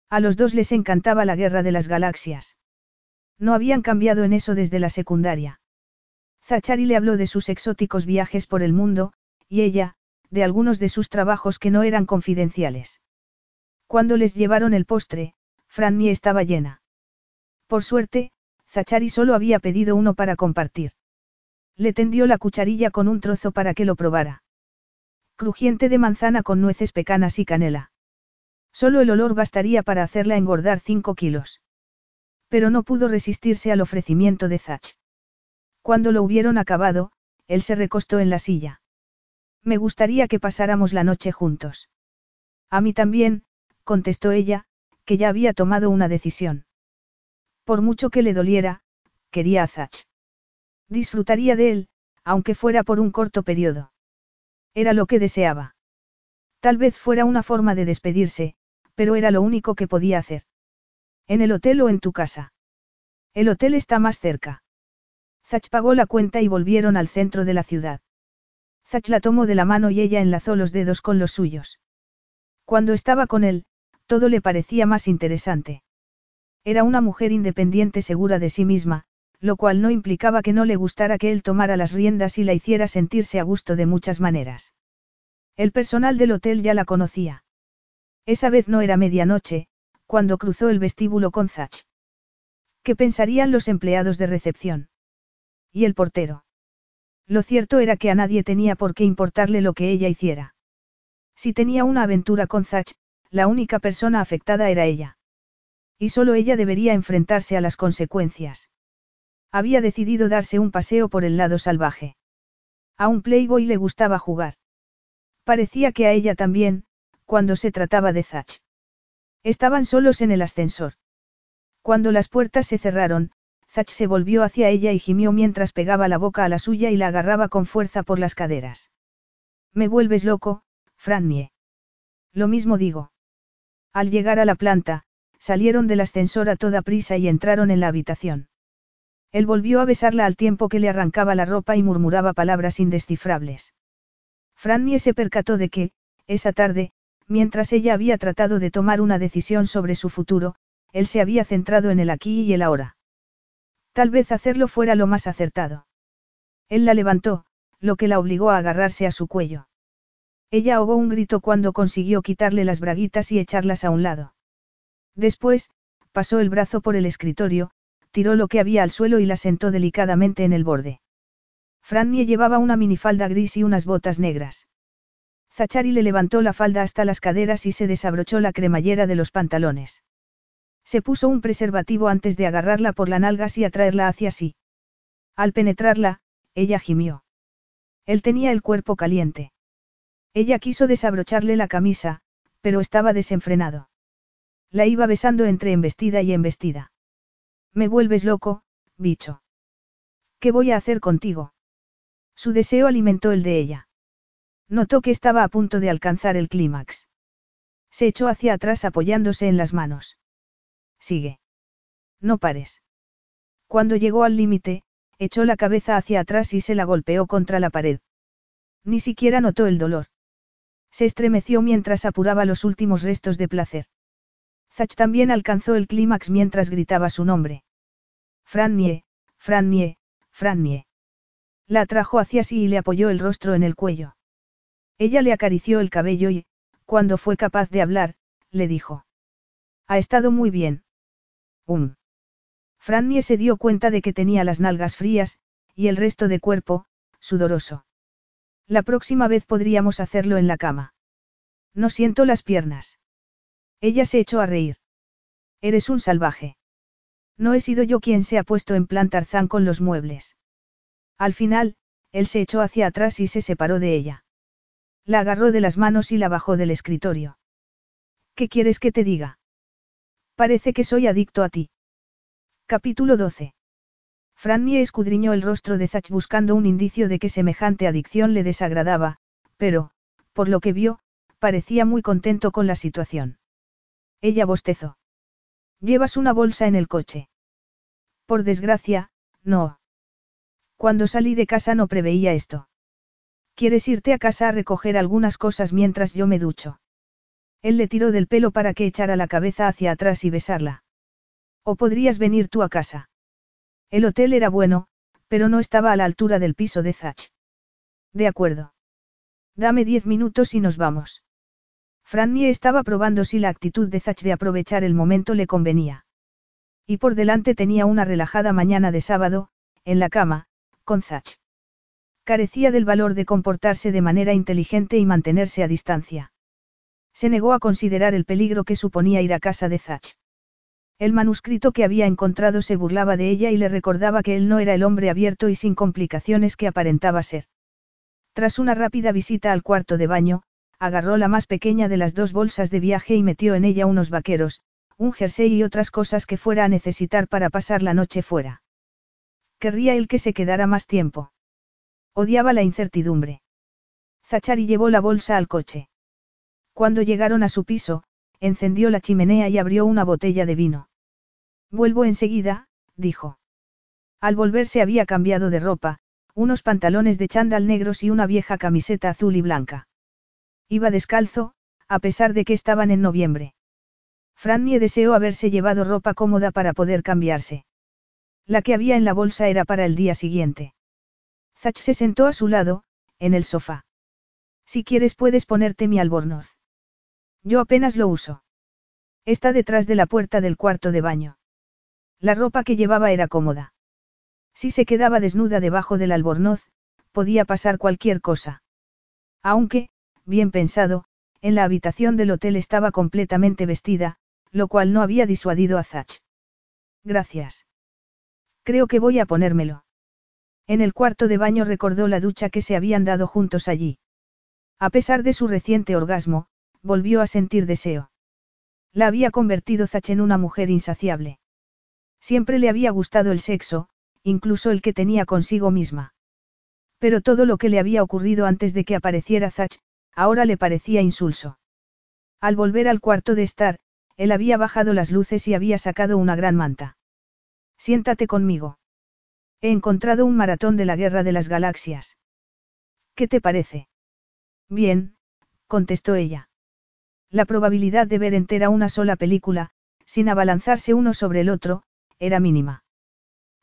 Speaker 1: A los dos les encantaba la guerra de las galaxias. No habían cambiado en eso desde la secundaria. Zachari le habló de sus exóticos viajes por el mundo, y ella, de algunos de sus trabajos que no eran confidenciales. Cuando les llevaron el postre, Franny estaba llena. Por suerte, Zachari solo había pedido uno para compartir. Le tendió la cucharilla con un trozo para que lo probara. Crujiente de manzana con nueces pecanas y canela. Solo el olor bastaría para hacerla engordar cinco kilos. Pero no pudo resistirse al ofrecimiento de Zach. Cuando lo hubieron acabado, él se recostó en la silla. Me gustaría que pasáramos la noche juntos. A mí también, contestó ella, que ya había tomado una decisión. Por mucho que le doliera, quería a Zach. Disfrutaría de él, aunque fuera por un corto periodo. Era lo que deseaba. Tal vez fuera una forma de despedirse, pero era lo único que podía hacer. ¿En el hotel o en tu casa? El hotel está más cerca. Zach pagó la cuenta y volvieron al centro de la ciudad. Zach la tomó de la mano y ella enlazó los dedos con los suyos. Cuando estaba con él, todo le parecía más interesante. Era una mujer independiente segura de sí misma, lo cual no implicaba que no le gustara que él tomara las riendas y la hiciera sentirse a gusto de muchas maneras. El personal del hotel ya la conocía. Esa vez no era medianoche, cuando cruzó el vestíbulo con Zach. ¿Qué pensarían los empleados de recepción? ¿Y el portero? Lo cierto era que a nadie tenía por qué importarle lo que ella hiciera. Si tenía una aventura con Zach, la única persona afectada era ella. Y solo ella debería enfrentarse a las consecuencias. Había decidido darse un paseo por el lado salvaje. A un playboy le gustaba jugar. Parecía que a ella también, cuando se trataba de Zach. Estaban solos en el ascensor. Cuando las puertas se cerraron, Zach se volvió hacia ella y gimió mientras pegaba la boca a la suya y la agarraba con fuerza por las caderas. Me vuelves loco, Frannie. Lo mismo digo. Al llegar a la planta, salieron del ascensor a toda prisa y entraron en la habitación. Él volvió a besarla al tiempo que le arrancaba la ropa y murmuraba palabras indescifrables. Frannie se percató de que, esa tarde, mientras ella había tratado de tomar una decisión sobre su futuro, él se había centrado en el aquí y el ahora. Tal vez hacerlo fuera lo más acertado. Él la levantó, lo que la obligó a agarrarse a su cuello. Ella ahogó un grito cuando consiguió quitarle las braguitas y echarlas a un lado. Después, pasó el brazo por el escritorio, tiró lo que había al suelo y la sentó delicadamente en el borde. Frannie llevaba una minifalda gris y unas botas negras. Zachari le levantó la falda hasta las caderas y se desabrochó la cremallera de los pantalones. Se puso un preservativo antes de agarrarla por la nalgas y atraerla hacia sí. Al penetrarla, ella gimió. Él tenía el cuerpo caliente. Ella quiso desabrocharle la camisa, pero estaba desenfrenado. La iba besando entre embestida y embestida. Me vuelves loco, bicho. ¿Qué voy a hacer contigo? Su deseo alimentó el de ella. Notó que estaba a punto de alcanzar el clímax. Se echó hacia atrás apoyándose en las manos. Sigue. No pares. Cuando llegó al límite, echó la cabeza hacia atrás y se la golpeó contra la pared. Ni siquiera notó el dolor. Se estremeció mientras apuraba los últimos restos de placer. Zach también alcanzó el clímax mientras gritaba su nombre. Frannie, Frannie, Frannie. La atrajo hacia sí y le apoyó el rostro en el cuello. Ella le acarició el cabello y, cuando fue capaz de hablar, le dijo. Ha estado muy bien. Um. Frannie se dio cuenta de que tenía las nalgas frías, y el resto de cuerpo, sudoroso. La próxima vez podríamos hacerlo en la cama. No siento las piernas. Ella se echó a reír. Eres un salvaje. No he sido yo quien se ha puesto en plan Tarzán con los muebles. Al final, él se echó hacia atrás y se separó de ella. La agarró de las manos y la bajó del escritorio. ¿Qué quieres que te diga? Parece que soy adicto a ti. Capítulo 12. Frannie escudriñó el rostro de Zach buscando un indicio de que semejante adicción le desagradaba, pero, por lo que vio, parecía muy contento con la situación. Ella bostezó. Llevas una bolsa en el coche. Por desgracia, no. Cuando salí de casa no preveía esto. ¿Quieres irte a casa a recoger algunas cosas mientras yo me ducho? Él le tiró del pelo para que echara la cabeza hacia atrás y besarla. O podrías venir tú a casa. El hotel era bueno, pero no estaba a la altura del piso de Zach. De acuerdo. Dame diez minutos y nos vamos. Frannie estaba probando si la actitud de Zach de aprovechar el momento le convenía. Y por delante tenía una relajada mañana de sábado, en la cama, con Zach. Carecía del valor de comportarse de manera inteligente y mantenerse a distancia. Se negó a considerar el peligro que suponía ir a casa de Zach. El manuscrito que había encontrado se burlaba de ella y le recordaba que él no era el hombre abierto y sin complicaciones que aparentaba ser. Tras una rápida visita al cuarto de baño, agarró la más pequeña de las dos bolsas de viaje y metió en ella unos vaqueros, un jersey y otras cosas que fuera a necesitar para pasar la noche fuera. Querría él que se quedara más tiempo. Odiaba la incertidumbre. Zachari llevó la bolsa al coche. Cuando llegaron a su piso, encendió la chimenea y abrió una botella de vino. Vuelvo enseguida, dijo. Al volver se había cambiado de ropa, unos pantalones de chándal negros y una vieja camiseta azul y blanca. Iba descalzo, a pesar de que estaban en noviembre. Frannie deseó haberse llevado ropa cómoda para poder cambiarse. La que había en la bolsa era para el día siguiente. Zach se sentó a su lado, en el sofá. Si quieres puedes ponerte mi albornoz. Yo apenas lo uso. Está detrás de la puerta del cuarto de baño. La ropa que llevaba era cómoda. Si se quedaba desnuda debajo del albornoz, podía pasar cualquier cosa. Aunque, bien pensado, en la habitación del hotel estaba completamente vestida, lo cual no había disuadido a Zach. Gracias. Creo que voy a ponérmelo. En el cuarto de baño recordó la ducha que se habían dado juntos allí. A pesar de su reciente orgasmo, volvió a sentir deseo. La había convertido Zach en una mujer insaciable. Siempre le había gustado el sexo, incluso el que tenía consigo misma. Pero todo lo que le había ocurrido antes de que apareciera Zach, ahora le parecía insulso. Al volver al cuarto de estar, él había bajado las luces y había sacado una gran manta. Siéntate conmigo. He encontrado un maratón de la Guerra de las Galaxias. ¿Qué te parece? Bien, contestó ella. La probabilidad de ver entera una sola película, sin abalanzarse uno sobre el otro, era mínima.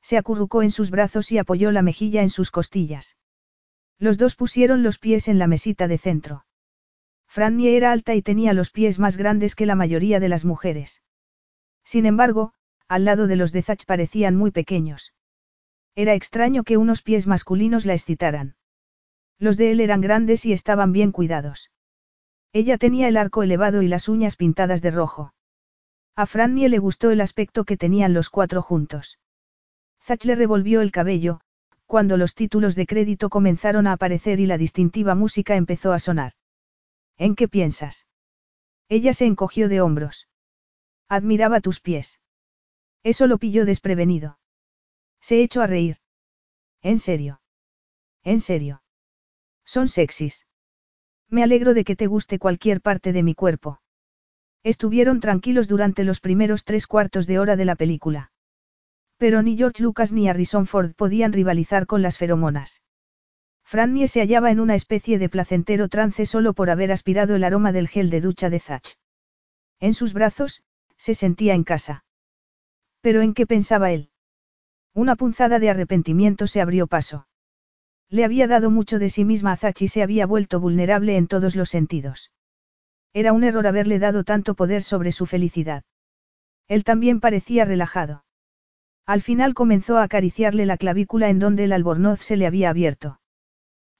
Speaker 1: Se acurrucó en sus brazos y apoyó la mejilla en sus costillas. Los dos pusieron los pies en la mesita de centro. Frannie era alta y tenía los pies más grandes que la mayoría de las mujeres. Sin embargo, al lado de los de Zach parecían muy pequeños. Era extraño que unos pies masculinos la excitaran. Los de él eran grandes y estaban bien cuidados. Ella tenía el arco elevado y las uñas pintadas de rojo. A Frannie le gustó el aspecto que tenían los cuatro juntos. Zach le revolvió el cabello, cuando los títulos de crédito comenzaron a aparecer y la distintiva música empezó a sonar. ¿En qué piensas? Ella se encogió de hombros. Admiraba tus pies. Eso lo pilló desprevenido. Se echó a reír. ¿En serio? ¿En serio? Son sexys. Me alegro de que te guste cualquier parte de mi cuerpo. Estuvieron tranquilos durante los primeros tres cuartos de hora de la película. Pero ni George Lucas ni Harrison Ford podían rivalizar con las feromonas. Frannie se hallaba en una especie de placentero trance solo por haber aspirado el aroma del gel de ducha de Zach. En sus brazos, se sentía en casa. ¿Pero en qué pensaba él? Una punzada de arrepentimiento se abrió paso. Le había dado mucho de sí misma a Zach y se había vuelto vulnerable en todos los sentidos. Era un error haberle dado tanto poder sobre su felicidad. Él también parecía relajado. Al final comenzó a acariciarle la clavícula en donde el albornoz se le había abierto.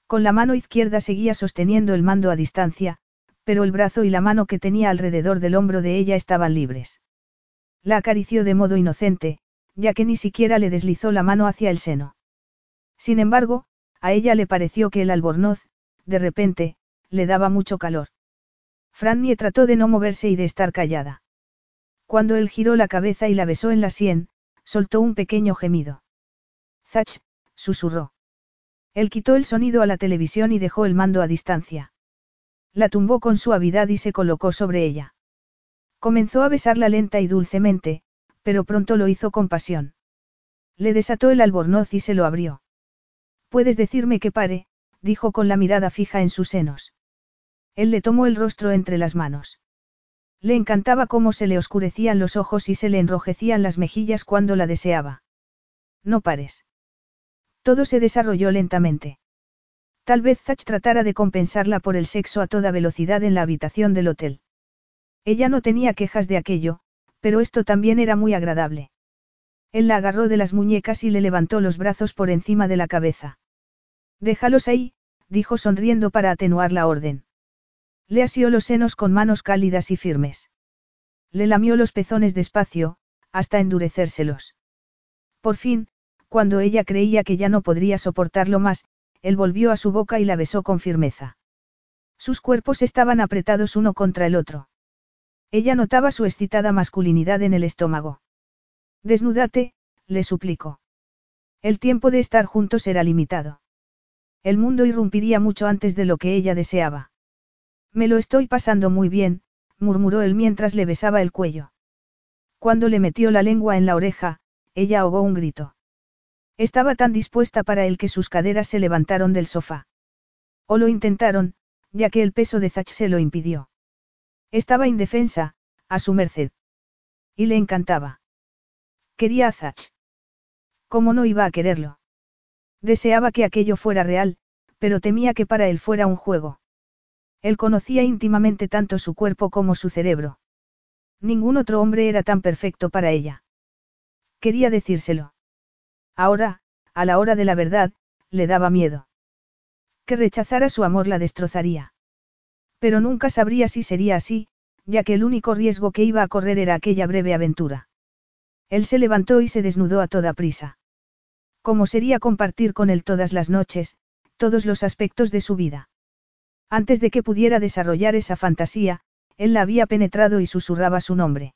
Speaker 1: Con la mano izquierda seguía sosteniendo el mando a distancia, pero el brazo y la mano que tenía alrededor del hombro de ella estaban libres. La acarició de modo inocente, ya que ni siquiera le deslizó la mano hacia el seno. Sin embargo, a ella le pareció que el albornoz, de repente, le daba mucho calor. Frannie trató de no moverse y de estar callada. Cuando él giró la cabeza y la besó en la sien, soltó un pequeño gemido. Zach, susurró. Él quitó el sonido a la televisión y dejó el mando a distancia. La tumbó con suavidad y se colocó sobre ella. Comenzó a besarla lenta y dulcemente, pero pronto lo hizo con pasión. Le desató el albornoz y se lo abrió. Puedes decirme que pare, dijo con la mirada fija en sus senos. Él le tomó el rostro entre las manos. Le encantaba cómo se le oscurecían los ojos y se le enrojecían las mejillas cuando la deseaba. No pares. Todo se desarrolló lentamente. Tal vez Zach tratara de compensarla por el sexo a toda velocidad en la habitación del hotel. Ella no tenía quejas de aquello, pero esto también era muy agradable. Él la agarró de las muñecas y le levantó los brazos por encima de la cabeza. Déjalos ahí, dijo sonriendo para atenuar la orden. Le asió los senos con manos cálidas y firmes. Le lamió los pezones despacio, hasta endurecérselos. Por fin, cuando ella creía que ya no podría soportarlo más, él volvió a su boca y la besó con firmeza. Sus cuerpos estaban apretados uno contra el otro. Ella notaba su excitada masculinidad en el estómago. Desnúdate, le suplicó. El tiempo de estar juntos era limitado. El mundo irrumpiría mucho antes de lo que ella deseaba. Me lo estoy pasando muy bien, murmuró él mientras le besaba el cuello. Cuando le metió la lengua en la oreja, ella ahogó un grito. Estaba tan dispuesta para él que sus caderas se levantaron del sofá. O lo intentaron, ya que el peso de Zach se lo impidió. Estaba indefensa, a su merced. Y le encantaba. Quería a Zach. ¿Cómo no iba a quererlo? Deseaba que aquello fuera real, pero temía que para él fuera un juego. Él conocía íntimamente tanto su cuerpo como su cerebro. Ningún otro hombre era tan perfecto para ella. Quería decírselo. Ahora, a la hora de la verdad, le daba miedo. Que rechazara su amor la destrozaría. Pero nunca sabría si sería así, ya que el único riesgo que iba a correr era aquella breve aventura. Él se levantó y se desnudó a toda prisa. ¿Cómo sería compartir con él todas las noches, todos los aspectos de su vida? Antes de que pudiera desarrollar esa fantasía, él la había penetrado y susurraba su nombre.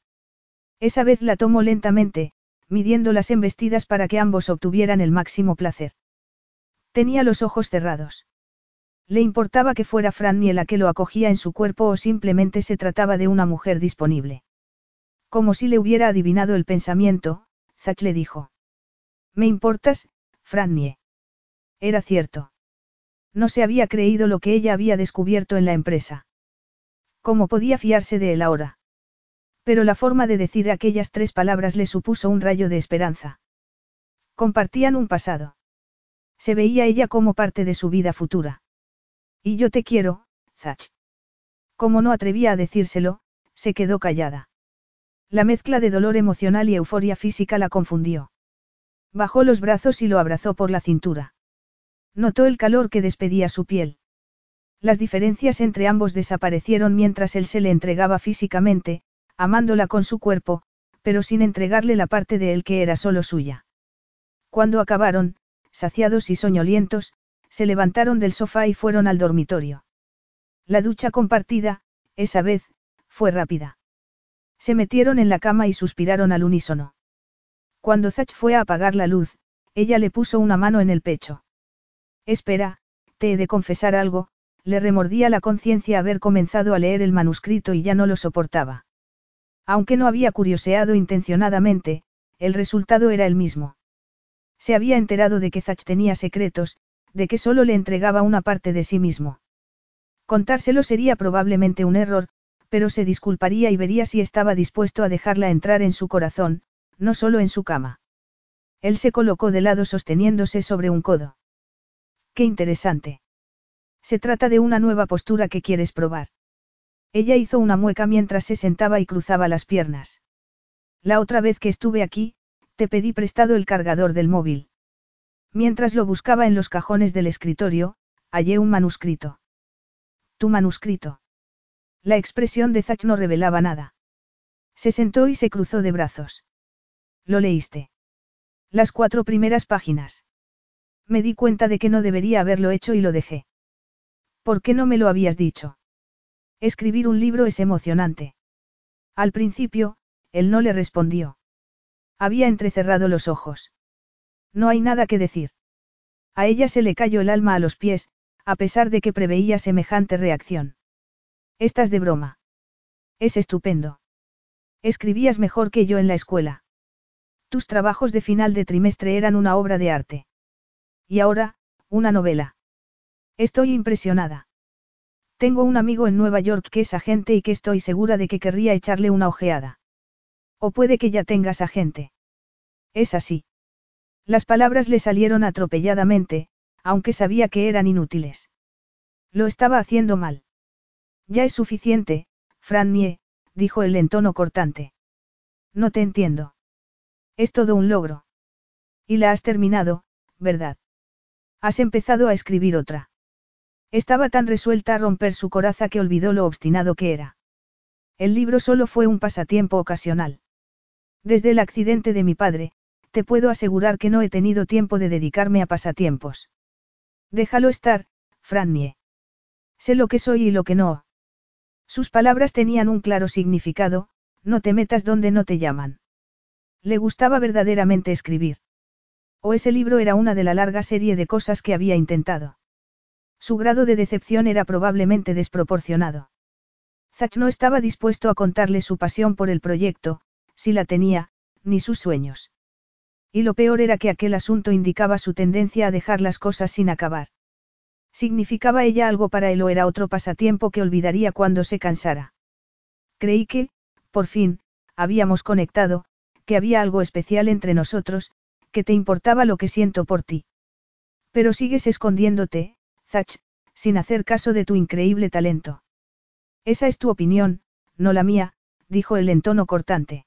Speaker 1: Esa vez la tomó lentamente, midiendo las embestidas para que ambos obtuvieran el máximo placer. Tenía los ojos cerrados. Le importaba que fuera Frannie la que lo acogía en su cuerpo o simplemente se trataba de una mujer disponible. Como si le hubiera adivinado el pensamiento, Zach le dijo. Me importas, Frannie. Era cierto. No se había creído lo que ella había descubierto en la empresa. ¿Cómo podía fiarse de él ahora? Pero la forma de decir aquellas tres palabras le supuso un rayo de esperanza. Compartían un pasado. Se veía ella como parte de su vida futura. Y yo te quiero, Zach. Como no atrevía a decírselo, se quedó callada. La mezcla de dolor emocional y euforia física la confundió. Bajó los brazos y lo abrazó por la cintura. Notó el calor que despedía su piel. Las diferencias entre ambos desaparecieron mientras él se le entregaba físicamente, amándola con su cuerpo, pero sin entregarle la parte de él que era solo suya. Cuando acabaron, saciados y soñolientos, se levantaron del sofá y fueron al dormitorio. La ducha compartida, esa vez, fue rápida. Se metieron en la cama y suspiraron al unísono. Cuando Zach fue a apagar la luz, ella le puso una mano en el pecho. Espera, te he de confesar algo, le remordía la conciencia haber comenzado a leer el manuscrito y ya no lo soportaba. Aunque no había curioseado intencionadamente, el resultado era el mismo. Se había enterado de que Zach tenía secretos, de que solo le entregaba una parte de sí mismo. Contárselo sería probablemente un error, pero se disculparía y vería si estaba dispuesto a dejarla entrar en su corazón, no solo en su cama. Él se colocó de lado sosteniéndose sobre un codo. Qué interesante. Se trata de una nueva postura que quieres probar. Ella hizo una mueca mientras se sentaba y cruzaba las piernas. La otra vez que estuve aquí, te pedí prestado el cargador del móvil. Mientras lo buscaba en los cajones del escritorio, hallé un manuscrito. Tu manuscrito. La expresión de Zach no revelaba nada. Se sentó y se cruzó de brazos. Lo leíste. Las cuatro primeras páginas. Me di cuenta de que no debería haberlo hecho y lo dejé. ¿Por qué no me lo habías dicho? Escribir un libro es emocionante. Al principio, él no le respondió. Había entrecerrado los ojos. No hay nada que decir. A ella se le cayó el alma a los pies, a pesar de que preveía semejante reacción. Estás de broma. Es estupendo. Escribías mejor que yo en la escuela. Tus trabajos de final de trimestre eran una obra de arte. Y ahora, una novela. Estoy impresionada. Tengo un amigo en Nueva York que es agente y que estoy segura de que querría echarle una ojeada. O puede que ya tengas agente. Es así. Las palabras le salieron atropelladamente, aunque sabía que eran inútiles. Lo estaba haciendo mal. Ya es suficiente, Frannie, dijo él en tono cortante. No te entiendo. Es todo un logro. Y la has terminado, ¿verdad? Has empezado a escribir otra. Estaba tan resuelta a romper su coraza que olvidó lo obstinado que era. El libro solo fue un pasatiempo ocasional. Desde el accidente de mi padre, te puedo asegurar que no he tenido tiempo de dedicarme a pasatiempos. Déjalo estar, Frannie. Sé lo que soy y lo que no. Sus palabras tenían un claro significado, no te metas donde no te llaman. Le gustaba verdaderamente escribir. O ese libro era una de la larga serie de cosas que había intentado. Su grado de decepción era probablemente desproporcionado. Zach no estaba dispuesto a contarle su pasión por el proyecto, si la tenía, ni sus sueños. Y lo peor era que aquel asunto indicaba su tendencia a dejar las cosas sin acabar. ¿Significaba ella algo para él o era otro pasatiempo que olvidaría cuando se cansara? Creí que, por fin, habíamos conectado, que había algo especial entre nosotros, que te importaba lo que siento por ti. Pero sigues escondiéndote, Zach, sin hacer caso de tu increíble talento. Esa es tu opinión, no la mía, dijo él en tono cortante.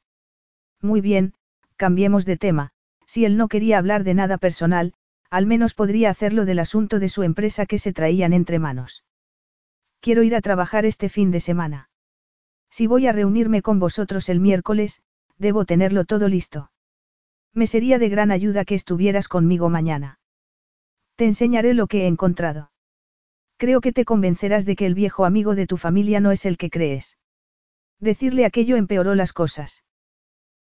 Speaker 1: Muy bien, cambiemos de tema, si él no quería hablar de nada personal, al menos podría hacerlo del asunto de su empresa que se traían entre manos. Quiero ir a trabajar este fin de semana. Si voy a reunirme con vosotros el miércoles, debo tenerlo todo listo. Me sería de gran ayuda que estuvieras conmigo mañana. Te enseñaré lo que he encontrado. Creo que te convencerás de que el viejo amigo de tu familia no es el que crees. Decirle aquello empeoró las cosas.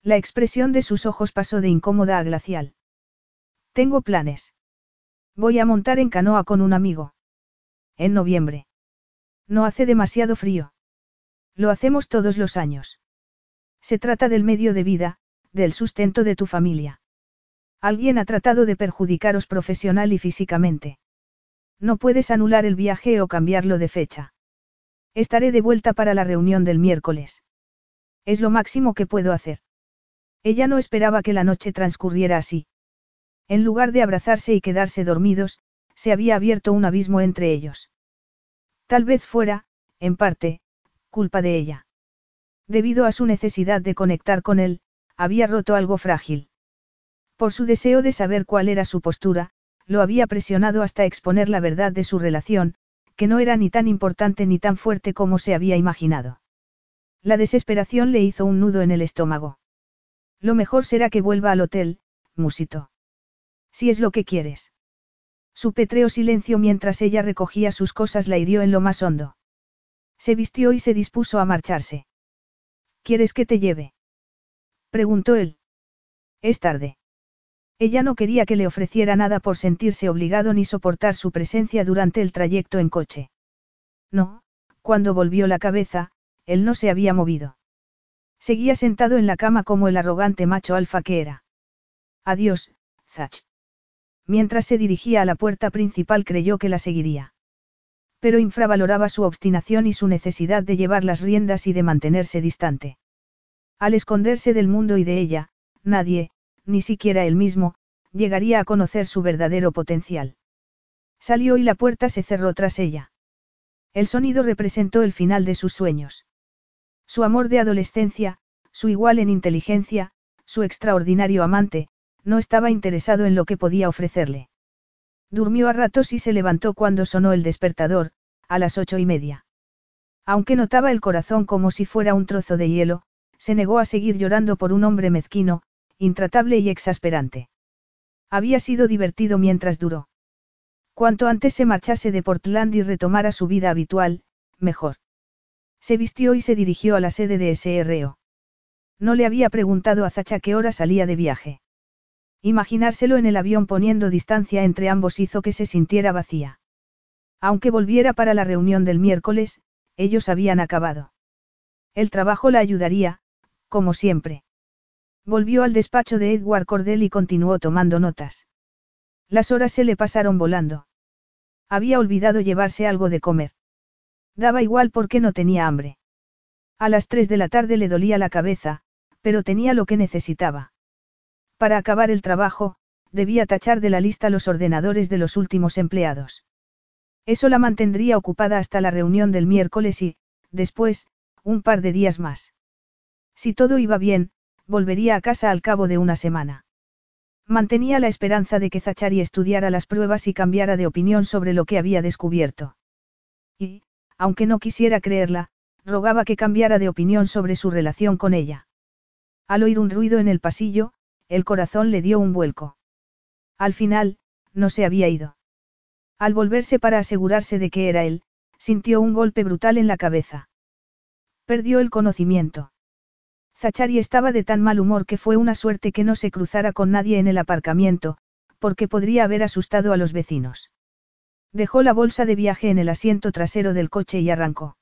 Speaker 1: La expresión de sus ojos pasó de incómoda a glacial. Tengo planes. Voy a montar en canoa con un amigo. En noviembre. No hace demasiado frío. Lo hacemos todos los años. Se trata del medio de vida, del sustento de tu familia. Alguien ha tratado de perjudicaros profesional y físicamente. No puedes anular el viaje o cambiarlo de fecha. Estaré de vuelta para la reunión del miércoles. Es lo máximo que puedo hacer. Ella no esperaba que la noche transcurriera así. En lugar de abrazarse y quedarse dormidos, se había abierto un abismo entre ellos. Tal vez fuera, en parte, culpa de ella. Debido a su necesidad de conectar con él, había roto algo frágil. Por su deseo de saber cuál era su postura, lo había presionado hasta exponer la verdad de su relación, que no era ni tan importante ni tan fuerte como se había imaginado. La desesperación le hizo un nudo en el estómago. Lo mejor será que vuelva al hotel, musito. Si es lo que quieres. Su petreo silencio mientras ella recogía sus cosas la hirió en lo más hondo. Se vistió y se dispuso a marcharse. ¿Quieres que te lleve? Preguntó él. Es tarde. Ella no quería que le ofreciera nada por sentirse obligado ni soportar su presencia durante el trayecto en coche. No, cuando volvió la cabeza, él no se había movido. Seguía sentado en la cama como el arrogante macho alfa que era. Adiós, Zach. Mientras se dirigía a la puerta principal creyó que la seguiría. Pero infravaloraba su obstinación y su necesidad de llevar las riendas y de mantenerse distante. Al esconderse del mundo y de ella, nadie, ni siquiera él mismo, llegaría a conocer su verdadero potencial. Salió y la puerta se cerró tras ella. El sonido representó el final de sus sueños. Su amor de adolescencia, su igual en inteligencia, su extraordinario amante, no estaba interesado en lo que podía ofrecerle. Durmió a ratos y se levantó cuando sonó el despertador, a las ocho y media. Aunque notaba el corazón como si fuera un trozo de hielo, se negó a seguir llorando por un hombre mezquino, intratable y exasperante. Había sido divertido mientras duró. Cuanto antes se marchase de Portland y retomara su vida habitual, mejor. Se vistió y se dirigió a la sede de SRO. No le había preguntado a Zacha qué hora salía de viaje. Imaginárselo en el avión poniendo distancia entre ambos hizo que se sintiera vacía. Aunque volviera para la reunión del miércoles, ellos habían acabado. El trabajo la ayudaría, como siempre. Volvió al despacho de Edward Cordell y continuó tomando notas. Las horas se le pasaron volando. Había olvidado llevarse algo de comer. Daba igual porque no tenía hambre. A las tres de la tarde le dolía la cabeza, pero tenía lo que necesitaba. Para acabar el trabajo, debía tachar de la lista los ordenadores de los últimos empleados. Eso la mantendría ocupada hasta la reunión del miércoles y, después, un par de días más. Si todo iba bien, volvería a casa al cabo de una semana. Mantenía la esperanza de que Zachari estudiara las pruebas y cambiara de opinión sobre lo que había descubierto. Y, aunque no quisiera creerla, rogaba que cambiara de opinión sobre su relación con ella. Al oír un ruido en el pasillo, el corazón le dio un vuelco. Al final, no se había ido. Al volverse para asegurarse de que era él, sintió un golpe brutal en la cabeza. Perdió el conocimiento. Zachari estaba de tan mal humor que fue una suerte que no se cruzara con nadie en el aparcamiento, porque podría haber asustado a los vecinos. Dejó la bolsa de viaje en el asiento trasero del coche y arrancó.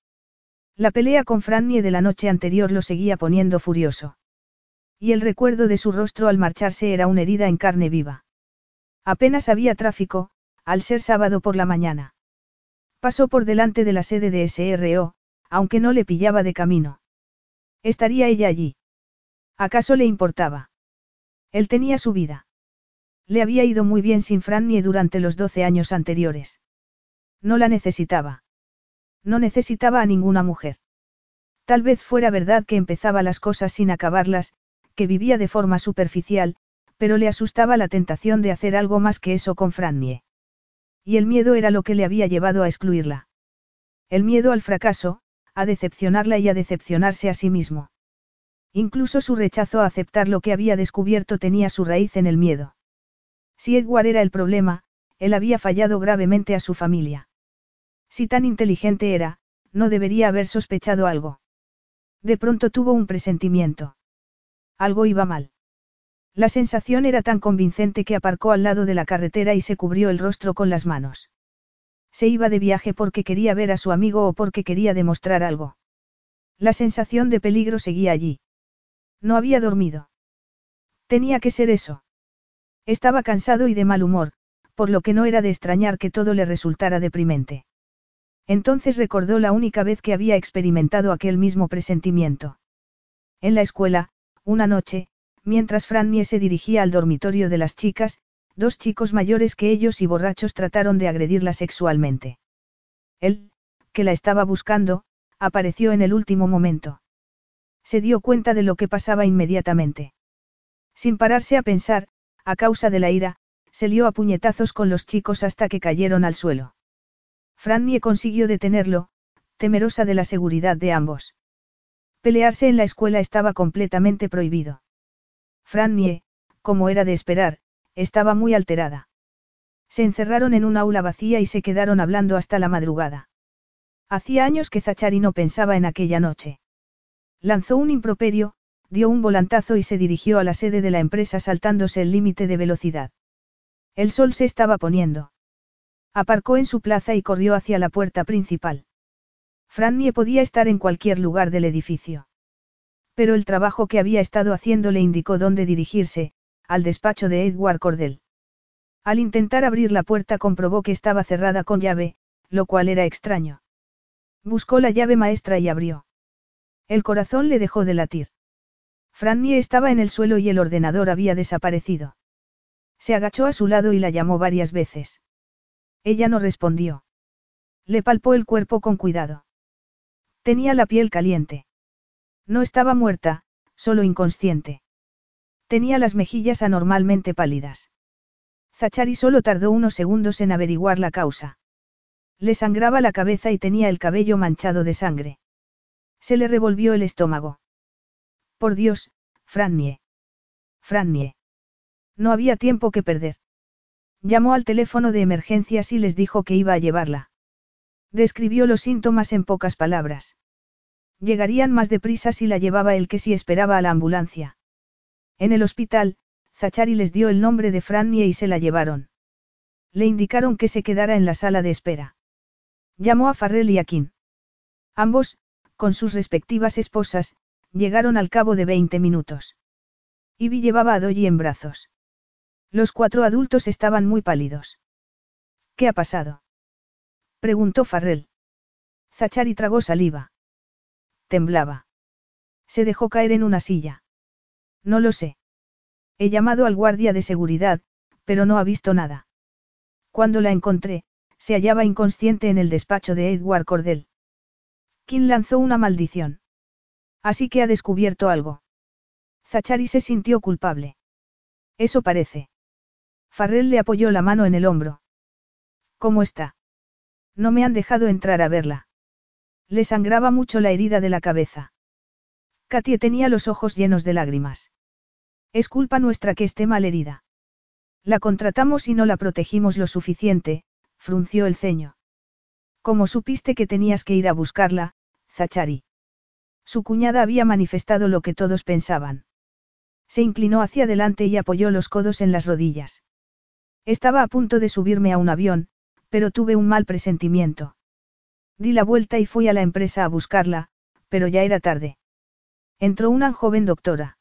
Speaker 1: La pelea con Frannie de la noche anterior lo seguía poniendo furioso. Y el recuerdo de su rostro al marcharse era una herida en carne viva. Apenas había tráfico, al ser sábado por la mañana. Pasó por delante de la sede de SRO, aunque no le pillaba de camino. ¿Estaría ella allí? ¿Acaso le importaba? Él tenía su vida. Le había ido muy bien sin Frannie durante los doce años anteriores. No la necesitaba. No necesitaba a ninguna mujer. Tal vez fuera verdad que empezaba las cosas sin acabarlas, que vivía de forma superficial, pero le asustaba la tentación de hacer algo más que eso con Frannie. Y el miedo era lo que le había llevado a excluirla. El miedo al fracaso, a decepcionarla y a decepcionarse a sí mismo. Incluso su rechazo a aceptar lo que había descubierto tenía su raíz en el miedo. Si Edward era el problema, él había fallado gravemente a su familia. Si tan inteligente era, no debería haber sospechado algo. De pronto tuvo un presentimiento. Algo iba mal. La sensación era tan convincente que aparcó al lado de la carretera y se cubrió el rostro con las manos. Se iba de viaje porque quería ver a su amigo o porque quería demostrar algo. La sensación de peligro seguía allí. No había dormido. Tenía que ser eso. Estaba cansado y de mal humor, por lo que no era de extrañar que todo le resultara deprimente. Entonces recordó la única vez que había experimentado aquel mismo presentimiento. En la escuela, una noche, mientras Frannie se dirigía al dormitorio de las chicas, dos chicos mayores que ellos y borrachos trataron de agredirla sexualmente. Él, que la estaba buscando, apareció en el último momento. Se dio cuenta de lo que pasaba inmediatamente. Sin pararse a pensar, a causa de la ira, se lió a puñetazos con los chicos hasta que cayeron al suelo. Frannie consiguió detenerlo, temerosa de la seguridad de ambos. Pelearse en la escuela estaba completamente prohibido. Frannie, como era de esperar, estaba muy alterada. Se encerraron en un aula vacía y se quedaron hablando hasta la madrugada. Hacía años que Zachary no pensaba en aquella noche. Lanzó un improperio, dio un volantazo y se dirigió a la sede de la empresa saltándose el límite de velocidad. El sol se estaba poniendo. Aparcó en su plaza y corrió hacia la puerta principal. Frannie podía estar en cualquier lugar del edificio. Pero el trabajo que había estado haciendo le indicó dónde dirigirse, al despacho de Edward Cordell. Al intentar abrir la puerta comprobó que estaba cerrada con llave, lo cual era extraño. Buscó la llave maestra y abrió. El corazón le dejó de latir. Frannie estaba en el suelo y el ordenador había desaparecido. Se agachó a su lado y la llamó varias veces. Ella no respondió. Le palpó el cuerpo con cuidado. Tenía la piel caliente. No estaba muerta, solo inconsciente. Tenía las mejillas anormalmente pálidas. Zachary solo tardó unos segundos en averiguar la causa. Le sangraba la cabeza y tenía el cabello manchado de sangre. Se le revolvió el estómago. Por Dios, Frannie. Frannie. No había tiempo que perder. Llamó al teléfono de emergencias y les dijo que iba a llevarla. Describió los síntomas en pocas palabras. Llegarían más deprisa si la llevaba él que si esperaba a la ambulancia. En el hospital, Zachary les dio el nombre de Frannie y se la llevaron. Le indicaron que se quedara en la sala de espera. Llamó a Farrell y a Kim. Ambos, con sus respectivas esposas, llegaron al cabo de 20 minutos. Ivy llevaba a Dolly en brazos. Los cuatro adultos estaban muy pálidos. ¿Qué ha pasado? preguntó Farrell. Zachary tragó saliva. Temblaba. Se dejó caer en una silla. No lo sé. He llamado al guardia de seguridad, pero no ha visto nada. Cuando la encontré, se hallaba inconsciente en el despacho de Edward Cordell. Kim lanzó una maldición. Así que ha descubierto algo. Zachary se sintió culpable. Eso parece. Farrell le apoyó la mano en el hombro. ¿Cómo está? No me han dejado entrar a verla. Le sangraba mucho la herida de la cabeza. Katie tenía los ojos llenos de lágrimas. Es culpa nuestra que esté mal herida. La contratamos y no la protegimos lo suficiente, frunció el ceño. ¿Cómo supiste que tenías que ir a buscarla, Zachary? Su cuñada había manifestado lo que todos pensaban. Se inclinó hacia adelante y apoyó los codos en las rodillas. Estaba a punto de subirme a un avión, pero tuve un mal presentimiento. Di la vuelta y fui a la empresa a buscarla, pero ya era tarde. Entró una joven doctora.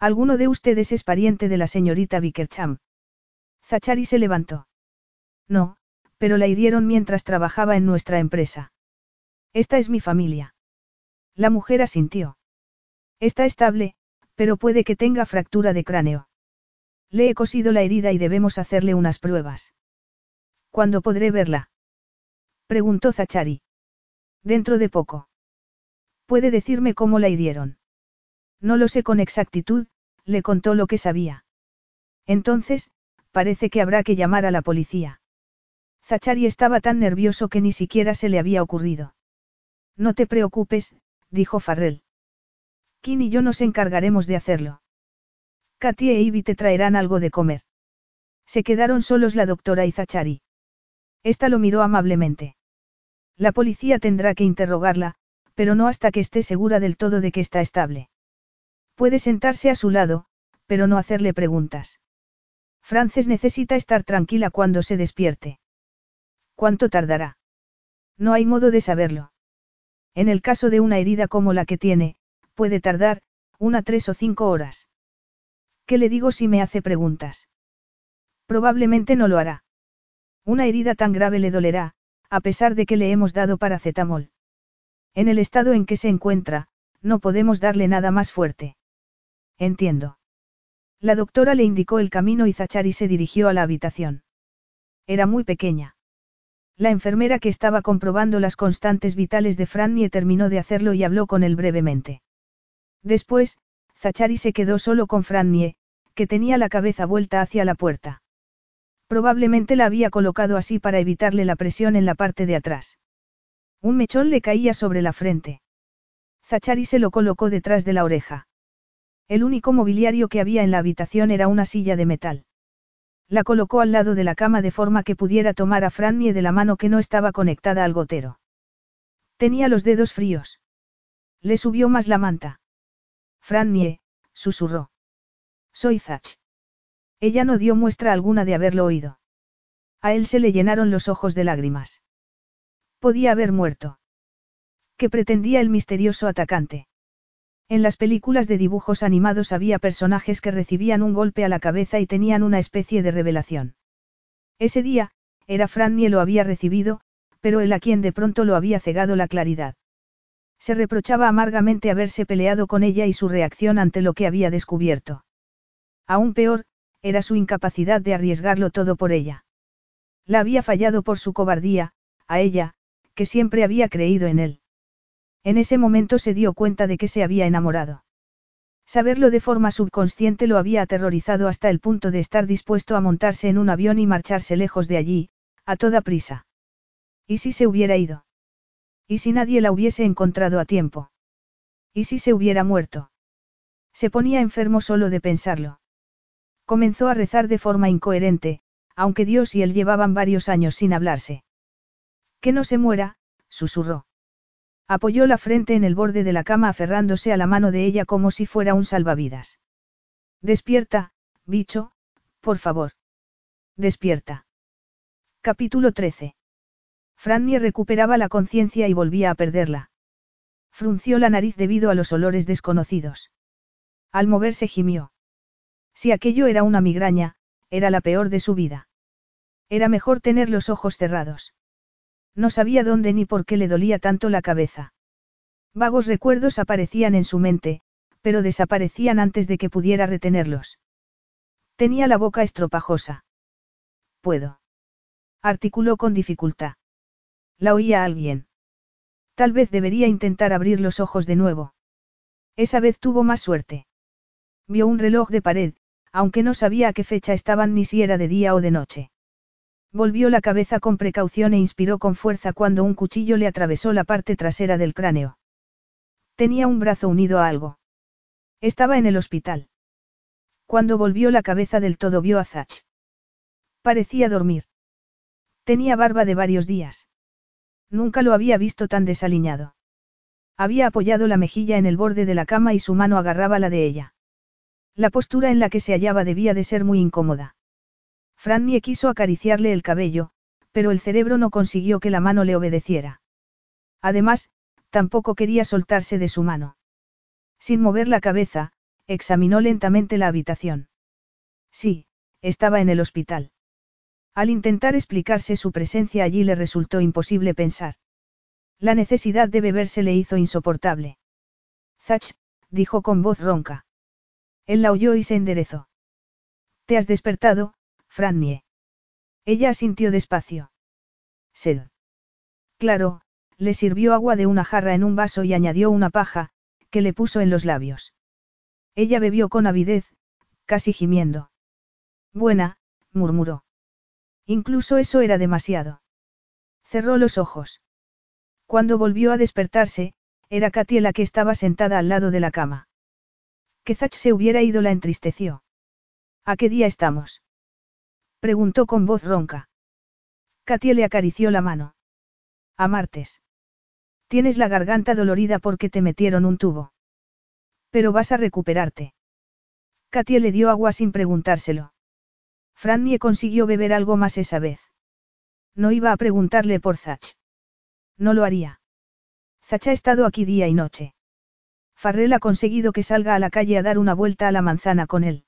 Speaker 1: ¿Alguno de ustedes es pariente de la señorita Vickercham? Zachary se levantó. No, pero la hirieron mientras trabajaba en nuestra empresa. Esta es mi familia. La mujer asintió. Está estable, pero puede que tenga fractura de cráneo. Le he cosido la herida y debemos hacerle unas pruebas. ¿Cuándo podré verla? Preguntó Zachary. Dentro de poco. ¿Puede decirme cómo la hirieron? No lo sé con exactitud, le contó lo que sabía. Entonces, parece que habrá que llamar a la policía. Zachary estaba tan nervioso que ni siquiera se le había ocurrido. No te preocupes, dijo Farrell. Kim y yo nos encargaremos de hacerlo. Katy e Ivy te traerán algo de comer. Se quedaron solos la doctora y Zachary. Esta lo miró amablemente. La policía tendrá que interrogarla, pero no hasta que esté segura del todo de que está estable. Puede sentarse a su lado, pero no hacerle preguntas. Frances necesita estar tranquila cuando se despierte. ¿Cuánto tardará? No hay modo de saberlo. En el caso de una herida como la que tiene, puede tardar, una tres o cinco horas. ¿Qué le digo si me hace preguntas? Probablemente no lo hará. Una herida tan grave le dolerá, a pesar de que le hemos dado paracetamol. En el estado en que se encuentra, no podemos darle nada más fuerte. Entiendo. La doctora le indicó el camino y Zachary se dirigió a la habitación. Era muy pequeña. La enfermera que estaba comprobando las constantes vitales de Frannie terminó de hacerlo y habló con él brevemente. Después, Zachary se quedó solo con Frannie, que tenía la cabeza vuelta hacia la puerta. Probablemente la había colocado así para evitarle la presión en la parte de atrás. Un mechón le caía sobre la frente. Zachary se lo colocó detrás de la oreja. El único mobiliario que había en la habitación era una silla de metal. La colocó al lado de la cama de forma que pudiera tomar a Frannie de la mano que no estaba conectada al gotero. Tenía los dedos fríos. Le subió más la manta. Frannie, susurró. Soy Zach. Ella no dio muestra alguna de haberlo oído. A él se le llenaron los ojos de lágrimas. Podía haber muerto. ¿Qué pretendía el misterioso atacante? En las películas de dibujos animados había personajes que recibían un golpe a la cabeza y tenían una especie de revelación. Ese día, era Frannie lo había recibido, pero él a quien de pronto lo había cegado la claridad. Se reprochaba amargamente haberse peleado con ella y su reacción ante lo que había descubierto. Aún peor, era su incapacidad de arriesgarlo todo por ella. La había fallado por su cobardía, a ella, que siempre había creído en él. En ese momento se dio cuenta de que se había enamorado. Saberlo de forma subconsciente lo había aterrorizado hasta el punto de estar dispuesto a montarse en un avión y marcharse lejos de allí, a toda prisa. ¿Y si se hubiera ido? ¿Y si nadie la hubiese encontrado a tiempo? ¿Y si se hubiera muerto? Se ponía enfermo solo de pensarlo. Comenzó a rezar de forma incoherente, aunque Dios y él llevaban varios años sin hablarse. Que no se muera, susurró. Apoyó la frente en el borde de la cama aferrándose a la mano de ella como si fuera un salvavidas. Despierta, bicho, por favor. Despierta. Capítulo 13. Frannie recuperaba la conciencia y volvía a perderla. Frunció la nariz debido a los olores desconocidos. Al moverse gimió. Si aquello era una migraña, era la peor de su vida. Era mejor tener los ojos cerrados. No sabía dónde ni por qué le dolía tanto la cabeza. Vagos recuerdos aparecían en su mente, pero desaparecían antes de que pudiera retenerlos. Tenía la boca estropajosa. Puedo. Articuló con dificultad. La oía alguien. Tal vez debería intentar abrir los ojos de nuevo. Esa vez tuvo más suerte. Vio un reloj de pared, aunque no sabía a qué fecha estaban ni si era de día o de noche. Volvió la cabeza con precaución e inspiró con fuerza cuando un cuchillo le atravesó la parte trasera del cráneo. Tenía un brazo unido a algo. Estaba en el hospital. Cuando volvió la cabeza del todo vio a Zach. Parecía dormir. Tenía barba de varios días. Nunca lo había visto tan desaliñado. Había apoyado la mejilla en el borde de la cama y su mano agarraba la de ella. La postura en la que se hallaba debía de ser muy incómoda. Frannie quiso acariciarle el cabello, pero el cerebro no consiguió que la mano le obedeciera. Además, tampoco quería soltarse de su mano. Sin mover la cabeza, examinó lentamente la habitación. Sí, estaba en el hospital. Al intentar explicarse su presencia allí le resultó imposible pensar. La necesidad de beber se le hizo insoportable. Zach, dijo con voz ronca. Él la oyó y se enderezó. Te has despertado, Frannie. Ella asintió despacio. Sed. Claro, le sirvió agua de una jarra en un vaso y añadió una paja, que le puso en los labios. Ella bebió con avidez, casi gimiendo. Buena, murmuró. Incluso eso era demasiado. Cerró los ojos. Cuando volvió a despertarse, era Katy la que estaba sentada al lado de la cama. Que Zach se hubiera ido la entristeció. ¿A qué día estamos? Preguntó con voz ronca. Katia le acarició la mano. A martes. Tienes la garganta dolorida porque te metieron un tubo. Pero vas a recuperarte. Katia le dio agua sin preguntárselo. Frannie consiguió beber algo más esa vez. No iba a preguntarle por Zach. No lo haría. Zach ha estado aquí día y noche. Farrell ha conseguido que salga a la calle a dar una vuelta a la manzana con él.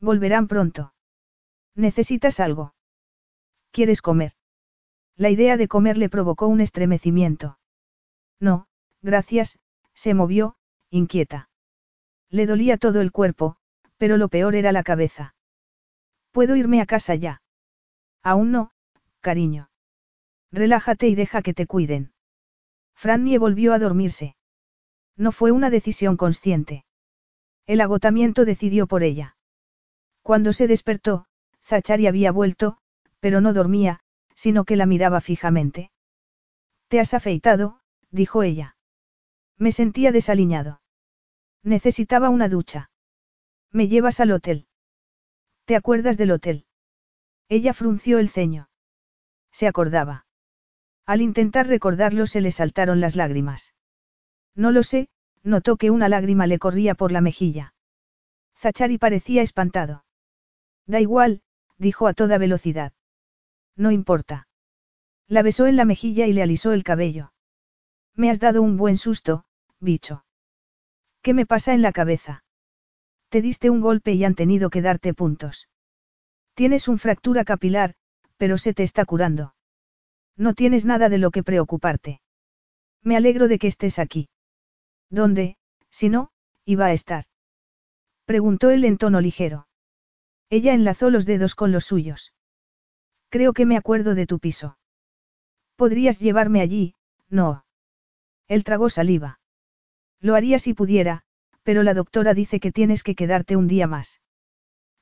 Speaker 1: Volverán pronto. ¿Necesitas algo? ¿Quieres comer? La idea de comer le provocó un estremecimiento. No, gracias, se movió, inquieta. Le dolía todo el cuerpo, pero lo peor era la cabeza. ¿Puedo irme a casa ya? Aún no, cariño. Relájate y deja que te cuiden. Frannie volvió a dormirse. No fue una decisión consciente. El agotamiento decidió por ella. Cuando se despertó, Zachary había vuelto, pero no dormía, sino que la miraba fijamente. Te has afeitado, dijo ella. Me sentía desaliñado. Necesitaba una ducha. Me llevas al hotel. ¿Te acuerdas del hotel? Ella frunció el ceño. Se acordaba. Al intentar recordarlo se le saltaron las lágrimas. No lo sé, notó que una lágrima le corría por la mejilla. Zachari parecía espantado. Da igual, dijo a toda velocidad. No importa. La besó en la mejilla y le alisó el cabello. Me has dado un buen susto, bicho. ¿Qué me pasa en la cabeza? Te diste un golpe y han tenido que darte puntos. Tienes un fractura capilar, pero se te está curando. No tienes nada de lo que preocuparte. Me alegro de que estés aquí. ¿Dónde, si no, iba a estar? Preguntó él en tono ligero. Ella enlazó los dedos con los suyos. Creo que me acuerdo de tu piso. Podrías llevarme allí, no. Él tragó saliva. Lo haría si pudiera, pero la doctora dice que tienes que quedarte un día más.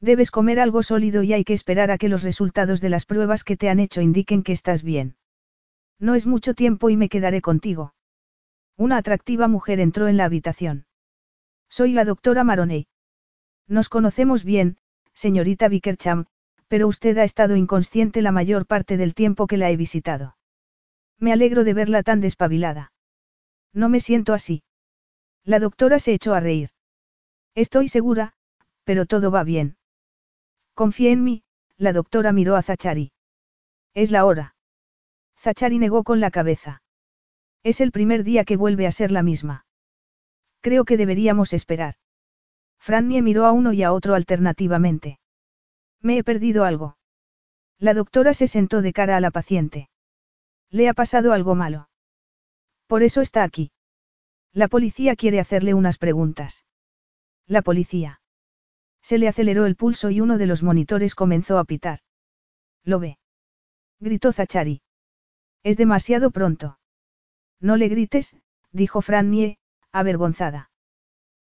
Speaker 1: Debes comer algo sólido y hay que esperar a que los resultados de las pruebas que te han hecho indiquen que estás bien. No es mucho tiempo y me quedaré contigo. Una atractiva mujer entró en la habitación. Soy la doctora Maroney. Nos conocemos bien, señorita Vickercham, pero usted ha estado inconsciente la mayor parte del tiempo que la he visitado. Me alegro de verla tan despabilada. No me siento así. La doctora se echó a reír. Estoy segura, pero todo va bien. Confía en mí, la doctora miró a Zachari. Es la hora. Zachari negó con la cabeza. Es el primer día que vuelve a ser la misma. Creo que deberíamos esperar. Frannie miró a uno y a otro alternativamente. Me he perdido algo. La doctora se sentó de cara a la paciente. Le ha pasado algo malo. Por eso está aquí. La policía quiere hacerle unas preguntas. La policía. Se le aceleró el pulso y uno de los monitores comenzó a pitar. ¿Lo ve? Gritó Zachari. Es demasiado pronto. No le grites, dijo Frannie, avergonzada.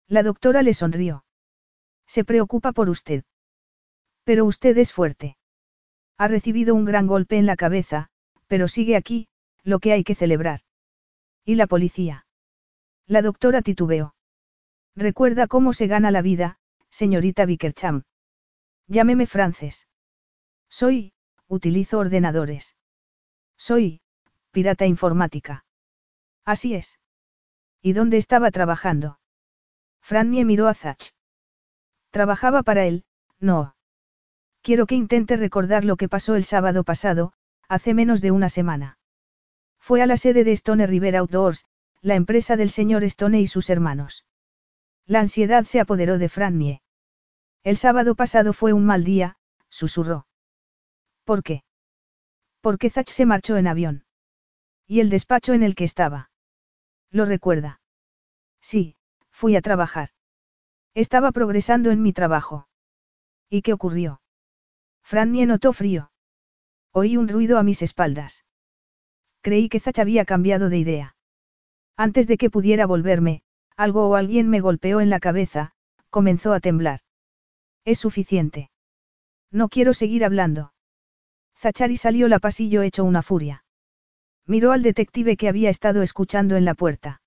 Speaker 1: La doctora le sonrió. Se preocupa por usted. Pero usted es fuerte. Ha recibido un gran golpe en la cabeza, pero sigue aquí, lo que hay que celebrar. ¿Y la policía? La doctora titubeó. Recuerda cómo se gana la vida, señorita Vickercham. Llámeme Frances. Soy, utilizo ordenadores. Soy, pirata informática. Así es. ¿Y dónde estaba trabajando? Frannie miró a Zach. Trabajaba para él, no. Quiero que intente recordar lo que pasó el sábado pasado, hace menos de una semana. Fue a la sede de Stone River Outdoors, la empresa del señor Stone y sus hermanos. La ansiedad se apoderó de Frannie. El sábado pasado fue un mal día, susurró. ¿Por qué? Porque Zach se marchó en avión. ¿Y el despacho en el que estaba? ¿Lo recuerda? Sí, fui a trabajar. Estaba progresando en mi trabajo. ¿Y qué ocurrió? Frannie notó frío. Oí un ruido a mis espaldas. Creí que Zach había cambiado de idea. Antes de que pudiera volverme, algo o alguien me golpeó en la cabeza, comenzó a temblar. Es suficiente. No quiero seguir hablando. Zachari salió la pasillo hecho una furia. Miró al detective que había estado escuchando en la puerta.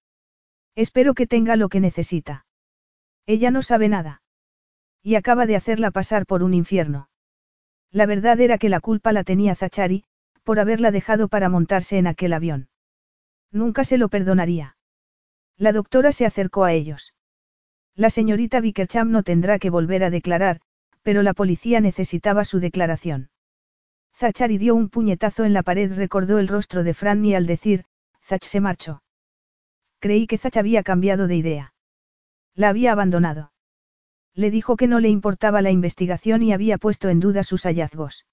Speaker 1: Espero que tenga lo que necesita. Ella no sabe nada. Y acaba de hacerla pasar por un infierno. La verdad era que la culpa la tenía Zachari, por haberla dejado para montarse en aquel avión. Nunca se lo perdonaría. La doctora se acercó a ellos. La señorita Vickercham no tendrá que volver a declarar, pero la policía necesitaba su declaración. Zachari dio un puñetazo en la pared, recordó el rostro de Franny al decir, Zach se marchó. Creí que Zach había cambiado de idea. La había abandonado. Le dijo que no le importaba la investigación y había puesto en duda sus hallazgos.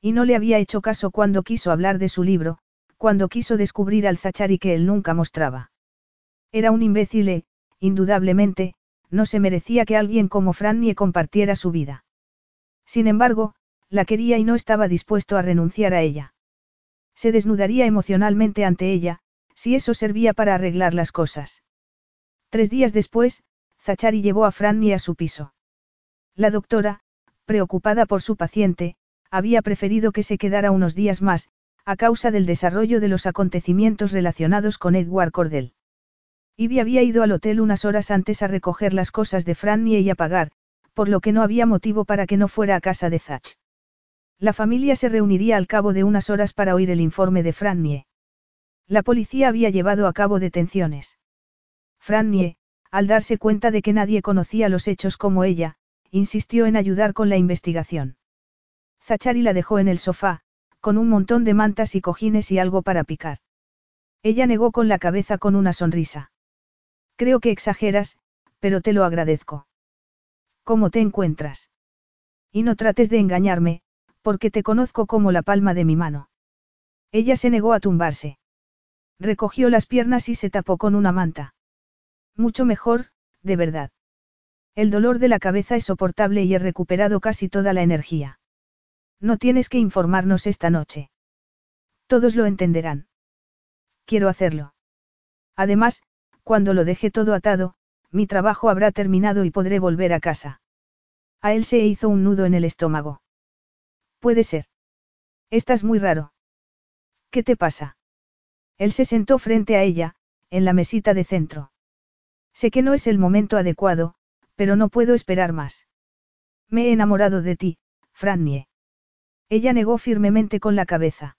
Speaker 1: Y no le había hecho caso cuando quiso hablar de su libro, cuando quiso descubrir al Zachari que él nunca mostraba. Era un imbécil e, indudablemente, no se merecía que alguien como Frannie compartiera su vida. Sin embargo, la quería y no estaba dispuesto a renunciar a ella. Se desnudaría emocionalmente ante ella, si eso servía para arreglar las cosas. Tres días después, Zachari llevó a Frannie a su piso. La doctora, preocupada por su paciente, había preferido que se quedara unos días más, a causa del desarrollo de los acontecimientos relacionados con Edward Cordell. Ivy había ido al hotel unas horas antes a recoger las cosas de Frannie y a pagar, por lo que no había motivo para que no fuera a casa de Zach. La familia se reuniría al cabo de unas horas para oír el informe de Frannie. La policía había llevado a cabo detenciones. Frannie, al darse cuenta de que nadie conocía los hechos como ella, insistió en ayudar con la investigación. Zachari la dejó en el sofá, con un montón de mantas y cojines y algo para picar. Ella negó con la cabeza con una sonrisa. Creo que exageras, pero te lo agradezco. ¿Cómo te encuentras? Y no trates de engañarme, porque te conozco como la palma de mi mano. Ella se negó a tumbarse. Recogió las piernas y se tapó con una manta. Mucho mejor, de verdad. El dolor de la cabeza es soportable y he recuperado casi toda la energía. No tienes que informarnos esta noche. Todos lo entenderán. Quiero hacerlo. Además, cuando lo deje todo atado, mi trabajo habrá terminado y podré volver a casa. A él se hizo un nudo en el estómago. Puede ser. Estás muy raro. ¿Qué te pasa? Él se sentó frente a ella, en la mesita de centro. Sé que no es el momento adecuado, pero no puedo esperar más. Me he enamorado de ti, Frannie. Ella negó firmemente con la cabeza.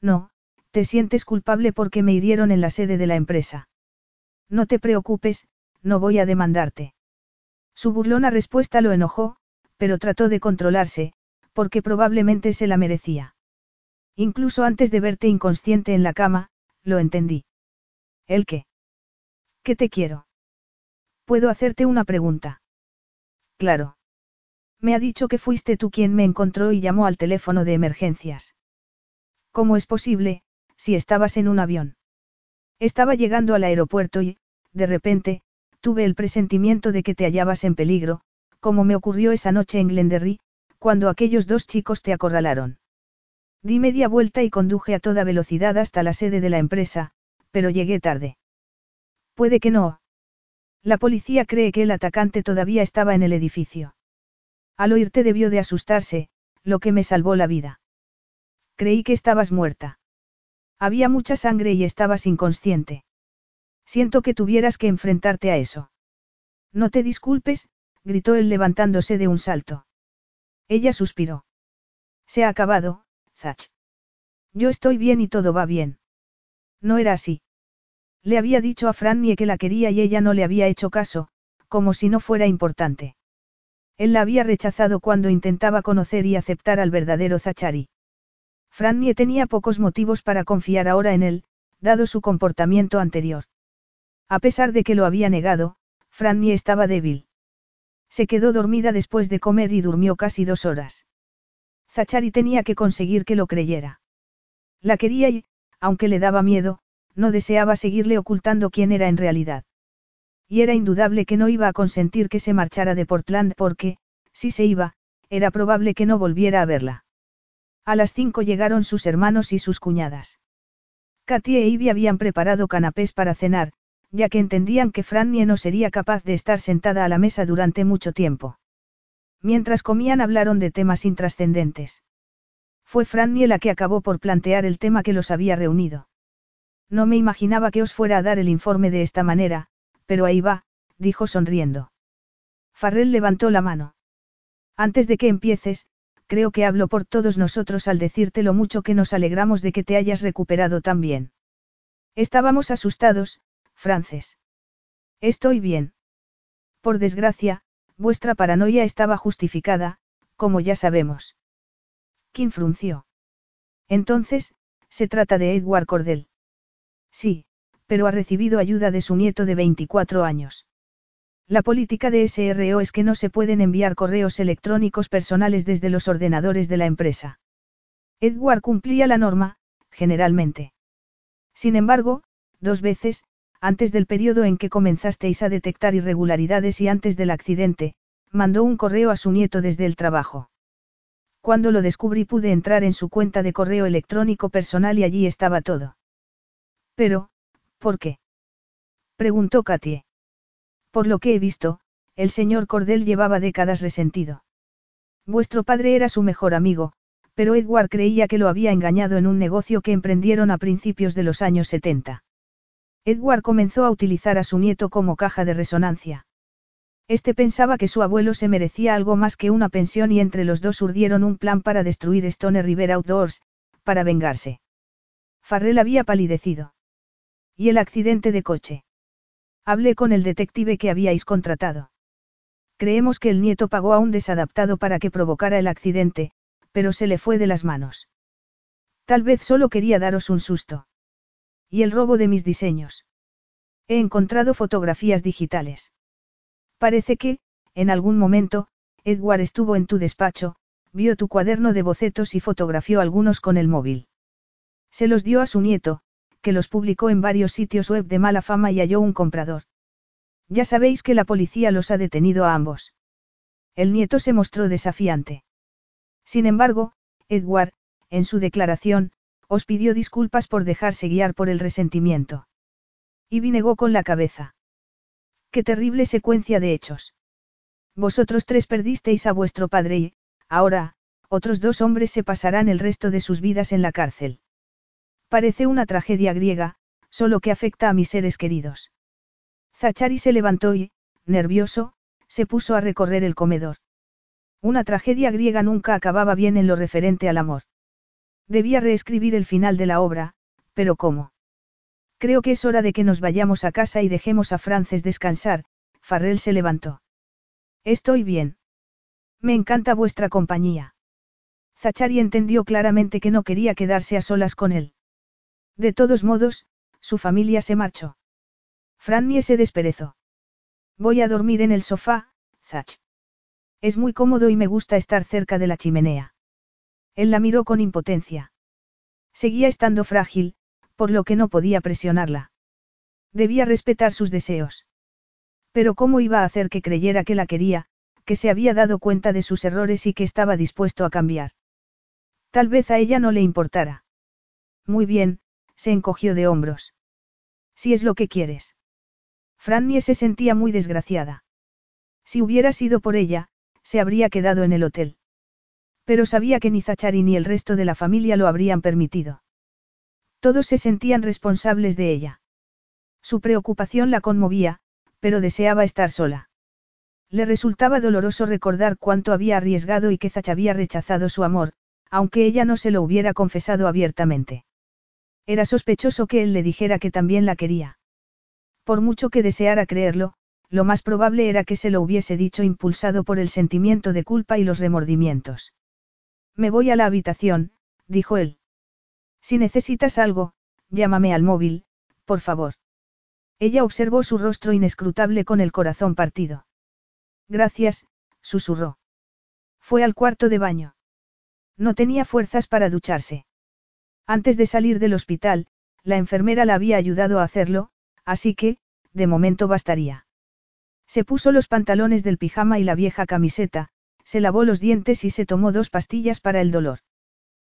Speaker 1: No, te sientes culpable porque me hirieron en la sede de la empresa. No te preocupes, no voy a demandarte. Su burlona respuesta lo enojó, pero trató de controlarse, porque probablemente se la merecía. Incluso antes de verte inconsciente en la cama, lo entendí. ¿El qué? ¿Qué te quiero? ¿Puedo hacerte una pregunta? Claro. Me ha dicho que fuiste tú quien me encontró y llamó al teléfono de emergencias. ¿Cómo es posible, si estabas en un avión? Estaba llegando al aeropuerto y, de repente, tuve el presentimiento de que te hallabas en peligro, como me ocurrió esa noche en Glenderry, cuando aquellos dos chicos te acorralaron. Di media vuelta y conduje a toda velocidad hasta la sede de la empresa, pero llegué tarde. Puede que no. La policía cree que el atacante todavía estaba en el edificio. Al oírte debió de asustarse, lo que me salvó la vida. Creí que estabas muerta. Había mucha sangre y estabas inconsciente. Siento que tuvieras que enfrentarte a eso. No te disculpes, gritó él levantándose de un salto. Ella suspiró. Se ha acabado, Zach. Yo estoy bien y todo va bien. No era así. Le había dicho a Frannie que la quería y ella no le había hecho caso, como si no fuera importante. Él la había rechazado cuando intentaba conocer y aceptar al verdadero Zachari. Frannie tenía pocos motivos para confiar ahora en él, dado su comportamiento anterior. A pesar de que lo había negado, Frannie estaba débil. Se quedó dormida después de comer y durmió casi dos horas. Zachari tenía que conseguir que lo creyera. La quería y, aunque le daba miedo, no deseaba seguirle ocultando quién era en realidad. Y era indudable que no iba a consentir que se marchara de Portland porque, si se iba, era probable que no volviera a verla. A las cinco llegaron sus hermanos y sus cuñadas. Katy e Ivy habían preparado canapés para cenar, ya que entendían que Frannie no sería capaz de estar sentada a la mesa durante mucho tiempo. Mientras comían hablaron de temas intrascendentes. Fue Frannie la que acabó por plantear el tema que los había reunido. No me imaginaba que os fuera a dar el informe de esta manera, pero ahí va, dijo sonriendo. Farrell levantó la mano. Antes de que empieces, creo que hablo por todos nosotros al decirte lo mucho que nos alegramos de que te hayas recuperado tan bien. Estábamos asustados, Frances. Estoy bien. Por desgracia, vuestra paranoia estaba justificada, como ya sabemos. Kim frunció. Entonces, se trata de Edward Cordell. Sí, pero ha recibido ayuda de su nieto de 24 años. La política de SRO es que no se pueden enviar correos electrónicos personales desde los ordenadores de la empresa. Edward cumplía la norma, generalmente. Sin embargo, dos veces, antes del periodo en que comenzasteis a detectar irregularidades y antes del accidente, mandó un correo a su nieto desde el trabajo. Cuando lo descubrí pude entrar en su cuenta de correo electrónico personal y allí estaba todo. Pero, ¿por qué? preguntó Katie. Por lo que he visto, el señor Cordell llevaba décadas resentido. Vuestro padre era su mejor amigo, pero Edward creía que lo había engañado en un negocio que emprendieron a principios de los años 70. Edward comenzó a utilizar a su nieto como caja de resonancia. Este pensaba que su abuelo se merecía algo más que una pensión y entre los dos urdieron un plan para destruir Stone River Outdoors, para vengarse. Farrell había palidecido. ¿Y el accidente de coche? Hablé con el detective que habíais contratado. Creemos que el nieto pagó a un desadaptado para que provocara el accidente, pero se le fue de las manos. Tal vez solo quería daros un susto. ¿Y el robo de mis diseños? He encontrado fotografías digitales. Parece que, en algún momento, Edward estuvo en tu despacho, vio tu cuaderno de bocetos y fotografió algunos con el móvil. Se los dio a su nieto, que los publicó en varios sitios web de mala fama y halló un comprador. Ya sabéis que la policía los ha detenido a ambos. El nieto se mostró desafiante. Sin embargo, Edward, en su declaración, os pidió disculpas por dejarse guiar por el resentimiento. Y negó con la cabeza. Qué terrible secuencia de hechos. Vosotros tres perdisteis a vuestro padre y, ahora, otros dos hombres se pasarán el resto de sus vidas en la cárcel. Parece una tragedia griega, solo que afecta a mis seres queridos. Zachari se levantó y, nervioso, se puso a recorrer el comedor. Una tragedia griega nunca acababa bien en lo referente al amor. Debía reescribir el final de la obra, pero ¿cómo? Creo que es hora de que nos vayamos a casa y dejemos a Frances descansar, Farrell se levantó. Estoy bien. Me encanta vuestra compañía. Zachari entendió claramente que no quería quedarse a solas con él. De todos modos, su familia se marchó. Frannie se desperezó. Voy a dormir en el sofá, Zach. Es muy cómodo y me gusta estar cerca de la chimenea. Él la miró con impotencia. Seguía estando frágil, por lo que no podía presionarla. Debía respetar sus deseos. Pero ¿cómo iba a hacer que creyera que la quería, que se había dado cuenta de sus errores y que estaba dispuesto a cambiar? Tal vez a ella no le importara. Muy bien, se encogió de hombros. Si es lo que quieres. Frannie se sentía muy desgraciada. Si hubiera sido por ella, se habría quedado en el hotel. Pero sabía que ni Zachary ni el resto de la familia lo habrían permitido. Todos se sentían responsables de ella. Su preocupación la conmovía, pero deseaba estar sola. Le resultaba doloroso recordar cuánto había arriesgado y que Zach había rechazado su amor, aunque ella no se lo hubiera confesado abiertamente. Era sospechoso que él le dijera que también la quería. Por mucho que deseara creerlo, lo más probable era que se lo hubiese dicho impulsado por el sentimiento de culpa y los remordimientos. Me voy a la habitación, dijo él. Si necesitas algo, llámame al móvil, por favor. Ella observó su rostro inescrutable con el corazón partido. Gracias, susurró. Fue al cuarto de baño. No tenía fuerzas para ducharse. Antes de salir del hospital, la enfermera la había ayudado a hacerlo, así que, de momento bastaría. Se puso los pantalones del pijama y la vieja camiseta, se lavó los dientes y se tomó dos pastillas para el dolor.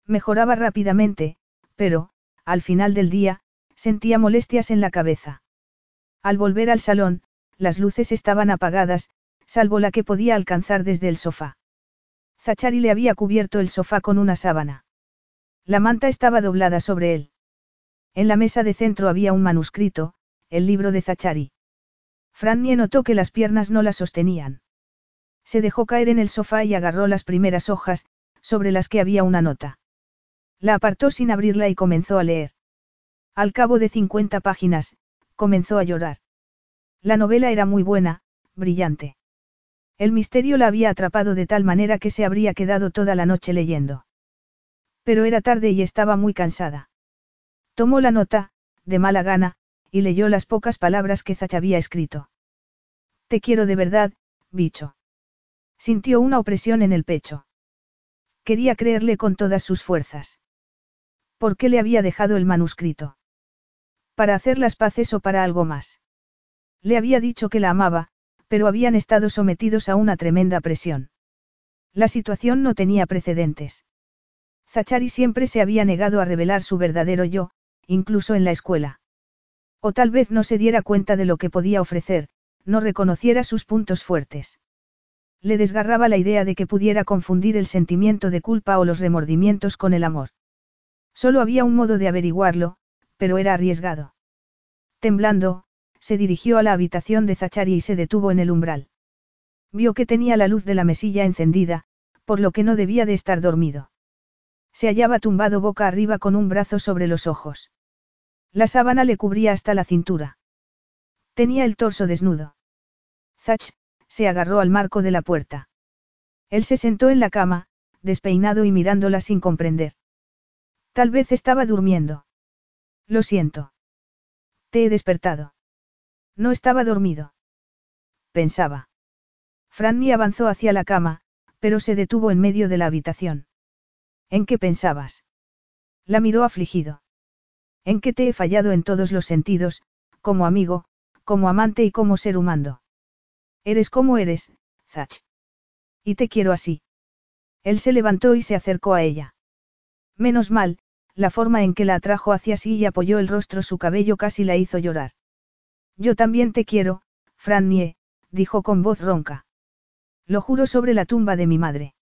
Speaker 1: Mejoraba rápidamente, pero, al final del día, sentía molestias en la cabeza. Al volver al salón, las luces estaban apagadas, salvo la que podía alcanzar desde el sofá. Zachari le había cubierto el sofá con una sábana. La manta estaba doblada sobre él. En la mesa de centro había un manuscrito, el libro de Zachari. Frannie notó que las piernas no la sostenían. Se dejó caer en el sofá y agarró las primeras hojas, sobre las que había una nota. La apartó sin abrirla y comenzó a leer. Al cabo de 50 páginas, comenzó a llorar. La novela era muy buena, brillante. El misterio la había atrapado de tal manera que se habría quedado toda la noche leyendo. Pero era tarde y estaba muy cansada. Tomó la nota, de mala gana, y leyó las pocas palabras que Zach había escrito. Te quiero de verdad, bicho. Sintió una opresión en el pecho. Quería creerle con todas sus fuerzas. ¿Por qué le había dejado el manuscrito? ¿Para hacer las paces o para algo más? Le había dicho que la amaba, pero habían estado sometidos a una tremenda presión. La situación no tenía precedentes. Zachary siempre se había negado a revelar su verdadero yo, incluso en la escuela. O tal vez no se diera cuenta de lo que podía ofrecer, no reconociera sus puntos fuertes. Le desgarraba la idea de que pudiera confundir el sentimiento de culpa o los remordimientos con el amor. Solo había un modo de averiguarlo, pero era arriesgado. Temblando, se dirigió a la habitación de Zachary y se detuvo en el umbral. Vio que tenía la luz de la mesilla encendida, por lo que no debía de estar dormido. Se hallaba tumbado boca arriba con un brazo sobre los ojos. La sábana le cubría hasta la cintura. Tenía el torso desnudo. Zach, se agarró al marco de la puerta. Él se sentó en la cama, despeinado y mirándola sin comprender. Tal vez estaba durmiendo. Lo siento. Te he despertado. No estaba dormido. Pensaba. Franny avanzó hacia la cama, pero se detuvo en medio de la habitación. ¿En qué pensabas? La miró afligido. En qué te he fallado en todos los sentidos, como amigo, como amante y como ser humano. Eres como eres, Zach. Y te quiero así. Él se levantó y se acercó a ella. Menos mal, la forma en que la atrajo hacia sí y apoyó el rostro su cabello casi la hizo llorar. Yo también te quiero, Frannie, dijo con voz ronca. Lo juro sobre la tumba de mi madre.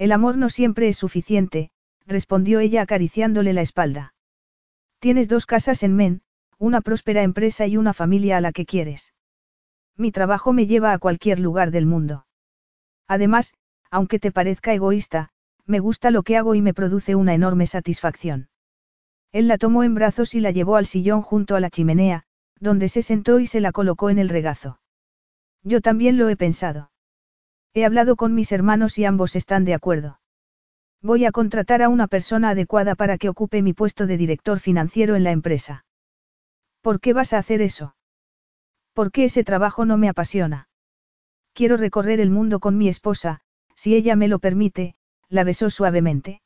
Speaker 1: El amor no siempre es suficiente, respondió ella acariciándole la espalda. Tienes dos casas en Men, una próspera empresa y una familia a la que quieres. Mi trabajo me lleva a cualquier lugar del mundo. Además, aunque te parezca egoísta, me gusta lo que hago y me produce una enorme satisfacción. Él la tomó en brazos y la llevó al sillón junto a la chimenea, donde se sentó y se la colocó en el regazo. Yo también lo he pensado. He hablado con mis hermanos y ambos están de acuerdo. Voy a contratar a una persona adecuada para que ocupe mi puesto de director financiero en la empresa. ¿Por qué vas a hacer eso? Porque ese trabajo no me apasiona. Quiero recorrer el mundo con mi esposa, si ella me lo permite, la besó suavemente.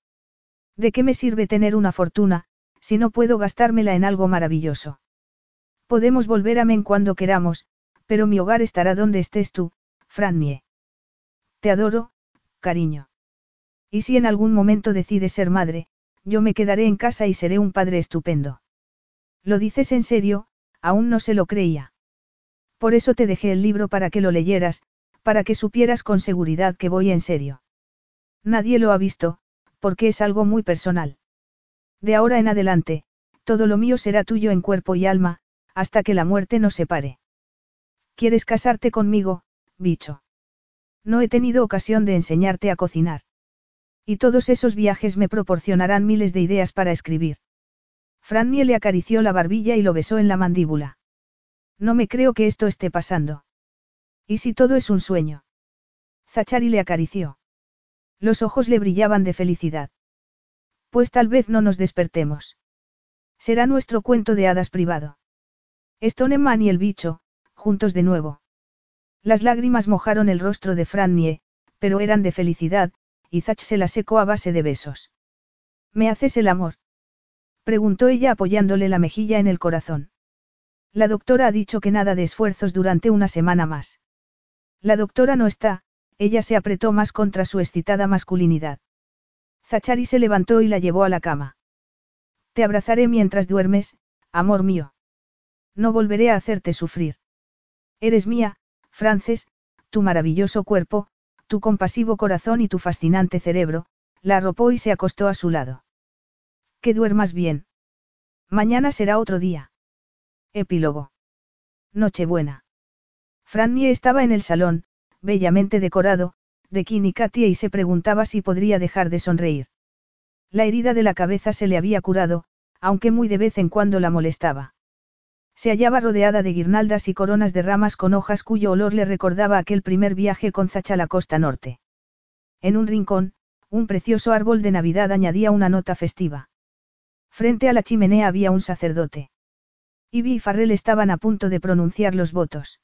Speaker 1: ¿De qué me sirve tener una fortuna, si no puedo gastármela en algo maravilloso? Podemos volver a Men cuando queramos, pero mi hogar estará donde estés tú, Frannie. Te adoro, cariño. Y si en algún momento decides ser madre, yo me quedaré en casa y seré un padre estupendo. Lo dices en serio, aún no se lo creía. Por eso te dejé el libro para que lo leyeras, para que supieras con seguridad que voy en serio. Nadie lo ha visto, porque es algo muy personal. De ahora en adelante, todo lo mío será tuyo en cuerpo y alma, hasta que la muerte nos separe. ¿Quieres casarte conmigo, bicho? No he tenido ocasión de enseñarte a cocinar. Y todos esos viajes me proporcionarán miles de ideas para escribir. Frannie le acarició la barbilla y lo besó en la mandíbula. No me creo que esto esté pasando. ¿Y si todo es un sueño? Zachary le acarició. Los ojos le brillaban de felicidad. Pues tal vez no nos despertemos. Será nuestro cuento de hadas privado. Stoneman y el bicho, juntos de nuevo. Las lágrimas mojaron el rostro de Frannie, pero eran de felicidad, y Zach se la secó a base de besos. ¿Me haces el amor? Preguntó ella apoyándole la mejilla en el corazón. La doctora ha dicho que nada de esfuerzos durante una semana más. La doctora no está, ella se apretó más contra su excitada masculinidad. Zachary se levantó y la llevó a la cama. Te abrazaré mientras duermes, amor mío. No volveré a hacerte sufrir. Eres mía, Frances, tu maravilloso cuerpo, tu compasivo corazón y tu fascinante cerebro, la arropó y se acostó a su lado. Que duermas bien. Mañana será otro día. Epílogo. Nochebuena. Frannie estaba en el salón, bellamente decorado, de Kim y y se preguntaba si podría dejar de sonreír. La herida de la cabeza se le había curado, aunque muy de vez en cuando la molestaba. Se hallaba rodeada de guirnaldas y coronas de ramas con hojas cuyo olor le recordaba aquel primer viaje con Zacha a la costa norte. En un rincón, un precioso árbol de Navidad añadía una nota festiva. Frente a la chimenea había un sacerdote. Ivy y Farrell estaban a punto de pronunciar los votos.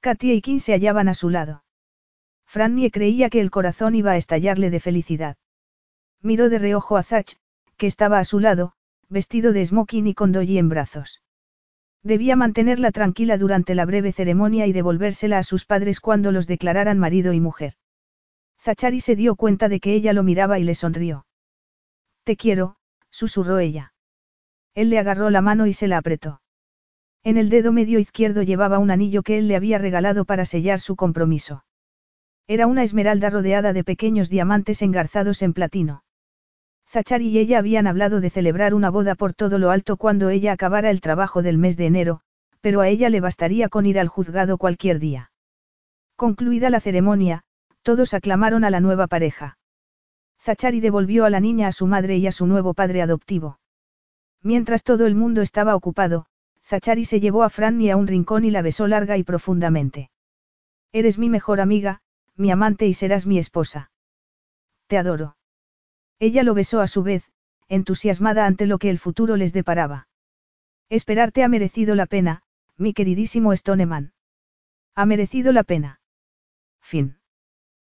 Speaker 1: Katia y Kim se hallaban a su lado. Frannie creía que el corazón iba a estallarle de felicidad. Miró de reojo a Zach, que estaba a su lado, vestido de smoking y con Dolly en brazos. Debía mantenerla tranquila durante la breve ceremonia y devolvérsela a sus padres cuando los declararan marido y mujer. Zachari se dio cuenta de que ella lo miraba y le sonrió. Te quiero, susurró ella. Él le agarró la mano y se la apretó. En el dedo medio izquierdo llevaba un anillo que él le había regalado para sellar su compromiso. Era una esmeralda rodeada de pequeños diamantes engarzados en platino. Zachari y ella habían hablado de celebrar una boda por todo lo alto cuando ella acabara el trabajo del mes de enero, pero a ella le bastaría con ir al juzgado cualquier día. Concluida la ceremonia, todos aclamaron a la nueva pareja. Zachari devolvió a la niña a su madre y a su nuevo padre adoptivo. Mientras todo el mundo estaba ocupado, Zachari se llevó a Franny a un rincón y la besó larga y profundamente. Eres mi mejor amiga, mi amante y serás mi esposa. Te adoro. Ella lo besó a su vez, entusiasmada ante lo que el futuro les deparaba. Esperarte ha merecido la pena, mi queridísimo Stoneman. Ha merecido la pena. Fin.